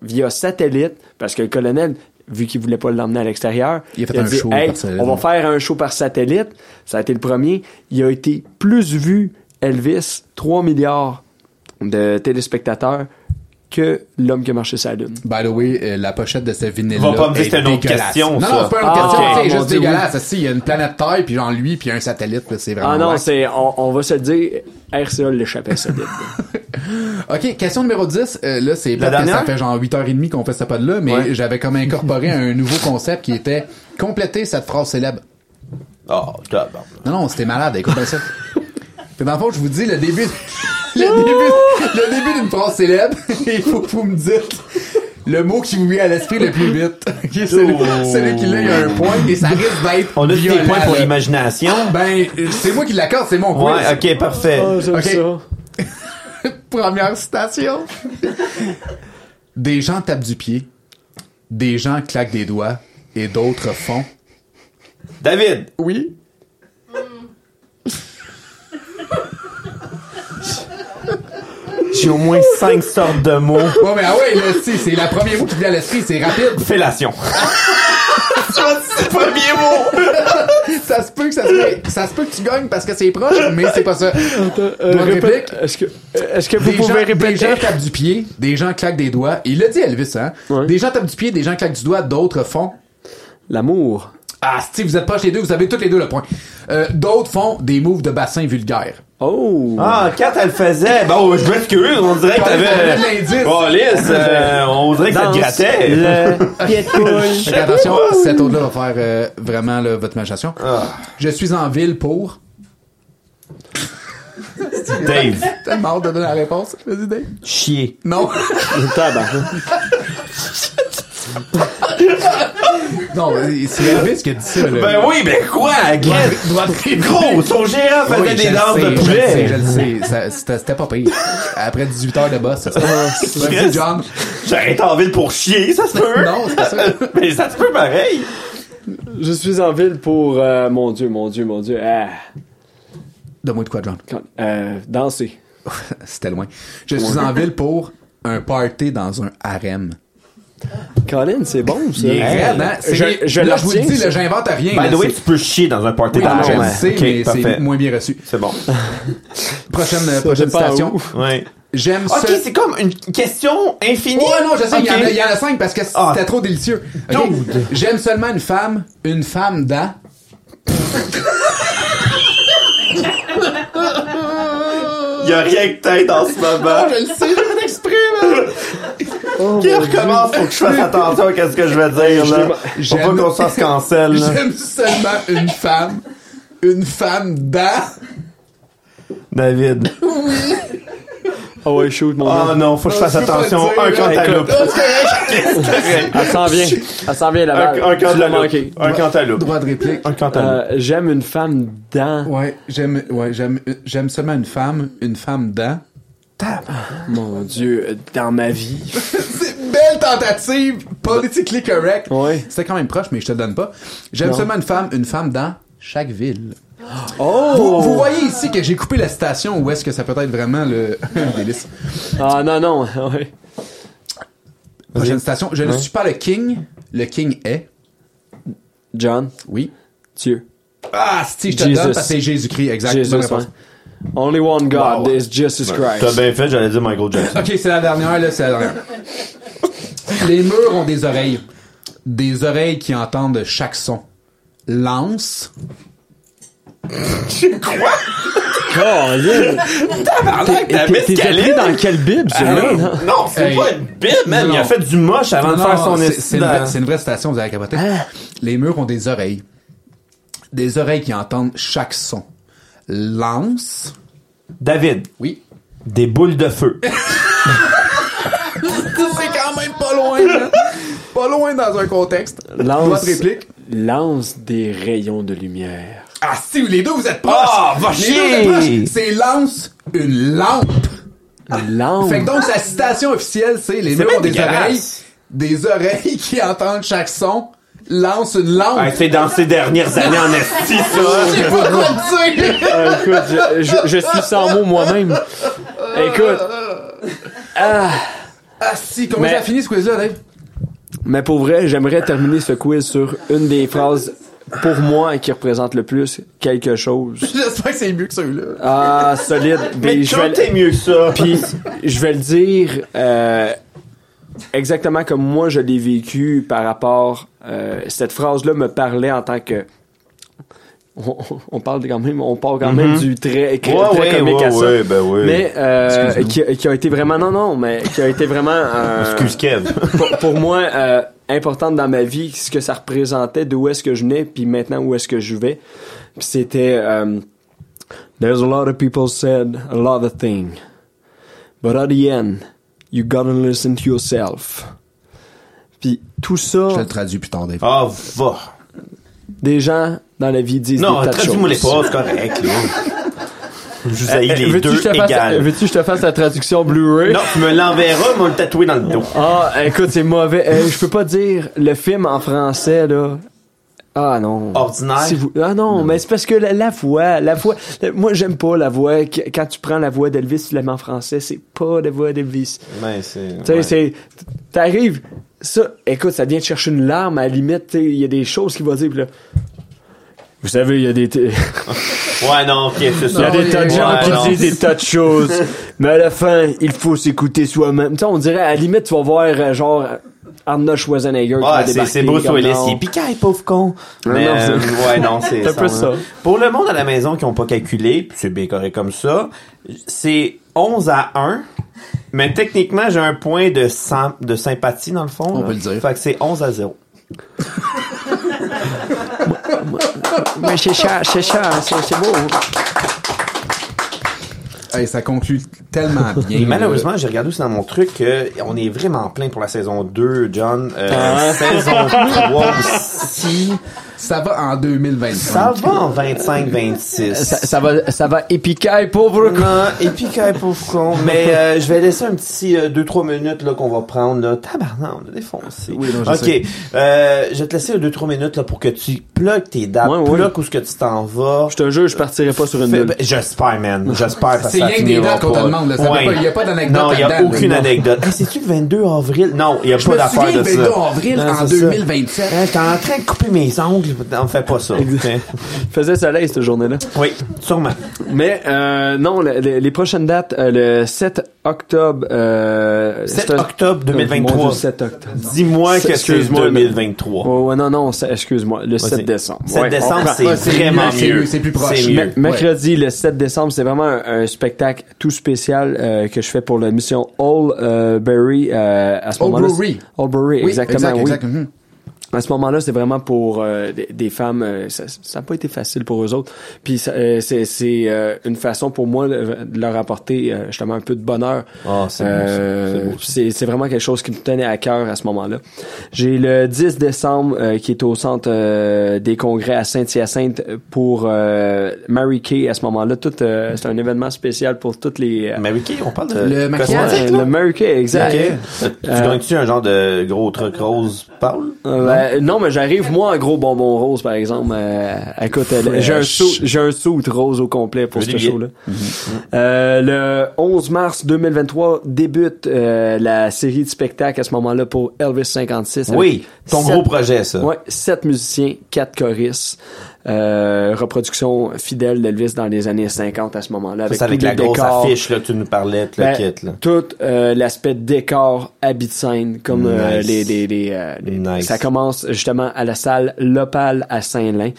[SPEAKER 4] via satellite parce que le colonel vu qu'il voulait pas l'emmener à l'extérieur,
[SPEAKER 2] Il a fait un
[SPEAKER 4] dit,
[SPEAKER 2] show
[SPEAKER 4] Hey,
[SPEAKER 2] par satellite.
[SPEAKER 4] on va faire un show par satellite. Ça a été le premier. Il a été plus vu, Elvis, 3 milliards de téléspectateurs que l'homme qui a marché sa lune.
[SPEAKER 2] by the way euh, la pochette de ce vinyle
[SPEAKER 3] Va pas me dire que c'est une autre question,
[SPEAKER 2] non
[SPEAKER 3] ça.
[SPEAKER 2] non c'est pas une autre
[SPEAKER 4] Ah,
[SPEAKER 2] question
[SPEAKER 4] ok.
[SPEAKER 2] c'est juste
[SPEAKER 4] Dieu,
[SPEAKER 2] dégueulasse si il y a une planète Terre puis genre lui puis un satellite là, c'est vraiment
[SPEAKER 4] Ah non, c'est, on, on va se le dire, RCA l'échappait ça.
[SPEAKER 2] OK, question numéro 10. Euh, là, c'est plate que ça fait genre 8h30 qu'on fait ça pas de là, mais
[SPEAKER 4] Ouais.
[SPEAKER 2] j'avais comme incorporé un nouveau concept qui était compléter cette phrase célèbre.
[SPEAKER 3] Oh.
[SPEAKER 2] Non, non, c'était malade, écoute ça. Dans le fond, je vous dis le début, le début, le début d'une phrase célèbre, et il faut que vous me dites le mot qui vous vient à l'esprit le plus vite. OK, celui, celui qui l'a, il y a un point, et ça risque d'être
[SPEAKER 3] On a des
[SPEAKER 2] violent,
[SPEAKER 3] points pour l'imagination.
[SPEAKER 2] Ben, c'est moi qui l'accorde, c'est mon quiz.
[SPEAKER 3] Ouais, ok, parfait.
[SPEAKER 2] Ok.
[SPEAKER 4] ça.
[SPEAKER 2] Première citation. Des gens tapent du pied, des gens claquent des doigts, et d'autres font.
[SPEAKER 3] David,
[SPEAKER 2] Oui.
[SPEAKER 3] J'ai au moins cinq sortes de mots.
[SPEAKER 2] Ouais, mais ah ouais, là, si, c'est la première mot qui vient à l'esprit, c'est rapide.
[SPEAKER 3] Fellation. c'est le premier mot.
[SPEAKER 2] Ça se peut que ça se, ça se peut que tu gagnes parce que c'est proche, mais c'est pas ça.
[SPEAKER 4] Euh, répète-. Est-ce que, euh, est-ce que vous
[SPEAKER 2] Des
[SPEAKER 4] pouvez
[SPEAKER 2] gens, des
[SPEAKER 4] répéter?
[SPEAKER 2] gens tapent du pied, des gens claquent des doigts. Il l'a dit Elvis, hein?
[SPEAKER 4] Ouais.
[SPEAKER 2] Des gens tapent du pied, des gens claquent du doigt, d'autres font.
[SPEAKER 4] L'amour.
[SPEAKER 2] Ah, si vous êtes proches les deux, vous avez tous les deux le point. Euh, d'autres font des moves de bassin vulgaires.
[SPEAKER 4] Oh!
[SPEAKER 3] Ah, quand elle faisait, bon, je m'excuse, on dirait que t'avais...
[SPEAKER 2] de l'indice.
[SPEAKER 3] Oh, lisse, euh, on dirait que ça te grattait.
[SPEAKER 4] Le pied de poule.
[SPEAKER 2] Fait que attention, cet autre-là va faire euh, vraiment là, votre imagination.
[SPEAKER 3] Ah.
[SPEAKER 2] Je suis en ville pour.
[SPEAKER 3] Dave,
[SPEAKER 2] Tellement hâte de donner la réponse. Vas-y, Dave.
[SPEAKER 3] chier.
[SPEAKER 2] Non.
[SPEAKER 4] Tabarnak.
[SPEAKER 2] Non, c'est Elvis qui a dit ça. Là.
[SPEAKER 3] Ben oui, ben quoi,
[SPEAKER 2] réplique.
[SPEAKER 3] Gros, son gérant faisait
[SPEAKER 2] Oui,
[SPEAKER 3] des
[SPEAKER 2] je
[SPEAKER 3] danses de
[SPEAKER 2] Je le sais,
[SPEAKER 3] poulet.
[SPEAKER 2] je le sais. Ça- C'était pas pire. Après 18 heures de boss, ça. Vas-y, John.
[SPEAKER 3] J'arrête en ville pour chier, ça se peut.
[SPEAKER 2] Non, c'est pas ça.
[SPEAKER 3] Mais ça se peut pareil.
[SPEAKER 4] Je suis en ville pour, euh, mon Dieu, mon Dieu, mon Dieu, ah,
[SPEAKER 2] Donne-moi de quoi, John.
[SPEAKER 4] quand- euh, danser.
[SPEAKER 2] C'était loin. Je suis en ville pour un party dans un harem.
[SPEAKER 4] Colin, c'est bon, ça.
[SPEAKER 2] Raide, hein? C'est-
[SPEAKER 4] Je, je
[SPEAKER 2] là, je vous le dis,
[SPEAKER 4] ça.
[SPEAKER 2] là, j'invente rien.
[SPEAKER 3] By the way,
[SPEAKER 2] c'est-
[SPEAKER 3] tu peux chier dans un party
[SPEAKER 2] Oui,
[SPEAKER 3] dans
[SPEAKER 2] je sais,
[SPEAKER 3] Ok,
[SPEAKER 2] mais
[SPEAKER 3] parfait.
[SPEAKER 2] c'est moins bien reçu.
[SPEAKER 3] C'est bon.
[SPEAKER 2] Prochaine, euh, prochaine citation.
[SPEAKER 3] Ouais.
[SPEAKER 2] J'aime
[SPEAKER 3] Ok,
[SPEAKER 2] ce...
[SPEAKER 3] c'est comme une question infinie.
[SPEAKER 2] Ouais, non, je sais, il y en a-
[SPEAKER 3] Ok.
[SPEAKER 2] il y, en a cinq parce que c'était
[SPEAKER 3] Ah.
[SPEAKER 2] trop délicieux. Ok. J'aime seulement une femme, une femme dans...
[SPEAKER 3] Il y a rien que tête en ce moment.
[SPEAKER 2] Je le sais, j'ai fait
[SPEAKER 3] Qui recommence, faut que je fasse attention à ce que je vais dire, là? Faut pas qu'on se fasse cancel, là.
[SPEAKER 2] J'aime seulement une femme, une femme dans...
[SPEAKER 3] David.
[SPEAKER 4] Oh ouais, shoot, mon
[SPEAKER 3] Oh
[SPEAKER 4] gars.
[SPEAKER 3] non, faut que je fasse
[SPEAKER 2] pas
[SPEAKER 3] attention.
[SPEAKER 2] dire,
[SPEAKER 3] Un cantaloupe.
[SPEAKER 2] Ah, c'est correct.
[SPEAKER 4] Elle s'en vient. Elle s'en vient,
[SPEAKER 3] Un,
[SPEAKER 4] là-bas.
[SPEAKER 3] un
[SPEAKER 4] l'as
[SPEAKER 3] cantaloupe.
[SPEAKER 4] manqué.
[SPEAKER 3] Un cantaloupe.
[SPEAKER 2] Droit de réplique.
[SPEAKER 3] Un cantaloupe.
[SPEAKER 4] Euh, j'aime une femme dans...
[SPEAKER 2] Ouais, j'aime, ouais, j'aime, j'aime seulement une femme, une femme dans.
[SPEAKER 4] Mon Dieu, dans ma vie.
[SPEAKER 2] C'est une belle tentative, politically correct.
[SPEAKER 4] Ouais.
[SPEAKER 2] C'était quand même proche, mais je te donne pas. J'aime seulement une femme, une femme dans chaque ville.
[SPEAKER 4] Oh!
[SPEAKER 2] Vous, vous voyez ici que j'ai coupé la citation où est-ce que ça peut être vraiment le délice.
[SPEAKER 4] Ah non, non, ouais.
[SPEAKER 2] Prochaine citation. Je ne suis pas le king. Le king est?
[SPEAKER 4] John,
[SPEAKER 2] Oui.
[SPEAKER 4] Dieu.
[SPEAKER 2] Ah, si, je te
[SPEAKER 4] Jesus.
[SPEAKER 2] donne parce que c'est Jésus-Christ. Exact.
[SPEAKER 4] Ouais. Only one God
[SPEAKER 2] Wow.
[SPEAKER 4] is Jesus
[SPEAKER 3] T'as
[SPEAKER 4] Christ.
[SPEAKER 3] bien fait, j'allais dire Michael Jackson.
[SPEAKER 2] Ok, c'est la dernière, là, c'est la dernière. Les murs ont des oreilles. Des oreilles qui entendent chaque son. Lance.
[SPEAKER 4] Colin!
[SPEAKER 3] Tabarnak, Calais.
[SPEAKER 4] pris dans quelle bible,
[SPEAKER 3] Ah,
[SPEAKER 4] celui-là?
[SPEAKER 3] non,
[SPEAKER 4] non?
[SPEAKER 3] non, c'est
[SPEAKER 2] Hey.
[SPEAKER 3] pas une bite, man.
[SPEAKER 2] Non,
[SPEAKER 3] Il a fait du moche avant de faire son
[SPEAKER 2] c'est- une, vraie- c'est une vraie citation, vous allez capoter. Les murs ont des oreilles. Des oreilles qui entendent chaque son. Lance.
[SPEAKER 3] David,
[SPEAKER 2] Oui.
[SPEAKER 3] des boules de feu.
[SPEAKER 2] C'est quand même pas loin, hein? Pas loin dans un contexte.
[SPEAKER 4] Lance,
[SPEAKER 2] Votre réplique?
[SPEAKER 4] lance des rayons de lumière.
[SPEAKER 2] Ah, si, les deux, vous êtes proches.
[SPEAKER 3] Ah, va
[SPEAKER 2] Les deux,
[SPEAKER 3] chier.
[SPEAKER 2] vous êtes proches. C'est lance une lampe.
[SPEAKER 4] Lance.
[SPEAKER 2] Fait que donc, sa citation officielle, c'est les murs ont des oreilles. Des oreilles qui entendent chaque son. Lance une lampe.
[SPEAKER 3] Ah, c'est dans ces dernières années en esti, ça.
[SPEAKER 2] Je sais pas quoi te dire.
[SPEAKER 4] Ah, écoute, je, je- je suis sans mots moi-même. Écoute,
[SPEAKER 2] Ah, si, comment
[SPEAKER 4] Mais-
[SPEAKER 2] ça fini ce quiz-là, Dave?
[SPEAKER 4] mais pour vrai, j'aimerais terminer ce quiz sur une des phrases pour moi qui représente le plus quelque chose.
[SPEAKER 2] J'espère que c'est mieux que ceux-là.
[SPEAKER 4] Ah, solide.
[SPEAKER 3] Mais
[SPEAKER 4] je vais,
[SPEAKER 3] est mieux que ça?
[SPEAKER 4] puis je vais le dire euh, exactement comme moi je l'ai vécu par rapport. euh, cette phrase-là me parlait en tant que. On, on parle quand même, on parle quand même du très, très.
[SPEAKER 3] Ouais,
[SPEAKER 4] très
[SPEAKER 3] ouais,
[SPEAKER 4] comique
[SPEAKER 3] ouais,
[SPEAKER 4] à ça.
[SPEAKER 3] ben.
[SPEAKER 4] Mais euh, qui, qui a été vraiment non non, mais qui a été vraiment euh,
[SPEAKER 3] Excuse
[SPEAKER 4] pour, pour moi euh, importante dans ma vie, ce que ça représentait, d'où est-ce que je venais, puis maintenant où est-ce que je vais. C'était euh, There's a lot of people said a lot of things, but at the end, you gotta listen to yourself. Puis tout ça,
[SPEAKER 2] Je le traduis plus tard, Dave.
[SPEAKER 3] Ah, va.
[SPEAKER 4] des gens dans la vie disent
[SPEAKER 3] Non,
[SPEAKER 4] des
[SPEAKER 3] traduis-moi les pas, c'est correct, là. Je vous haïs
[SPEAKER 4] Euh,
[SPEAKER 3] les
[SPEAKER 4] veux-tu
[SPEAKER 3] deux
[SPEAKER 4] que je te fasse-
[SPEAKER 3] égales.
[SPEAKER 4] Veux-tu que je te fasse la traduction Blu-ray?
[SPEAKER 3] Non, tu me l'enverras, mais on le tatoué dans le dos.
[SPEAKER 4] Ah, écoute, c'est mauvais. Euh, je peux pas dire le film en français, là. Ah non.
[SPEAKER 3] Ordinaire?
[SPEAKER 4] Si vous- Ah non, mais c'est parce que la, la voix, la voix. moi, j'aime pas la voix. Qu- Quand tu prends la voix d'Elvis, tu la mets en français, c'est pas la voix d'Elvis.
[SPEAKER 3] Mais c'est.
[SPEAKER 4] Tu sais,
[SPEAKER 3] ouais.
[SPEAKER 4] c'est. T'arrives. Ça, écoute, ça vient te chercher une larme à la limite. tu sais, Il y a des choses qu'il va dire. puis là, vous savez, il y a des. t-
[SPEAKER 3] Ouais, non, ok, c'est
[SPEAKER 4] Il y
[SPEAKER 3] ça.
[SPEAKER 4] a des tas de gens qui
[SPEAKER 3] non.
[SPEAKER 4] disent des tas de choses. mais à la fin, il faut s'écouter soi-même. Tu sais, on dirait, à la limite, tu vas voir, euh, genre, Arnold Schwarzenegger qui va
[SPEAKER 3] Ouais, c'est,
[SPEAKER 4] débarquer.
[SPEAKER 3] c'est Bruce Willis. Il est piquant, pauvre con. Mais,
[SPEAKER 4] non,
[SPEAKER 3] euh,
[SPEAKER 4] c'est-
[SPEAKER 3] ouais, non, c'est
[SPEAKER 4] un peu ça.
[SPEAKER 3] hein. Pour le monde à la maison qui ont pas calculé, c'est bien correct comme ça, c'est 11 à 1. Mais techniquement, j'ai un point de, de sympathie dans le fond.
[SPEAKER 2] On
[SPEAKER 3] là.
[SPEAKER 2] peut le dire.
[SPEAKER 3] Fait que c'est 11 à 0.
[SPEAKER 4] Mais c'est ça, c'est ça, c'est beau.
[SPEAKER 2] Hey, ça conclut tellement bien.
[SPEAKER 3] Et malheureusement, j'ai regardé aussi dans mon truc qu'on est vraiment plein pour la saison 2, John. Euh,
[SPEAKER 4] Ah.
[SPEAKER 3] Saison 3 aussi.
[SPEAKER 2] Ça va en 2025.
[SPEAKER 3] Ça va en 25-26.
[SPEAKER 4] Ça, ça va, ça va épiquer, pauvre con.
[SPEAKER 3] Non, pauvre con. Mais euh, je vais laisser un petit 2-3 minutes là qu'on va prendre là. Tabarnak, on a défoncé.
[SPEAKER 2] Oui, non, je
[SPEAKER 3] ok,
[SPEAKER 2] sais.
[SPEAKER 3] euh, je vais te laisser 2-3 minutes là pour que tu plugues tes dates,
[SPEAKER 4] Ouais, ouais.
[SPEAKER 3] plug où ce que tu t'en vas.
[SPEAKER 4] Je te jure, je partirai pas sur une nulle.
[SPEAKER 3] ben, J'espère, man. J'espère
[SPEAKER 2] C'est rien que des dates qu'on te demande, là. Ça pas- y a pas d'anecdote
[SPEAKER 3] Non, il y a aucune anecdote. Hey, C'est-tu le 22 avril? Non, il y a
[SPEAKER 2] Je
[SPEAKER 3] pas
[SPEAKER 2] me
[SPEAKER 3] d'affaire
[SPEAKER 2] souviens
[SPEAKER 3] de
[SPEAKER 2] le
[SPEAKER 3] ça.
[SPEAKER 2] 22 avril
[SPEAKER 3] Non,
[SPEAKER 2] en
[SPEAKER 3] c'est ça.
[SPEAKER 2] 2027.
[SPEAKER 3] Hein, J'étais en train de couper mes ongles. On fait pas ça.
[SPEAKER 4] Il faisait soleil cette journée-là.
[SPEAKER 3] Oui, sûrement.
[SPEAKER 4] Mais euh, non, le- le- les prochaines dates, euh, le 7 octobre. Euh,
[SPEAKER 3] 7
[SPEAKER 4] c'est un-
[SPEAKER 3] octobre
[SPEAKER 4] Euh, mon
[SPEAKER 3] 2023.
[SPEAKER 4] Dieu, 7 octobre.
[SPEAKER 3] Dis-moi que c'est
[SPEAKER 4] Excuse-moi,
[SPEAKER 3] 2023.
[SPEAKER 4] Oh, ouais, non, non, excuse-moi, le 7 décembre.
[SPEAKER 3] 7
[SPEAKER 4] Ouais,
[SPEAKER 3] décembre, c'est
[SPEAKER 2] Ouais,
[SPEAKER 3] vraiment
[SPEAKER 2] mieux, c'est
[SPEAKER 3] mieux.
[SPEAKER 2] mieux, c'est plus proche.
[SPEAKER 3] Mieux.
[SPEAKER 4] mercredi, le 7 décembre, c'est vraiment un, un spectacle tout spécial euh, que je fais pour la mission All euh, Berry euh, à ce
[SPEAKER 2] All
[SPEAKER 4] moment-là.
[SPEAKER 2] Brewery.
[SPEAKER 4] All Brewery,
[SPEAKER 2] Oui,
[SPEAKER 4] exactement.
[SPEAKER 2] exact,
[SPEAKER 4] oui.
[SPEAKER 2] exact. mhm.
[SPEAKER 4] À ce moment-là, c'est vraiment pour euh, des, des femmes. euh, ça n'a pas été facile pour eux autres. Puis euh, c'est c'est, euh, une façon pour moi de, de leur apporter euh, justement un peu de bonheur.
[SPEAKER 3] Ah, c'est beau, ça.
[SPEAKER 4] Euh,
[SPEAKER 3] C'est
[SPEAKER 4] vraiment quelque chose qui me tenait à cœur à ce moment-là. J'ai le 10 décembre euh, qui est au centre euh, des congrès à Saint-Hyacinthe pour euh, Mary Kay à ce moment-là. Tout euh, c'est un événement spécial pour toutes les. euh,
[SPEAKER 3] Mary Kay, on parle de
[SPEAKER 2] Le maquillage,
[SPEAKER 4] le Mary Kay, exact.
[SPEAKER 3] Ok. Tu gagnes-tu un genre de gros truc rose pâle?
[SPEAKER 4] Euh, non, mais j'arrive moi en gros bonbon rose par exemple. Euh, écoute, euh, j'ai un un saut rose au complet pour ce show-là. Euh, le 11 mars 2023 débute euh, la série de spectacles à ce moment-là pour Elvis 56. avec
[SPEAKER 3] Oui, ton
[SPEAKER 4] sept-
[SPEAKER 3] gros projet, ça.
[SPEAKER 4] Ouais, sept musiciens, quatre choristes. Euh, reproduction fidèle d'Elvis dans les années 50 à ce moment-là.
[SPEAKER 3] Ça,
[SPEAKER 4] Avec
[SPEAKER 3] c'est avec la
[SPEAKER 4] les
[SPEAKER 3] grosse
[SPEAKER 4] décors.
[SPEAKER 3] affiche là, tu nous parlais, tout le
[SPEAKER 4] Ben,
[SPEAKER 3] kit. Là.
[SPEAKER 4] Tout euh, l'aspect décor, habit de scène, comme euh, les, les, les, euh, les-
[SPEAKER 3] Nice.
[SPEAKER 4] ça commence justement à la salle L'Opale à Saint-Lin.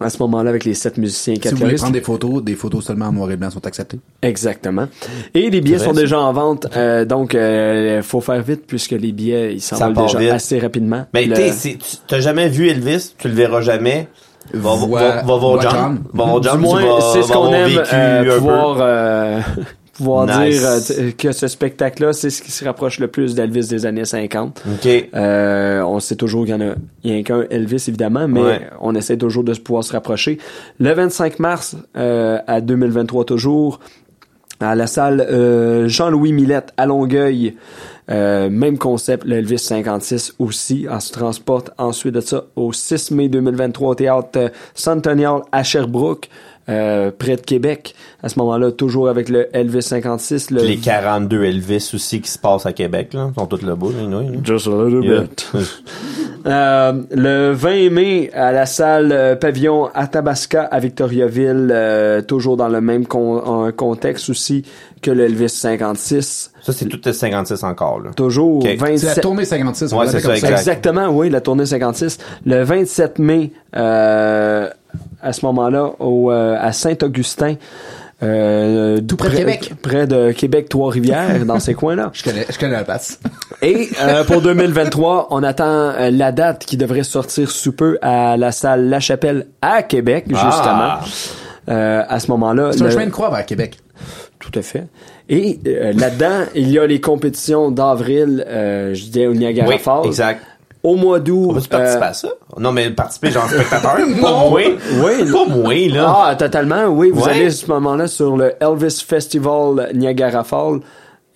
[SPEAKER 4] à ce moment-là avec les sept musiciens
[SPEAKER 2] Si vous voulez prendre des photos, des photos seulement en noir et blanc sont acceptées.
[SPEAKER 4] Exactement. Et les billets sont déjà en vente, euh, donc il faut faire vite puisque les billets ils
[SPEAKER 3] Ça
[SPEAKER 4] s'envolent déjà
[SPEAKER 3] vite.
[SPEAKER 4] assez rapidement.
[SPEAKER 3] Mais
[SPEAKER 4] Le-
[SPEAKER 3] c'est- tu t'as jamais vu Elvis, tu le verras jamais. Va, va, va, voir John.
[SPEAKER 2] John.
[SPEAKER 3] Va voir John,
[SPEAKER 4] c'est ce qu'on aime
[SPEAKER 3] vécu
[SPEAKER 4] euh, pouvoir euh, pouvoir
[SPEAKER 3] Nice.
[SPEAKER 4] dire euh, que ce spectacle-là, c'est ce qui se rapproche le plus d'Elvis des années 50.
[SPEAKER 3] OK.
[SPEAKER 4] Euh, on sait toujours qu'il y en a, il y a qu'un Elvis évidemment, mais
[SPEAKER 3] Ouais.
[SPEAKER 4] on essaie toujours de se pouvoir se rapprocher. Le 25 mars euh, à 2023 toujours à la salle euh, Jean-Louis Millette à Longueuil. Euh, même concept, le Elvis 56 aussi. On se transporte ensuite de ça au 6 mai 2023 au théâtre Centennial à Sherbrooke, euh, près de Québec. À ce moment-là, toujours avec le Elvis 56. Le
[SPEAKER 3] Les 42 Elvis aussi qui se passent à Québec, là. Ils sont tous là-bas, là, là.
[SPEAKER 4] Just a little
[SPEAKER 3] Yeah.
[SPEAKER 4] bit. Euh, le 20 mai, à la salle euh, Pavillon à Tabasca, à Victoriaville, euh, toujours dans le même con- un contexte aussi que le Elvis 56.
[SPEAKER 3] Ça, c'est tout le 56 encore, là.
[SPEAKER 4] Toujours
[SPEAKER 3] Ok.
[SPEAKER 2] C'est la
[SPEAKER 4] 27...
[SPEAKER 2] tournée 56. on
[SPEAKER 3] Ouais, c'est ça, exact.
[SPEAKER 4] Exactement, oui, la tournée 56. Le 27 mai, euh, à ce moment-là, au, euh, à Saint-Augustin, euh,
[SPEAKER 2] Tout près de Québec.
[SPEAKER 4] Près de Québec, Trois-Rivières, dans ces coins-là.
[SPEAKER 2] Je connais, je connais la passe.
[SPEAKER 4] Et euh, pour 2023, on attend euh, la date qui devrait sortir sous peu à la salle La Chapelle à Québec, justement.
[SPEAKER 3] Ah.
[SPEAKER 4] Euh, à ce moment-là,
[SPEAKER 2] C'est un
[SPEAKER 4] le-
[SPEAKER 2] chemin de croix vers Québec.
[SPEAKER 4] tout à fait. Et euh, là-dedans, il y a les compétitions d'avril, euh, je disais au Niagara
[SPEAKER 3] Oui,
[SPEAKER 4] Falls.
[SPEAKER 3] exact.
[SPEAKER 4] Au mois d'août.
[SPEAKER 3] On va-tu participer
[SPEAKER 4] euh,
[SPEAKER 3] à ça? Non, mais participer genre spectateur? Pas moi.
[SPEAKER 4] Oui.
[SPEAKER 3] Pas moi, là.
[SPEAKER 4] Ah, totalement, oui. Vous
[SPEAKER 3] Ouais.
[SPEAKER 4] allez à ce moment-là sur le Elvis Festival Niagara Falls.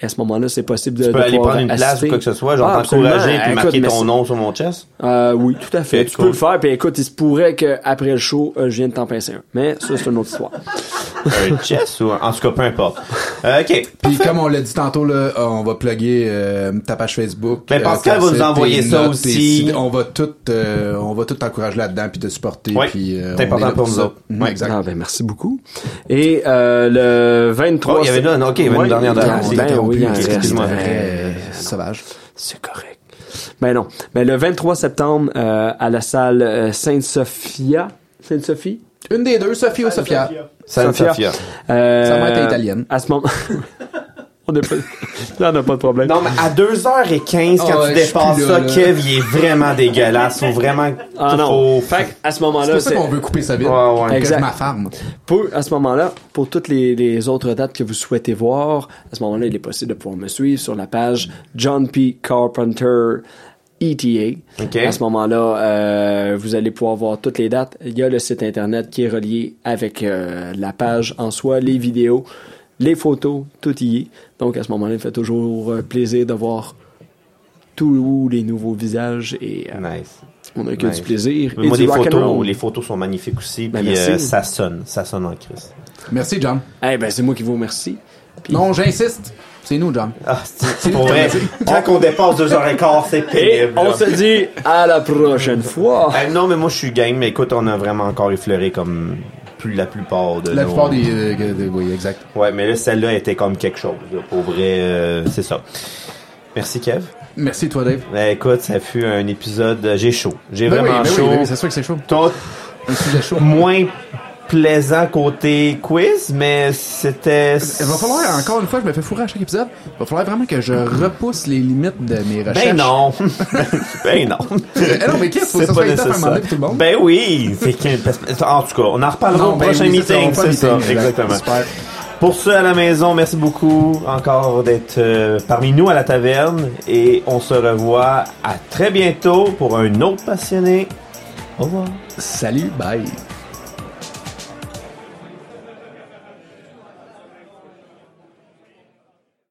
[SPEAKER 4] Et à ce moment-là, c'est possible de,
[SPEAKER 3] Tu peux
[SPEAKER 4] de
[SPEAKER 3] aller prendre une place ou quoi que ce soit, genre
[SPEAKER 4] Ah,
[SPEAKER 3] t'encourager puis
[SPEAKER 4] Écoute,
[SPEAKER 3] marquer ton nom sur mon chest.
[SPEAKER 4] Euh, oui, tout à fait. Tu
[SPEAKER 3] cool.
[SPEAKER 4] peux le faire, puis écoute, il se pourrait qu'après le show, euh, je vienne t'en pincer un. Mais ça, c'est une autre histoire.
[SPEAKER 3] Un chest ou un- en tout cas, peu importe. Euh, OK.
[SPEAKER 2] Puis comme on l'a dit tantôt, là, on va plugger euh, ta page Facebook.
[SPEAKER 3] Mais Pascal va nous envoyer ça
[SPEAKER 2] notes,
[SPEAKER 3] aussi.
[SPEAKER 2] On va tout, euh, on va tout t'encourager là-dedans puis te supporter. Puis, euh,
[SPEAKER 3] C'est important pour nous autres.
[SPEAKER 2] Mhm,
[SPEAKER 3] Ouais.
[SPEAKER 2] Exact.
[SPEAKER 4] Ah, ben, merci beaucoup. Et euh, le 23...
[SPEAKER 3] Oh, il y avait non, ok, il y avait une dernière date
[SPEAKER 4] ah. Ben oui, il reste.
[SPEAKER 3] excuse-moi.
[SPEAKER 4] Euh,
[SPEAKER 2] Sauvage.
[SPEAKER 4] C'est correct. Ben non. Ben le 23 septembre, euh, à la salle euh, Sainte-Sophia... Sainte-Sophie?
[SPEAKER 2] Une des deux, Sophie ou Sophia.
[SPEAKER 4] Sophia.
[SPEAKER 3] Sophia.
[SPEAKER 4] Euh,
[SPEAKER 2] Sa mère était italienne.
[SPEAKER 4] À ce moment... on n'a pas... Là, on n'a pas de problème.
[SPEAKER 3] Non, mais à 2h15, quand
[SPEAKER 2] Oh,
[SPEAKER 3] tu
[SPEAKER 2] ouais, je suis
[SPEAKER 3] dépasses
[SPEAKER 2] plus
[SPEAKER 3] ça,
[SPEAKER 2] là.
[SPEAKER 3] Kev, il est vraiment dégueulasse. Faut vraiment...
[SPEAKER 4] Ah non.
[SPEAKER 3] Faut...
[SPEAKER 4] Fait à ce
[SPEAKER 2] C'est
[SPEAKER 4] moment-là,
[SPEAKER 2] pour ça
[SPEAKER 4] c'est...
[SPEAKER 2] qu'on veut couper sa vie.
[SPEAKER 3] Ouais, ouais.
[SPEAKER 4] Exact.
[SPEAKER 2] je m'affarme.
[SPEAKER 4] Pour, à ce moment-là, pour toutes les, les autres dates que vous souhaitez voir, à ce moment-là, il est possible de pouvoir me suivre sur la page John P. Carpenter ETA.
[SPEAKER 3] Ok.
[SPEAKER 4] À ce moment-là, euh, vous allez pouvoir voir toutes les dates. Il y a le site internet qui est relié avec euh, la page en soi, les vidéos, les photos, tout y est. Donc à ce moment-là, il fait toujours euh, plaisir de voir tous les nouveaux visages et euh,
[SPEAKER 3] Nice.
[SPEAKER 4] on a que
[SPEAKER 3] Nice.
[SPEAKER 4] du plaisir.
[SPEAKER 3] Mais
[SPEAKER 4] et
[SPEAKER 3] moi,
[SPEAKER 4] du
[SPEAKER 3] les photos, les photos sont magnifiques aussi.
[SPEAKER 4] Ben,
[SPEAKER 3] Puis euh, ça sonne. Ça sonne en Christ.
[SPEAKER 2] Merci, John.
[SPEAKER 4] Eh ben, c'est moi qui vous remercie. Puis-
[SPEAKER 2] Non, j'insiste. C'est nous, John.
[SPEAKER 3] Ah, c'est pour vrai. Quand on dépasse 2h15, c'est
[SPEAKER 4] Et
[SPEAKER 3] pénible.
[SPEAKER 4] on
[SPEAKER 3] là.
[SPEAKER 4] se dit à la prochaine fois.
[SPEAKER 3] Eh, non, mais moi, je suis game. Mais écoute, on a vraiment encore effleuré comme plus la plupart de
[SPEAKER 2] La
[SPEAKER 3] nos-
[SPEAKER 2] plupart des, euh, des- Oui, exact.
[SPEAKER 3] Ouais, mais là, celle-là était comme quelque chose. là. Pour vrai, euh, c'est ça. Merci, Kev.
[SPEAKER 2] Merci, toi, Dave.
[SPEAKER 3] Ben, écoute, ça fut un épisode... euh, J'ai chaud. J'ai
[SPEAKER 2] Ben oui,
[SPEAKER 3] vraiment
[SPEAKER 2] ben
[SPEAKER 3] chaud.
[SPEAKER 2] ben oui, c'est sûr que c'est chaud.
[SPEAKER 3] Toi,
[SPEAKER 2] Un sujet chaud.
[SPEAKER 3] moins plaisant côté quiz, mais c'était...
[SPEAKER 2] Il va falloir, encore une fois, je me fais fourrer à chaque épisode. Il va falloir vraiment que je repousse les limites de mes recherches.
[SPEAKER 3] Ben non! ben non!
[SPEAKER 2] Eh non, mais qu'est-ce que ça pour tout le monde?
[SPEAKER 3] Ben oui! En tout cas, on en reparlera
[SPEAKER 2] Non,
[SPEAKER 3] au
[SPEAKER 2] ben
[SPEAKER 3] prochain
[SPEAKER 2] oui,
[SPEAKER 3] meeting, c'est ça.
[SPEAKER 2] meeting.
[SPEAKER 3] Exactement.
[SPEAKER 2] Super.
[SPEAKER 3] Pour ceux à la maison, merci beaucoup encore d'être euh, parmi nous à la taverne et on se revoit à très bientôt pour un autre passionné. Au revoir.
[SPEAKER 2] Salut, bye.